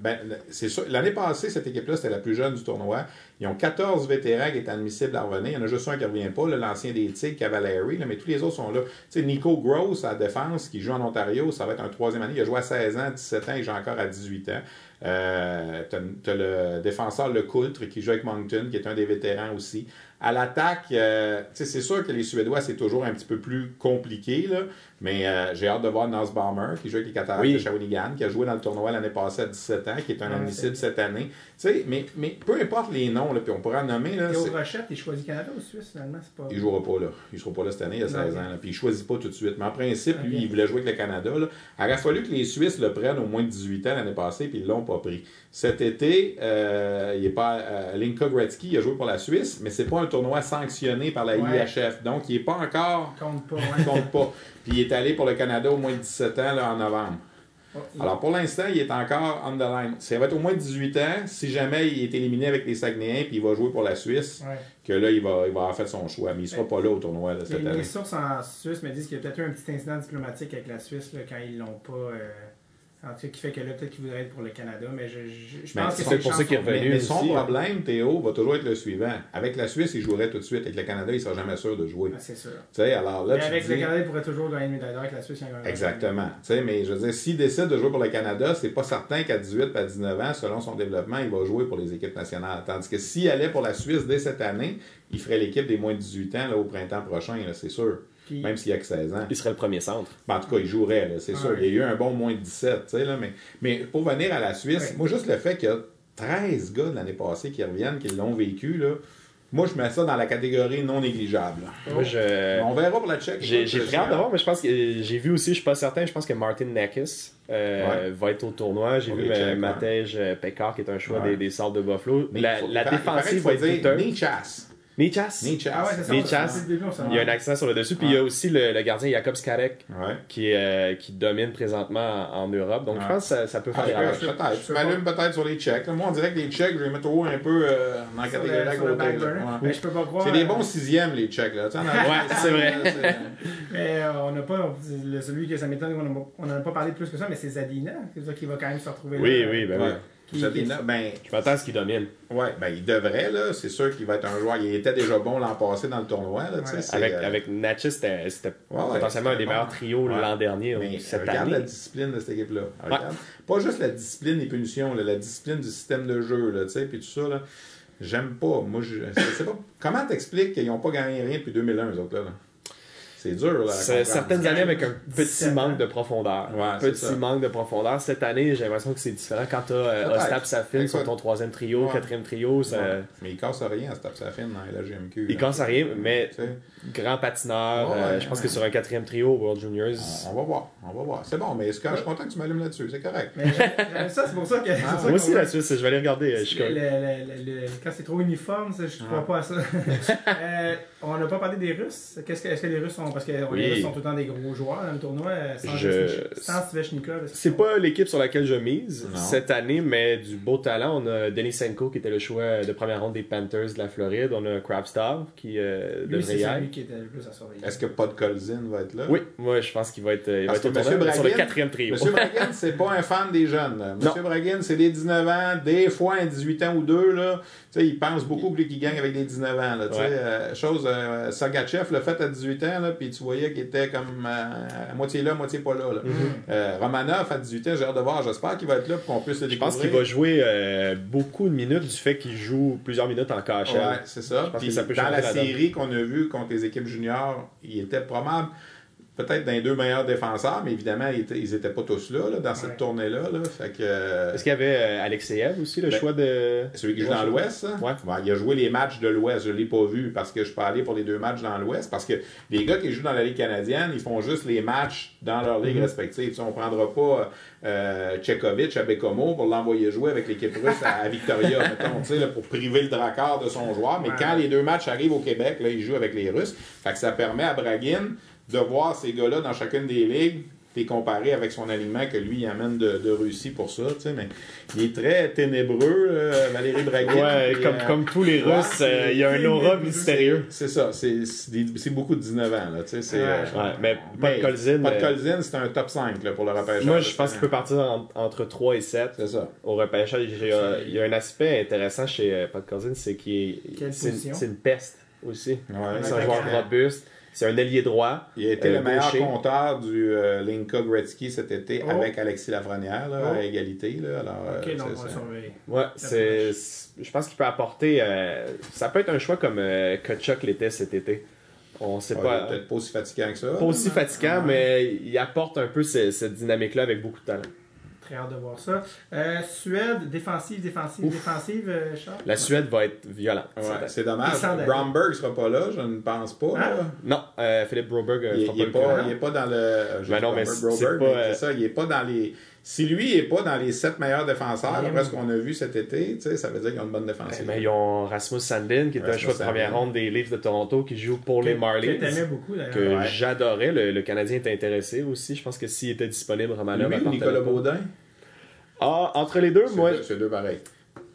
[SPEAKER 3] Ben, c'est sûr. L'année passée, cette équipe-là, c'était la plus jeune du tournoi. Ils ont 14 vétérans qui étaient admissibles à revenir. Il y en a juste un qui ne revient pas, l'ancien des Tigres, Cavalieri, là, mais tous les autres sont là. Tu Nico Gross, à la défense, qui joue en Ontario, ça va être un troisième année. Il a joué à 16 ans, 17 ans, il joue encore à 18 ans. Euh, t'as, t'as le défenseur Le Coultre qui joue avec Moncton, qui est un des vétérans aussi. À l'attaque, euh, tu sais, c'est sûr que les Suédois, c'est toujours un petit peu plus compliqué, là, mais euh, j'ai hâte de voir Nussbaumer, qui joue avec les Cataractes
[SPEAKER 2] Oui.
[SPEAKER 3] de Shawinigan, qui a joué dans le tournoi l'année passée à 17 ans, qui est un
[SPEAKER 1] Ouais,
[SPEAKER 3] admissible
[SPEAKER 1] c'est-
[SPEAKER 3] cette année. Tu sais, mais, mais peu importe les noms, là, puis on pourra en nommer, là,
[SPEAKER 1] Théo Rochette, il choisit Canada ou Suisse finalement c'est pas...
[SPEAKER 3] il jouera pas là. Il sera pas là cette année, il a 16
[SPEAKER 1] Ok.
[SPEAKER 3] ans. là. Puis il choisit pas tout de suite. Mais en principe, lui, il voulait jouer avec le Canada. Là. Il aurait fallu que les Suisses le prennent au moins de 18 ans l'année passée, puis ils l'ont pas pris. Cet été, euh, il est pas euh, Linka Gretzky, il a joué pour la Suisse, mais c'est pas un tournoi sanctionné par la
[SPEAKER 1] Ouais.
[SPEAKER 3] IHF. Donc, il est pas encore.
[SPEAKER 1] compte pas.
[SPEAKER 3] Il
[SPEAKER 1] Ouais.
[SPEAKER 3] compte pas. Puis il est allé pour le Canada au moins de 17 ans là, en novembre.
[SPEAKER 1] Oh, il-
[SPEAKER 3] Alors pour l'instant, il est encore on the line. Ça va être au moins 18 ans. Si jamais il est éliminé avec les Saguenayens puis il va jouer pour la Suisse,
[SPEAKER 1] ouais.
[SPEAKER 3] que là, il va, il va avoir fait son choix. Mais il sera pas là au tournoi là, cette
[SPEAKER 1] Les,
[SPEAKER 3] année.
[SPEAKER 1] les sources en Suisse me disent qu'il y a peut-être eu un petit incident diplomatique avec la Suisse là, quand ils l'ont pas. euh, en tout cas, qui fait que là, peut-être qu'il voudrait être pour le Canada, mais je, je, je
[SPEAKER 3] Mais
[SPEAKER 1] pense que
[SPEAKER 2] c'est pour ça qu'il est revenu.
[SPEAKER 3] Mais, mais son
[SPEAKER 2] aussi, hein.
[SPEAKER 3] problème, Théo, va toujours être le suivant. Avec la Suisse, il jouerait tout de suite. Avec le Canada, il sera jamais sûr de jouer.
[SPEAKER 1] Ah, c'est sûr.
[SPEAKER 3] Tu sais, alors là,
[SPEAKER 1] mais
[SPEAKER 3] tu
[SPEAKER 1] avec le Canada, il pourrait toujours gagner une médaille d'or avec la Suisse. il y a un-
[SPEAKER 3] Exactement. Tu sais, mais je veux dire, s'il décide de jouer pour le Canada, c'est pas certain qu'à 18 à 19 ans, selon son développement, il va jouer pour les équipes nationales. Tandis que s'il allait pour la Suisse dès cette année, il ferait l'équipe des moins de 18 ans là, au printemps prochain, là, c'est sûr.
[SPEAKER 1] Puis-
[SPEAKER 3] Même s'il y a que 16 ans.
[SPEAKER 2] Il serait le premier centre.
[SPEAKER 3] Ben, en tout cas, il jouerait, là, c'est
[SPEAKER 1] Ah
[SPEAKER 3] sûr.
[SPEAKER 1] oui.
[SPEAKER 3] Il y a eu un bon moins de 17, tu sais, là, mais, mais pour venir à la Suisse,
[SPEAKER 1] Oui.
[SPEAKER 3] moi, juste le fait qu'il y a 13 gars de l'année passée qui reviennent, qui l'ont vécu, là, moi, je mets ça dans la catégorie non négligeable.
[SPEAKER 2] Moi, je.
[SPEAKER 3] On verra pour la Tchèque.
[SPEAKER 2] J'ai très hâte de voir, mais je pense que j'ai vu aussi, je suis pas certain, je pense que Martin Neckis euh, va être au tournoi. J'ai vu Matej euh, Pekar qui est un choix
[SPEAKER 3] Ouais.
[SPEAKER 2] des, des Sables de Buffalo.
[SPEAKER 3] Mais
[SPEAKER 2] La,
[SPEAKER 3] faut-
[SPEAKER 2] la défensive va être
[SPEAKER 3] dire. Nichas.
[SPEAKER 2] Nichas.
[SPEAKER 1] Ah ouais.
[SPEAKER 2] Nichas. Il y a un accent sur le dessus. Puis il y a aussi le, le gardien Jakob Skarek
[SPEAKER 3] Ouais.
[SPEAKER 2] qui, euh, qui domine présentement en, en Europe. Donc je pense que ça, ça peut
[SPEAKER 3] Ah,
[SPEAKER 2] faire
[SPEAKER 3] je-
[SPEAKER 2] erreur.
[SPEAKER 3] je-
[SPEAKER 1] je-
[SPEAKER 3] peut-être. Tu m'allumes peut-être sur les là. Moi, on dirait que les checks, je les mets trop un peu euh, dans la catégorie
[SPEAKER 1] le-
[SPEAKER 3] à côté.
[SPEAKER 1] Mais je peux pas croire.
[SPEAKER 3] C'est des
[SPEAKER 1] euh,
[SPEAKER 3] bons sixièmes, les checks. Là.
[SPEAKER 2] Ouais, c'est vrai.
[SPEAKER 1] Mais euh, on n'a pas. le- Celui que ça m'étonne on n'en a pas parlé plus que ça, mais c'est Zadina. C'est ça qui va quand même se retrouver
[SPEAKER 2] Oui,
[SPEAKER 1] là.
[SPEAKER 2] oui, ben
[SPEAKER 3] Ouais.
[SPEAKER 2] oui.
[SPEAKER 1] Qui-
[SPEAKER 3] Zadina,
[SPEAKER 1] qui-
[SPEAKER 3] ben,
[SPEAKER 2] Je m'attends à ce qu'il domine.
[SPEAKER 3] ouais, ben, il devrait, là. C'est sûr qu'il va être un joueur. Il était déjà bon l'an passé dans le tournoi, là.
[SPEAKER 1] Ouais.
[SPEAKER 2] Avec,
[SPEAKER 3] euh,
[SPEAKER 2] avec Natchez, c'était
[SPEAKER 3] Ouais,
[SPEAKER 2] potentiellement un des meilleurs
[SPEAKER 3] bon.
[SPEAKER 2] trios
[SPEAKER 3] Ouais.
[SPEAKER 2] l'an dernier, ou cette
[SPEAKER 3] regarde
[SPEAKER 2] année.
[SPEAKER 3] la discipline de cette équipe-là. Pas juste la discipline des punitions, là, la discipline du système de jeu, là, tu sais, puis tout ça, là. J'aime pas. Moi, je, je sais pas. Comment t'expliques qu'ils n'ont pas gagné rien depuis 2001, eux autres, là? là? C'est dur, là.
[SPEAKER 2] certaines années avec un petit
[SPEAKER 1] 17
[SPEAKER 2] manque de profondeur.
[SPEAKER 3] Ouais, c'est
[SPEAKER 2] petit manque de profondeur. Cette année, j'ai l'impression que c'est différent. Quand tu as
[SPEAKER 3] Peut-être.
[SPEAKER 2] Ostap Safin sur ton troisième trio,
[SPEAKER 3] Ouais.
[SPEAKER 2] quatrième trio, ça,
[SPEAKER 3] Ouais. Mais il casse rien à Stop Safin dans la GMQ.
[SPEAKER 2] il
[SPEAKER 3] là.
[SPEAKER 2] casse à rien, mais
[SPEAKER 3] Tu sais,
[SPEAKER 2] grand patineur.
[SPEAKER 3] Ouais,
[SPEAKER 2] euh,
[SPEAKER 3] ouais,
[SPEAKER 2] je pense
[SPEAKER 3] ouais.
[SPEAKER 2] que sur un quatrième trio World Juniors,
[SPEAKER 3] On, on va voir. On va voir. C'est bon, mais c'est quand- je suis content que tu m'allumes là-dessus. C'est correct.
[SPEAKER 1] Mais ça, c'est pour ça que. ça
[SPEAKER 2] moi aussi Suisse, je vais aller regarder. euh,
[SPEAKER 1] quand c'est trop uniforme, je ne crois pas à ça. On n'a pas parlé des Russes. Qu'est-ce que, est-ce que les Russes sont? Parce que
[SPEAKER 2] Oui.
[SPEAKER 1] les Russes sont tout le temps des gros joueurs dans le tournoi. euh, Sans,
[SPEAKER 2] Je-
[SPEAKER 1] Svechnikov- sans Svechnikov. est-ce
[SPEAKER 2] C'est pas l'équipe sur laquelle je mise
[SPEAKER 3] Non.
[SPEAKER 2] cette année, mais du beau talent. On a Denis Senko qui était le choix de première ronde des Panthers de la Floride. On a Krabstov qui euh,
[SPEAKER 1] Lui,
[SPEAKER 2] devrait y
[SPEAKER 1] qui était le plus à surveiller.
[SPEAKER 3] Est-ce que Pod Colzin va être là?
[SPEAKER 2] Oui, moi je pense qu'il va être, il va être au sur le quatrième trio.
[SPEAKER 3] Monsieur Bragan, c'est pas un fan des jeunes. Monsieur Bragan, c'est des 19 ans, des fois un 18 ans ou deux. Là. Tu sais, il pense beaucoup que lui qui gagne avec des 19 ans. Là, tu sais.
[SPEAKER 2] Ouais.
[SPEAKER 3] Euh, chose, euh, Sagachev l'a fait à 18 ans, là, puis tu voyais qu'il était comme euh, à moitié là, à moitié pas là. là. Euh, Romanov, à 18 ans, j'ai hâte de voir. J'espère qu'il va être là pour qu'on puisse le
[SPEAKER 2] Je
[SPEAKER 3] découvrir.
[SPEAKER 2] pense qu'il va jouer euh, beaucoup de minutes du fait qu'il joue plusieurs minutes en KHL.
[SPEAKER 3] Ouais, c'est ça.
[SPEAKER 2] Je pense
[SPEAKER 3] Puis
[SPEAKER 2] que ça peut
[SPEAKER 3] dans la
[SPEAKER 2] la
[SPEAKER 3] série qu'on a vue contre les équipes juniors, il était probable peut-être dans les deux meilleurs défenseurs, mais évidemment, ils étaient, ils étaient pas tous là, là, dans cette
[SPEAKER 1] Ouais.
[SPEAKER 3] tournée-là. Là. Fait que, euh,
[SPEAKER 2] Est-ce qu'il y avait euh, Alexeyev aussi, le
[SPEAKER 3] Ben,
[SPEAKER 2] choix de.
[SPEAKER 3] Celui qui joue dans l'Ouest, ça?
[SPEAKER 2] Ouais.
[SPEAKER 3] il a joué les matchs de l'Ouest. Je ne l'ai pas vu parce que je suis pas allé pour les deux matchs dans l'Ouest. Parce que les gars qui jouent dans la Ligue canadienne, ils font juste les matchs dans leur ligue respective. Tu sais, on ne prendra pas euh, Tchekovic à Bécomo pour l'envoyer jouer avec l'équipe russe à, à Victoria, mettons, tu sais, là, pour priver le dracard de son joueur. Mais
[SPEAKER 1] Ouais.
[SPEAKER 3] quand les deux matchs arrivent au Québec, là, il joue avec les Russes. Fait que ça permet à Braguin de voir ces gars-là dans chacune des ligues et comparer avec son alignement que lui il amène de, de Russie pour ça, tu sais, mais il est très ténébreux, euh, Valérie.
[SPEAKER 2] Ouais,
[SPEAKER 3] Puis,
[SPEAKER 2] comme,
[SPEAKER 3] euh,
[SPEAKER 2] comme tous les
[SPEAKER 3] ouais,
[SPEAKER 2] Russes, euh, il y a un aura mystérieux.
[SPEAKER 3] C'est ça, c'est beaucoup de 19 ans, là, tu sais, c'est...
[SPEAKER 1] Ouais.
[SPEAKER 3] euh,
[SPEAKER 2] Ouais, mais pas de
[SPEAKER 3] mais
[SPEAKER 2] Colzin.
[SPEAKER 3] Pas de
[SPEAKER 2] euh,
[SPEAKER 3] Colzin, c'est un top 5 là, pour le repêchage.
[SPEAKER 2] Moi, je pense qu'il peut partir en- entre 3 et 7.
[SPEAKER 3] C'est ça.
[SPEAKER 2] Au repêchage, il y a, il y a un aspect intéressant chez euh, Pat Cousins, c'est qu'il est-
[SPEAKER 1] Quelle
[SPEAKER 2] c'est une, peste aussi.
[SPEAKER 3] Ouais,
[SPEAKER 2] C'est un joueur robuste. C'est un ailier droit.
[SPEAKER 3] Il a été
[SPEAKER 2] Euh,
[SPEAKER 3] le meilleur
[SPEAKER 2] gaucher.
[SPEAKER 3] compteur du euh, Linka Gretzky cet été
[SPEAKER 1] Oh.
[SPEAKER 3] avec Alexis Lafrenière, là,
[SPEAKER 1] Oh.
[SPEAKER 3] à égalité. Là, alors, euh,
[SPEAKER 1] Ok, donc on va
[SPEAKER 3] c'est-
[SPEAKER 1] surveiller.
[SPEAKER 2] Ouais, c'est, je pense qu'il peut apporter. euh, ça peut être un choix comme euh, Kachuk l'était cet été. On sait
[SPEAKER 3] Ouais,
[SPEAKER 2] pas.
[SPEAKER 3] peut-être pas aussi fatigant que ça.
[SPEAKER 2] Pas aussi fatigant, mais il apporte un peu ce- cette dynamique-là avec beaucoup de talent.
[SPEAKER 1] Très hâte de voir ça. Euh, Suède, défensive, défensive,
[SPEAKER 2] Ouf.
[SPEAKER 1] défensive, euh, Charles?
[SPEAKER 2] La Suède va être violente.
[SPEAKER 3] Ouais, c'est dommage. Bromberg sera pas là, je ne pense pas.
[SPEAKER 1] Hein?
[SPEAKER 3] là.
[SPEAKER 2] Non, euh, Philippe Broberg
[SPEAKER 3] Il, est
[SPEAKER 2] le
[SPEAKER 3] pas,
[SPEAKER 2] coup.
[SPEAKER 3] il est pas dans le.
[SPEAKER 2] Ben non, mais pas,
[SPEAKER 3] c'est ça, il est pas dans les. Si lui il est pas dans les sept meilleurs défenseurs, après ce qu'on a vu cet été, tu sais, ça veut dire qu'ils ont une bonne défensive.
[SPEAKER 2] Eh ben, ils ont Rasmus Sandin, qui est un choix de première ronde des Leafs de Toronto, qui joue pour
[SPEAKER 1] Que-
[SPEAKER 2] les
[SPEAKER 1] Que
[SPEAKER 2] Marlies.
[SPEAKER 1] t'aimais beaucoup, d'ailleurs.
[SPEAKER 2] Que
[SPEAKER 3] Ouais.
[SPEAKER 2] j'adorais. Le, le Canadien était intéressé aussi. Je pense que s'il était disponible, Romanov
[SPEAKER 3] lui Nicolas. Baudin?
[SPEAKER 2] Ah, entre les deux,
[SPEAKER 3] C'est
[SPEAKER 2] moi,
[SPEAKER 3] deux- C'est deux pareils.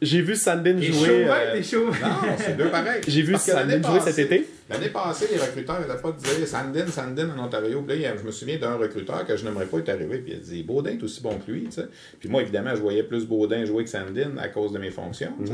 [SPEAKER 2] j'ai vu Sandin jouer.
[SPEAKER 1] ouais,
[SPEAKER 2] euh,
[SPEAKER 1] t'es chaud.
[SPEAKER 3] Non, c'est deux pareils.
[SPEAKER 2] J'ai vu
[SPEAKER 3] que
[SPEAKER 2] Sandin jouer cet été.
[SPEAKER 3] L'année passée, les recruteurs n'étaient pas de Sandin, Sandin en Ontario. Puis là, je me souviens d'un recruteur que je n'aimerais pas est arrivé. Puis il a dit Baudin est aussi bon que lui. Puis moi, évidemment, je voyais plus Baudin jouer que Sandin à cause de mes fonctions. sais.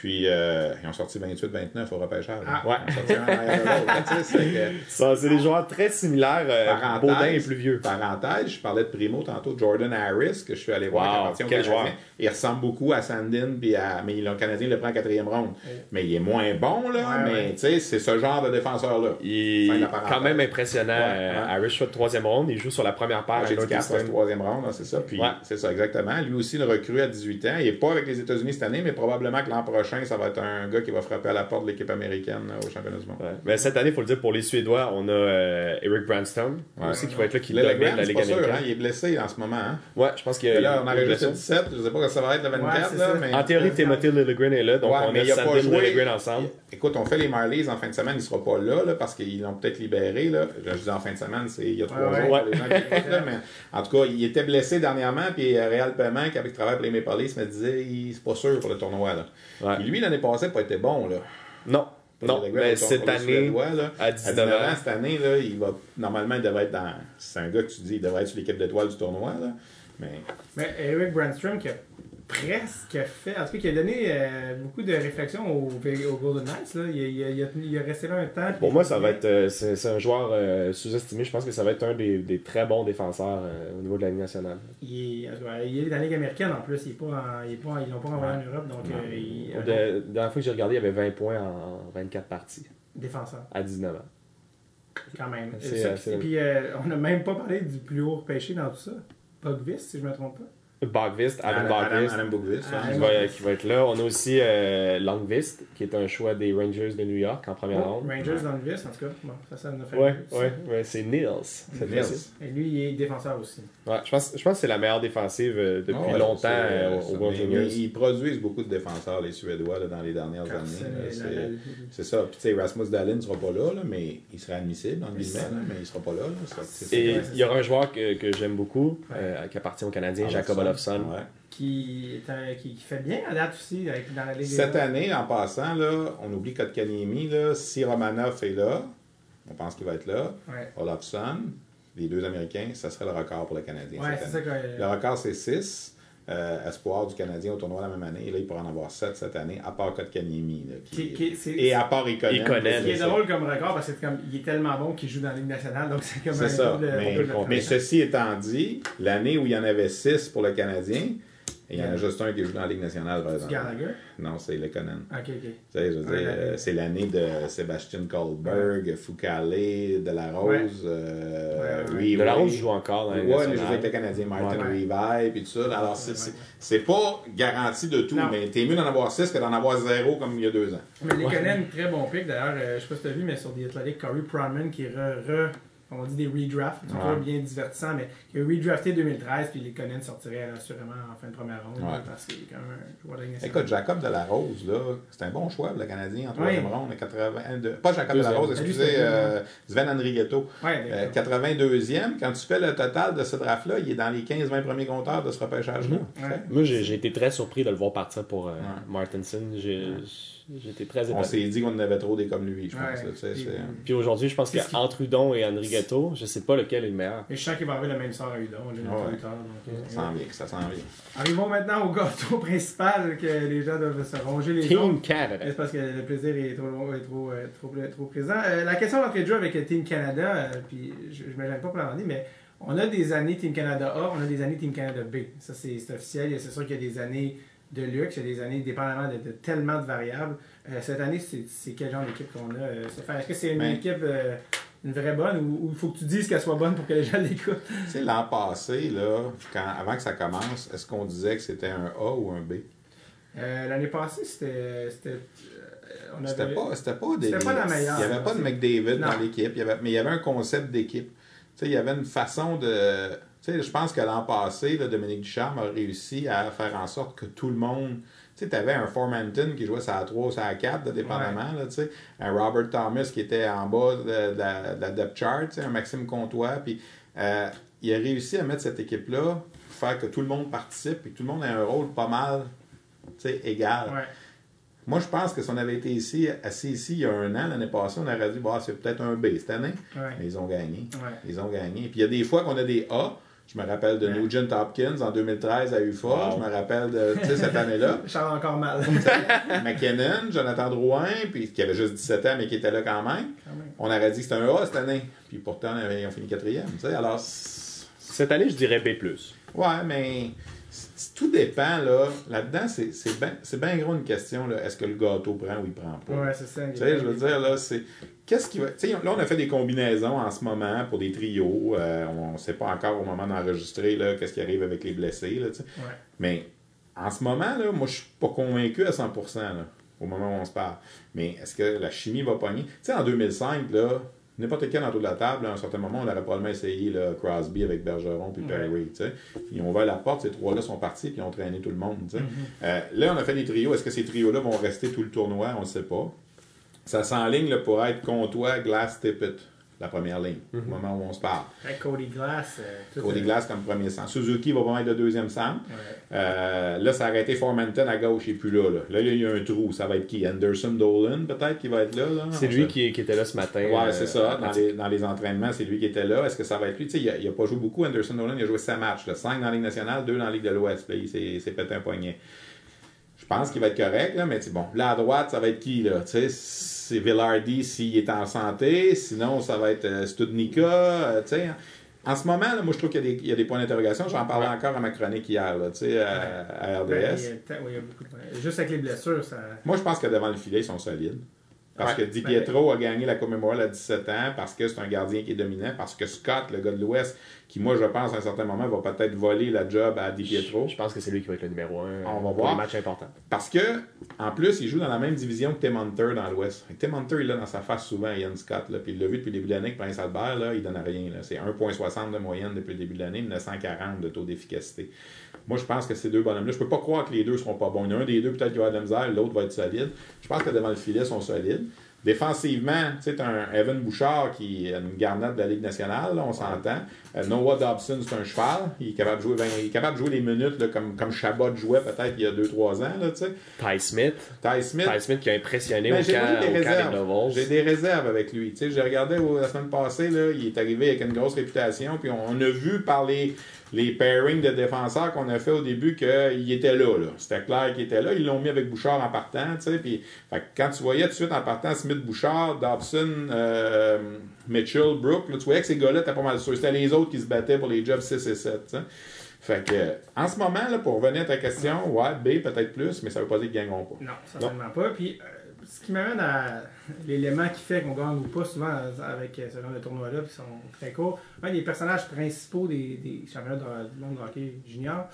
[SPEAKER 3] Puis euh, ils ont sorti 28-29 au repêchage.
[SPEAKER 1] Ah.
[SPEAKER 2] Ouais.
[SPEAKER 3] Ils ont sorti un c'est que-
[SPEAKER 2] Ça, c'est des joueurs très similaires. euh,
[SPEAKER 3] Parenthèse,
[SPEAKER 2] Baudin est plus vieux.
[SPEAKER 3] Parenthèse, je parlais de Primo tantôt, Jordan Harris, que je suis allé voir,
[SPEAKER 2] Wow,
[SPEAKER 3] au
[SPEAKER 2] quel joueur.
[SPEAKER 3] Il ressemble beaucoup à Sandin, puis à... mais le Canadien le prend en quatrième ronde. Mais il est moins bon, là,
[SPEAKER 1] Ouais,
[SPEAKER 3] mais
[SPEAKER 1] ouais.
[SPEAKER 3] tu sais, c'est ce genre de défenseur-là.
[SPEAKER 2] Il est quand même impressionnant.
[SPEAKER 3] Ouais,
[SPEAKER 2] euh,
[SPEAKER 3] ouais.
[SPEAKER 2] Harris, choix de troisième ronde. Il joue sur la première paire.
[SPEAKER 3] Ah, J'ai dit
[SPEAKER 2] Northeastern.
[SPEAKER 3] 4 troisième ronde, c'est ça. Puis
[SPEAKER 2] Ouais.
[SPEAKER 3] c'est ça, exactement. Lui aussi, le recrue à 18 ans. Il n'est pas avec les États-Unis cette année, mais probablement que l'an prochain, prochain, ça va être un gars qui va frapper à la porte de l'équipe américaine là, au championnat du monde.
[SPEAKER 2] Ouais. Mais cette année, il faut le dire, pour les Suédois, on a euh, Eric Brandstone
[SPEAKER 3] Ouais.
[SPEAKER 2] aussi qui va être là, qui
[SPEAKER 3] Le
[SPEAKER 2] domine
[SPEAKER 3] Grant,
[SPEAKER 2] la Ligue
[SPEAKER 3] pas sûr, hein,
[SPEAKER 2] américaine.
[SPEAKER 3] il est blessé en ce moment. Hein.
[SPEAKER 2] Ouais, je pense qu'il a.
[SPEAKER 3] là, on
[SPEAKER 2] il y a
[SPEAKER 3] avait
[SPEAKER 2] une
[SPEAKER 3] juste le
[SPEAKER 2] blessure.
[SPEAKER 3] 17, je sais pas quand ça va être le 24,
[SPEAKER 1] Ouais, c'est
[SPEAKER 3] là, mais...
[SPEAKER 2] En théorie, Timothy Lilligren est là, donc
[SPEAKER 3] Ouais,
[SPEAKER 2] on a
[SPEAKER 3] a pas
[SPEAKER 2] Sandin
[SPEAKER 3] joué.
[SPEAKER 2] Lilligren ensemble.
[SPEAKER 3] Écoute, on fait les Marlies en fin de semaine, il sera pas là, là, parce qu'ils l'ont peut-être libéré. Là. Je dis en fin de semaine, c'est il y a trois
[SPEAKER 1] Ouais,
[SPEAKER 3] jours les gens qui là, mais en tout cas, il était blessé dernièrement, puis euh, Real Paiement, qui avait travaillé pour les Maple Leafs, me disait il c'est pas sûr pour le tournoi. Là.
[SPEAKER 2] Ouais.
[SPEAKER 3] Puis lui, l'année passée, n'a pas été bon. Là.
[SPEAKER 2] Non, non, mais cette année,
[SPEAKER 3] là,
[SPEAKER 2] à
[SPEAKER 3] à
[SPEAKER 2] 19
[SPEAKER 3] 19
[SPEAKER 2] ans,
[SPEAKER 3] ans, cette année, là, il va, normalement, il devrait être dans. C'est un gars que tu dis, il devrait être sur l'équipe d'étoiles du tournoi. Là. Mais
[SPEAKER 1] Mais Eric Brandstrom qui a presque fait, en tout cas qui a donné euh, beaucoup de réflexion au, au Golden Knights. Là. Il, il il a tenu- il a resté là un temps.
[SPEAKER 2] Pour moi, ça va être. euh, c'est un joueur euh, sous-estimé. Je pense que ça va être un des, des très bons défenseurs au niveau de la Ligue nationale.
[SPEAKER 1] Il est, dans la Ligue américaine en plus. Il est pas en- il est pas, ils l'ont pas envoyé en Europe, donc il
[SPEAKER 2] De- La dernière fois que j'ai regardé, il y avait 20 points en, en 24 parties
[SPEAKER 1] défenseur
[SPEAKER 2] à 19 ans.
[SPEAKER 1] quand même. Ça, Et puis on n'a même pas parlé du plus haut pêché dans tout ça. Pogvis, si je me trompe pas.
[SPEAKER 2] Bogvist, Adam
[SPEAKER 3] Adam,
[SPEAKER 2] Bogvist,
[SPEAKER 3] Adam hein.
[SPEAKER 2] qui, va, qui va être là. On a aussi euh, Longvist, qui est un choix des Rangers de New York en première
[SPEAKER 1] Oh,
[SPEAKER 2] ronde.
[SPEAKER 1] Rangers dans le vis, en tout cas. Bon, ça, ça nous a fait
[SPEAKER 2] Ouais, ouais, ouais, c'est Nils. cette
[SPEAKER 3] Nils.
[SPEAKER 2] fois-ci.
[SPEAKER 1] Et lui, il est défenseur aussi.
[SPEAKER 2] Ouais, je pense, je pense que c'est la meilleure défensive euh, depuis
[SPEAKER 3] ouais,
[SPEAKER 2] longtemps euh, au Juniors.
[SPEAKER 3] mais Ils produisent beaucoup de défenseurs, les Suédois, là, dans les dernières années.
[SPEAKER 1] c'est
[SPEAKER 3] ça. Puis, tu sais, Rasmus Dahlin ne sera pas là, là, mais il sera admissible, en guillemets, mais il sera pas là. là. Ça,
[SPEAKER 2] Et il y aura un joueur que, que j'aime beaucoup,
[SPEAKER 1] Ouais.
[SPEAKER 2] euh, qui appartient aux Canadiens,
[SPEAKER 3] Ah,
[SPEAKER 2] Jacob
[SPEAKER 3] Olofsson. Ouais.
[SPEAKER 1] qui, est un- qui, qui fait bien à date aussi avec, dans la Ligue
[SPEAKER 3] Cette
[SPEAKER 1] des
[SPEAKER 3] année, en passant, là, on oublie Kotkaniemi. Là, si Romanov est là, on pense qu'il va être là.
[SPEAKER 1] Ouais,
[SPEAKER 3] Olofsson, les deux Américains, ça serait le record pour le Canadien.
[SPEAKER 1] ouais
[SPEAKER 3] cette
[SPEAKER 1] c'est
[SPEAKER 3] année.
[SPEAKER 1] ça que.
[SPEAKER 3] Le record, c'est 6. Espoir du Canadien au tournoi la même année. Et là, il pourrait en avoir 7 cette année, à part Kotkaniemi. là, qui-
[SPEAKER 1] Qui, qui- c'est-
[SPEAKER 3] Et à part. Ikonen.
[SPEAKER 1] Ce qui est
[SPEAKER 3] c'est-
[SPEAKER 1] drôle comme record parce que comme, il est tellement bon qu'il joue dans la Ligue nationale, donc c'est comme
[SPEAKER 3] C'est
[SPEAKER 1] un
[SPEAKER 3] ça.
[SPEAKER 1] double-
[SPEAKER 3] Mais,
[SPEAKER 2] mais
[SPEAKER 3] ceci étant dit, l'année où il y en avait 6 pour le Canadien, et il y en a juste un qui joue dans la Ligue nationale, par exemple.
[SPEAKER 1] Gallagher?
[SPEAKER 3] Non, c'est Lekonen.
[SPEAKER 1] Ok, ok.
[SPEAKER 3] Tu sais, je veux
[SPEAKER 1] Ouais,
[SPEAKER 3] dire,
[SPEAKER 1] la-
[SPEAKER 3] euh, c'est l'année de Sébastien Kohlberg, Foucalé, Delarose, euh,
[SPEAKER 1] Ouais, ouais.
[SPEAKER 3] Reeve.
[SPEAKER 2] De la Rose joue encore dans la Ligue
[SPEAKER 3] Ouais, mais joue
[SPEAKER 2] nationale.
[SPEAKER 3] avec le Canadien, Martin
[SPEAKER 1] Ouais.
[SPEAKER 3] Revive, puis tout ça. Alors, c'est-
[SPEAKER 1] Ouais,
[SPEAKER 3] c'est
[SPEAKER 1] ouais.
[SPEAKER 3] c'est pas garanti de tout,
[SPEAKER 1] Non.
[SPEAKER 3] mais t'es mieux d'en avoir 6 que d'en avoir 0 comme il y a deux ans.
[SPEAKER 1] Mais les Conan, très bon pick d'ailleurs. euh, je sais pas si tu as vu, mais sur The Athletic, Corey Pronman qui re, re- on dit des redrafts, c'est toujours
[SPEAKER 3] Ouais.
[SPEAKER 1] bien divertissant, mais qui a redrafté 2013, puis les Conan sortiraient assurément en fin de première ronde
[SPEAKER 3] Ouais.
[SPEAKER 1] parce qu'il est quand même un joueur de
[SPEAKER 3] Écoute. Jacob Delarose, là, c'est un bon choix le Canadien en troisième ronde, 82. Pas Jacob
[SPEAKER 2] Deuxième.
[SPEAKER 3] Delarose, excusez, euh, Sven Enrigetto.
[SPEAKER 1] Ouais,
[SPEAKER 3] Euh,
[SPEAKER 1] d'accord.
[SPEAKER 3] 82e, quand tu fais le total de ce draft-là, il est dans les 15-20 premiers compteurs de ce repêchage-là.
[SPEAKER 1] Ouais.
[SPEAKER 2] Moi, j'ai été très surpris de le voir partir pour euh,
[SPEAKER 3] Ouais.
[SPEAKER 2] Martinson. J'ai été très
[SPEAKER 3] On
[SPEAKER 2] étonné.
[SPEAKER 3] s'est dit qu'on en avait trop des comme lui, je pense.
[SPEAKER 1] Ouais.
[SPEAKER 3] là,
[SPEAKER 1] Puis-
[SPEAKER 2] aujourd'hui, je pense qu'entre Udon et Henri Ghetto, je sais pas lequel est le meilleur.
[SPEAKER 1] Mais je sens qu'il va avoir le même sort à Udon.
[SPEAKER 3] ouais.
[SPEAKER 1] donc, euh,
[SPEAKER 3] Ça sent bien, ça sent bien.
[SPEAKER 1] Arrivons maintenant au gâteau principal que les gens doivent se ronger les
[SPEAKER 2] Team. Canada.
[SPEAKER 1] C'est parce que le plaisir est trop, long- est trop, euh, trop, trop présent. Euh, la question d'entrée de jeu avec Team Canada, euh, puis je ne me gêne pas pour la mais on a des années Team Canada A, on a des années Team Canada B. Ça, c'est officiel. C'est sûr qu'il y a des années de luxe, il y a des années dépendamment de, de tellement de variables. Euh, cette année, c'est c'est quel genre d'équipe qu'on a euh? Est-ce que c'est une
[SPEAKER 3] Ben-
[SPEAKER 1] équipe, euh, une vraie bonne, ou il faut que tu dises qu'elle soit bonne pour que les gens l'écoutent?
[SPEAKER 3] Tu sais, l'an passé, là, quand, avant que ça commence, est-ce qu'on disait que c'était un A ou un B?
[SPEAKER 1] L'année passée, c'était. c'était, on
[SPEAKER 3] C'était
[SPEAKER 1] avait-
[SPEAKER 3] pas, c'était pas des.
[SPEAKER 1] C'était pas la meilleure.
[SPEAKER 3] Il n'y avait pas de McDavid
[SPEAKER 1] Non.
[SPEAKER 3] dans l'équipe, il y avait- mais il y avait un concept d'équipe. Tu sais, il y avait une façon de. Tu sais, je pense que l'an passé, là, Dominique Ducharme a réussi à faire en sorte que tout le monde. Tu sais, tu avais un Formanton qui jouait sur la 3 ou sur la 4, là, dépendamment. Là, tu sais. un Robert Thomas qui était en bas de, de la, de la depth chart, tu sais, un Maxime Comtois. Puis, euh, il a réussi à mettre cette équipe-là, pour faire que tout le monde participe et que tout le monde ait un rôle pas mal tu sais, égal.
[SPEAKER 1] Ouais.
[SPEAKER 3] Moi, je pense que si on avait été ici, assis ici il y a un an, l'année passée, on aurait dit, bah, c'est peut-être un B cette année.
[SPEAKER 1] Ouais.
[SPEAKER 3] Mais ils ont gagné.
[SPEAKER 1] Ouais.
[SPEAKER 3] Ils ont gagné. Puis il y a des fois qu'on a des A. Je me rappelle de
[SPEAKER 1] Ouais.
[SPEAKER 3] Nugent Hopkins en 2013 à UFA.
[SPEAKER 2] Wow.
[SPEAKER 3] Je me rappelle de cette année-là.
[SPEAKER 1] Je sens encore mal.
[SPEAKER 3] McKinnon, Jonathan Drouin, puis qui avait juste 17 ans, mais qui était là quand même.
[SPEAKER 1] Quand même.
[SPEAKER 3] On aurait dit que c'était un A cette année. Puis pourtant, ils ont fini quatrième. tu sais. Alors,
[SPEAKER 2] Cette année, je dirais B.
[SPEAKER 3] ouais, mais tout dépend. là. Là-dedans, c'est c'est bien c'est bien gros une question. là. Est-ce que le gâteau prend ou il prend pas?
[SPEAKER 1] Ouais, c'est ça.
[SPEAKER 3] Tu sais, je veux dire, là, c'est. Qu'est-ce qui va. Là, on a fait des combinaisons en ce moment pour des trios. Euh, on ne sait pas encore au moment d'enregistrer, là, qu'est-ce qui arrive avec les blessés, là.
[SPEAKER 1] Ouais.
[SPEAKER 3] Mais en ce moment, là, moi, je suis pas convaincu à 100%, là. au moment où on se parle. Mais est-ce que la chimie va pogner? Tu sais, en 2005, là, n'importe quel autour de la table, à un certain moment, on aurait probablement essayé là, Crosby avec Bergeron puis Perry. tu sais. Ils ont ouvert la porte, ces trois-là sont partis puis ils ont traîné tout le monde. sais. Euh, là, on a fait des trios. Est-ce que ces trios-là vont rester tout le tournoi? On ne sait pas. Ça s'enligne là, pour être Comtois, Glass, Tippett, la première ligne, au moment où on se parle.
[SPEAKER 1] Avec Cody Glass. euh, tout,
[SPEAKER 3] Cody
[SPEAKER 1] euh,
[SPEAKER 3] Glass comme premier centre. Suzuki va vraiment être le deuxième centre.
[SPEAKER 1] ouais.
[SPEAKER 3] Euh, là, ça a arrêté Formanton à gauche, il n'est plus là, là. Là, il y a un trou. Ça va être qui? Anderson Dolan, peut-être, qui va être là. là?
[SPEAKER 2] C'est lui qui, qui était là ce matin.
[SPEAKER 3] Ouais,
[SPEAKER 2] euh,
[SPEAKER 3] c'est ça. Dans les, dans les entraînements, c'est lui qui était là. Est-ce que ça va être lui? Tu sais, il n'a pas joué beaucoup. Anderson Nolan, il a joué 5 matchs. 5 dans la Ligue nationale, 2 dans la Ligue de l'Ouest. Il s'est- pété un poignet. Je pense qu'il va être correct, là, mais c'est bon. Là, à droite, ça va être qui? Là? C'est Villardi s'il est en santé. Sinon, ça va être euh, Studnicka. euh, tu sais. En ce moment, là, moi, je trouve qu'il y a des, il y a des points d'interrogation. J'en parlais encore à ma chronique hier, là, tu sais, à, à RDS.
[SPEAKER 1] Ben, il y a- ouais, il y a beaucoup de- Juste avec les blessures, ça.
[SPEAKER 3] Moi, je pense que devant le filet, ils sont solides. Parce
[SPEAKER 2] Ouais.
[SPEAKER 3] que Di Pietro a gagné la Coupe Memorial à 17 ans, parce que c'est un gardien qui est dominant, parce que Scott, le gars de l'Ouest, qui, moi, je pense, à un certain moment, va peut-être voler la job à Di Pietro.
[SPEAKER 2] Je pense que c'est lui qui va être le numéro 1
[SPEAKER 3] On va
[SPEAKER 2] pour
[SPEAKER 3] voir.
[SPEAKER 2] les matchs importants.
[SPEAKER 3] Parce que, en plus, il joue dans la même division que Tim Hunter dans l'Ouest. Tim Hunter, il l'a dans sa face souvent, Ian Scott. Là, puis il l'a vu depuis le début de l'année que Prince Albert, là, il donne rien. C'est 1,60 de moyenne depuis le début de l'année, 940 de taux d'efficacité. Moi, je pense que ces deux bonhommes-là, je peux pas croire que les deux seront pas bons. Il y en a un des deux, peut-être qu'il va avoir de la misère, l'autre va être solide. Je pense que devant le filet, ils sont solides. Défensivement, t'as un Evan Bouchard qui est une garnette de la Ligue nationale, là, on s'entend. Euh, Noah Dobson, c'est un cheval. Il est capable de jouer, 20 il est capable de jouer les minutes là, comme, comme Chabot jouait peut-être il y a 2-3 ans. Là.
[SPEAKER 2] Ty Smith.
[SPEAKER 3] Ty Smith,
[SPEAKER 2] Ty Smith qui a impressionné
[SPEAKER 3] ben,
[SPEAKER 2] au
[SPEAKER 3] j'ai
[SPEAKER 2] camp,
[SPEAKER 3] des
[SPEAKER 2] au
[SPEAKER 3] réserves.
[SPEAKER 2] des.
[SPEAKER 3] J'ai des réserves avec lui. J'ai regardé la semaine passée, là, il est arrivé avec une grosse réputation. Puis on a vu par les, les pairings de défenseurs qu'on a fait au début qu'il était là. là. C'était clair qu'il était là. Ils l'ont mis avec Bouchard en partant. Puis, quand tu voyais tout de suite en partant Smith-Bouchard, Dobson, euh, Mitchell, Brook, là, tu voyais que ces gars-là étaient pas mal sûrs. C'était les autres qui se battaient pour les jobs 6 et 7. tu sais. Fait que, en ce moment, là, pour revenir à ta question, ouais, B peut-être plus, mais ça veut pas dire qu'ils gagneront pas.
[SPEAKER 1] Non, certainement pas. Puis, euh, ce qui m'amène à l'élément qui fait qu'on gagne ou pas souvent avec ce genre de tournoi-là, qui sont très courts. Un des personnages principaux des, des championnats de- du monde de hockey junior,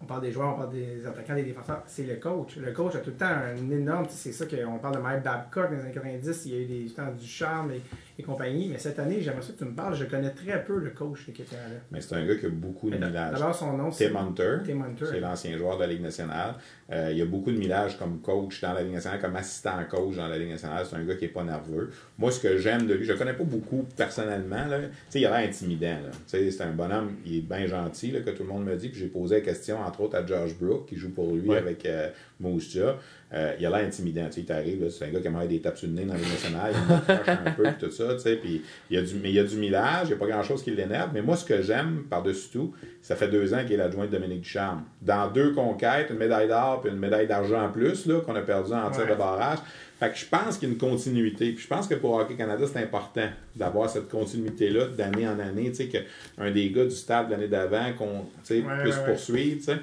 [SPEAKER 1] on parle des joueurs, on parle des attaquants, des défenseurs, c'est le coach. Le coach a tout le temps un énorme. C'est ça qu'on parle de Mike Babcock dans les années 90, il y a eu des temps du charme et compagnie. Mais cette année, j'aimerais ça que tu me parles. Je connais très peu le coach de Canada.
[SPEAKER 3] Mais c'est un gars qui a beaucoup de millage.
[SPEAKER 1] D'abord, son nom, c'est
[SPEAKER 3] Tim Hunter.
[SPEAKER 1] Tim Hunter.
[SPEAKER 3] C'est l'ancien joueur de la Ligue nationale. Euh, il y a beaucoup de millage comme coach dans la Ligue nationale, comme assistant coach dans la Ligue nationale. C'est un gars qui est pas nerveux. Moi, ce que j'aime de lui, je le connais pas beaucoup personnellement. Là. Il a l'air intimidant. là. C'est un bonhomme, il est bien gentil, là, que tout le monde me dit. Puis j'ai posé la question, entre autres, à Josh Brook, qui joue pour lui
[SPEAKER 2] Ouais.
[SPEAKER 3] avec euh, Moose Jaw. Euh, il a l'air intimidant. Tu sais, il t'arrive, là, c'est un gars qui aimerait des tapes sur le nez dans la Ligue nationale. Il un peu, tout ça. tu sais, Puis il y a du, mais il y a du millage, il n'y a pas grand-chose qui l'énerve. Mais moi, ce que j'aime, par-dessus tout, ça fait deux ans qu'il est l'adjoint de Dominique Ducharme. Dans deux conquêtes, une médaille d'or puis une médaille d'argent en plus, là, qu'on a perdu en tir
[SPEAKER 1] Ouais.
[SPEAKER 3] de barrage. Fait que je pense qu'il y a une continuité. Puis je pense que pour Hockey Canada, c'est important d'avoir cette continuité-là d'année en année. Tu sais, qu'un des gars du stade de l'année d'avant qu'on tu sais,
[SPEAKER 1] Ouais,
[SPEAKER 3] puisse
[SPEAKER 1] ouais.
[SPEAKER 3] poursuivre. tu sais.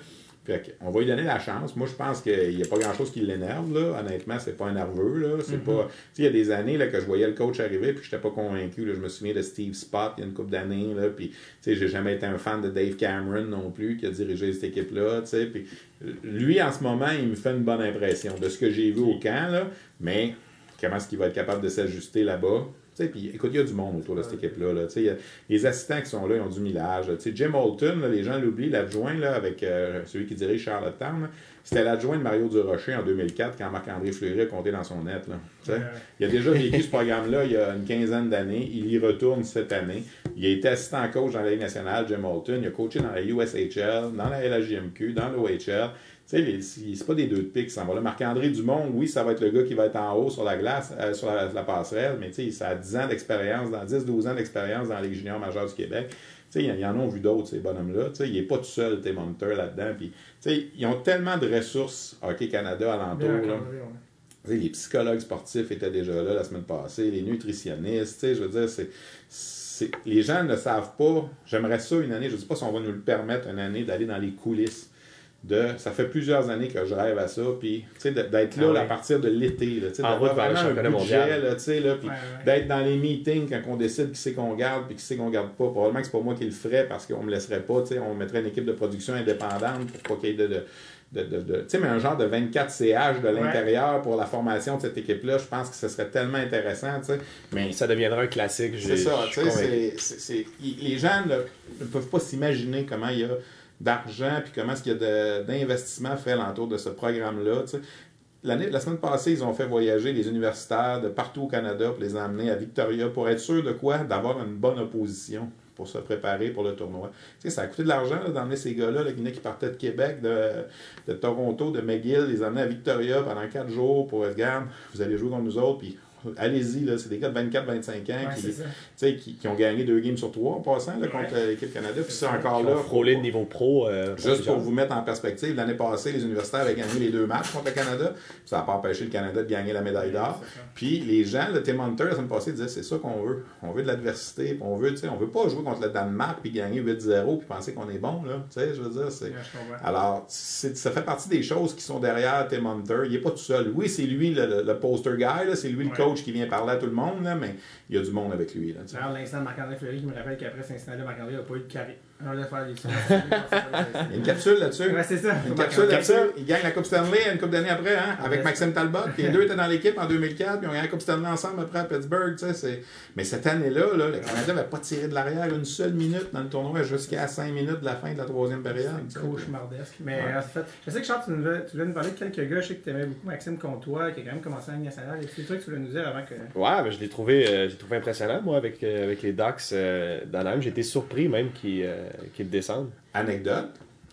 [SPEAKER 3] Fait on va lui donner la chance. Moi, je pense qu'il n'y a pas grand-chose qui l'énerve. Là. Honnêtement, c'est pas un nerveux. Là. C'est
[SPEAKER 1] Mm-hmm.
[SPEAKER 3] pas... Tu sais, Il y a des années là, que je voyais le coach arriver puis je n'étais pas convaincu. Là. Je me souviens de Steve Spott il y a une couple d'années. Là, puis, tu sais, j'ai jamais été un fan de Dave Cameron non plus qui a dirigé cette équipe-là. tu sais. Puis, lui, en ce moment, il me fait une bonne impression de ce que j'ai vu au camp. Là. Mais comment est-ce qu'il va être capable de s'ajuster là-bas? Puis, écoute, il y a du monde autour de cette équipe-là. Là. Y a- Les assistants qui sont là, ils ont du millage. là. Jim Holton, là, les gens l'oublient, l'adjoint là, avec euh, celui qui dirige Charlottetown, c'était l'adjoint de Mario Durocher en 2004 quand Marc-André Fleury a compté dans son net. Là.
[SPEAKER 1] Ouais.
[SPEAKER 3] Il a déjà vécu ce programme-là il y a une quinzaine d'années. Il y retourne cette année. Il a été assistant coach dans la Ligue nationale, Jim Holton. Il a coaché dans la USHL, dans la LHJMQ, dans l'OHL. Tu sais, les- c'est pas des deux de pique qui s'en là. Marc-André Dumont, oui, ça va être le gars qui va être en haut sur la glace, euh, sur la, la passerelle, mais tu sais, ça a 10 ans d'expérience, dans 10-12 ans d'expérience dans la Ligue junior majeure du Québec. Tu sais, il y en a vu d'autres, ces bonhommes-là. Tu sais, il n'est pas tout seul, Tim Hunter, là-dedans. Puis, tu sais, ils ont tellement de ressources Hockey Canada alentour. Là. les psychologues sportifs étaient déjà là la semaine passée, les nutritionnistes, tu sais, je veux dire, c'est, c'est- les gens ne savent pas. J'aimerais ça une année, je ne sais pas si on va nous le permettre une année d'aller dans les coulisses. De ça fait plusieurs années que je rêve à ça puis tu sais de- d'être là
[SPEAKER 2] Ah oui.
[SPEAKER 3] à partir de l'été là, tu sais,
[SPEAKER 2] En
[SPEAKER 3] d'avoir vraiment un budget,
[SPEAKER 2] mondial.
[SPEAKER 3] là, tu sais, là, puis
[SPEAKER 1] Ouais, ouais.
[SPEAKER 3] d'être dans les meetings quand on décide qui c'est qu'on garde puis qui c'est qu'on garde pas probablement que c'est pas moi qui le ferais parce qu'on me laisserait pas tu sais on mettrait une équipe de production indépendante pour pas qu'il y ait de, de de, de- de- tu sais, mais un genre de 24 CH de l'intérieur pour la formation de cette équipe-là, je pense que ce serait tellement intéressant, tu sais. Mais
[SPEAKER 2] Ça deviendra un classique.
[SPEAKER 3] c'est ça, tu sais, les gens ne, ne peuvent pas s'imaginer comment il y a d'argent puis comment est-ce qu'il y a d'investissement fait alentour de ce programme-là, la semaine passée, ils ont fait voyager les universitaires de partout au Canada pour les emmener à Victoria pour être sûr de quoi? D'avoir une bonne opposition pour se préparer pour le tournoi. Tu sais, ça a coûté de l'argent d'emmener ces gars-là, là, qui partaient de Québec, de, de Toronto, de McGill, les emmener à Victoria pendant quatre jours pour, regarde, vous allez jouer contre nous autres, puis allez-y, là, c'est des gars de 24-25 ans
[SPEAKER 1] Ouais,
[SPEAKER 3] qui, qui, qui ont gagné deux games sur trois en passant là, contre l'équipe Canada. Puis c'est encore
[SPEAKER 2] Ils
[SPEAKER 3] là.
[SPEAKER 2] frôlé le niveau pro. euh,
[SPEAKER 3] Juste pour vous mettre en perspective, l'année passée, les universitaires avaient gagné les deux matchs contre le Canada. Ça n'a pas empêché le Canada de gagner la médaille d'or. Puis les gens, le Tim Hunter, la semaine passée, disaient c'est ça qu'on veut. On veut de l'adversité. On veut, tu sais, on veut pas jouer contre le Danemark puis gagner 8-0 puis penser qu'on est bon. Là. Tu sais, je veux dire, c'est. Alors, c'est- ça fait partie des choses qui sont derrière Tim Hunter. Il n'est pas tout seul. Oui, c'est lui le, le- le poster guy, c'est lui
[SPEAKER 1] Ouais.
[SPEAKER 3] le coach qui vient parler à tout le monde, là, mais il y a du monde avec lui. Là,
[SPEAKER 1] l'instant de Marc-André Fleury qui me rappelle qu'après cet incident-là, Marc-André n'a pas eu de carré. Un de faire des
[SPEAKER 3] Il y a une capsule là-dessus.
[SPEAKER 1] Ouais, c'est ça.
[SPEAKER 3] Une capsule là-dessus. Il gagne la Coupe Stanley une coupe d'années après, hein, avec. Maxime Talbot. Puis les deux étaient dans l'équipe en 2004, puis ils ont gagné la Coupe Stanley ensemble après à Pittsburgh. tu sais, c'est- Mais cette année-là, là, le Canada n'avait pas tiré de l'arrière une seule minute dans le tournoi jusqu'à 5 minutes de la fin de la troisième période. sais.
[SPEAKER 1] Cauchemardesque. Mais
[SPEAKER 3] Ouais.
[SPEAKER 1] en fait, je sais que Charles, tu, nous, veux- tu voulais nous parler de quelques gars. Je sais que tu aimais beaucoup Maxime Comtois, qui a quand même commencé en Ligue nationale. Et des trucs que tu voulais nous dire avant que.
[SPEAKER 2] Ouais, mais je l'ai trouvé, euh, j'ai trouvé impressionnant, moi, avec, euh, avec les Ducks euh, d'Anaheim. J'ai été surpris même qu'ils euh, qu'ils descendent.
[SPEAKER 3] Anecdote.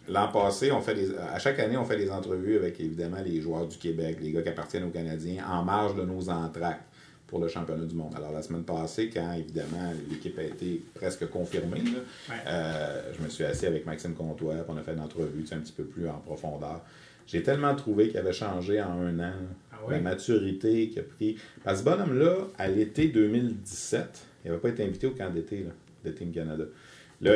[SPEAKER 3] L'an passé, on fait des, à chaque année, on fait des entrevues avec évidemment les joueurs du Québec, les gars qui appartiennent aux Canadiens, en marge de nos entractes pour le championnat du monde. Alors la semaine passée, quand évidemment l'équipe a été presque confirmée, là,
[SPEAKER 1] Ouais.
[SPEAKER 3] euh, je me suis assis avec Maxime Comtois, on a fait une entrevue tu sais, un petit peu plus en profondeur. J'ai tellement trouvé qu'il avait changé en un an.
[SPEAKER 1] Ah oui?
[SPEAKER 3] La maturité qu'il a pris. Parce que ce bonhomme-là, à l'été 2017, il n'avait pas été invité au camp d'été là, de Team Canada. Là,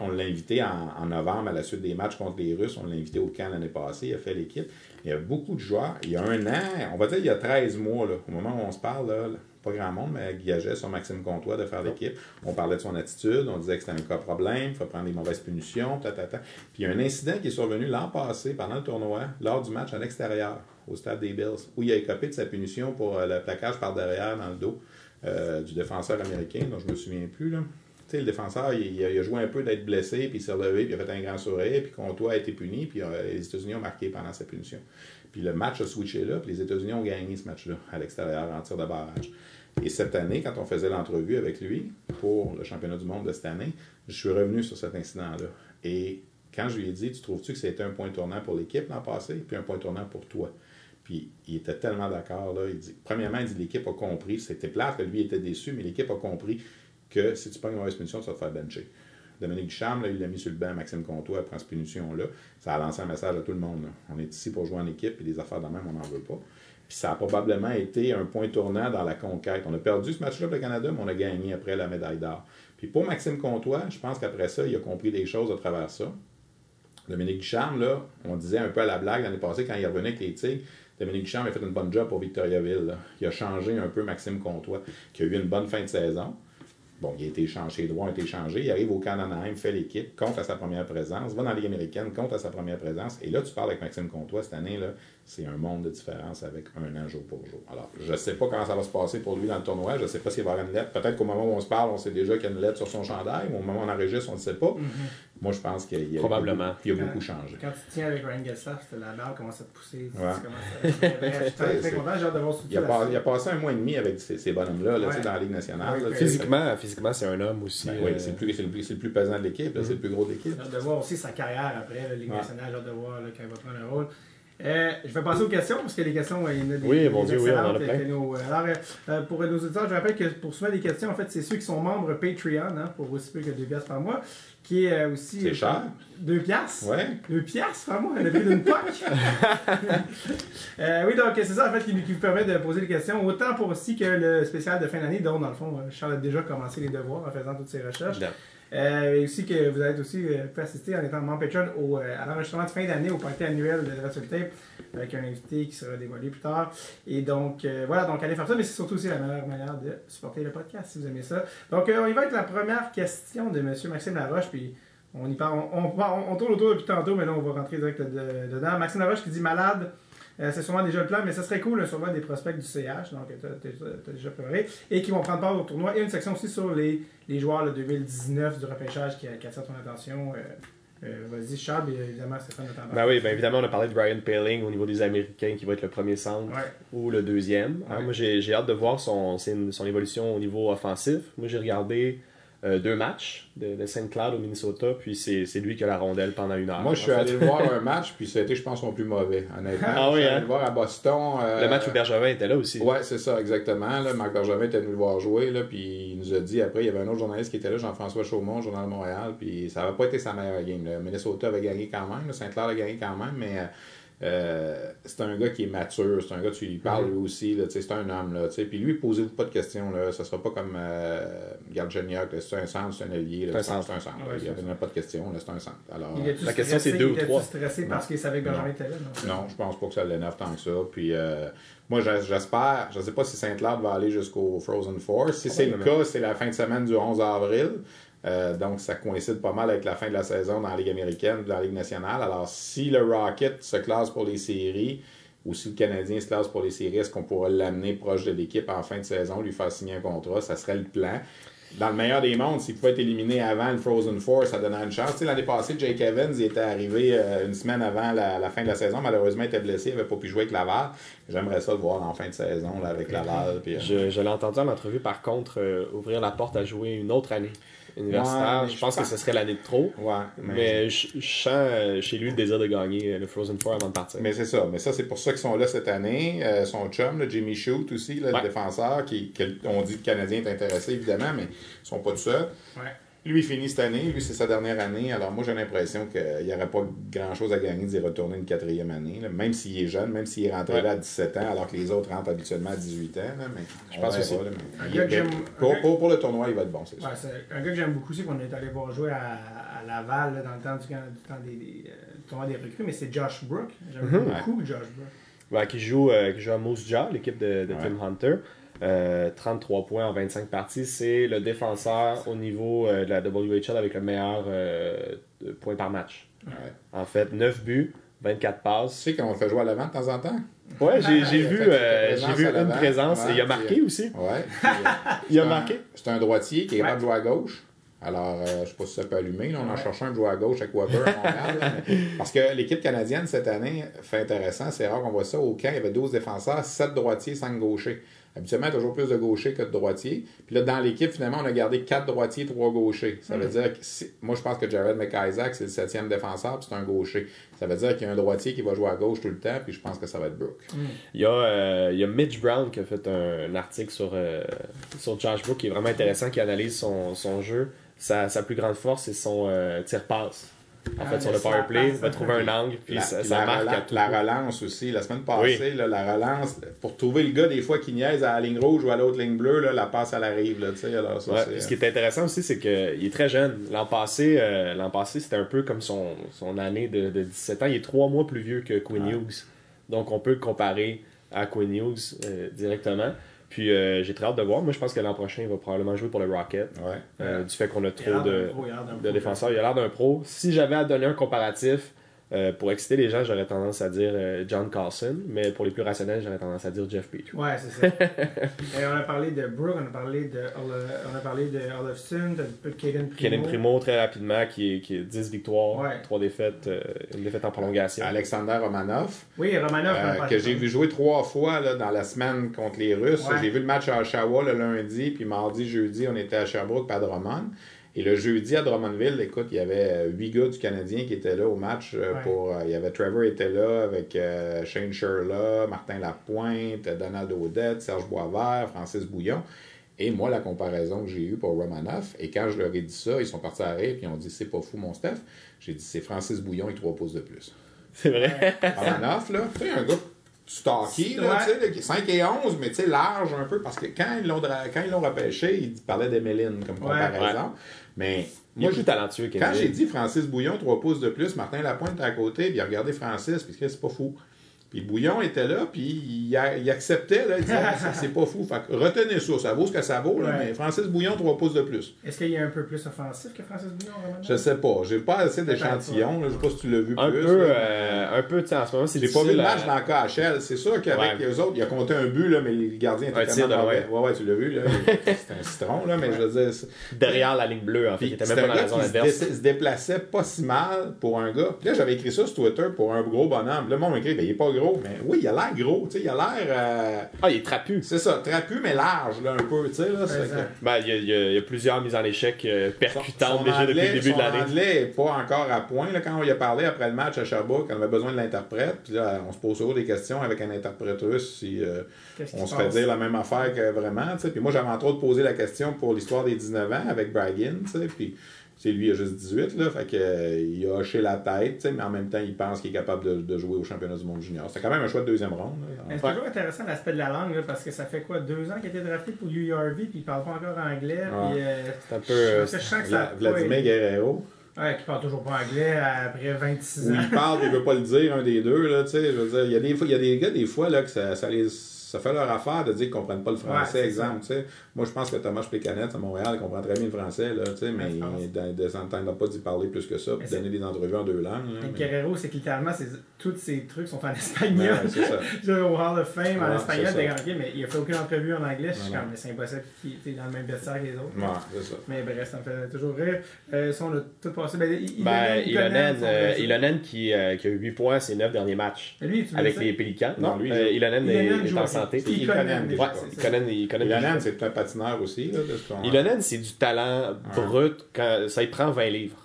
[SPEAKER 3] on l'a invité en, novembre à la suite des matchs contre les Russes. On l'a invité au camp l'année passée. Il a fait l'équipe. Il y a beaucoup de joueurs. Il y a un an, on va dire il y a 13 mois, au moment où on se parle, pas grand monde, mais guillageait sur Maxime Comtois de faire l'équipe. On parlait de son attitude. On disait que c'était un cas problème. Il faut prendre des mauvaises punitions. Ta, ta. Puis il y a un incident qui est survenu l'an passé pendant le tournoi, lors du match à l'extérieur, au stade des Bills, où il a écopé de sa punition pour euh, le plaquage par derrière dans le dos euh, du défenseur américain, dont je me souviens plus. Le défenseur, il, il a, il a joué un peu d'être blessé, puis il s'est relevé, puis il a fait un grand sourire, puis Comtois a été puni, puis euh, les États-Unis ont marqué pendant sa punition. Puis le match a switché là, puis les États-Unis ont gagné ce match-là à l'extérieur en tir de barrage. Et cette année, quand on faisait l'entrevue avec lui pour le championnat du monde de cette année, je suis revenu sur cet incident-là. Et quand je lui ai dit, tu trouves-tu que c'était un point tournant pour l'équipe l'an passé, puis un point tournant pour toi? Puis il était tellement d'accord. Là. Il dit, premièrement, il dit l'équipe a compris. C'était plate que lui était déçu, mais l'équipe a compris que si tu prends une mauvaise punition, tu vas te faire bencher. Dominique Ducharme, là, il l'a mis sur le banc. Maxime Comtois prend cette punition-là. Ça a lancé un message à tout le monde. On est ici pour jouer en équipe et des affaires de même, on n'en veut pas. Puis ça a probablement été un point tournant dans la conquête. On a perdu ce match-là pour le Canada, mais on a gagné après la médaille d'or. Puis pour Maxime Comtois, je pense qu'après ça, il a compris des choses à travers ça. Dominique Ducharme, là, on disait un peu à la blague l'année passée quand il revenait avec les Tigres, Dominique Ducharme a fait une bonne job pour Victoriaville. Il a changé un peu Maxime Comtois, qui a eu une bonne fin de saison. Bon, il a été échangé, les droits ont été échangés. Il arrive au camp d'Anaheim, fait l'équipe, compte à sa première présence, va dans la Ligue américaine, compte à sa première présence. Et là, tu parles avec Maxime Comtois cette année, là, c'est un monde de différence avec un an jour pour jour. Alors, je ne sais pas comment ça va se passer pour lui dans le tournoi. Je ne sais pas s'il va y avoir une lettre. Peut-être qu'au moment où on se parle, on sait déjà qu'il y a une lettre sur son chandail. Au moment où on enregistre, on ne sait pas. Moi, je pense qu'il y a,
[SPEAKER 2] Probablement.
[SPEAKER 3] il y a beaucoup changé.
[SPEAKER 1] Quand tu tiens avec Ryan c'était la barre commence à te pousser. Tu
[SPEAKER 3] Ouais.
[SPEAKER 1] tu commences à- Bref, je suis très, très
[SPEAKER 3] C'est-
[SPEAKER 1] content. J'ai hâte de voir ce
[SPEAKER 3] Il a, pas- il a passé un mois et demi avec ces, ces bonhommes-là là, tu sais,
[SPEAKER 1] Ouais.
[SPEAKER 3] dans la Ligue nationale.
[SPEAKER 1] Ouais,
[SPEAKER 3] là.
[SPEAKER 2] Physiquement, physiquement c'est un homme aussi.
[SPEAKER 3] Ben oui,
[SPEAKER 2] euh,
[SPEAKER 3] c'est le, plus- c'est le plus- c'est le plus pesant de l'équipe, là, c'est le plus gros de l'équipe.
[SPEAKER 1] J'ai hâte de voir aussi sa carrière après, la Ligue
[SPEAKER 3] Ouais.
[SPEAKER 1] nationale. J'ai hâte de voir quand il va prendre un rôle. Euh, je vais passer aux questions parce que les questions, il y en a des,
[SPEAKER 2] Oui,
[SPEAKER 1] des
[SPEAKER 2] mon Dieu, oui, on en a plein.
[SPEAKER 1] nos- alors, euh, euh, pour nos auditeurs, je rappelle que pour soumettre des questions, en fait, c'est ceux qui sont membres Patreon, hein, pour aussi peu que 2 piastres par mois, qui est euh, aussi.
[SPEAKER 3] C'est cher.
[SPEAKER 1] 2 piastres
[SPEAKER 3] Ouais.
[SPEAKER 1] 2 piastres par mois, le prix d'une poque. Euh, oui, donc c'est ça en fait qui, qui vous permet de poser des questions, autant pour aussi que le spécial de fin d'année, dont dans le fond, euh, Charles a déjà commencé les devoirs en faisant toutes ses recherches.
[SPEAKER 2] Non.
[SPEAKER 1] Euh, et aussi que vous êtes aussi euh, pu assister en étant membre Patreon au, euh, à l'enregistrement de fin d'année au party annuel de Wrestle Tape avec un invité qui sera dévoilé plus tard. Et donc, euh, voilà, donc allez faire ça, mais c'est surtout aussi la meilleure manière de supporter le podcast si vous aimez ça. Donc, euh, on y va avec la première question de M. Maxime Laroche, puis on y parle, on, on, tourne autour depuis tantôt, mais là, on va rentrer direct de- dedans. Maxime Laroche qui dit malade. Euh, c'est sûrement déjà le plan, mais ça serait cool, un sûrement des prospects du CH, donc tu as, déjà préparé, et qui vont prendre part au tournoi, et une section aussi sur les, les joueurs là, 2019 du repêchage qui, qui attire ton attention. Euh, euh, Vas-y, Charles, et évidemment, Stéphane de
[SPEAKER 2] Ben oui, ben évidemment, on a parlé de Brian Paling au niveau des Américains qui va être le premier centre
[SPEAKER 1] Ouais.
[SPEAKER 2] ou le deuxième. Hein,
[SPEAKER 1] Ouais.
[SPEAKER 2] moi, j'ai hâte de voir son, son son évolution au niveau offensif. Moi, j'ai regardé euh, deux matchs de, de St. Cloud au Minnesota, puis c'est lui qui a la rondelle pendant une heure.
[SPEAKER 3] Moi, je suis allé voir un match, puis c'était, je pense, son plus mauvais, honnêtement.
[SPEAKER 2] Ah oui,
[SPEAKER 3] je suis allé
[SPEAKER 2] hein?
[SPEAKER 3] le voir à Boston. euh,
[SPEAKER 2] Le match où Bergevin était là aussi.
[SPEAKER 3] Ouais, c'est ça, exactement. Là, Marc Bergevin était venu le voir jouer, là, puis il nous a dit, après, il y avait un autre journaliste qui était là, Jean-François Chaumont, Journal de Montréal, puis ça n'avait pas été sa meilleure game. là. Minnesota avait gagné quand même, là, Saint-Clair a gagné quand même, mais euh, c'est un gars qui est mature, c'est un gars, tu lui parles lui aussi, là, tu sais, c'est un homme. Là, tu sais. puis lui, posez-vous pas de questions, là, ça sera pas comme euh, là, c'est un centre, c'est un allié,
[SPEAKER 2] C'est un centre.
[SPEAKER 3] c'est un centre.
[SPEAKER 1] Ouais,
[SPEAKER 3] il n'y avait pas de questions, c'est un centre. Alors,
[SPEAKER 2] La question, c'est deux ou trois.
[SPEAKER 1] stressé parce qu'il savait que Benjamin était là, non?
[SPEAKER 3] Non, je pense pas que ça l'énerve tant que ça. Puis euh, moi, j'es- j'espère, je sais pas si Saint-Claude va aller jusqu'au Frozen Four. Si c'est le cas, c'est la fin de semaine du 11 avril. Euh, donc, ça coïncide pas mal avec la fin de la saison dans la Ligue américaine, dans la Ligue nationale. Alors, si le Rocket se classe pour les séries, ou si le Canadien se classe pour les séries, est-ce qu'on pourra l'amener proche de l'équipe en fin de saison, lui faire signer un contrat? Ça serait le plan. Dans le meilleur des mondes, s'il pouvait être éliminé avant le Frozen Four, ça donnerait une chance. L'année passée, Jake Evans il était arrivé euh, une semaine avant la, fin de la saison. Malheureusement, il était blessé, il n'avait pas pu jouer avec Laval. J'aimerais ça le voir en fin de saison là, avec Laval. Puis, euh,
[SPEAKER 2] Je, l'ai entendu en entrevue, par contre, ouvrir la porte à jouer une autre année universitaire.
[SPEAKER 3] Ouais,
[SPEAKER 2] je
[SPEAKER 3] je
[SPEAKER 2] pense que ce serait l'année de trop.
[SPEAKER 3] Ouais, mais,
[SPEAKER 2] Mais je, je sens euh, chez lui le désir de gagner euh, le Frozen Four avant de partir.
[SPEAKER 3] mais c'est ça. Mais ça, c'est pour ça qu'ils sont là cette année. Euh, son chum, là, Jimmy Shoot aussi, là,
[SPEAKER 2] Ouais.
[SPEAKER 3] le défenseur, qui, que- on dit que le Canadien est intéressé, évidemment, mais ils sont pas tout seuls.
[SPEAKER 1] Ouais.
[SPEAKER 3] Lui, il finit cette année. Lui, c'est sa dernière année. Alors, moi, j'ai l'impression qu'il n'y aurait pas grand-chose à gagner d'y retourner une quatrième année. là. Même s'il est jeune, même s'il est rentré
[SPEAKER 2] Ouais.
[SPEAKER 3] là à 17 ans, alors que les autres rentrent habituellement à 18 ans. là, mais
[SPEAKER 2] Je pense
[SPEAKER 1] que j'aime-
[SPEAKER 3] pour, pour- pour le tournoi, il va être bon, c'est sûr.
[SPEAKER 1] Ouais, c'est un gars que j'aime beaucoup aussi, qu'on est allé voir jouer à, à Laval là, dans le temps du, du temps des, des, euh, du tournoi des recrues, mais c'est Josh Brook. J'aime
[SPEAKER 2] Mhm.
[SPEAKER 1] beaucoup Josh Brook.
[SPEAKER 2] Ouais, qui, joue, euh, qui joue à Moose Jaw, l'équipe de, de
[SPEAKER 3] Ouais.
[SPEAKER 2] Tim Hunter. Euh, 33 points en 25 parties. C'est le défenseur au niveau euh, de la WHL avec le meilleur euh, de points par match.
[SPEAKER 3] Ouais.
[SPEAKER 2] En fait, 9 buts, 24
[SPEAKER 3] Tu
[SPEAKER 2] passes.
[SPEAKER 3] sais qu'on fait jouer à l'avant de temps en temps?
[SPEAKER 2] Ouais, j'ai vu, euh, j'ai vu
[SPEAKER 3] à
[SPEAKER 2] une présence
[SPEAKER 3] Ouais,
[SPEAKER 2] et il a marqué
[SPEAKER 3] euh,
[SPEAKER 2] aussi.
[SPEAKER 3] Ouais. Puis, euh,
[SPEAKER 2] Il a
[SPEAKER 3] un-
[SPEAKER 2] marqué.
[SPEAKER 3] C'est un droitier qui est capable
[SPEAKER 1] Ouais.
[SPEAKER 3] de jouer à gauche. Alors, euh, je sais pas si ça peut allumer. Là, on en cherche un de jouer à gauche avec Weber à Montréal. là, mais- Parce que l'équipe canadienne, cette année, fait intéressant. C'est rare qu'on voit ça. Au camp, il y avait 12 défenseurs, 7 droitiers, 5 gauchers. Habituellement, il y a toujours plus de gauchers que de droitiers. Puis là, dans l'équipe, finalement, on a gardé 4 droitiers, 3 gauchers. Ça veut dire que si- moi, je pense que Jared McIsaac, c'est le septième défenseur, puis c'est un gaucher. Ça veut dire qu'il y a un droitier qui va jouer à gauche tout le temps, puis je pense que ça va être Brooke.
[SPEAKER 2] Il y, a, euh, il y a Mitch Brown qui a fait un, un article sur, euh, sur Josh Brook qui est vraiment intéressant, qui analyse son, son jeu. Sa, sa plus grande force, c'est son euh, tir-passe. En
[SPEAKER 1] Ah,
[SPEAKER 2] fait, sur
[SPEAKER 1] le
[SPEAKER 2] power play, va trouver un angle, puis
[SPEAKER 3] La,
[SPEAKER 2] ça,
[SPEAKER 3] puis
[SPEAKER 2] ça
[SPEAKER 3] la
[SPEAKER 2] marque
[SPEAKER 3] rela-
[SPEAKER 2] à tout
[SPEAKER 3] la
[SPEAKER 2] coup.
[SPEAKER 3] relance aussi. La semaine passée, là, la relance, pour trouver le gars des fois qui niaise à la ligne rouge ou à l'autre ligne bleue, là, la passe. Là, alors, ça,
[SPEAKER 2] Ouais,
[SPEAKER 3] c'est-
[SPEAKER 2] ce qui est intéressant aussi, c'est qu'il est très jeune. L'an passé, euh, l'an passé c'était un peu comme son, son année de, de 17 ans. Il est trois mois plus vieux que Quinn Hughes. Donc, on peut le comparer à Quinn Hughes euh, directement. Puis, euh, j'ai très hâte de voir. Moi, je pense que l'an prochain, il va probablement jouer pour le Rocket.
[SPEAKER 3] Ouais.
[SPEAKER 2] euh, du fait qu'on a
[SPEAKER 1] Il a
[SPEAKER 2] trop de,
[SPEAKER 1] pro, il a l'air d'un
[SPEAKER 2] de
[SPEAKER 1] pro.
[SPEAKER 2] défenseurs. Il a l'air d'un pro. Si j'avais à donner un comparatif, euh, pour exciter les gens, j'aurais tendance à dire euh, John Carlson. Mais pour les plus rationnels, j'aurais tendance à dire Jeff Petrie.
[SPEAKER 1] Ouais, c'est ça. Et on a parlé de Brooke, on a parlé de, on a parlé de Olofsson, t'as un peu de Kaden Primo.
[SPEAKER 2] Kevin Primo, très rapidement, qui est, qui est 10 victoires,
[SPEAKER 1] Ouais.
[SPEAKER 2] 3 défaites, euh, une défaite en prolongation.
[SPEAKER 3] Alexander Romanov,
[SPEAKER 1] Oui, Romanov.
[SPEAKER 3] euh, que j'ai
[SPEAKER 1] de-
[SPEAKER 3] vu jouer trois fois là, dans la semaine contre les Russes.
[SPEAKER 1] Ouais.
[SPEAKER 3] J'ai vu le match à Oshawa le lundi, puis mardi, jeudi, on était à Sherbrooke, pas à Drummond. Et le jeudi à Drummondville, écoute, il y avait euh, huit gars du Canadien qui étaient là au match. euh,
[SPEAKER 1] Ouais.
[SPEAKER 3] pour euh, Il y avait Trevor était là avec euh, Shane Sherla, Martin Lapointe, Donald Odette, Serge Boisvert, Francis Bouillon. Et moi, la comparaison que j'ai eue pour Romanov, et quand je leur ai dit ça, ils sont partis à rire, puis ils ont dit c'est pas fou, mon Steph. J'ai dit c'est Francis Bouillon et trois pouces de plus.
[SPEAKER 2] C'est vrai.
[SPEAKER 3] Romanov, là, tu sais, un gars stocky, là,
[SPEAKER 1] Ouais.
[SPEAKER 3] tu sais, là, qui est 5 et 11, mais tu sais, large un peu, parce que quand ils l'ont, dra- quand ils l'ont repêché, ils parlaient d'Emeline comme
[SPEAKER 1] Ouais.
[SPEAKER 3] comparaison. Mais
[SPEAKER 2] Il est
[SPEAKER 3] Moi,
[SPEAKER 2] plus talentueux
[SPEAKER 3] Quand j'ai dit Francis Bouillon, 3 pouces de plus, Martin Lapointe à côté, puis il a regardé Francis, puis c'est pas fou. Puis Bouillon était là, puis il, a- il acceptait, là, il disait Ah, c'est- pas fou. Fait que retenez ça, ça vaut ce que ça vaut, là,
[SPEAKER 1] Ouais.
[SPEAKER 3] mais Francis Bouillon, 3 pouces de plus.
[SPEAKER 1] Est-ce qu'il est un peu plus offensif que Francis Bouillon, vraiment?
[SPEAKER 3] Je sais pas, j'ai pas assez d'échantillons, je sais pas si tu l'as vu
[SPEAKER 2] Un
[SPEAKER 3] plus.
[SPEAKER 2] peu,
[SPEAKER 3] là.
[SPEAKER 2] euh, un peu, tu sais, en ce moment, c'est
[SPEAKER 3] J'ai pas vu le match
[SPEAKER 2] à-
[SPEAKER 3] dans le KHL. C'est sûr qu'avec
[SPEAKER 2] Ouais.
[SPEAKER 3] les autres, il a compté un but, là, mais le gardien était
[SPEAKER 2] Un tir de
[SPEAKER 3] mauvais. Ouais, ouais, tu l'as vu, là. C'était un citron, là, mais je veux dire.
[SPEAKER 2] derrière la ligne bleue, en fait. Il était même pas dans
[SPEAKER 3] gars
[SPEAKER 2] la zone
[SPEAKER 3] qui se,
[SPEAKER 2] adverse.
[SPEAKER 3] se déplaçait pas si mal pour un gars. Puis là, j'avais écrit ça sur Twitter pour un gros bonhomme. Le monde m'a écrit, ben, il est pas gros. Mais oui, il a l'air gros. Tu sais, il a l'air. euh,
[SPEAKER 2] Ah, il est trapu.
[SPEAKER 3] c'est ça, trapu, mais large, là, un peu. Tu sais, là. que-
[SPEAKER 2] Ben, il y, a, il y a- il y a plusieurs mises en échec euh, percutantes
[SPEAKER 3] son
[SPEAKER 2] déjà depuis le début
[SPEAKER 3] son
[SPEAKER 2] de l'année.
[SPEAKER 3] anglais n'est pas encore à point. Là, quand on y a parlé après le match à Sherbrooke, on avait besoin de l'interprète. Puis là, on se pose toujours des questions avec un interprète russe si euh, on
[SPEAKER 1] se
[SPEAKER 3] fait dire la même affaire que vraiment. tu sais. Puis moi, j'avais entre autres posé la question pour l'histoire des 19 ans avec Braggin. tu sais, Puis sais, lui, il a juste 18. Là, fait que, euh, il a hoché la tête, tu sais, mais en même temps, il pense qu'il est capable de, de jouer au championnat du monde junior. C'est quand même un choix de deuxième ronde.
[SPEAKER 1] C'est toujours intéressant l'aspect de la langue, là, parce que ça fait quoi, deux ans qu'il a été drafté pour URV, puis il parle pas encore anglais,
[SPEAKER 3] Ouais.
[SPEAKER 1] puis... euh,
[SPEAKER 2] C'est un peu. euh,
[SPEAKER 1] que je sens que ça...
[SPEAKER 3] Vla- Vladimir Guerrero.
[SPEAKER 1] Ouais, qui parle toujours pas anglais après 26
[SPEAKER 3] où
[SPEAKER 1] ans.
[SPEAKER 3] il parle et il veut pas le dire, un des deux, là, tu sais, je veux dire, il y a des fois, il y a des gars, des fois, là, que ça, ça les, ça fait leur affaire de dire qu'ils comprennent pas le
[SPEAKER 1] Ouais,
[SPEAKER 3] français,
[SPEAKER 1] c'est
[SPEAKER 3] exemple, tu sais. Moi, je pense que Thomas Pécanette, à Montréal, comprend très bien le français, là, tu sais, mais
[SPEAKER 1] Ouais,
[SPEAKER 3] il ne s'entendra pas d'y parler plus que ça, puis donner des entrevues en deux langues, là,
[SPEAKER 1] Et
[SPEAKER 3] mais-
[SPEAKER 1] Guerrero, c'est que littéralement, c'est- tous ces trucs sont en
[SPEAKER 3] Ouais,
[SPEAKER 1] espagnol.
[SPEAKER 3] ouais, c'est ça.
[SPEAKER 1] Je vais au Hall of Fame en
[SPEAKER 3] Ouais,
[SPEAKER 1] espagnol,
[SPEAKER 3] c'est
[SPEAKER 1] t'es comme, mais il a fait aucune entrevue en anglais, je suis comme, mais c'est impossible qu'il était dans le même vestiaire que les autres.
[SPEAKER 3] Ouais, c'est ça.
[SPEAKER 1] Mais bref, ça me fait toujours rire. Euh, ça, on a tout passé. Ben,
[SPEAKER 2] Ben,
[SPEAKER 1] Ilonen, son
[SPEAKER 2] euh, qui, euh, qui a eu 8 points ses 9 derniers matchs
[SPEAKER 1] Mais lui, tu
[SPEAKER 2] avec
[SPEAKER 1] le
[SPEAKER 2] les? Pélicans.
[SPEAKER 3] Non, lui,
[SPEAKER 2] euh, Ilonen est,
[SPEAKER 1] Ilonen
[SPEAKER 2] est
[SPEAKER 1] joue
[SPEAKER 2] en
[SPEAKER 1] à-
[SPEAKER 2] santé. Ouais. Ilonen, Ilonen,
[SPEAKER 3] Ilonen, c'est un patineur aussi, là, de ce qu'on-
[SPEAKER 2] Ilonen, c'est du talent brut. Quand, ça y prend 20 livres.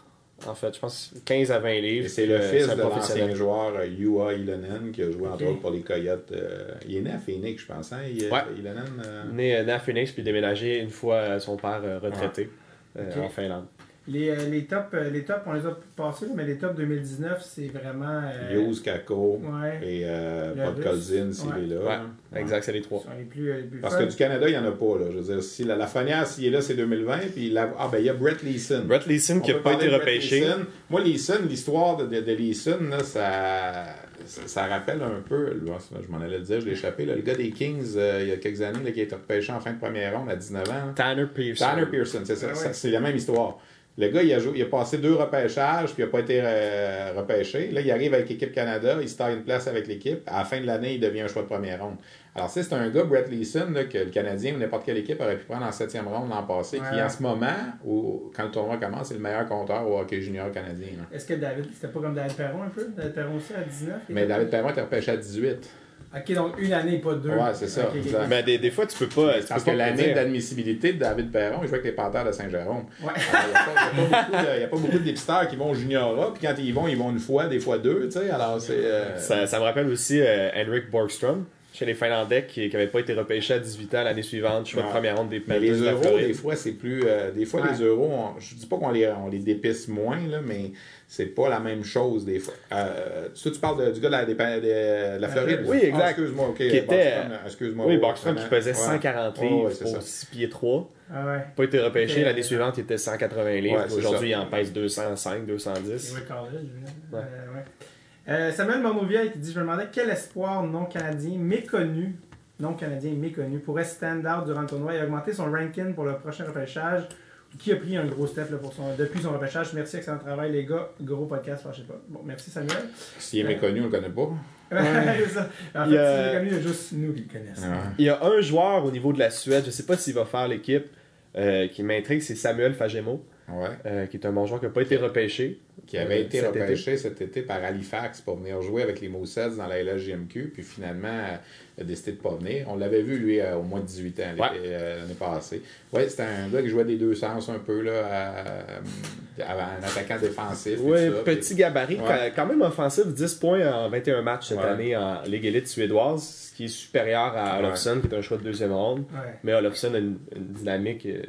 [SPEAKER 2] En fait, je pense 15 à 20 livres.
[SPEAKER 3] C'est le
[SPEAKER 2] Euh,
[SPEAKER 3] fils de
[SPEAKER 2] professionnel.
[SPEAKER 3] l'ancien joueur euh, Yua Ilonen qui a joué entre autres pour les Coyotes. euh, il est né à Phoenix, je pense. Hein? Il,
[SPEAKER 2] Ouais.
[SPEAKER 3] Ilonen. euh,
[SPEAKER 2] Né, né à Phoenix puis déménagé une fois son père retraité euh, en Finlande.
[SPEAKER 1] Les, euh, les tops, euh, les tops, on les a passés, mais les tops 2019, c'est vraiment. euh,
[SPEAKER 3] Yuz, Kako
[SPEAKER 1] Ouais.
[SPEAKER 3] et euh,
[SPEAKER 1] Russe.
[SPEAKER 3] Colzin s'il
[SPEAKER 1] Ouais.
[SPEAKER 3] est là.
[SPEAKER 2] Ouais,
[SPEAKER 3] Ouais.
[SPEAKER 2] exact, c'est les trois.
[SPEAKER 1] sont les plus, euh, les plus
[SPEAKER 3] Parce
[SPEAKER 1] fun.
[SPEAKER 3] que du Canada, il n'y en a pas. Là. Je veux dire, si la, la Fanière, s'il est là, c'est 2020. Puis la- ah, ben il y a Brett Leeson.
[SPEAKER 2] Brett Leeson
[SPEAKER 3] On
[SPEAKER 2] qui n'a pas été repêché.
[SPEAKER 3] Leeson. Moi, Leeson, l'histoire de, de, de Leeson, là, ça, ça, ça rappelle un peu, là, je m'en allais le dire, je l'ai échappé, là, le gars des Kings, euh, il y a quelques années, là, qui a été repêché en fin de première ronde à 19 ans.
[SPEAKER 2] Tanner Pearson.
[SPEAKER 3] Tanner Pearson, c'est ça,
[SPEAKER 1] Ah ouais.
[SPEAKER 3] c'est la même histoire. Le gars, il a, joué- il a passé deux repêchages, puis il n'a pas été euh, repêché. Là, il arrive avec l'équipe Canada, il se taille une place avec l'équipe. À la fin de l'année, il devient un choix de première ronde. Alors, c'est un gars, Brett Leeson, là, que le Canadien ou n'importe quelle équipe aurait pu prendre en septième ronde l'an passé, qui
[SPEAKER 1] Ouais.
[SPEAKER 3] en ce moment, où, quand le tournoi commence, c'est le meilleur compteur au hockey junior canadien.
[SPEAKER 1] Est-ce que David, c'était pas comme David Perron un peu? David Perron aussi à 19 il
[SPEAKER 3] Mais David Perron était repêché à 18.
[SPEAKER 1] Ok, donc une année, pas deux.
[SPEAKER 3] Ouais, c'est ça.
[SPEAKER 2] Mais des, des fois, tu peux pas. Tu
[SPEAKER 3] Parce
[SPEAKER 2] peux
[SPEAKER 3] que l'année d'admissibilité de David Perron, il jouait avec les Panthères de Saint-Jérôme.
[SPEAKER 1] Ouais.
[SPEAKER 3] Il n'y a, pas beaucoup de dépisteurs qui vont au juniora, puis quand ils vont, ils vont une fois, des fois deux, tu sais. Alors, c'est. euh,
[SPEAKER 2] Ça, ça me rappelle aussi euh, Henrik Borgstrom, chez les Finlandais, qui n'avait pas été repêché à 18 ans l'année suivante, choix de
[SPEAKER 3] Ouais.
[SPEAKER 2] première ronde des
[SPEAKER 3] Mais les
[SPEAKER 2] de
[SPEAKER 3] euros, des fois, c'est plus. euh, des fois,
[SPEAKER 1] Ouais.
[SPEAKER 3] les euros, on- je dis pas qu'on les, on les dépisse moins, là, mais c'est pas la même chose, des fois. Euh, tu, tu parles de- du gars de la, des Pan- de la Floride?
[SPEAKER 2] Oui, exact.
[SPEAKER 3] Ah, excuse-moi, ok.
[SPEAKER 2] Qui était-
[SPEAKER 3] Borgstrom, excuse-moi.
[SPEAKER 2] Oui, qui pesait
[SPEAKER 3] Ouais.
[SPEAKER 2] 140
[SPEAKER 3] Ouais,
[SPEAKER 2] livres
[SPEAKER 3] ouais, c'est
[SPEAKER 2] pour
[SPEAKER 3] ça.
[SPEAKER 2] 6 pieds 3.
[SPEAKER 1] Ah ouais.
[SPEAKER 2] Pas été repêché. L'année suivante, il était 180 livres. Aujourd'hui, il en pèse 205,
[SPEAKER 1] C'est
[SPEAKER 2] 210.
[SPEAKER 1] vrai, college, lui, là.
[SPEAKER 2] Ouais.
[SPEAKER 1] Euh. Euh, Samuel Marmovia qui dit Je me demandais quel espoir non canadien méconnu, non canadien méconnu, pourrait stand out durant le tournoi et augmenter son ranking pour le prochain repêchage. Qui a pris un gros step là, pour son, depuis son repêchage. Merci, excellent travail, les gars. Gros podcast, je sais pas. Bon, merci Samuel.
[SPEAKER 3] S'il est méconnu, on le connaît pas.
[SPEAKER 1] C'est ça. En fait,
[SPEAKER 2] Il y a-
[SPEAKER 1] c'est connu, il y a juste nous qui le connaissent.
[SPEAKER 3] Ouais.
[SPEAKER 2] Il y a un joueur au niveau de la Suède, je sais pas s'il va faire l'équipe, euh, qui m'intrigue, c'est Samuel Fagemo,
[SPEAKER 3] Ouais.
[SPEAKER 2] euh, qui est un bon joueur qui n'a pas été repêché.
[SPEAKER 3] qui avait
[SPEAKER 2] Euh,
[SPEAKER 3] été
[SPEAKER 2] cet été.
[SPEAKER 3] repêché cet été par Halifax pour venir jouer avec les Moussets dans la LHJMQ, puis finalement euh, a décidé de pas venir. On l'avait vu, lui, euh, au moins de 18 ans
[SPEAKER 2] Ouais.
[SPEAKER 3] euh, l'année passée. Oui, c'était un gars qui jouait des deux sens un peu, là, à- à- un attaquant défensif.
[SPEAKER 2] Oui, petit gabarit,
[SPEAKER 3] Ouais.
[SPEAKER 2] quand- même offensif, 10 points en 21 matchs cette
[SPEAKER 3] Ouais.
[SPEAKER 2] année en Ligue élite suédoise, ce qui est supérieur à
[SPEAKER 3] Ouais.
[SPEAKER 2] Olofsson, qui est un choix de deuxième ronde.
[SPEAKER 1] Ouais.
[SPEAKER 2] Mais Olofsson a une, une dynamique, euh,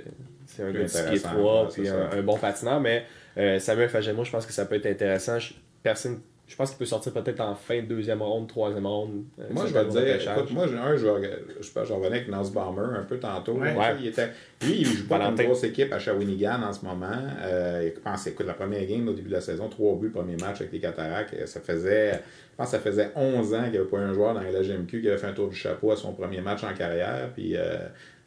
[SPEAKER 2] c'est un gars de 6 pieds
[SPEAKER 3] intéressant,
[SPEAKER 2] 3,
[SPEAKER 3] ouais,
[SPEAKER 2] puis un, bon patineur. Mais euh, Samuel Fagemo, je pense que ça peut être intéressant. Je- personne je pense qu'il peut sortir peut-être en fin de deuxième ronde, troisième ronde. euh,
[SPEAKER 3] Moi, je vais te dire, écoute, moi, j'ai un, je, vais- je sais pas, j'en revenais avec Nussbaumer un peu tantôt.
[SPEAKER 1] Ouais.
[SPEAKER 3] Il était, lui, il joue pas dans une grosse équipe à Shawinigan en ce moment. Euh, je pense, écoute, la première game au début de la saison, trois buts, premier match avec les Cataractes. euh, Ça faisait, je pense que ça faisait 11 ans qu'il n'y avait pas un joueur dans la GMQ qui avait fait un tour du chapeau à son premier match en carrière. Puis euh,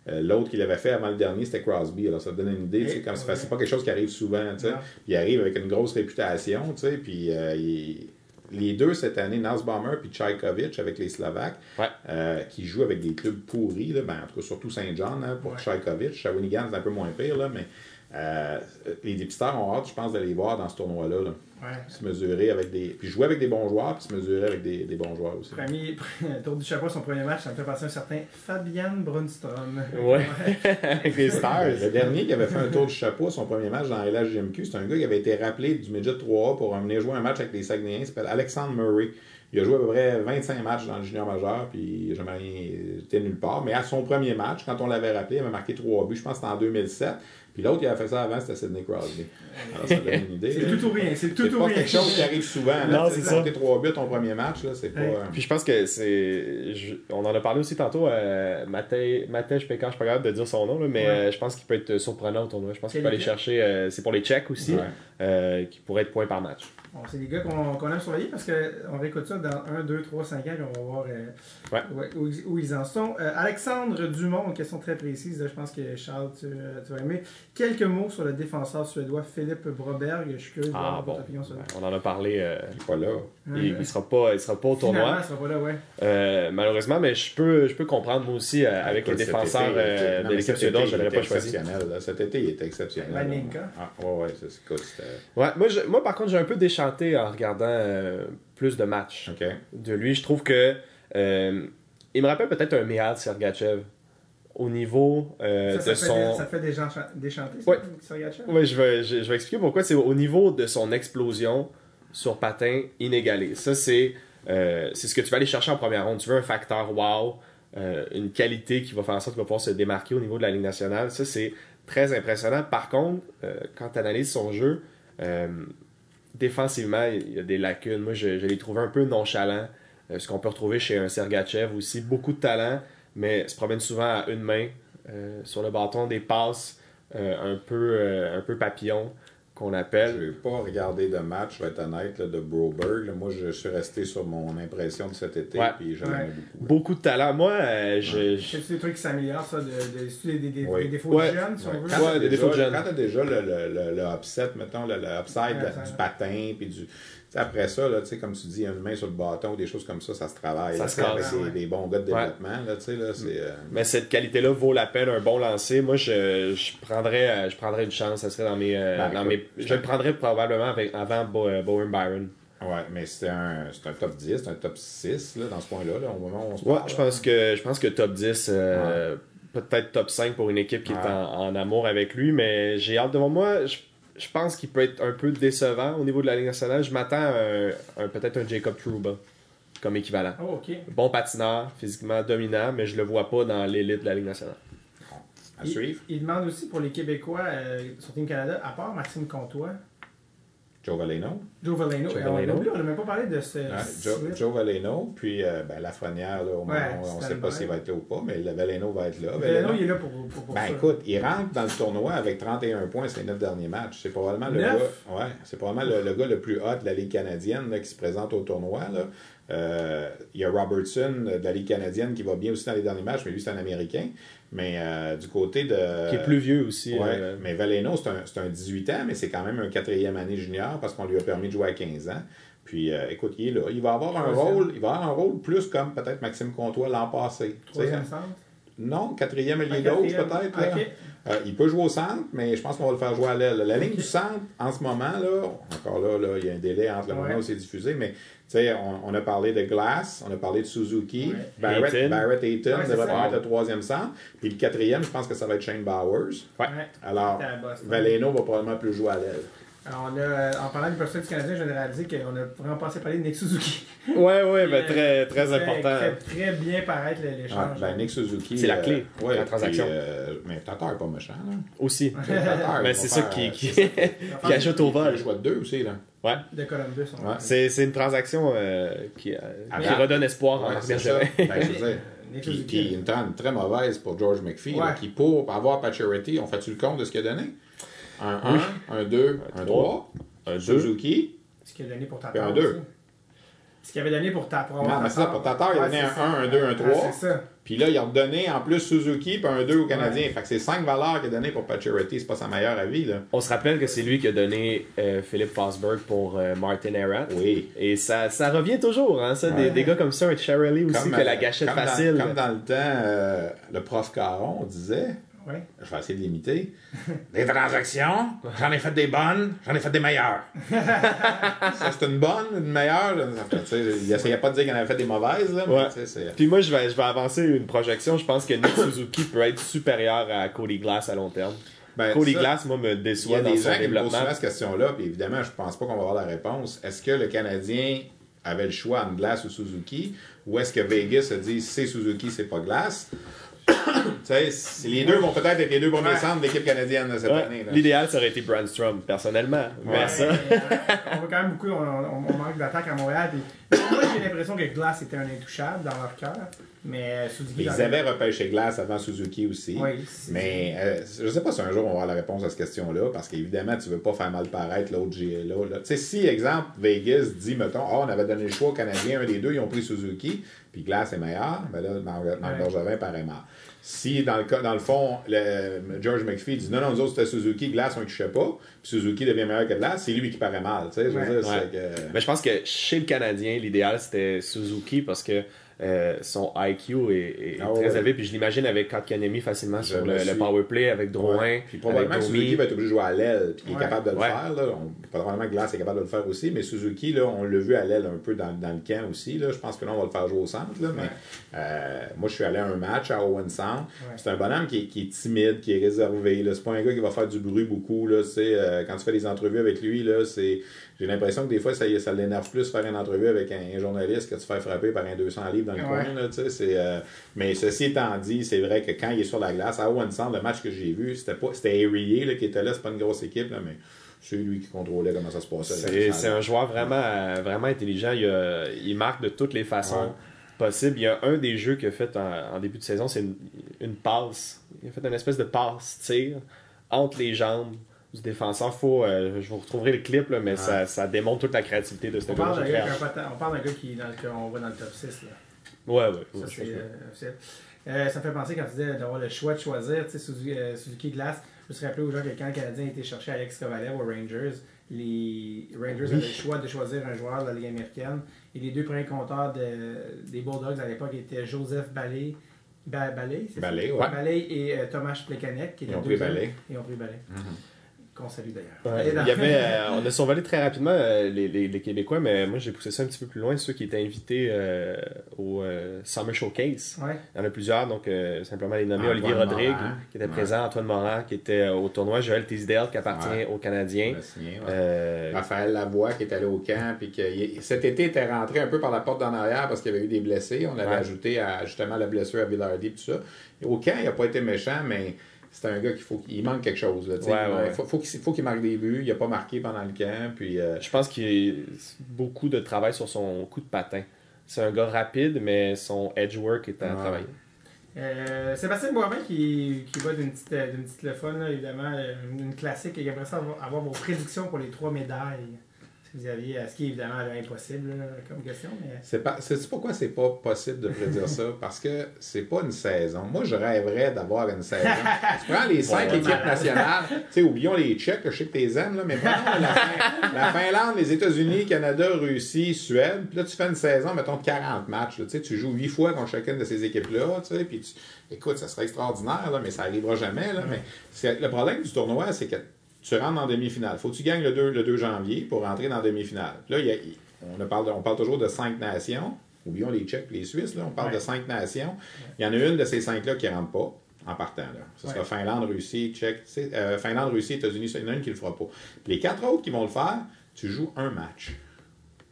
[SPEAKER 3] euh, l'autre qu'il avait fait avant le dernier, c'était Crosby. Alors, ça te donne une idée. tu sais, comme c'est
[SPEAKER 1] Ouais.
[SPEAKER 3] c'est pas quelque chose qui arrive souvent. tu sais.
[SPEAKER 1] Non.
[SPEAKER 3] Il arrive avec une grosse réputation. tu sais, Puis euh, il- les deux cette année, Nussbaumer puis Tchaïkovic avec les Slovaques,
[SPEAKER 2] Ouais.
[SPEAKER 3] euh, qui jouent avec des clubs pourris, là, ben, en tout cas surtout Saint-Jean hein, pour
[SPEAKER 1] Ouais.
[SPEAKER 3] Tchaïkovic. Shawinigan, c'est un peu moins pire, là, mais euh, les dépisteurs ont hâte, je pense, de les voir dans ce tournoi-là. là.
[SPEAKER 1] Ouais.
[SPEAKER 3] Se mesurer avec des. Puis jouer avec des bons joueurs, puis se mesurer avec des, des bons joueurs aussi.
[SPEAKER 1] Premier tour du chapeau, son premier match, ça me fait penser à un certain Fabian Brunstrom.
[SPEAKER 2] Ouais. Avec les Stars.
[SPEAKER 3] Le dernier qui avait fait un tour du chapeau à son premier match dans la LHGMQ, c'est un gars qui avait été rappelé du Midget 3A pour venir jouer un match avec les Saguenayens. Il s'appelle Alexandre Murray. Il a joué à peu près 25 matchs dans le junior majeur, puis il n'a jamais rien été nulle part. Mais à son premier match, quand on l'avait rappelé, il avait marqué 3 buts, je pense que c'était en 2007. Puis l'autre, il avait fait ça avant, c'était Sidney Crosby. Alors ça donne une idée.
[SPEAKER 1] C'est tout ou rien, c'est
[SPEAKER 3] C'est
[SPEAKER 1] tout ou
[SPEAKER 3] pas
[SPEAKER 1] rien.
[SPEAKER 3] quelque chose qui arrive souvent. là.
[SPEAKER 2] Non, c'est ça.
[SPEAKER 3] 3 buts ton premier match, là, c'est pas.
[SPEAKER 1] Ouais.
[SPEAKER 3] euh,
[SPEAKER 2] Puis je pense que c'est. je- On en a parlé aussi tantôt. Euh, Matej Pekar, je suis pas capable de dire son nom, là, mais
[SPEAKER 1] Ouais.
[SPEAKER 2] euh, je pense qu'il peut être surprenant au tournoi. Je pense qu'il peut aller chercher. euh, c'est pour les Tchèques aussi,
[SPEAKER 3] Ouais.
[SPEAKER 2] euh, qui pourrait être point par match.
[SPEAKER 1] Bon, c'est des gars qu'on qu'on aime surveiller parce qu'on réécoute ça dans 1, 2, 3, 5 ans et on va voir euh,
[SPEAKER 2] Ouais.
[SPEAKER 1] ouais, où, où ils en sont. Euh, Alexandre Dumont, une question très précise, là, je pense que Charles, tu, tu vas aimer. Quelques mots sur le défenseur suédois Philippe Broberg. Je suis curieux de
[SPEAKER 2] Ah
[SPEAKER 1] voir
[SPEAKER 2] bon.
[SPEAKER 1] votre opinion sur
[SPEAKER 2] Ouais, On en a parlé. euh,
[SPEAKER 3] il pas là.
[SPEAKER 2] il, il sera pas, il sera pas au tournoi.
[SPEAKER 1] il sera pas là, ouais.
[SPEAKER 2] Euh, malheureusement, mais je peux, je peux comprendre moi aussi euh, avec les défenseurs
[SPEAKER 3] été,
[SPEAKER 2] euh,
[SPEAKER 3] non,
[SPEAKER 2] de l'équipe suédoise, je
[SPEAKER 3] était
[SPEAKER 2] pas choisi.
[SPEAKER 3] Cet été, il était exceptionnel. Ah, ouais, ouais, c'est
[SPEAKER 2] Ouais, moi, je- moi, par contre, j'ai un peu déchanté en regardant euh, plus de matchs de lui. Je trouve que euh, il me rappelle peut-être un Mihal Sergachev au niveau euh,
[SPEAKER 1] ça, ça
[SPEAKER 2] de
[SPEAKER 1] fait
[SPEAKER 2] son.
[SPEAKER 1] des- ça fait des gens
[SPEAKER 2] Ouais.
[SPEAKER 1] Sergachev?
[SPEAKER 2] Ouais, je vais, je, je vais expliquer pourquoi. C'est au niveau de son explosion sur patin inégalé. Ça, c'est euh, c'est ce que tu vas aller chercher en première ronde. Tu veux un facteur wow, euh, une qualité qui va faire en sorte qu'il va pouvoir se démarquer au niveau de la Ligue nationale. Ça, c'est très impressionnant. Par contre, euh, quand tu analyses son jeu, euh, défensivement, il y a des lacunes. Moi, je, l'ai trouvé un peu nonchalant. euh, ce qu'on peut retrouver chez un Sergachev aussi. Beaucoup de talent, mais se promène souvent à une main euh, sur le bâton, des passes euh, un, peu, un peu papillon qu'on
[SPEAKER 3] Je
[SPEAKER 2] appelle.
[SPEAKER 3] n'ai pas regardé de match, je vais être honnête, là, de Broberg. là. Moi, je suis resté sur mon impression de cet été,
[SPEAKER 2] Ouais.
[SPEAKER 3] puis je
[SPEAKER 1] Ouais.
[SPEAKER 3] l'aimais beaucoup.
[SPEAKER 2] Beaucoup de talent. Moi, euh, je, je-
[SPEAKER 1] C'est des trucs qui s'améliorent, ça, de, de, de- des,
[SPEAKER 3] Oui.
[SPEAKER 1] des défauts
[SPEAKER 2] Ouais.
[SPEAKER 1] de jeunes, si on veut.
[SPEAKER 3] Quand
[SPEAKER 2] Ouais,
[SPEAKER 3] t'as
[SPEAKER 2] des
[SPEAKER 3] déjà,
[SPEAKER 2] défauts de jeunes.
[SPEAKER 3] Quand t'as déjà le, le, le, le upset, mettons, le, le upside du patin, puis du... après ça, là, comme tu dis, une main sur le bâton, des choses comme ça, ça se travaille.
[SPEAKER 2] Ça
[SPEAKER 3] là,
[SPEAKER 2] se
[SPEAKER 3] avec
[SPEAKER 2] casse,
[SPEAKER 3] des,
[SPEAKER 1] ouais.
[SPEAKER 3] des bons gars de
[SPEAKER 2] Ouais.
[SPEAKER 3] développement, là, euh,
[SPEAKER 2] mais cette qualité-là vaut la peine, un bon lancer. Moi, je, je, prendrais, euh, je prendrais une chance. Ça serait dans mes. euh,
[SPEAKER 3] Ben,
[SPEAKER 2] dans
[SPEAKER 3] écoute,
[SPEAKER 2] mes je le prendrais probablement avec, avant Bo- Bowen Byron.
[SPEAKER 3] Ouais, mais c'est un, c'est un top 10, c'est un top 6, là, dans ce point-là, là, au moment où on se
[SPEAKER 2] Ouais, je pense que, je pense que top 10, euh, peut-être top 5 pour une équipe qui est en, en amour avec lui, mais j'ai hâte devant moi. Je, je pense qu'il peut être un peu décevant au niveau de la Ligue nationale. Je m'attends à un, un- peut-être un Jacob Trouba comme équivalent.
[SPEAKER 1] Oh.
[SPEAKER 2] Bon patineur, physiquement dominant, mais je le vois pas dans l'élite de la Ligue nationale.
[SPEAKER 3] À suivre.
[SPEAKER 1] Il, il demande aussi pour les Québécois euh, sur Team Canada, à part Maxime Comtois,
[SPEAKER 3] Joe Valeno.
[SPEAKER 1] Joe Valeno.
[SPEAKER 2] Joe
[SPEAKER 1] Et on
[SPEAKER 2] Valeno.
[SPEAKER 1] n'a même pas parlé de ce.
[SPEAKER 3] Joe. Joe Valeno, puis euh, ben, Lafrenière, là, au
[SPEAKER 1] Ouais,
[SPEAKER 3] on ne sait pas s'il va être là ou pas, mais le Valeno va être là.
[SPEAKER 1] Valeno, il est là pour, pour, pour
[SPEAKER 3] Ben
[SPEAKER 1] ça.
[SPEAKER 3] écoute, il rentre dans le tournoi avec 31 points ses 9 derniers matchs. C'est probablement le gars, ouais, c'est probablement le, le gars le plus hot de la Ligue canadienne là, qui se présente au tournoi. Là. Euh, il y a Robertson de la Ligue canadienne qui va bien aussi dans les derniers matchs, mais lui c'est un Américain. Mais euh, du côté de.
[SPEAKER 2] Qui est plus vieux aussi.
[SPEAKER 3] Ouais,
[SPEAKER 2] euh,
[SPEAKER 3] mais Valeno, c'est un, c'est un 18 ans, mais c'est quand même un quatrième année junior parce qu'on lui a permis de jouer à 15 ans. Puis, euh, écoute, il est là. Il va avoir un rôle, il va avoir un rôle plus comme peut-être Maxime Comtois l'an passé.
[SPEAKER 1] Troisième centre?
[SPEAKER 3] non, quatrième ailier
[SPEAKER 1] Ah,
[SPEAKER 3] gauche peut-être. Euh, il peut jouer au centre, mais je pense qu'on va le faire jouer à l'aile. La ligne du centre, en ce moment, là, encore là, là, il y a un délai entre le
[SPEAKER 1] Ouais.
[SPEAKER 3] moment où c'est diffusé, mais sais, on, on a parlé de Glass, on a parlé de Suzuki,
[SPEAKER 1] Ouais.
[SPEAKER 3] Barrett. Barrett Ayton
[SPEAKER 1] Ouais,
[SPEAKER 3] devrait être le troisième centre. Puis le quatrième, je pense que ça va être Shane Bowers.
[SPEAKER 2] Ouais.
[SPEAKER 3] Alors. Valeno va probablement plus jouer à l'aile.
[SPEAKER 1] Alors, on a, euh, en parlant du personnel du Canadien, je viens de réaliser qu'on a vraiment pas assez parlé de Nick Suzuki.
[SPEAKER 2] Ouais, ouais, ben,
[SPEAKER 1] Euh,
[SPEAKER 2] très, très
[SPEAKER 1] Fait-
[SPEAKER 2] important.
[SPEAKER 1] Fait très bien paraître le-
[SPEAKER 3] Ah,
[SPEAKER 1] l'échange.
[SPEAKER 3] ben, Nick Suzuki.
[SPEAKER 2] C'est la
[SPEAKER 3] euh,
[SPEAKER 2] clé,
[SPEAKER 3] ouais,
[SPEAKER 2] la transaction.
[SPEAKER 3] puis, euh, mais Tatar est pas méchant, là.
[SPEAKER 2] Aussi.
[SPEAKER 3] Tatar,
[SPEAKER 2] Mais
[SPEAKER 3] il
[SPEAKER 2] c'est ça qui,
[SPEAKER 3] euh,
[SPEAKER 2] qui, ajoute au
[SPEAKER 3] Il a
[SPEAKER 2] vol.
[SPEAKER 3] le choix de deux aussi, là.
[SPEAKER 2] Ouais.
[SPEAKER 1] De Columbus. on
[SPEAKER 3] Ouais.
[SPEAKER 1] va
[SPEAKER 2] C'est c'est une transaction euh, qui, euh, qui
[SPEAKER 3] Avant.
[SPEAKER 2] redonne espoir en
[SPEAKER 3] Ouais,
[SPEAKER 2] Marc
[SPEAKER 3] c'est ça. Ben, je Puis, puis une trente très mauvaise pour George McPhee, là, qui pour avoir Pacioretty, on fait-tu le compte de ce qu'il a donné? Un 1, un 2, un 3,
[SPEAKER 2] Un 2.
[SPEAKER 3] Suzuki.
[SPEAKER 1] Ce qu'il a donné pour Tatar.
[SPEAKER 3] un deux.
[SPEAKER 1] aussi. Ce qu'il avait donné pour Tatar.
[SPEAKER 3] Non, mais c'est ça, pour Tatar, il a donné un
[SPEAKER 1] ça.
[SPEAKER 3] 1, un 2, un
[SPEAKER 1] Ah,
[SPEAKER 3] 3.
[SPEAKER 1] C'est ça.
[SPEAKER 3] Puis là, il a redonné en plus Suzuki puis un 2 au Canadien. Fait que c'est 5 valeurs qu'il a donné pour Pacioretty. C'est pas sa meilleure avis, là.
[SPEAKER 2] On se rappelle que c'est lui qui a donné euh, Philippe Fosberg pour euh, Martin Erat.
[SPEAKER 3] Oui.
[SPEAKER 2] Et ça, ça revient toujours, hein, ça, des,
[SPEAKER 3] Ouais.
[SPEAKER 2] des gars comme ça, un Charlie aussi,
[SPEAKER 3] Comme,
[SPEAKER 2] qui a la gâchette
[SPEAKER 3] comme dans-
[SPEAKER 2] facile.
[SPEAKER 3] comme dans le temps, euh, le prof Caron disait
[SPEAKER 1] Ouais.
[SPEAKER 3] Je vais essayer de l'imiter. Des transactions, j'en ai fait des bonnes, j'en ai fait des meilleures. ça, c'est une bonne, une meilleure. Il essayait pas de dire qu'il en avait fait des mauvaises, là,
[SPEAKER 2] Ouais.
[SPEAKER 3] c'est.
[SPEAKER 2] Puis moi, je vais, je vais avancer une projection. Je pense que Nick Suzuki peut être supérieur à Cody Glass à long terme.
[SPEAKER 3] Ben,
[SPEAKER 2] Cody Glass, moi, me
[SPEAKER 3] Il y
[SPEAKER 2] déçoit
[SPEAKER 3] a
[SPEAKER 2] dans
[SPEAKER 3] des
[SPEAKER 2] son
[SPEAKER 3] gens qui me posent cette question-là, puis évidemment, je pense pas qu'on va avoir la réponse. Est-ce que le Canadien avait le choix entre Glass ou Suzuki, ou est-ce que Vegas a dit c'est Suzuki, c'est pas Glass? Les deux vont peut-être être les deux premiers
[SPEAKER 1] Ouais.
[SPEAKER 3] centres de l'équipe canadienne de cette
[SPEAKER 2] Ouais,
[SPEAKER 3] année.
[SPEAKER 2] L'idéal, ça aurait été Brandstrom, personnellement. Mais ça,
[SPEAKER 1] Euh, on voit quand même beaucoup, on, on- on manque d'attaque à Montréal. Puis, moi, j'ai l'impression que Glass était un intouchable dans leur cœur. Mais Suzuki. dans
[SPEAKER 3] Ils avaient repêché Glass avant Suzuki aussi.
[SPEAKER 1] Oui,
[SPEAKER 3] Mais euh, je sais pas si un jour on va avoir la réponse à cette question-là, parce qu'évidemment, tu veux pas faire mal paraître l'autre GLA. là. Tu sais, si, exemple, Vegas dit, mettons, oh, on avait donné le choix aux Canadiens, un des deux, ils ont pris Suzuki, puis Glass est meilleur, ben là, Marc Marc
[SPEAKER 1] Ouais.
[SPEAKER 3] Bergevin paraît mal. Si, dans le, cas, dans le fond, le, George McPhee dit, non, non, nous autres, c'était Suzuki, Glass, on ne touchait pas, puis Suzuki devient meilleur que Glass, c'est lui qui paraît mal. Tu sais, je veux
[SPEAKER 1] Ouais.
[SPEAKER 3] dire,
[SPEAKER 2] Ouais.
[SPEAKER 3] que...
[SPEAKER 2] Mais je pense que chez le Canadien, l'idéal c'était Suzuki parce que euh, son IQ est, est
[SPEAKER 3] Ah
[SPEAKER 2] très
[SPEAKER 3] ouais.
[SPEAKER 2] élevé. Puis je l'imaginais avec Kotkaniemi facilement
[SPEAKER 3] Je
[SPEAKER 2] sur le, le power play avec Drouin.
[SPEAKER 3] Ouais. Puis probablement que Suzuki va être obligé de jouer à l'aile, puis il est capable de le
[SPEAKER 2] Ouais.
[SPEAKER 3] faire. Là. On, probablement que Glass est capable de le faire aussi, mais Suzuki, là, on l'a vu à l'aile un peu dans, dans le camp aussi. Là. Je pense que là, on va le faire jouer au centre. Là, mais
[SPEAKER 1] Ouais.
[SPEAKER 3] euh, moi, je suis allé à un match à Owen Sound.
[SPEAKER 1] Ouais.
[SPEAKER 3] C'est un bonhomme qui est, qui est timide, qui est réservé. Là. C'est pas un gars qui va faire du bruit beaucoup. Là. C'est, euh, quand tu fais des entrevues avec lui, là, c'est... j'ai l'impression que des fois, ça, l'énerve plus faire une entrevue avec un, un journaliste que de se faire frapper par un 200 livres dans le
[SPEAKER 1] Ouais.
[SPEAKER 3] coin. Là, euh, mais ceci étant dit, c'est vrai que quand il est sur la glace, à Owen Sound, le match que j'ai vu, c'était pas c'était qui était là, c'est pas une grosse équipe, là, mais c'est lui qui contrôlait comment ça se passait.
[SPEAKER 2] C'est un joueur vraiment, euh, vraiment intelligent. Il, a- il marque de toutes les façons
[SPEAKER 3] Ouais.
[SPEAKER 2] possibles. Il y a un des jeux qu'il a fait en, en début de saison, c'est une, une passe. Il a fait une espèce de passe-tir entre les jambes du défenseur. Faut, euh, je vous retrouverai le clip, là, mais ça, ça démontre toute la créativité de ce
[SPEAKER 1] On parle d'un
[SPEAKER 2] gars.
[SPEAKER 1] on parle d'un gars qui, dans le- qu'on voit dans le top 6. Là.
[SPEAKER 2] Ouais, ouais.
[SPEAKER 1] Ça,
[SPEAKER 2] ouais,
[SPEAKER 1] euh. Euh, ça me fait penser quand tu disais d'avoir le choix de choisir, tu sais, Suzuki, euh, Suzuki Glass. Je me suis rappelé aux gens que quand le Canadien a été chercher Alex Kovalev aux Rangers, les Rangers avaient le choix de choisir un joueur de la Ligue américaine. Et les deux premiers compteurs de- des Bulldogs à l'époque étaient Joseph Ballet. Ba- Ballet, c'est?
[SPEAKER 3] Ballet, ouais.
[SPEAKER 1] Ballet et euh, Thomas Plekanec. Qui
[SPEAKER 3] Ils
[SPEAKER 1] étaient
[SPEAKER 3] ont
[SPEAKER 1] deux
[SPEAKER 3] pris
[SPEAKER 1] hommes.
[SPEAKER 3] Ballet.
[SPEAKER 1] Ils ont pris Ballet. Qu'on salue d'ailleurs.
[SPEAKER 2] Ouais,
[SPEAKER 1] Et dans-
[SPEAKER 2] il y avait, euh, on a survolé très rapidement euh, les, les- les Québécois, mais moi j'ai poussé ça un petit peu plus loin, ceux qui étaient invités euh, au euh, Summer Showcase.
[SPEAKER 1] Ouais.
[SPEAKER 2] Il y en a plusieurs, donc euh, simplement les nommer
[SPEAKER 3] Antoine
[SPEAKER 2] Olivier Rodrigue,
[SPEAKER 3] Morin.
[SPEAKER 2] qui était
[SPEAKER 3] Ouais.
[SPEAKER 2] présent, Antoine Morin, qui était au tournoi, Joël Tisdale, qui appartient
[SPEAKER 3] Ouais.
[SPEAKER 2] aux Canadiens. Euh,
[SPEAKER 3] Raphaël Lavoie qui est allé au camp, puis que il- cet été était rentré un peu par la porte d'en arrière parce qu'il y avait eu des blessés. On avait
[SPEAKER 2] Ouais.
[SPEAKER 3] ajouté à, justement la blessure à Villardy et tout ça. Et au camp, il n'a pas été méchant, mais c'est un gars qu'il faut qu'il manque quelque chose. Là.
[SPEAKER 2] Ouais,
[SPEAKER 3] il,
[SPEAKER 2] ouais.
[SPEAKER 3] faut, faut qu'il faut qu'il marque des buts. Il n'a pas marqué pendant le camp. Puis, euh,
[SPEAKER 2] je pense qu'il y a beaucoup de travail sur son coup de patin. C'est un gars rapide, mais son edge work est à
[SPEAKER 3] Ouais.
[SPEAKER 2] travailler.
[SPEAKER 1] Euh, Sébastien Boivin qui, qui va d'une petite, d'une petite le fun, là, évidemment, euh, une classique. Et j'aimerais ça avoir, avoir vos prédictions pour les trois médailles. Aviez, ce qui est évidemment impossible comme question, mais
[SPEAKER 3] c'est pas, c'est pourquoi c'est pas possible de prédire ça? Parce que c'est pas une saison. Moi, je rêverais d'avoir une saison. tu prends les cinq
[SPEAKER 1] Ouais,
[SPEAKER 3] équipes
[SPEAKER 1] malade.
[SPEAKER 3] nationales, tu sais, oublions les Tchèques, je sais que t'es aimes, là, mais prenons la, Fin- la Finlande, les États-Unis, Canada, Russie, Suède, puis là, tu fais une saison, mettons, de 40 matchs, là, tu sais, tu joues huit fois contre chacune de ces équipes-là, tu sais, puis tu... écoute, ça serait extraordinaire, là, mais ça arrivera jamais, là, mais c'est- le problème du tournoi, c'est que tu rentres en demi-finale. Faut que tu gagnes le 2, le 2 janvier pour rentrer dans la demi-finale. Là, il y a- il- on, parle on parle toujours de cinq nations. Oublions les Tchèques et les Suisses, là, on parle
[SPEAKER 1] Ouais.
[SPEAKER 3] de cinq nations. Il y en a une de ces cinq-là qui ne rentre pas. en partant. Là. Ce
[SPEAKER 1] Ouais.
[SPEAKER 3] sera Finlande, Russie, Tchèque, euh, Finlande, Russie, États-Unis, il y en a une qui le fera pas. Puis les quatre autres qui vont le faire, tu joues un match.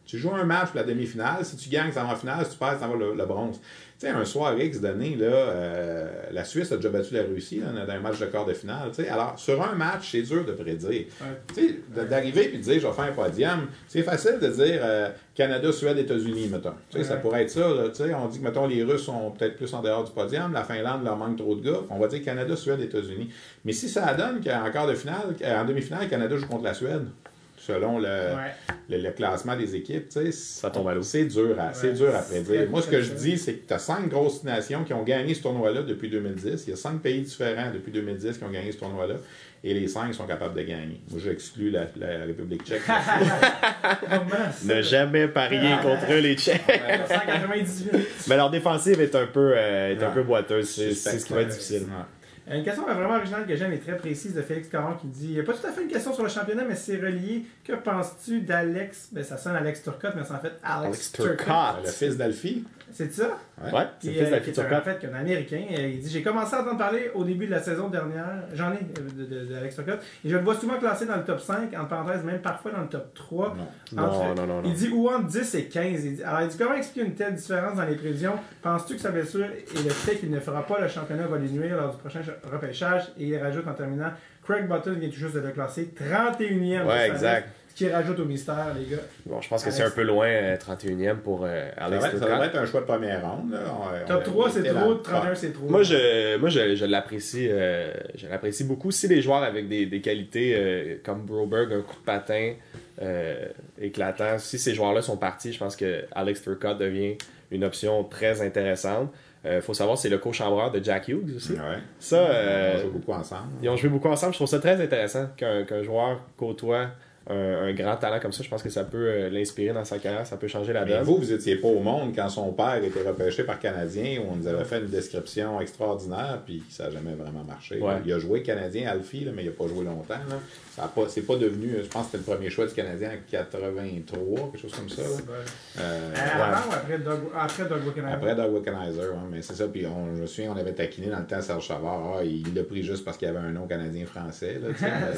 [SPEAKER 3] Tu joues un match pour la demi-finale. Si tu gagnes, ça va en finale. Si tu perds, ça va le, le bronze. Tu sais, un soir X donné, là, euh, la Suisse a déjà battu la Russie là, dans un match de quart de finale. Alors, sur un match, c'est dur de prédire. Tu sais, de- d'arriver et de dire, je vais faire un podium, c'est facile de dire euh, Canada, Suède, États-Unis, mettons. Tu sais, Ça
[SPEAKER 1] Ouais.
[SPEAKER 3] pourrait être ça. Là, on dit que, mettons, les Russes sont peut-être plus en dehors du podium, la Finlande leur manque trop de gars. On va dire Canada, Suède, États-Unis. Mais si ça donne qu'en quart de finale, en demi-finale, Canada joue contre la Suède, selon le,
[SPEAKER 1] Ouais.
[SPEAKER 3] le, le classement des équipes, tu sais,
[SPEAKER 2] Ça tombe à l'eau.
[SPEAKER 3] c'est dur à,
[SPEAKER 1] Ouais,
[SPEAKER 3] dur à prédire. Moi, ce que je dis, c'est que tu as cinq grosses nations qui ont gagné ce tournoi-là depuis 2010. Il y a cinq pays différents depuis 2010 qui ont gagné ce tournoi-là. Et les cinq sont capables de gagner. Moi, j'exclus la, la République tchèque.
[SPEAKER 2] Ne jamais parier contre les Tchèques.
[SPEAKER 1] 198.
[SPEAKER 2] Mais leur défensive est un peu, euh, est un
[SPEAKER 3] Ouais.
[SPEAKER 2] peu boiteuse. C'est ce qui va être difficile.
[SPEAKER 3] Ouais.
[SPEAKER 1] Une question vraiment originale que j'aime et très précise de Félix Caron qui dit il n'y a pas tout à fait une question sur le championnat, mais c'est relié. Que penses-tu d'Alex? Ben, Ça sonne Alex Turcotte, mais c'est en fait Alex,
[SPEAKER 2] Alex
[SPEAKER 1] Turcotte.
[SPEAKER 2] Turcotte.
[SPEAKER 3] Le fils d'Alfie.
[SPEAKER 1] C'est ça?
[SPEAKER 2] Ouais, c'est
[SPEAKER 1] Qui,
[SPEAKER 2] le fils
[SPEAKER 1] euh,
[SPEAKER 2] de la
[SPEAKER 1] qui est
[SPEAKER 2] future
[SPEAKER 1] un, en fait qu'un Américain. Euh, Il dit J'ai commencé à entendre parler au début de la saison dernière. J'en ai euh, de, de- d'Alex Turcotte. Et je le vois souvent classé dans le top 5, en parenthèse, même parfois dans le top 3.
[SPEAKER 3] Non.
[SPEAKER 1] Entre-
[SPEAKER 2] Non, non, non.
[SPEAKER 1] Il dit ou entre 10 et 15. Il dit- alors, il dit comment expliquer une telle différence dans les prévisions? Penses-tu que sa blessure et le fait qu'il ne fera pas le championnat va lui nuire lors du prochain cha- repêchage? Et il rajoute en terminant Craig Button vient tout juste de le classer 31e.
[SPEAKER 2] Ouais, exact.
[SPEAKER 1] liste, qui rajoute au mystère, les gars.
[SPEAKER 2] Bon, je pense que c'est un peu loin, euh, 31e pour euh,
[SPEAKER 3] Ça
[SPEAKER 2] Alex
[SPEAKER 3] devrait, ça devrait être un choix de première ronde. là. On-
[SPEAKER 1] Top
[SPEAKER 3] on-
[SPEAKER 1] 3, c'est trop.
[SPEAKER 3] dans-
[SPEAKER 1] 31, c'est trop.
[SPEAKER 2] Moi, je, moi, je, je l'apprécie, euh, je l'apprécie beaucoup. Si les joueurs avec des, des qualités euh, comme Broberg, un coup de patin euh, éclatant, si ces joueurs-là sont partis, je pense que Alex Turcotte devient une option très intéressante. Il faut savoir, c'est le co-chambreur de Jack Hughes aussi.
[SPEAKER 3] Ouais.
[SPEAKER 2] Ça, euh,
[SPEAKER 3] On joue beaucoup ensemble.
[SPEAKER 2] ils ont joué beaucoup ensemble. Je trouve ça très intéressant qu'un qu'un joueur côtoie un, un grand talent comme ça. Je pense que ça peut euh, l'inspirer dans sa carrière, ça peut changer la
[SPEAKER 3] Mais
[SPEAKER 2] donne.
[SPEAKER 3] vous, vous étiez pas au monde quand son père était repêché par Canadien, où on nous avait fait une description extraordinaire, puis ça n'a jamais vraiment marché.
[SPEAKER 2] Ouais.
[SPEAKER 3] Il a joué Canadien Alfie, là, mais il n'a pas joué longtemps. Là. Ça a pas, c'est pas devenu, je pense que c'était le premier choix du Canadien en 83, quelque chose comme ça. là.
[SPEAKER 1] C'est bon.
[SPEAKER 3] Euh,
[SPEAKER 1] Euh,
[SPEAKER 3] ouais.
[SPEAKER 1] Avant ou après Doug, après Doug Wickenheimer?
[SPEAKER 3] Après Doug Wickenheiser, mais c'est ça. Puis on, je me souviens, on avait taquiné dans le temps Serge Savard. Ah, il l'a pris juste parce qu'il avait un nom canadien-français.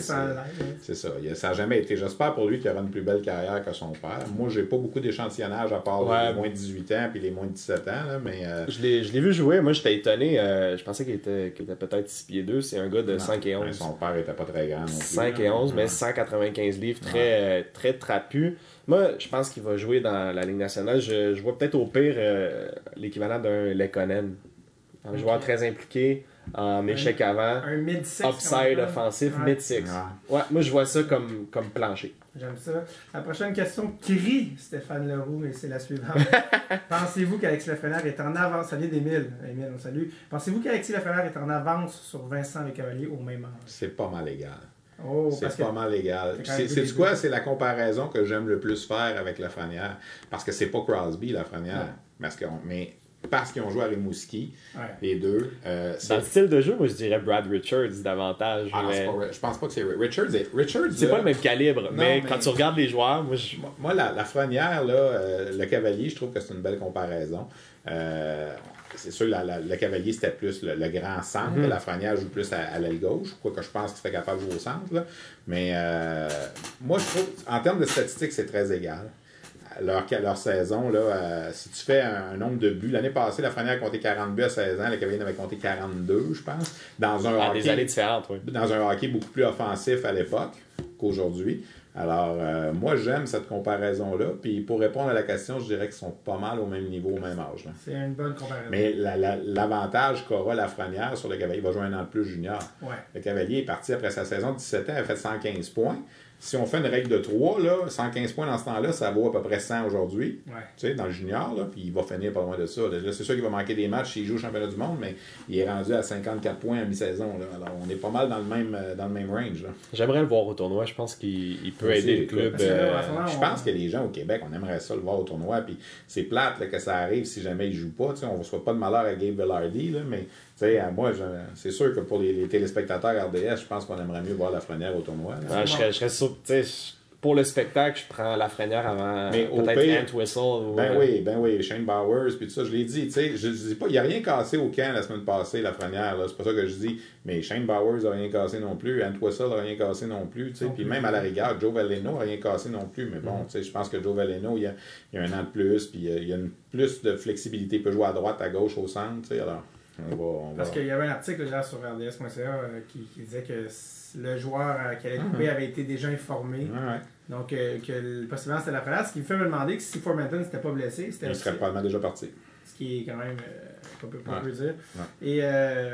[SPEAKER 3] c'est- Ça n'a jamais été. J'espère pour lui qu'il aura une plus belle carrière que son père. Moi, j'ai pas beaucoup d'échantillonnage à part
[SPEAKER 2] Ouais.
[SPEAKER 3] les moins de 18 ans puis les moins de 17 ans. Là, mais euh,
[SPEAKER 2] Je l'ai je l'ai vu jouer. Moi, j'étais étonné. euh, je pensais qu'il était, qu'il était peut-être 6 pieds 2. C'est un gars de
[SPEAKER 3] non.
[SPEAKER 2] 5 et
[SPEAKER 3] Mais
[SPEAKER 2] 11.
[SPEAKER 3] Son père était pas très grand non plus.
[SPEAKER 2] 5 et 11, mais 195 livres, très, euh, très trapu. Moi, je pense qu'il va jouer dans la Ligue nationale. Je, je vois peut-être au pire euh, l'équivalent d'un Lekonen. Un joueur très impliqué en échec avant,
[SPEAKER 1] Un mid-six.
[SPEAKER 2] upside offensif,
[SPEAKER 1] Ouais.
[SPEAKER 2] mid-six.
[SPEAKER 3] Ouais.
[SPEAKER 2] Ouais, moi, je vois ça comme, comme plancher.
[SPEAKER 1] J'aime ça. La prochaine question crie Stéphane Leroux et c'est la suivante. Pensez-vous qu'Alexis Lafrenière est en avance? Ça vient d'Émile. Émile, on salue. Pensez-vous qu'Alexis Lafrenière est en avance sur Vincent Le Cavalier au même âge?
[SPEAKER 3] C'est pas mal égal.
[SPEAKER 1] Oh,
[SPEAKER 3] C'est pas mal égal.
[SPEAKER 1] Fait quand même
[SPEAKER 3] C'est quoi? C'est la comparaison que j'aime le plus faire avec Lafrenière. Parce que c'est pas Crosby, Lafrenière.
[SPEAKER 1] Ouais.
[SPEAKER 3] Parce qu'on- mais parce qu'ils ont joué à Rimouski,
[SPEAKER 1] Ouais.
[SPEAKER 3] les deux. euh, c'est-
[SPEAKER 2] Dans le style de jeu, moi, je dirais Brad Richards davantage.
[SPEAKER 3] Ah
[SPEAKER 2] mais
[SPEAKER 3] pas- je pense pas que c'est Richards. est- Richards,
[SPEAKER 2] c'est pas le même calibre. mais,
[SPEAKER 3] mais-
[SPEAKER 2] quand tu regardes les joueurs, moi, je...
[SPEAKER 3] Moi, la, la Frenière, là, euh, le cavalier, je trouve que c'est une belle comparaison. Euh, c'est sûr, la- la- le cavalier, c'était plus le, le grand centre.
[SPEAKER 2] Mhm.
[SPEAKER 3] La Frenière joue plus à, à l'aile gauche. Quoique je pense qu'il serait capable de jouer au centre. là. Mais euh, moi, je trouve, en termes de statistiques, c'est très égal. Leur, leur saison, là, euh, si tu fais un, un nombre de buts, l'année passée, la Frenière a compté 40 buts à 16 ans, le cavalier avait compté 42, je pense, dans un hockey
[SPEAKER 2] des années différentes. oui.
[SPEAKER 3] dans un hockey beaucoup plus offensif à l'époque qu'aujourd'hui. Alors, euh, moi, j'aime cette comparaison-là. Puis, pour répondre à la question, je dirais qu'ils sont pas mal au même niveau, au même âge.
[SPEAKER 1] C'est une bonne comparaison.
[SPEAKER 3] Mais la- la- l'avantage qu'aura Lafrenière sur le cavalier, il va jouer un an de plus junior.
[SPEAKER 1] Ouais.
[SPEAKER 3] Le cavalier est parti après sa saison de 17 ans, il a fait 115 points. Si on fait une règle de 3, là, 115 points dans ce temps-là, ça vaut à peu près 100 aujourd'hui.
[SPEAKER 1] Ouais.
[SPEAKER 3] Tu sais, dans le junior, là, puis il va finir pas loin de ça. Là, c'est sûr qu'il va manquer des matchs s'il joue au championnat du monde, mais il est rendu à 54 points à mi-saison. là. Alors, on est pas mal dans le même, euh, dans le même range. là.
[SPEAKER 2] J'aimerais le voir au tournoi. Je pense qu'il il peut aider le club.
[SPEAKER 1] là,
[SPEAKER 2] euh,
[SPEAKER 3] Je pense que les gens au Québec, on aimerait ça le voir au tournoi. Puis c'est plate là, que ça arrive si jamais il joue pas. Tu sais, on ne reçoit pas de malheur à Gabe Villardy, là, mais à moi, je- c'est sûr que pour les, les téléspectateurs RDS, je pense qu'on aimerait mieux voir la Frenière au tournoi. là.
[SPEAKER 2] Ouais, je, serais, je serais pour le spectacle, je prends Lafrenière avant peut-être Whistle. ou,
[SPEAKER 3] Ben
[SPEAKER 2] euh,
[SPEAKER 3] oui, ben oui, Shane Bowers, puis tout ça, je l'ai dit, tu sais, je, je dis pas, il n'y a rien cassé au camp la semaine passée, la première, là, c'est pas ça que je dis, mais Shane Bowers a rien cassé non plus, Ant Wessel a rien cassé non plus, tu sais, puis même à la rigueur, Joe Valeno a rien cassé non plus, mais
[SPEAKER 2] Mm-hmm.
[SPEAKER 3] bon, tu sais, je pense que Joe Valeno, il y a, il a un an de plus, puis il y a une, plus de flexibilité, il peut jouer à droite, à gauche, au centre, tu sais, alors, on va, on va...
[SPEAKER 1] Parce qu'il y avait un article là, sur RDS.ca euh, qui, qui disait que le joueur euh, qui allait couper avait été déjà informé.
[SPEAKER 3] Ouais.
[SPEAKER 1] Donc, euh, que le- possiblement c'était la première. Ce qui me fait me demander que si Formanton s'était pas blessé, c'était
[SPEAKER 3] il serait probablement déjà parti.
[SPEAKER 1] ce qui est quand même euh, qu'on peut, dire. Et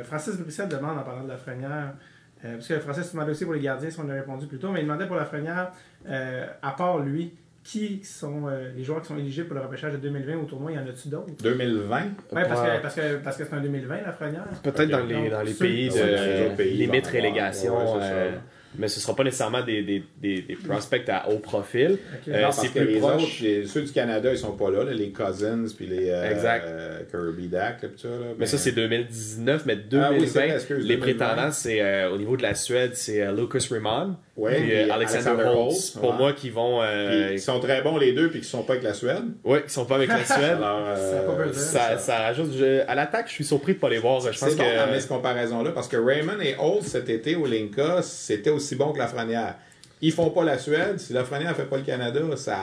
[SPEAKER 1] Francis Brissette demande en parlant de la Frenière, parce que Francis demandait aussi pour les gardiens si on a répondu plus tôt, mais il demandait pour la Frenière, à part lui, qui sont euh, les joueurs qui sont éligibles pour le repêchage de 2020 au tournoi, y en a-tu d'autres?
[SPEAKER 3] 2020,
[SPEAKER 1] Oui, parce que parce que parce que c'est un 2020 la Frenière.
[SPEAKER 2] Peut-être dans les,
[SPEAKER 1] Donc,
[SPEAKER 2] dans les pays de limite relégation.
[SPEAKER 3] ouais,
[SPEAKER 2] euh, mais ce ne sera pas nécessairement des, des, des, des prospects à haut profil. Euh,
[SPEAKER 3] Non, parce que
[SPEAKER 2] plus
[SPEAKER 3] les
[SPEAKER 2] proche.
[SPEAKER 3] autres, les- ceux du Canada, ils sont pas là, là, les Cousins, puis les euh,
[SPEAKER 2] Exact.
[SPEAKER 3] euh, Kirby Dak, là, puis ça. Là,
[SPEAKER 2] Mais ça, c'est 2019, mais
[SPEAKER 3] Ah
[SPEAKER 2] 2020,
[SPEAKER 3] oui, c'est vrai, excuse,
[SPEAKER 2] les
[SPEAKER 3] 2020.
[SPEAKER 2] prétendants, c'est euh, au niveau de la Suède, c'est euh, Lucas Raymond
[SPEAKER 3] Ouais,
[SPEAKER 2] puis euh, Alexander,
[SPEAKER 3] Alexander
[SPEAKER 2] Holtz.
[SPEAKER 3] Holtz,
[SPEAKER 2] Pour
[SPEAKER 3] ouais.
[SPEAKER 2] moi, qui vont. euh,
[SPEAKER 3] Ils sont très bons les deux, puis qui sont pas avec la Suède.
[SPEAKER 2] ouais, qui sont pas avec la Suède.
[SPEAKER 3] Alors, euh,
[SPEAKER 1] Ça
[SPEAKER 2] ça, ça rajoute. je- à l'attaque, je suis surpris de pas les voir. Je pense
[SPEAKER 3] bon
[SPEAKER 2] que.
[SPEAKER 3] cette comparaison-là, parce que Raymond et Holtz, cet été au Linka, c'était aussi bon que Lafrenière. Ils font pas la Suède. Si Lafrenière fait pas le Canada, ça,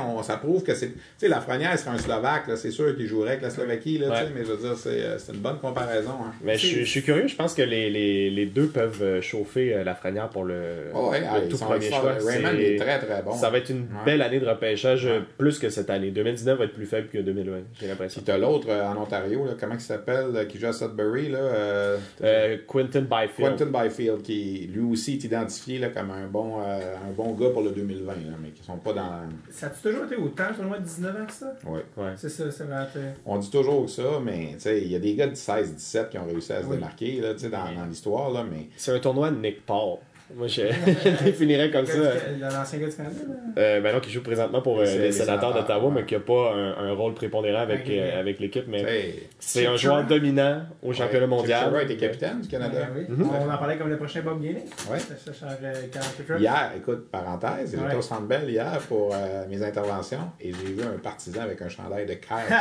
[SPEAKER 3] on, ça prouve que c'est. Tu sais, Lafrenière serait un Slovaque, là, c'est sûr qu'il jouerait avec la Slovaquie, là,
[SPEAKER 2] Ouais.
[SPEAKER 3] mais je veux dire, c'est, euh, une bonne comparaison. Hein.
[SPEAKER 2] Mais je, suis- je suis curieux, je pense que les, les, les deux peuvent euh, chauffer euh, la frenière pour le,
[SPEAKER 3] Oh, ouais,
[SPEAKER 2] le tout premier choix.
[SPEAKER 3] Raymond est très très bon.
[SPEAKER 2] Ça va être une
[SPEAKER 3] Ouais.
[SPEAKER 2] belle année de repêchage, plus que cette année. 2019 va être plus faible que 2020, j'ai l'impression.
[SPEAKER 3] Puis t'as l'autre euh, en Ontario, là, comment il s'appelle, qui joue à Sudbury, là, euh,
[SPEAKER 2] Euh, Quentin Byfield.
[SPEAKER 3] Quentin Byfield, qui lui aussi est identifié là, comme un bon, euh, un bon gars pour le 2020, là, mais qui sont pas dans.
[SPEAKER 1] Ça a-tu toujours été autant, ce tournoi de 19 ans que ça?
[SPEAKER 3] Ouais.
[SPEAKER 2] Ouais.
[SPEAKER 1] C'est ça, c'est vrai. t'es-
[SPEAKER 3] On dit toujours ça, mais tu sais, il y a des gars de 16-17 qui ont réussi à se
[SPEAKER 1] Oui.
[SPEAKER 3] démarquer là, tu sais, dans, dans l'histoire, là, mais
[SPEAKER 2] C'est un tournoi de Nick Paul. Moi, je, définirais comme ça.
[SPEAKER 1] L'ancien gars du Canada, là?
[SPEAKER 2] Euh, ben non, qui joue présentement pour euh, les,
[SPEAKER 3] les
[SPEAKER 2] sénateurs d'Ottawa,
[SPEAKER 3] ouais.
[SPEAKER 2] mais qui n'a pas un, un rôle prépondérant avec, euh, avec l'équipe.
[SPEAKER 3] tu
[SPEAKER 2] Mais c'est un joueur dominant au championnat
[SPEAKER 3] ouais,
[SPEAKER 2] mondial.
[SPEAKER 3] Chip était capitaine du Canada.
[SPEAKER 1] Ouais, oui.
[SPEAKER 2] Mhm.
[SPEAKER 1] On en parlait comme le prochain Bob Gaining.
[SPEAKER 3] Ouais.
[SPEAKER 1] Ça, ça change euh,
[SPEAKER 3] Hier, écoute, parenthèse, j'étais au Centre Bell hier pour euh, mes interventions et j'ai vu un partisan avec un chandail de Kyle.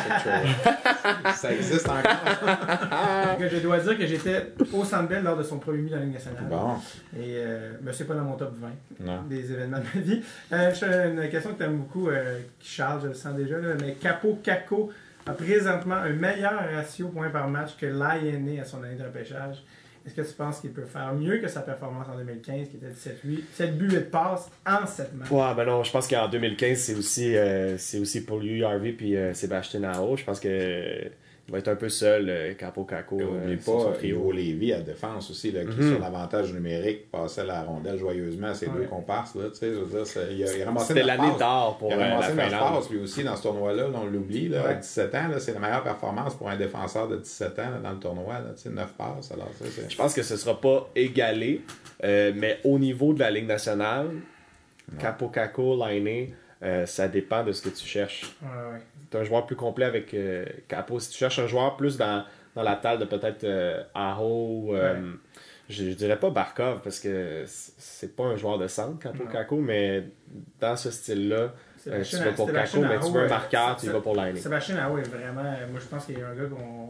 [SPEAKER 3] Ça existe encore.
[SPEAKER 1] Je dois dire que j'étais au Centre Bell lors de son premier but dans la Ligue nationale.
[SPEAKER 3] Bon,
[SPEAKER 1] Et euh, mais c'est pas dans mon top 20
[SPEAKER 3] non.
[SPEAKER 1] des événements de ma vie. Euh, je une question que tu aimes beaucoup, euh, qui charge, je le sens déjà, là, mais Capo Caco a présentement un meilleur ratio points par match que l'INA à son année de repêchage. Est-ce que tu penses qu'il peut faire mieux que sa performance en 2015, qui était de 7 8 7 buts et de passes en 7 matchs?
[SPEAKER 2] Ouais, ben non, je pense qu'en 2015, c'est aussi, euh, aussi pour lui, Harvey puis euh, Sébastien Aho. Je pense que va être un peu seul, euh, Capo Caco,
[SPEAKER 3] Et
[SPEAKER 2] euh,
[SPEAKER 3] pas,
[SPEAKER 2] trio.
[SPEAKER 3] Ivo Lévy à la défense aussi, là, qui
[SPEAKER 2] Mhm.
[SPEAKER 3] sur l'avantage numérique passait la rondelle joyeusement à ses
[SPEAKER 1] Ouais.
[SPEAKER 3] deux comparses. Là, tu sais, je veux dire, c'est- il, a, il a ramassé
[SPEAKER 2] C'était l'année d'or pour
[SPEAKER 3] Il a
[SPEAKER 2] euh, la
[SPEAKER 3] ramassé 9
[SPEAKER 2] Finlande.
[SPEAKER 3] passes lui aussi dans ce tournoi-là, là, on l'oublie. Là,
[SPEAKER 1] Ouais.
[SPEAKER 3] À 17 ans, là, c'est la meilleure performance pour un défenseur de 17 ans là, dans le tournoi. Là, tu sais, 9 passes. Alors.
[SPEAKER 2] Je pense que ce sera pas égalé, euh, mais au niveau de la Ligue nationale, Capo Caco, Lainé, euh, ça dépend de ce que tu cherches.
[SPEAKER 1] Ouais,
[SPEAKER 2] Tu un joueur plus complet avec euh, Capo. Si tu cherches un joueur plus dans, dans la taille de peut-être euh, Aho, euh,
[SPEAKER 1] Ouais.
[SPEAKER 2] je, je dirais pas Barkov parce que c'est pas un joueur de centre, Capo. Caco, mais dans ce style-là, euh, tu vas pour Caco, mais tu veux un marqueur, tu vas pour Lainé.
[SPEAKER 1] Sébastien Aho est vraiment. Moi, je pense qu'il y a un gars qu'on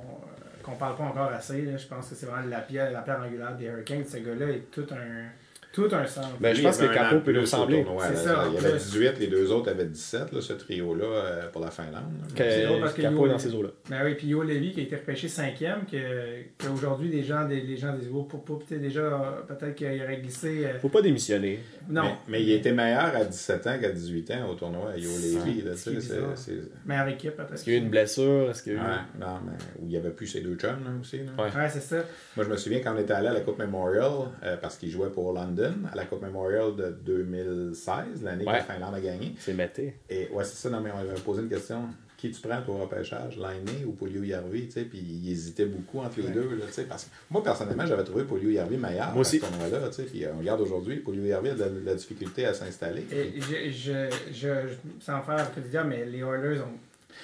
[SPEAKER 1] qu'on parle pas encore assez. là. Je pense que c'est vraiment la pierre, la pierre angulaire des Hurricanes. Ce gars-là est tout un, tout un centre.
[SPEAKER 2] Ben, je pense que Capo
[SPEAKER 3] de
[SPEAKER 2] peut lui ressembler.
[SPEAKER 3] tournoi,
[SPEAKER 1] C'est ça,
[SPEAKER 3] Il y avait
[SPEAKER 1] plus.
[SPEAKER 3] 18, les deux autres avaient 17, là, ce trio-là, euh, pour la Finlande.
[SPEAKER 1] C'est drôle parce que
[SPEAKER 2] Capo est dans ces eaux-là.
[SPEAKER 1] Ben oui, puis Yo Levy qui a été repêché cinquième, que- qu'aujourd'hui les gens, des- les gens disent oh, pour, pour, peut-être déjà peut-être qu'il aurait glissé. euh,
[SPEAKER 2] Faut pas démissionner.
[SPEAKER 1] non,
[SPEAKER 3] Mais, mais il était meilleur à 17 ans qu'à 18 ans au tournoi à Yo Levy. là, c'est- c'est-
[SPEAKER 1] meilleure équipe peut-être.
[SPEAKER 2] Est-ce qu'il y a eu une blessure? Est-ce qu'il y a eu...
[SPEAKER 3] Ouais, non, mais où il n'y avait plus ces deux chums là, aussi. là.
[SPEAKER 2] Ouais.
[SPEAKER 1] Ouais, c'est ça.
[SPEAKER 3] Moi, je me souviens quand on était allé à la Coupe Memorial, euh, parce qu'il jouait pour London, à la Coupe Memorial de 2016, l'année que
[SPEAKER 2] Ouais.
[SPEAKER 3] la Finlande a gagné.
[SPEAKER 2] C'est mété.
[SPEAKER 3] Et ouais, c'est ça, non, mais on avait posé une question. Qui tu prends au repêchage, Lainé ou Polio Yarvi, tu sais, puis il hésitait beaucoup entre les
[SPEAKER 1] Ouais.
[SPEAKER 3] deux, là, tu sais, parce que moi, personnellement, j'avais trouvé Polio Yarvi meilleur
[SPEAKER 2] Moi aussi.
[SPEAKER 3] à ce tournoi-là, tu sais, puis euh, on regarde aujourd'hui, Polio Yarvi a de la, de la difficulté à s'installer.
[SPEAKER 1] Et je, je, je, je- sans faire dire, mais les Oilers ont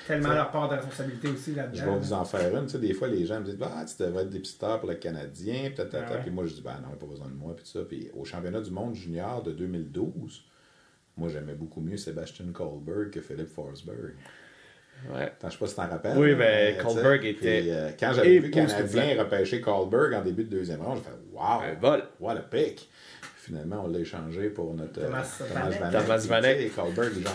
[SPEAKER 1] tellement leur part de responsabilité aussi
[SPEAKER 3] Je
[SPEAKER 1] là-dedans.
[SPEAKER 3] vais vous en faire une. Tu sais, des fois, les gens me disent Ah, tu devrais être dépisteur pour le Canadien. Puis,
[SPEAKER 1] Ah ouais.
[SPEAKER 3] puis moi, je dis Ben non, il n'y a pas besoin de moi. Puis, ça. puis au championnat du monde junior de 2012, Moi, j'aimais beaucoup mieux Sébastien Kohlberg que Philippe Forsberg.
[SPEAKER 5] Ouais.
[SPEAKER 3] Attends, je sais pas si t'en rappelles.
[SPEAKER 5] Oui,
[SPEAKER 3] là,
[SPEAKER 5] mais Kohlberg
[SPEAKER 3] puis,
[SPEAKER 5] était
[SPEAKER 3] euh, quand j'avais vu
[SPEAKER 5] époustouflant.
[SPEAKER 3] Canadien repêcher Kohlberg en début de deuxième round, j'ai fait Wow!
[SPEAKER 5] Un vol.
[SPEAKER 3] What a pick! Finalement, on l'a échangé pour notre
[SPEAKER 1] Thomas
[SPEAKER 3] euh.
[SPEAKER 5] Thomas Vanek.
[SPEAKER 3] Et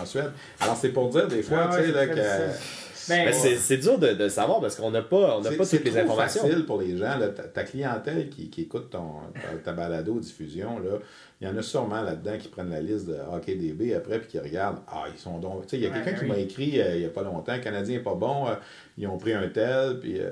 [SPEAKER 3] Suède. Alors, c'est pour dire des fois,
[SPEAKER 1] Ah
[SPEAKER 3] tu sais,
[SPEAKER 1] ouais,
[SPEAKER 3] là,
[SPEAKER 1] c'est
[SPEAKER 3] que.
[SPEAKER 1] Ben,
[SPEAKER 5] c'est c'est dur de, de savoir parce qu'on n'a pas, on
[SPEAKER 3] C'est-
[SPEAKER 5] pas
[SPEAKER 3] c'est
[SPEAKER 5] toutes les informations.
[SPEAKER 3] facile pour les gens. là. Ta, ta clientèle qui, qui écoute ton, ta, ta balado diffusion, là, il y en a sûrement là-dedans qui prennent la liste de HockeyDB après puis qui regardent Ah, ils sont donc. Tu sais, il y a
[SPEAKER 1] Ouais,
[SPEAKER 3] quelqu'un qui
[SPEAKER 1] oui.
[SPEAKER 3] m'a écrit euh, il n'y a pas longtemps Canadien n'est pas bon, euh, ils ont pris un tel, puis euh,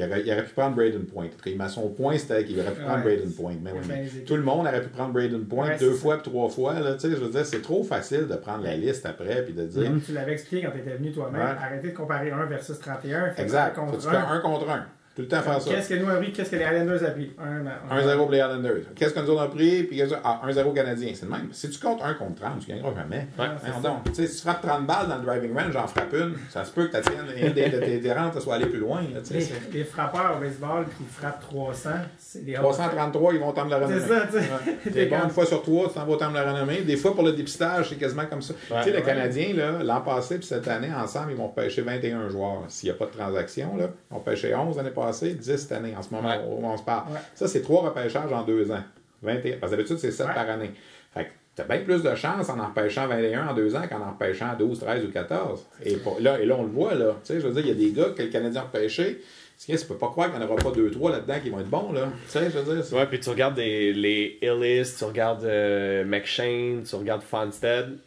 [SPEAKER 3] il, aurait, il aurait pu prendre Braden Point. Mais son point, c'était qu'il aurait pu prendre
[SPEAKER 1] Ouais.
[SPEAKER 3] Braden Point. Mais oui, mais tout le monde aurait pu prendre Braden Point
[SPEAKER 1] Ouais,
[SPEAKER 3] deux fois puis trois fois. Là, je veux dire, c'est trop facile de prendre la liste après puis de dire
[SPEAKER 1] Comme tu l'avais expliqué quand tu étais venu toi-même,
[SPEAKER 3] Ouais.
[SPEAKER 1] arrêtez de comparer 1 versus 31. faites
[SPEAKER 3] Exact.
[SPEAKER 1] un contre
[SPEAKER 3] tu fasses
[SPEAKER 1] 1.
[SPEAKER 3] un contre un. Tout le temps faire ça.
[SPEAKER 1] Qu'est-ce que nous avons pris Qu'est-ce que les Islanders ont pris? 1
[SPEAKER 3] 1-0 pour les Islanders. Qu'est-ce que nous autres on a pris? Puis qu'est-ce que- ah, 1-0 Canadien. C'est le même. Si tu comptes 1 contre 30, tu gagneras jamais.
[SPEAKER 5] Ouais.
[SPEAKER 3] Voyons donc. Tu sais, si tu frappes 30 balles dans le driving range, j'en frappe une. Ça se peut que ta tienne, une des, de tes des rentes soit allée plus loin. Là, tu
[SPEAKER 1] Les, frappeurs au baseball qui frappent 300, c'est des
[SPEAKER 3] 333, ils vont tendre la renommée.
[SPEAKER 1] C'est ça, tu sais.
[SPEAKER 3] Ouais.
[SPEAKER 1] T'es
[SPEAKER 3] T'es bon
[SPEAKER 1] comme-
[SPEAKER 3] une fois sur trois, tu t'en vas tendre la renommée. Des fois, pour le dépistage, c'est quasiment comme ça. tu sais, le. Canadien, là, l'an passé puis cette année, ensemble, ils vont pêcher 21 joueurs. S'il n'y a pas de transaction, là, ils vont pêcher 11 l'année passée, 10 cette année, en ce moment
[SPEAKER 5] Ouais.
[SPEAKER 3] où on se parle.
[SPEAKER 1] Ouais.
[SPEAKER 3] Ça, c'est trois repêchages en deux ans. 21. Parce que d'habitude, c'est 7
[SPEAKER 1] Ouais.
[SPEAKER 3] par année. Fait que t'as bien plus de chance en en repêchant 21 en deux ans qu'en en repêchant 12, 13 ou 14. Et, pour- là, et là, on le voit, là. Tu sais, je veux dire, il y a des gars que le Canadien a repêché. Tu peux pas croire qu'il n'y en aura pas deux, trois là-dedans qui vont être bons, là. Tu sais, je veux dire,
[SPEAKER 5] Ouais, puis tu regardes des, les Illis, tu regardes euh, McShane, tu regardes Fonstead.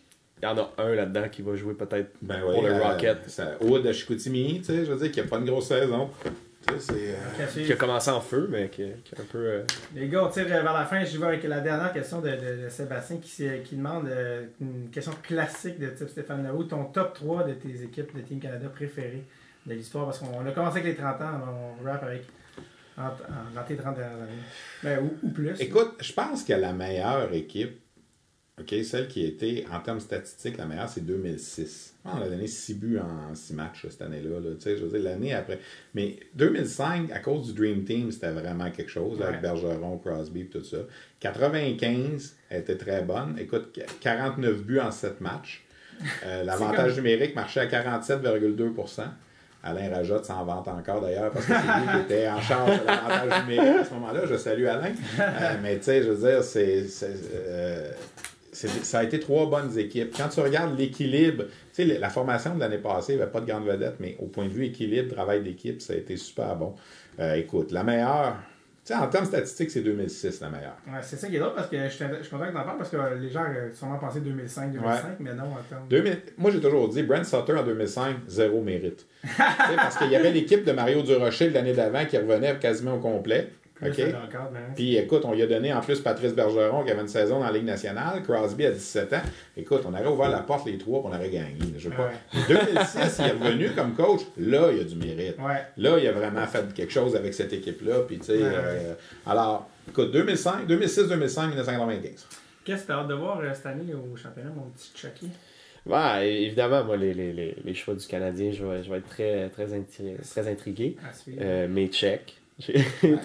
[SPEAKER 5] Il y en a un là-dedans qui va jouer peut-être
[SPEAKER 3] Ben
[SPEAKER 5] pour le
[SPEAKER 3] euh,
[SPEAKER 5] Rocket.
[SPEAKER 3] ça- Wood de Chicoutimi, tu sais, je veux dire, qu'il n'y a pas une grosse saison. Euh.
[SPEAKER 5] Qui a commencé en feu, mais qui, qui est un peu. euh,
[SPEAKER 1] Les gars, on tire vers la fin. Je vais avec la dernière question de, de- de Sébastien qui, qui demande euh, une question classique de type Stéphane Leroux. Ton top 3 de tes équipes de Team Canada préférées de l'histoire? Parce qu'on a commencé avec les 30 ans, on rap avec en- en- dans tes 30 dernières années. Ben, ou, ou plus.
[SPEAKER 3] Écoute, je pense que la meilleure équipe, OK, celle qui a été, en termes statistiques, la meilleure, c'est 2006. On a donné 6 buts en 6 matchs cette année-là. là. Tu sais, je veux dire, l'année après. Mais 2005, à cause du Dream Team, c'était vraiment quelque chose, là, avec. Bergeron, Crosby et tout ça. 95, elle était très bonne. Écoute, 49 buts en 7 matchs. Euh, L'avantage numérique marchait à 47,2% Alain Rajotte s'en vante encore d'ailleurs parce que c'est lui qui était en charge de l'avantage numérique à ce moment-là. Je salue Alain. Euh, mais tu sais, je veux dire, c'est, euh, c'est- ça a été trois bonnes équipes. Quand tu regardes l'équilibre, tu sais, la formation de l'année passée, il n'y avait pas de grande vedette, mais au point de vue équilibre, travail d'équipe, ça a été super bon. Euh, écoute, la meilleure, tu sais, en termes statistiques, c'est 2006 la meilleure.
[SPEAKER 1] Ouais, c'est ça qui est drôle parce que je suis content que t'en parles parce que les gens euh, sûrement pensé 2005, 2005, mais non, en termes.
[SPEAKER 3] 2000 moi, j'ai toujours dit, Brent Sutter en 2005, zéro mérite. Parce qu'il y avait l'équipe de Mario Durocher de l'année d'avant qui revenait quasiment au complet.
[SPEAKER 1] Plus
[SPEAKER 3] OK?
[SPEAKER 1] le record, mais ouais.
[SPEAKER 3] Puis écoute, on lui a donné en plus Patrice Bergeron qui avait une saison dans la Ligue nationale, Crosby à 17 ans. Écoute, on aurait ouvert la porte les trois, on aurait gagné. Je veux pas.
[SPEAKER 1] Ouais.
[SPEAKER 3] 2006, il est revenu comme coach. Là, il y a du mérite.
[SPEAKER 1] Ouais.
[SPEAKER 3] Là, il a vraiment fait quelque chose avec cette équipe-là. Puis tu sais,
[SPEAKER 1] Ouais,
[SPEAKER 3] euh, alors, écoute, 2005, 2006, 2005, 1995.
[SPEAKER 1] Qu'est-ce que t'as hâte de voir euh, cette année au championnat, mon petit Chucky?
[SPEAKER 5] Ouais, évidemment, moi, les, les, les, les choix du Canadien, je vais, je vais être très, très, intri- très intrigué. Euh, mes Tchèques. J'ai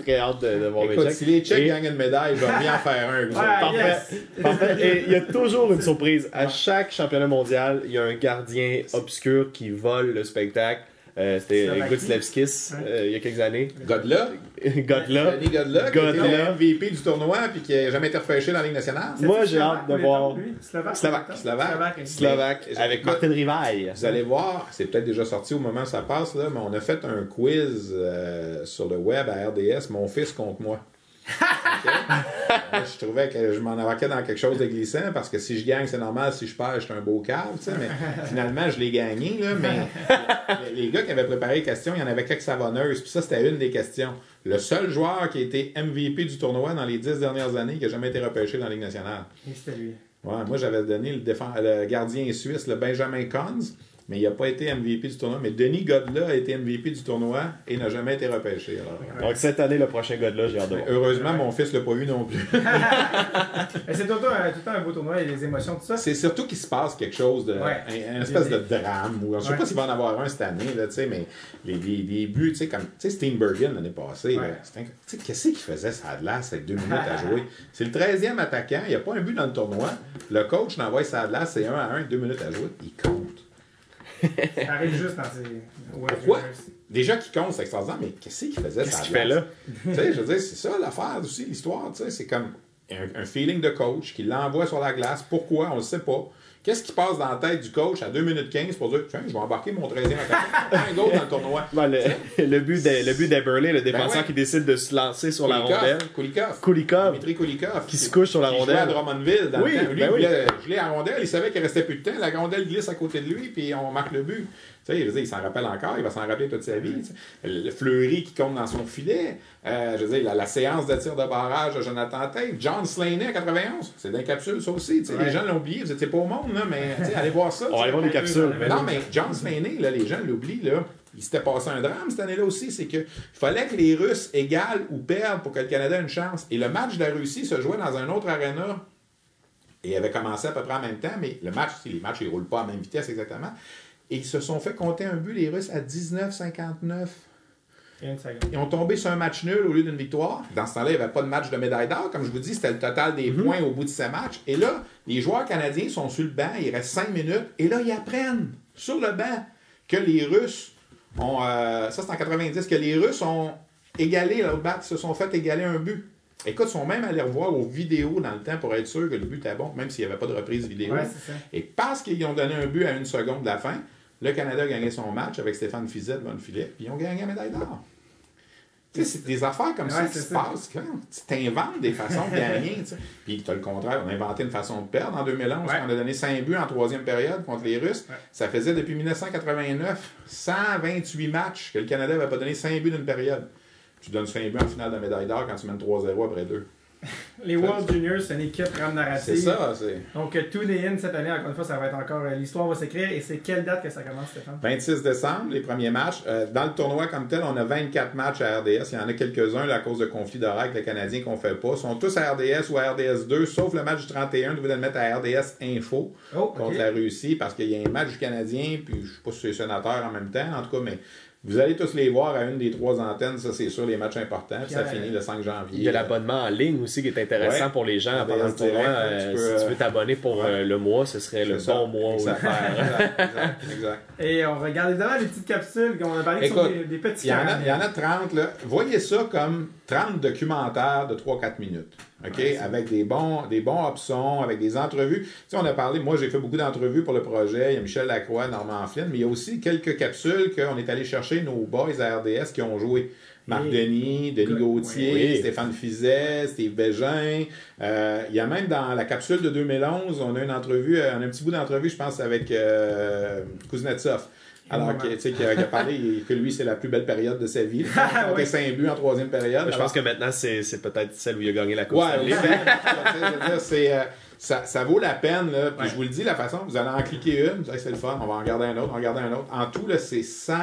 [SPEAKER 5] très hâte de, de voir mes Tchèques.
[SPEAKER 3] si les Tchèques
[SPEAKER 5] Et-
[SPEAKER 3] gagnent une médaille, je vais bien en faire un. autres.
[SPEAKER 5] Parfait.
[SPEAKER 1] yes.
[SPEAKER 5] Parfait. Et il y a toujours une surprise. À chaque championnat mondial, il y a un gardien obscur qui vole le spectacle. Euh, C'était. Gutslevskis
[SPEAKER 1] Ouais.
[SPEAKER 5] euh, il y a quelques années.
[SPEAKER 3] Godla,
[SPEAKER 5] Godla.
[SPEAKER 3] Godla,
[SPEAKER 5] Godla.
[SPEAKER 3] du tournoi puis qui n'a jamais été repêché dans la Ligue nationale.
[SPEAKER 5] Moi, j'ai hâte de voir-?
[SPEAKER 1] Slovaque.
[SPEAKER 5] Slovaque.
[SPEAKER 3] Slovaque.
[SPEAKER 1] Slovaque.
[SPEAKER 5] Slovaque
[SPEAKER 3] Mais-
[SPEAKER 5] avec Martin Rivaille.
[SPEAKER 3] Vous allez voir, c'est peut-être déjà sorti au moment où ça passe, là, mais on a fait un quiz euh, sur le web à RDS, mon fils contre moi. Je trouvais que je m'en embarquais dans quelque chose de glissant parce que si je gagne, c'est normal. Si je perds, je suis un beau cave. Mais finalement, je l'ai gagné. Là, mais les, les gars qui avaient préparé les questions, il y en avait quelques savonneuses. Puis ça, c'était une des questions. Le seul joueur qui a été MVP du tournoi dans les dix dernières années qui n'a jamais été repêché dans la Ligue nationale.
[SPEAKER 1] Et c'était lui.
[SPEAKER 3] Ouais, moi, j'avais donné le, défend- le gardien suisse, le Benjamin Cons. Mais il n'a pas été MVP du tournoi. Mais Denis Godla a été MVP du tournoi et n'a jamais été repêché. Alors,
[SPEAKER 2] Donc cette année, le prochain gars de là, j'ai hâte de voir.
[SPEAKER 3] heureusement, mon fils l'a pas eu non plus.
[SPEAKER 1] Mais c'est tout le temps un- tout le temps un beau tournoi, il y a des émotions, tout ça.
[SPEAKER 3] C'est surtout qu'il se passe quelque chose de.
[SPEAKER 1] Ouais.
[SPEAKER 3] un- une espèce de drame. Ou, je sais
[SPEAKER 1] Ouais.
[SPEAKER 3] pas s'il va en avoir un cette année, là, tu sais, mais les, les, les buts, tu sais, comme. Tu sais, Steenbergen l'année passée, un- sais, qu'est-ce qu'il faisait ça glace avec deux minutes à jouer? C'est le 13e attaquant, il n'y a pas un but dans le tournoi. Le coach n'envoie ça glace, c'est 1 à 1, deux minutes à jouer. Il compte.
[SPEAKER 1] Ça arrive juste dans ces. Ouais,
[SPEAKER 3] Pourquoi? Déjà qu'il compte, c'est extraordinaire, mais qu'est-ce qu'il faisait
[SPEAKER 2] Qu'est-ce
[SPEAKER 3] ça
[SPEAKER 2] qu'il fait là?
[SPEAKER 3] tu sais, je veux dire, c'est ça l'affaire aussi, l'histoire, tu sais, c'est comme un, un feeling de coach qui l'envoie sur la glace. Pourquoi? On le sait pas. Qu'est-ce qui passe dans la tête du coach à 2 minutes 15 pour dire, tiens, je vais embarquer mon 13e attaquant, un goal dans le tournoi.
[SPEAKER 2] Ouais, le, le but de- le but d'Eberle, le défenseur
[SPEAKER 3] Ben ouais.
[SPEAKER 2] qui décide de se lancer sur la rondelle.
[SPEAKER 3] Kulikov.
[SPEAKER 2] Kulikov.
[SPEAKER 3] Dimitri Kulikov.
[SPEAKER 2] Qui se couche sur la rondelle.
[SPEAKER 3] jouait à Drummondville dans
[SPEAKER 2] Oui,
[SPEAKER 3] le temps. Lui,
[SPEAKER 2] ben
[SPEAKER 3] il
[SPEAKER 2] oui.
[SPEAKER 3] voulait geler la rondelle, il savait qu'il restait plus de temps. La rondelle glisse à côté de lui, puis on marque le but. Tu sais, je veux dire, il s'en rappelle encore, il va s'en rappeler toute sa vie. Le Fleury qui compte dans son filet. Euh, je veux dire, la, la séance de tir de barrage de Jonathan Tate. John Slaney en 91. C'est dans capsule, ça aussi. Les gens l'ont oublié, vous n'étiez pas au monde, là, mais allez voir ça.
[SPEAKER 2] On va aller voir
[SPEAKER 3] les
[SPEAKER 2] les capsules.
[SPEAKER 3] mais non, mais John Slaney, là, les gens l'oublient, là. Il s'était passé un drame cette année-là aussi, c'est que fallait que les Russes égalent ou perdent pour que le Canada ait une chance. Et le match de la Russie se jouait dans un autre aréna et avait commencé à peu près en même temps, mais le match, les matchs, ils roulent pas à la même vitesse exactement. Et ils se sont fait compter un but, les Russes, à 19,59.
[SPEAKER 1] Une seconde.
[SPEAKER 3] Ils ont tombé sur un match nul au lieu d'une victoire. Dans ce temps-là, il n'y avait pas de match de médaille d'or. Comme je vous dis, c'était le total des
[SPEAKER 2] Mhm.
[SPEAKER 3] points au bout de ces matchs. Et là, les joueurs canadiens sont sur le banc. Il reste 5 minutes. Et là, ils apprennent sur le banc que les Russes ont. euh, ça, c'est en 90, que les Russes ont égalé leur bat, se sont fait égaler un but. Écoute, ils sont même allés revoir aux vidéos dans le temps pour être sûr que le but était bon, même s'il n'y avait pas de reprise vidéo.
[SPEAKER 1] Ouais, c'est ça.
[SPEAKER 3] Et parce qu'ils ont donné un but à une seconde de la fin, le Canada a gagné son match avec Stéphane Fizet devant le filet, puis ils ont gagné la médaille d'or. Tu sais, c'est des affaires comme ça qui se passent. quand Tu t'inventes des façons de gagner. Puis tu as le contraire. On a inventé une façon de perdre en 2011.
[SPEAKER 1] Ouais.
[SPEAKER 3] On a donné 5 buts en troisième période contre les Russes.
[SPEAKER 1] Ouais.
[SPEAKER 3] Ça faisait depuis 1989 128 matchs que le Canada n'avait pas donné 5 buts d'une période. Tu donnes 5 buts en finale de la médaille d'or quand tu mènes 3-0 après 2.
[SPEAKER 1] Les World Juniors, c'est une équipe rame narrative.
[SPEAKER 3] C'est ça. c'est...
[SPEAKER 1] Donc, euh, est in cette année, encore une fois, ça va être encore. euh, L'histoire va s'écrire. Et c'est quelle date que ça commence, Stéphane?
[SPEAKER 3] 26 décembre, les premiers matchs. Euh, dans le tournoi comme tel, on a 24 matchs à RDS. Il y en a quelques-uns à cause de conflits d'horaire avec les Canadiens qu'on fait pas. Ils sont tous à RDS ou à RDS 2, sauf le match du 31. Vous devez le mettre à RDS Info
[SPEAKER 1] Oh,
[SPEAKER 3] contre la Russie parce qu'il y a un match du Canadien, puis je sais pas si c'est sénateur en même temps, en tout cas, mais vous allez tous les voir à une des trois antennes, ça c'est sûr, les matchs importants. Puis ça
[SPEAKER 1] euh,
[SPEAKER 3] finit le 5 janvier.
[SPEAKER 2] Il y a l'abonnement en ligne aussi qui est intéressant
[SPEAKER 3] Ouais.
[SPEAKER 2] pour les gens pendant le
[SPEAKER 3] RDS
[SPEAKER 2] tournoi.
[SPEAKER 3] direct,
[SPEAKER 2] Euh,
[SPEAKER 3] tu peux,
[SPEAKER 2] si tu
[SPEAKER 3] euh,
[SPEAKER 2] veux t'abonner pour
[SPEAKER 3] ouais.
[SPEAKER 2] euh, le mois, ce serait le
[SPEAKER 3] ça.
[SPEAKER 2] bon mois où
[SPEAKER 3] Ça
[SPEAKER 2] le faire.
[SPEAKER 3] exact, exact, exact.
[SPEAKER 1] Et on regarde évidemment les petites capsules. On a parlé qui
[SPEAKER 3] Écoute,
[SPEAKER 1] sont des, des petits
[SPEAKER 3] Il y, en a, il y en a 30, là. Voyez ça comme 30 documentaires de 3-4 minutes. OK? Avec des bons, des bons options, avec des entrevues. Tu sais, on a parlé, moi, j'ai fait beaucoup d'entrevues pour le projet. Il y a Michel Lacroix, Normand Flynn, mais il y a aussi quelques capsules qu'on est allé chercher nos boys à RDS qui ont joué. Marc
[SPEAKER 1] Oui.
[SPEAKER 3] Denis, Denis
[SPEAKER 1] Oui.
[SPEAKER 3] Gauthier,
[SPEAKER 2] Oui.
[SPEAKER 3] Stéphane Fizet, Steve Bégin. Euh, il y a même dans la capsule de 2011, on a une entrevue, on a un petit bout d'entrevue, je pense, avec euh, Kuznetsov. Alors, tu sais, qui, a, parlé que lui, c'est la plus belle période de sa vie. Il a 5 buts en troisième période.
[SPEAKER 2] Je pense que maintenant, c'est peut-être celle où il a gagné la Coupe
[SPEAKER 3] Ouais, c'est, euh, ça, ça vaut la peine. Là. Puis
[SPEAKER 1] Ouais.
[SPEAKER 3] je vous le dis, la façon, vous allez en cliquer une, vous allez, c'est le fun, on va en regarder un autre, on va en regarder un autre. En tout, là, c'est 100,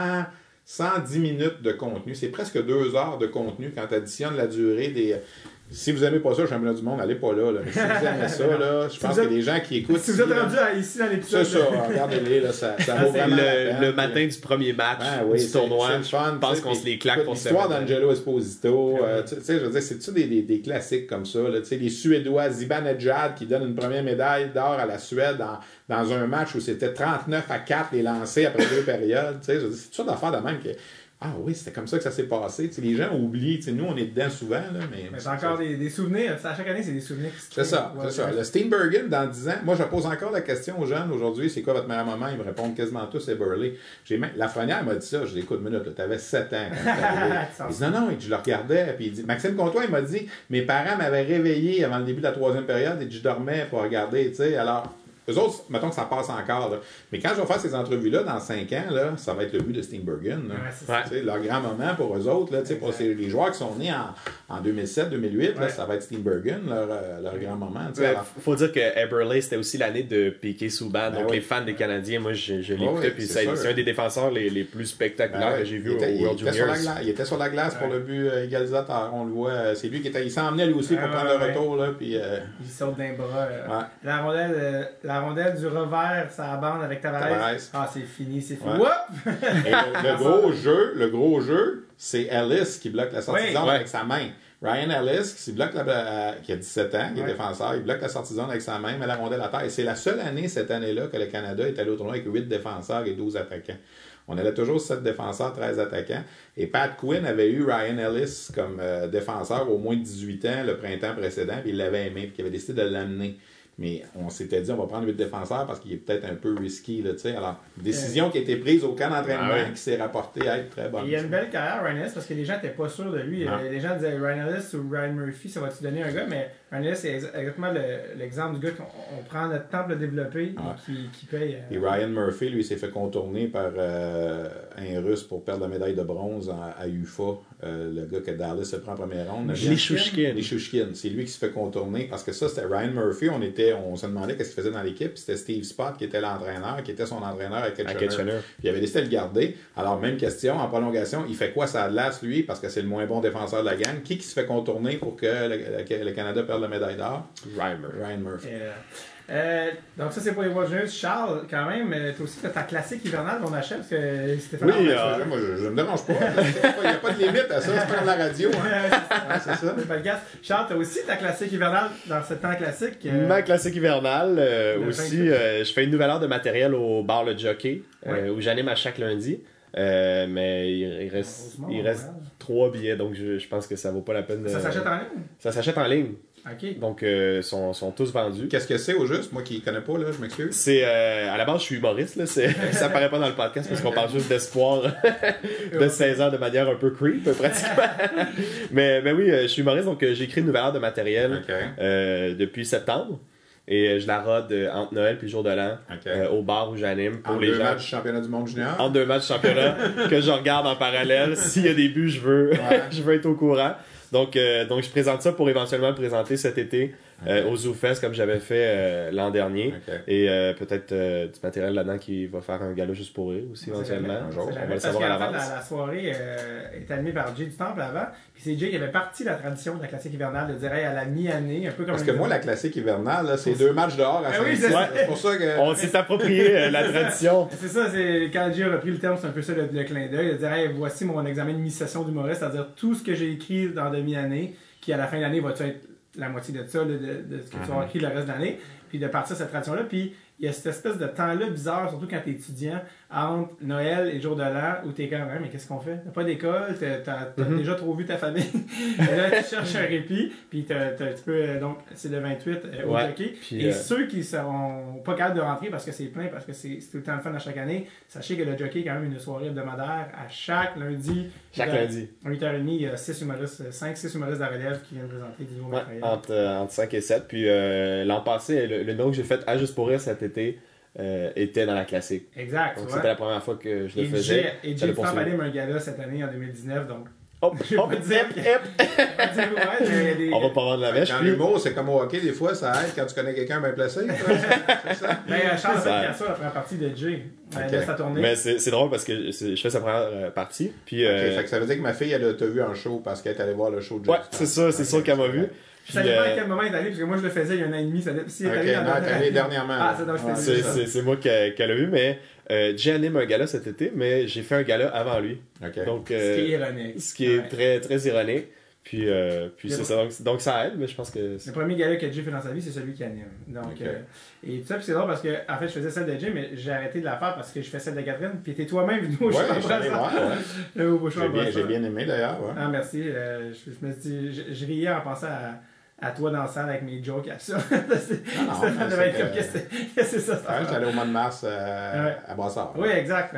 [SPEAKER 3] 110 minutes de contenu. C'est presque deux heures de contenu quand tu additionnes la durée des. Si vous n'aimez pas ça, le championnat du monde, allez pas là. là. Mais si vous aimez ça, là, je pense
[SPEAKER 1] vous êtes-
[SPEAKER 3] qu'il y a des gens qui écoutent.
[SPEAKER 1] Si vous êtes
[SPEAKER 3] là,
[SPEAKER 1] rendu ici dans
[SPEAKER 3] C'est
[SPEAKER 1] l'épisode.
[SPEAKER 3] ça, regardez-les, là, ça, ça vaut
[SPEAKER 1] c'est
[SPEAKER 3] vraiment
[SPEAKER 2] Le,
[SPEAKER 3] peine.
[SPEAKER 2] le matin du premier match
[SPEAKER 3] Ben oui,
[SPEAKER 2] du
[SPEAKER 3] c'est-
[SPEAKER 2] tournoi,
[SPEAKER 3] c'est
[SPEAKER 2] je pense qu'on se les claque pour se
[SPEAKER 3] L'histoire
[SPEAKER 2] mettre-
[SPEAKER 3] d'Angelo Esposito, euh, tu sais, je veux dire, c'est-tu des, des, des classiques comme ça, là, tu sais, les Suédois, Zibanejad qui donne une première médaille d'or à la Suède dans, dans un match où c'était 39 à 4 les lancers après deux périodes, tu sais, je veux dire, c'est tout ça d'affaires de même que, ah oui, c'était comme ça que ça s'est passé, les gens oublient, nous on est dedans souvent, là, mais...
[SPEAKER 1] Mais c'est encore des, des souvenirs. À chaque année, c'est des souvenirs qui se
[SPEAKER 3] C'est ça, c'est ça. Le Steenbergen, dans 10 ans, moi, je pose encore la question aux jeunes aujourd'hui, c'est quoi votre meilleur moment? Ils me répondent quasiment tous, c'est Burley. J'ai même, Lafrenière m'a dit ça, je dis, écoute, minute, t'avais 7 ans quand. Il dit, non, non, et je le regardais, puis il dit, Maxime Comtois, il m'a dit, mes parents m'avaient réveillé avant le début de la troisième période, et je dormais pour regarder, tu sais, alors, eux autres, mettons que ça passe encore. là. Mais quand je vais faire ces entrevues-là dans 5 ans, là, ça va être le but de Steenbergen. là.
[SPEAKER 1] Ouais,
[SPEAKER 3] Leur grand moment pour eux autres, là, pour ces- les joueurs qui sont nés en, en 2007-2008, là,
[SPEAKER 1] Ouais.
[SPEAKER 3] ça va être Steenbergen, leur, euh, leur grand moment.
[SPEAKER 2] Ouais,
[SPEAKER 3] Alors,
[SPEAKER 2] faut dire que Eberle, c'était aussi l'année de Piquet Souban.
[SPEAKER 3] Ben
[SPEAKER 2] donc, les fans des Canadiens, moi, je, je l'écoutais.
[SPEAKER 3] ouais,
[SPEAKER 2] puis
[SPEAKER 3] c'est
[SPEAKER 2] un des défenseurs les, les plus spectaculaires
[SPEAKER 3] Ben ouais,
[SPEAKER 2] que j'ai vu
[SPEAKER 3] il était,
[SPEAKER 2] au World
[SPEAKER 3] il était sur la
[SPEAKER 2] Juniors.
[SPEAKER 3] glace, il était sur la glace pour le but euh, égalisateur. On le voit. euh, C'est lui qui était. Il s'en emmenait lui aussi pour
[SPEAKER 1] Ouais,
[SPEAKER 3] prendre
[SPEAKER 1] ouais,
[SPEAKER 3] le retour. Là, puis, euh,
[SPEAKER 1] Il saute d'un bras.
[SPEAKER 3] Ouais.
[SPEAKER 1] la, rondelle, la rondelle du revers, ça bande avec Tavares.
[SPEAKER 3] Tavares.
[SPEAKER 1] Ah, c'est fini, c'est fini.
[SPEAKER 3] Ouais. Et le, le gros jeu, le gros jeu, c'est Ellis qui bloque la sortie
[SPEAKER 1] Oui.
[SPEAKER 3] de zone
[SPEAKER 2] Ouais.
[SPEAKER 3] avec sa main. Ryan Ellis qui bloque la, euh, qui a 17 ans, qui est défenseur, il bloque la sortie de zone avec sa main, met la rondelle à terre. Et c'est la seule année cette année-là que le Canada est allé au tournoi avec 8 défenseurs et 12 attaquants. On avait toujours 7 défenseurs, 13 attaquants. Et Pat Quinn avait eu Ryan Ellis comme euh, défenseur au moins de 18 ans le printemps précédent, puis il l'avait aimé, puis il avait décidé de l'amener. Mais on s'était dit, on va prendre 8 défenseurs parce qu'il est peut-être un peu risky. Là, tu sais. Alors, décision qui a été prise au camp d'entraînement
[SPEAKER 2] Ah oui.
[SPEAKER 3] qui s'est rapportée à être très bonne.
[SPEAKER 1] Il y a une belle carrière, Ryan Ellis, parce que les gens n'étaient pas sûrs de lui.
[SPEAKER 3] Non.
[SPEAKER 1] Euh, Les gens disaient Ryan Ellis ou Ryan Murphy, ça va-tu donner un gars, mais C'est ex- exactement le- l'exemple du gars qu'on on prend notre temps pour le développer et qui, qui paye. euh,
[SPEAKER 3] Et Ryan Murphy, lui, s'est fait contourner par euh, un Russe pour perdre la médaille de bronze à, à UFA. Euh, le gars que Dallas a pris en première ronde.
[SPEAKER 2] Lishushkin.
[SPEAKER 3] C'est lui qui se fait contourner parce que ça, c'était Ryan Murphy. On, était, on se demandait qu'est-ce qu'il faisait dans l'équipe. C'était Steve Spott qui était l'entraîneur, qui était son entraîneur à. Kitchener. Puis il avait décidé de le garder. Alors, même question, en prolongation, il fait quoi ça glace, lui, parce que c'est le moins bon défenseur de la gang. Qui qui se fait contourner pour que le, le- le Canada perde la médaille d'or? Ryan Murphy.
[SPEAKER 1] euh, euh, donc ça c'est pour les Juniors. Charles, quand même, euh, toi aussi t'as ta classique hivernale qu'on achète parce que Stéphane.
[SPEAKER 2] Oui, euh.
[SPEAKER 3] Moi, je, je me dérange pas. Il n'y a pas de limite à ça. C'est pas comme la radio. Hein.
[SPEAKER 1] Ouais, c'est ça. Charles, t'as aussi ta classique hivernale dans ce temps classique. euh,
[SPEAKER 2] Ma classique hivernale, euh,
[SPEAKER 1] Le
[SPEAKER 2] aussi,
[SPEAKER 1] 28.
[SPEAKER 2] euh, je fais une nouvelle heure de matériel au bar Le Jockey, euh,
[SPEAKER 1] Ouais.
[SPEAKER 2] où j'anime à chaque lundi. Euh, mais il, il reste, il trois billets, donc je, je pense que ça vaut pas la peine. de-
[SPEAKER 1] Ça s'achète en ligne?
[SPEAKER 2] Ça s'achète en ligne, Donc euh, sont, sont tous vendus.
[SPEAKER 3] Qu'est-ce que c'est au juste? Moi qui ne connais pas, là, je m'excuse.
[SPEAKER 2] C'est euh, à la base, je suis humoriste, là. c'est- ça paraît pas dans le podcast parce qu'on parle juste d'espoir de 16 ans de manière un peu creep, pratiquement. mais, mais oui, euh, je suis humoriste, donc euh, j'ai écrit une nouvelle heure de matériel euh, depuis septembre. Et je la rode entre Noël puis le jour de l'an euh, au bar où j'anime pour
[SPEAKER 3] En
[SPEAKER 2] les
[SPEAKER 3] deux
[SPEAKER 2] gens.
[SPEAKER 3] matchs du championnat du monde junior?
[SPEAKER 2] En deux matchs championnat que je regarde en parallèle. S'il y a des buts, je veux, je veux être au courant. Donc, euh, donc, je présente ça pour éventuellement le présenter cet été euh, au ZooFest comme j'avais fait euh, l'an dernier. Et euh, peut-être euh, du matériel là-dedans qui va faire un gala juste pour eux aussi éventuellement.
[SPEAKER 3] Un jour,
[SPEAKER 2] On
[SPEAKER 1] C'est
[SPEAKER 2] va le savoir à l'avance.
[SPEAKER 1] la, la soirée euh, est animée par Jay du Temple avant. Puis c'est Jay qui avait parti la tradition de la classique hivernale de dire hey, à la mi-année, un peu comme
[SPEAKER 3] Parce que moi, la classique hivernale, c'est deux matchs dehors à
[SPEAKER 1] Ah oui, c'est ça.
[SPEAKER 3] C'est pour ça que.
[SPEAKER 2] On s'est approprié euh, la tradition.
[SPEAKER 1] C'est ça, c'est quand Jay a repris le terme, c'est un peu ça le, le clin d'œil. De dire hey, voici mon examen de mi-session d'humoriste, c'est-à-dire tout ce que j'ai écrit dans demi-année, qui à la fin de l'année va être la moitié de ça, là, de, de ce que tu vas avoir écrit le reste de l'année, puis de partir de cette tradition-là. Puis il y a cette espèce de temps-là bizarre, surtout quand tu es étudiant, entre Noël et jour de l'an, où tu es quand même, mais qu'est-ce qu'on fait? T'as pas d'école, t'as t'as- t'as
[SPEAKER 2] Mhm.
[SPEAKER 1] déjà trop vu ta famille, et là tu cherches un répit, puis t'as- tu peux, euh, donc c'est le 28 euh, au
[SPEAKER 2] Ouais.
[SPEAKER 1] hockey.
[SPEAKER 2] Puis,
[SPEAKER 1] Et
[SPEAKER 2] euh,
[SPEAKER 1] ceux qui seront pas capables de rentrer parce que c'est plein, parce que c'est c'est tout le temps le fun à chaque année, sachez que le jockey est quand même une soirée hebdomadaire à chaque lundi.
[SPEAKER 2] Chaque
[SPEAKER 1] De-
[SPEAKER 2] lundi.
[SPEAKER 1] À 8h30, il y a 6 humoristes, 5-6 humoristes de la relève qui viennent présenter du nouveau
[SPEAKER 2] Ouais,
[SPEAKER 1] matériel.
[SPEAKER 2] entre, euh, entre 5 et 7. Puis euh, l'an passé, le, le nom que j'ai fait à Juste pour rire cet été euh, était dans la classique.
[SPEAKER 1] Exact,
[SPEAKER 2] Donc c'était la première fois que je le
[SPEAKER 1] Et
[SPEAKER 2] faisais.
[SPEAKER 1] Jay, et Jay anime un gala cette année en 2019, donc.
[SPEAKER 2] Hop,
[SPEAKER 1] pas dire
[SPEAKER 2] hip.
[SPEAKER 1] Ouais, mais des-
[SPEAKER 2] On va pas vendre la mèche.
[SPEAKER 3] Dans l'humour, c'est comme au hockey, des fois, ça aide quand tu connais quelqu'un bien placé. Ça?
[SPEAKER 1] Ben, euh, Charles
[SPEAKER 2] Ça-
[SPEAKER 1] ça la première partie de Jay, euh,
[SPEAKER 3] Ok.
[SPEAKER 1] de sa tournée.
[SPEAKER 2] Mais c'est c'est drôle parce que c'est- je fais sa première euh, partie. Puis, euh,
[SPEAKER 3] fait que ça veut dire que ma fille, elle t'a vu en show parce qu'elle est allée voir le show de
[SPEAKER 2] ouais,
[SPEAKER 3] Justin.
[SPEAKER 2] c'est ça, c'est sûr qu'elle m'a vu.
[SPEAKER 1] Ça dépend à
[SPEAKER 2] euh,
[SPEAKER 1] quel moment il est allé, parce que moi je le faisais il y a un an et demi. Ça, dé- s'il est allé
[SPEAKER 3] non, dernièrement.
[SPEAKER 1] Ah, c'est donc,
[SPEAKER 3] Ouais,
[SPEAKER 2] c'est- moi qu'elle qu'elle a vu, mais euh, Jay anime un gala cet été, mais j'ai fait un gala avant lui.
[SPEAKER 3] Ok.
[SPEAKER 2] Donc,
[SPEAKER 1] Ce qui
[SPEAKER 2] euh,
[SPEAKER 1] est ironique.
[SPEAKER 2] ce qui est
[SPEAKER 1] Ouais.
[SPEAKER 2] très, très ironique. Puis, euh, puis
[SPEAKER 1] Il
[SPEAKER 2] c'est ça. Donc, donc ça aide, mais je pense que. c'est-
[SPEAKER 1] Le premier gala que Jay fait dans sa vie, c'est celui qui anime. Donc, euh, et tout ça, puis c'est drôle parce que, en fait, je faisais celle de Jay, mais j'ai arrêté de la faire parce que je fais celle de Catherine. Puis t'es toi-même venu au
[SPEAKER 3] Ouais, J'ai bien, j'ai bien aimé d'ailleurs. ouais.
[SPEAKER 1] Ah, merci. Euh, je, je me suis dit, je, je riais en pensant à, à toi dans la salle avec mes jokes absurdes.
[SPEAKER 3] non,
[SPEAKER 1] Stéphane
[SPEAKER 3] mais
[SPEAKER 1] devait être
[SPEAKER 3] c'est
[SPEAKER 1] comme,
[SPEAKER 3] que-
[SPEAKER 1] qu'est-ce que c'est- ça?
[SPEAKER 3] Ouais, allé au mois de mars euh,
[SPEAKER 1] Ouais.
[SPEAKER 3] à Brassard.
[SPEAKER 1] Oui, exact.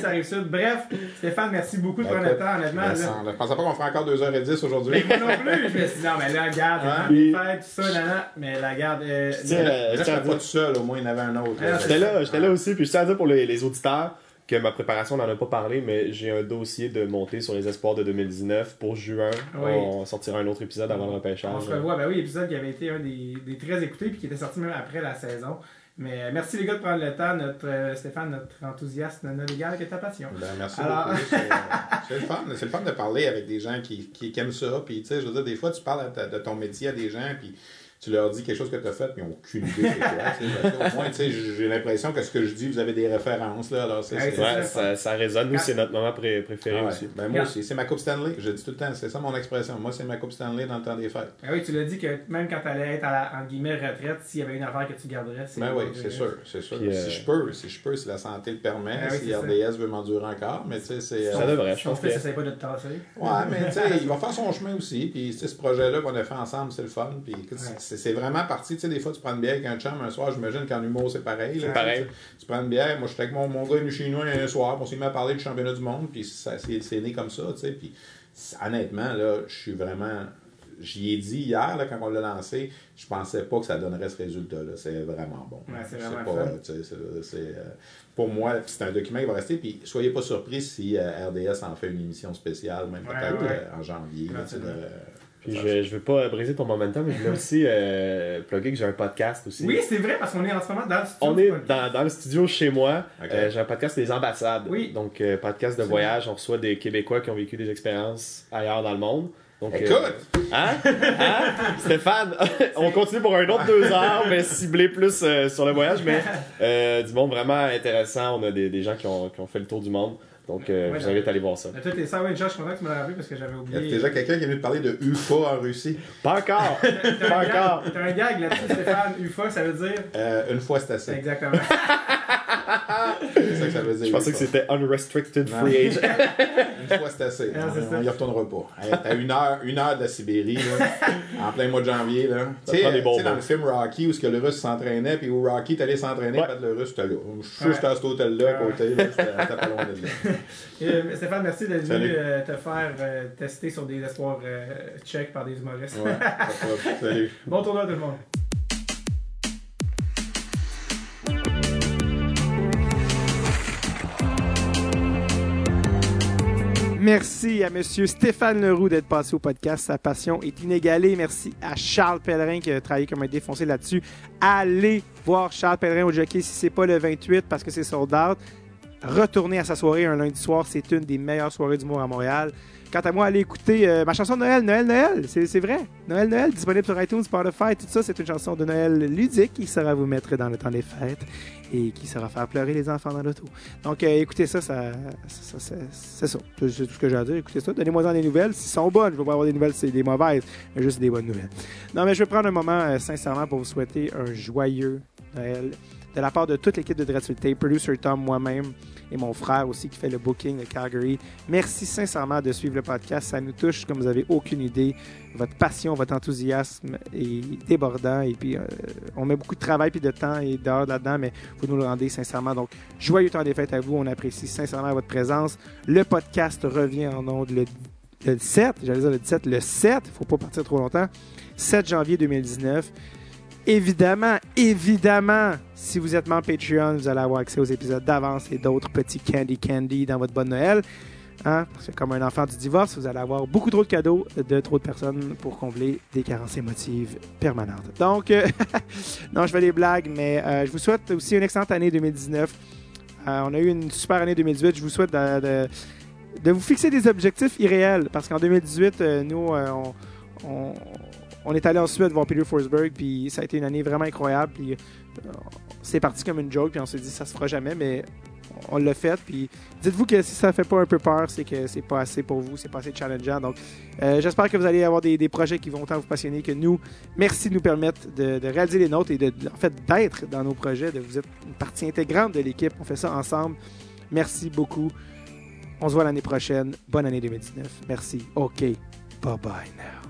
[SPEAKER 1] ça arrive ça. Bref, Stéphane, merci beaucoup de
[SPEAKER 3] Ben,
[SPEAKER 1] prendre le temps, honnêtement.
[SPEAKER 3] Ben,
[SPEAKER 1] là.
[SPEAKER 3] Je pensais pas qu'on ferait encore 2h10 aujourd'hui.
[SPEAKER 1] Mais moi non plus, je me suis dit, non, mais là, regarde,
[SPEAKER 3] Ouais.
[SPEAKER 1] les fêtes, tout ça, nana. Mais la garde. Euh,
[SPEAKER 2] tiens,
[SPEAKER 1] là-
[SPEAKER 2] je
[SPEAKER 3] je pas tout seul, au moins il y en avait un autre.
[SPEAKER 1] Ah,
[SPEAKER 2] J'étais là, j'étais là aussi, puis je tiens à dire pour les, les auditeurs que ma préparation, on n'en a pas parlé, mais j'ai un dossier de montée sur les espoirs de 2019 pour juin.
[SPEAKER 1] Oui.
[SPEAKER 2] On sortira un autre épisode avant le repêchage.
[SPEAKER 1] On se revoit, ben oui, épisode qui avait été un des, des très écoutés puis qui était sorti même après la saison. Mais euh, merci les gars de prendre le temps, notre euh, Stéphane, notre enthousiasme non légal qui est ta passion.
[SPEAKER 3] Ben, merci
[SPEAKER 1] Alors-
[SPEAKER 3] beaucoup. C'est, euh, C'est le fun. C'est le fun de parler avec des gens qui, qui, qui aiment ça. Puis, tu sais, je veux dire, des fois, tu parles de ton métier à des gens, puis tu leur dis quelque chose que tu as fait, puis ils n'ont aucune idée c'est quoi. Au moins, tu sais, j'ai l'impression que ce que je dis, vous avez des références. Là, alors, c'est,
[SPEAKER 1] Ouais, ça.
[SPEAKER 2] ça, ça résonne. Nous, c'est notre moment pré- préféré
[SPEAKER 3] Ah ouais.
[SPEAKER 2] aussi.
[SPEAKER 3] Ben, moi aussi, c'est ma Coupe Stanley. Je dis tout le temps, c'est ça mon expression. Moi, c'est ma Coupe Stanley dans le temps des fêtes.
[SPEAKER 1] Ben oui, tu l'as dit que même quand tu allais être à la en guillemets retraite, s'il y avait une affaire que tu garderais, c'est.
[SPEAKER 3] Ben oui, c'est sûr, c'est sûr.
[SPEAKER 2] Puis, euh,
[SPEAKER 3] Si je peux, si je peux, si la santé le permet,
[SPEAKER 1] oui,
[SPEAKER 3] si
[SPEAKER 1] ça.
[SPEAKER 3] RDS veut m'endurer encore, mais tu sais, c'est.
[SPEAKER 2] Ça
[SPEAKER 3] euh,
[SPEAKER 2] devrait, je pense que.
[SPEAKER 1] essaie pas de te tasser.
[SPEAKER 3] Ouais, mais tu sais, il va faire son chemin aussi. Puis, tu sais, ce projet-là qu'on a fait ensemble, c'est le fun. Puis. C'est vraiment parti. Tu sais, des fois, tu prends une bière avec un chum un soir. J'imagine qu'en humour, c'est pareil. là.
[SPEAKER 2] C'est pareil.
[SPEAKER 3] Tu, prends une bière. Moi, j'étais avec mon, mon gars venu chez nous un soir. On s'est mis à parler du championnat du monde. Puis, ça- c'est c'est né comme ça, tu sais. Puis, honnêtement, là, je suis vraiment. J'y ai dit hier, là, quand on l'a lancé, je pensais pas que ça donnerait ce résultat-là. C'est vraiment bon.
[SPEAKER 1] Ouais, c'est
[SPEAKER 3] euh, pour moi, c'est un document qui va rester. Puis soyez pas surpris si euh, RDS en fait une émission spéciale, même
[SPEAKER 1] Ouais,
[SPEAKER 3] peut-être
[SPEAKER 1] ouais.
[SPEAKER 3] euh, en janvier. là,
[SPEAKER 2] Puis je, je veux pas briser ton momentum, mais je voulais aussi euh, plugger que j'ai un podcast aussi.
[SPEAKER 1] Oui, c'est vrai, parce qu'on est en ce moment dans le studio.
[SPEAKER 2] On est dans, dans le studio chez moi. Euh, j'ai un podcast Les Ambassades.
[SPEAKER 1] Oui.
[SPEAKER 2] Donc, euh, podcast de voyage. On reçoit des Québécois qui ont vécu des expériences ailleurs dans le monde. Donc, euh,
[SPEAKER 3] Écoute!
[SPEAKER 2] hein? Hein? Stéphane, on continue pour un autre deux heures, mais ciblé plus euh, sur le voyage. Mais euh, du monde vraiment intéressant. On a des, des gens qui ont, qui ont fait le tour du monde. Donc, euh,
[SPEAKER 1] Ouais,
[SPEAKER 2] je vous invite à aller voir ça.
[SPEAKER 1] Mais toi, t'es ça, oui, Josh, je suis content que tu me l'as rappelé parce que j'avais
[SPEAKER 3] Il y a
[SPEAKER 1] oublié.
[SPEAKER 3] déjà quelqu'un qui est venu te parler de UFA en Russie.
[SPEAKER 2] Pas encore!
[SPEAKER 1] T'as
[SPEAKER 2] Pas
[SPEAKER 1] un
[SPEAKER 2] encore!
[SPEAKER 1] gag- T'as un gag là-dessus, Stéphane. UFA, ça veut dire?
[SPEAKER 3] Euh, une fois, c'est assez.
[SPEAKER 1] Exactement.
[SPEAKER 3] C'est ça que ça veut dire.
[SPEAKER 2] Je pensais que c'était Unrestricted
[SPEAKER 3] Non.
[SPEAKER 2] Free Agent.
[SPEAKER 3] Une fois, c'est assez.
[SPEAKER 1] Ah,
[SPEAKER 3] on y retournera pas. T'as une heure, une heure de la Sibérie, là, en plein mois de janvier. Tu sais, dans le film Rocky, où ce que le russe s'entraînait, puis où Rocky t'allais s'entraîner,
[SPEAKER 2] Ouais.
[SPEAKER 3] pas le russe, t'es là. Je suis sûr
[SPEAKER 1] Ouais.
[SPEAKER 3] que à cet hôtel-là à côté. là, C'était pas loin de là.
[SPEAKER 1] Euh, Stéphane, merci d'être venu euh, te faire euh, tester sur des espoirs euh, tchèques par des humoristes.
[SPEAKER 3] Salut.
[SPEAKER 1] bon tournoi tout le monde. Merci à Monsieur Stéphane Leroux d'être passé au podcast. Sa passion est inégalée. Merci à Charles Pellerin qui a travaillé comme un défoncé là-dessus. Allez voir Charles Pellerin au jockey si c'est pas le 28 parce que c'est sold out. Retournez à sa soirée un lundi soir. C'est une des meilleures soirées d'humour à Montréal. Quant à moi, allez écouter euh, ma chanson de Noël, Noël, Noël. C'est vrai. Noël, Noël, disponible sur iTunes, Spotify, tout ça. C'est une chanson de Noël ludique qui sera vous mettre dans le temps des fêtes et qui sera faire pleurer les enfants dans l'auto. Donc, euh, écoutez ça, ça, c'est ça. C'est tout ce que j'ai à dire. Écoutez ça. Donnez-moi des nouvelles. Si sont bonnes, je vais pas avoir des nouvelles, c'est des mauvaises, mais juste des bonnes nouvelles. Non, mais je vais prendre un moment, euh, sincèrement, pour vous souhaiter un joyeux Noël de la part de toute l'équipe de Dreadful producer Tom, moi-même et mon frère aussi qui fait le booking de Calgary. Merci sincèrement de suivre le podcast. Ça nous touche comme vous avez aucune idée. Votre passion, votre enthousiasme est débordant et puis euh, on met beaucoup de travail puis de temps et d'heures là-dedans, mais vous nous le rendez sincèrement. Donc, joyeux temps des fêtes à vous. On apprécie sincèrement votre présence. Le podcast revient en ondes le, le 7, j'allais dire le 17, le 7, il faut pas partir trop longtemps, 7 janvier 2019. Évidemment, évidemment, si vous êtes membre Patreon, vous allez avoir accès aux épisodes d'avance et d'autres petits candy candy dans votre bonne Noël. Hein? Que comme un enfant du divorce, vous allez avoir beaucoup trop de cadeaux de trop de personnes pour combler des carences émotives permanentes. Donc, euh, non, je fais des blagues, mais euh, je vous souhaite aussi une excellente année 2019. Euh, on a eu une super année 2018. Je vous souhaite de, vous fixer des objectifs irréels. Parce qu'en 2018, euh, nous, on- on est allé en Suède voir Peter Forsberg, puis ça a été une année vraiment incroyable. Puis euh, c'est parti comme une joke, puis on s'est dit ça se fera jamais, mais on l'a fait. Puis dites-vous que si ça fait pas un peu peur, c'est que c'est pas assez pour vous, c'est pas assez challengeant. Donc euh, j'espère que vous allez avoir des, projets qui vont autant vous passionner que nous. Merci de nous permettre de, de réaliser les nôtres et de- en fait d'être dans nos projets, de vous être une partie intégrante de l'équipe. On fait ça ensemble. Merci beaucoup. On se voit l'année prochaine. Bonne année 2019. Merci. OK. Bye bye now.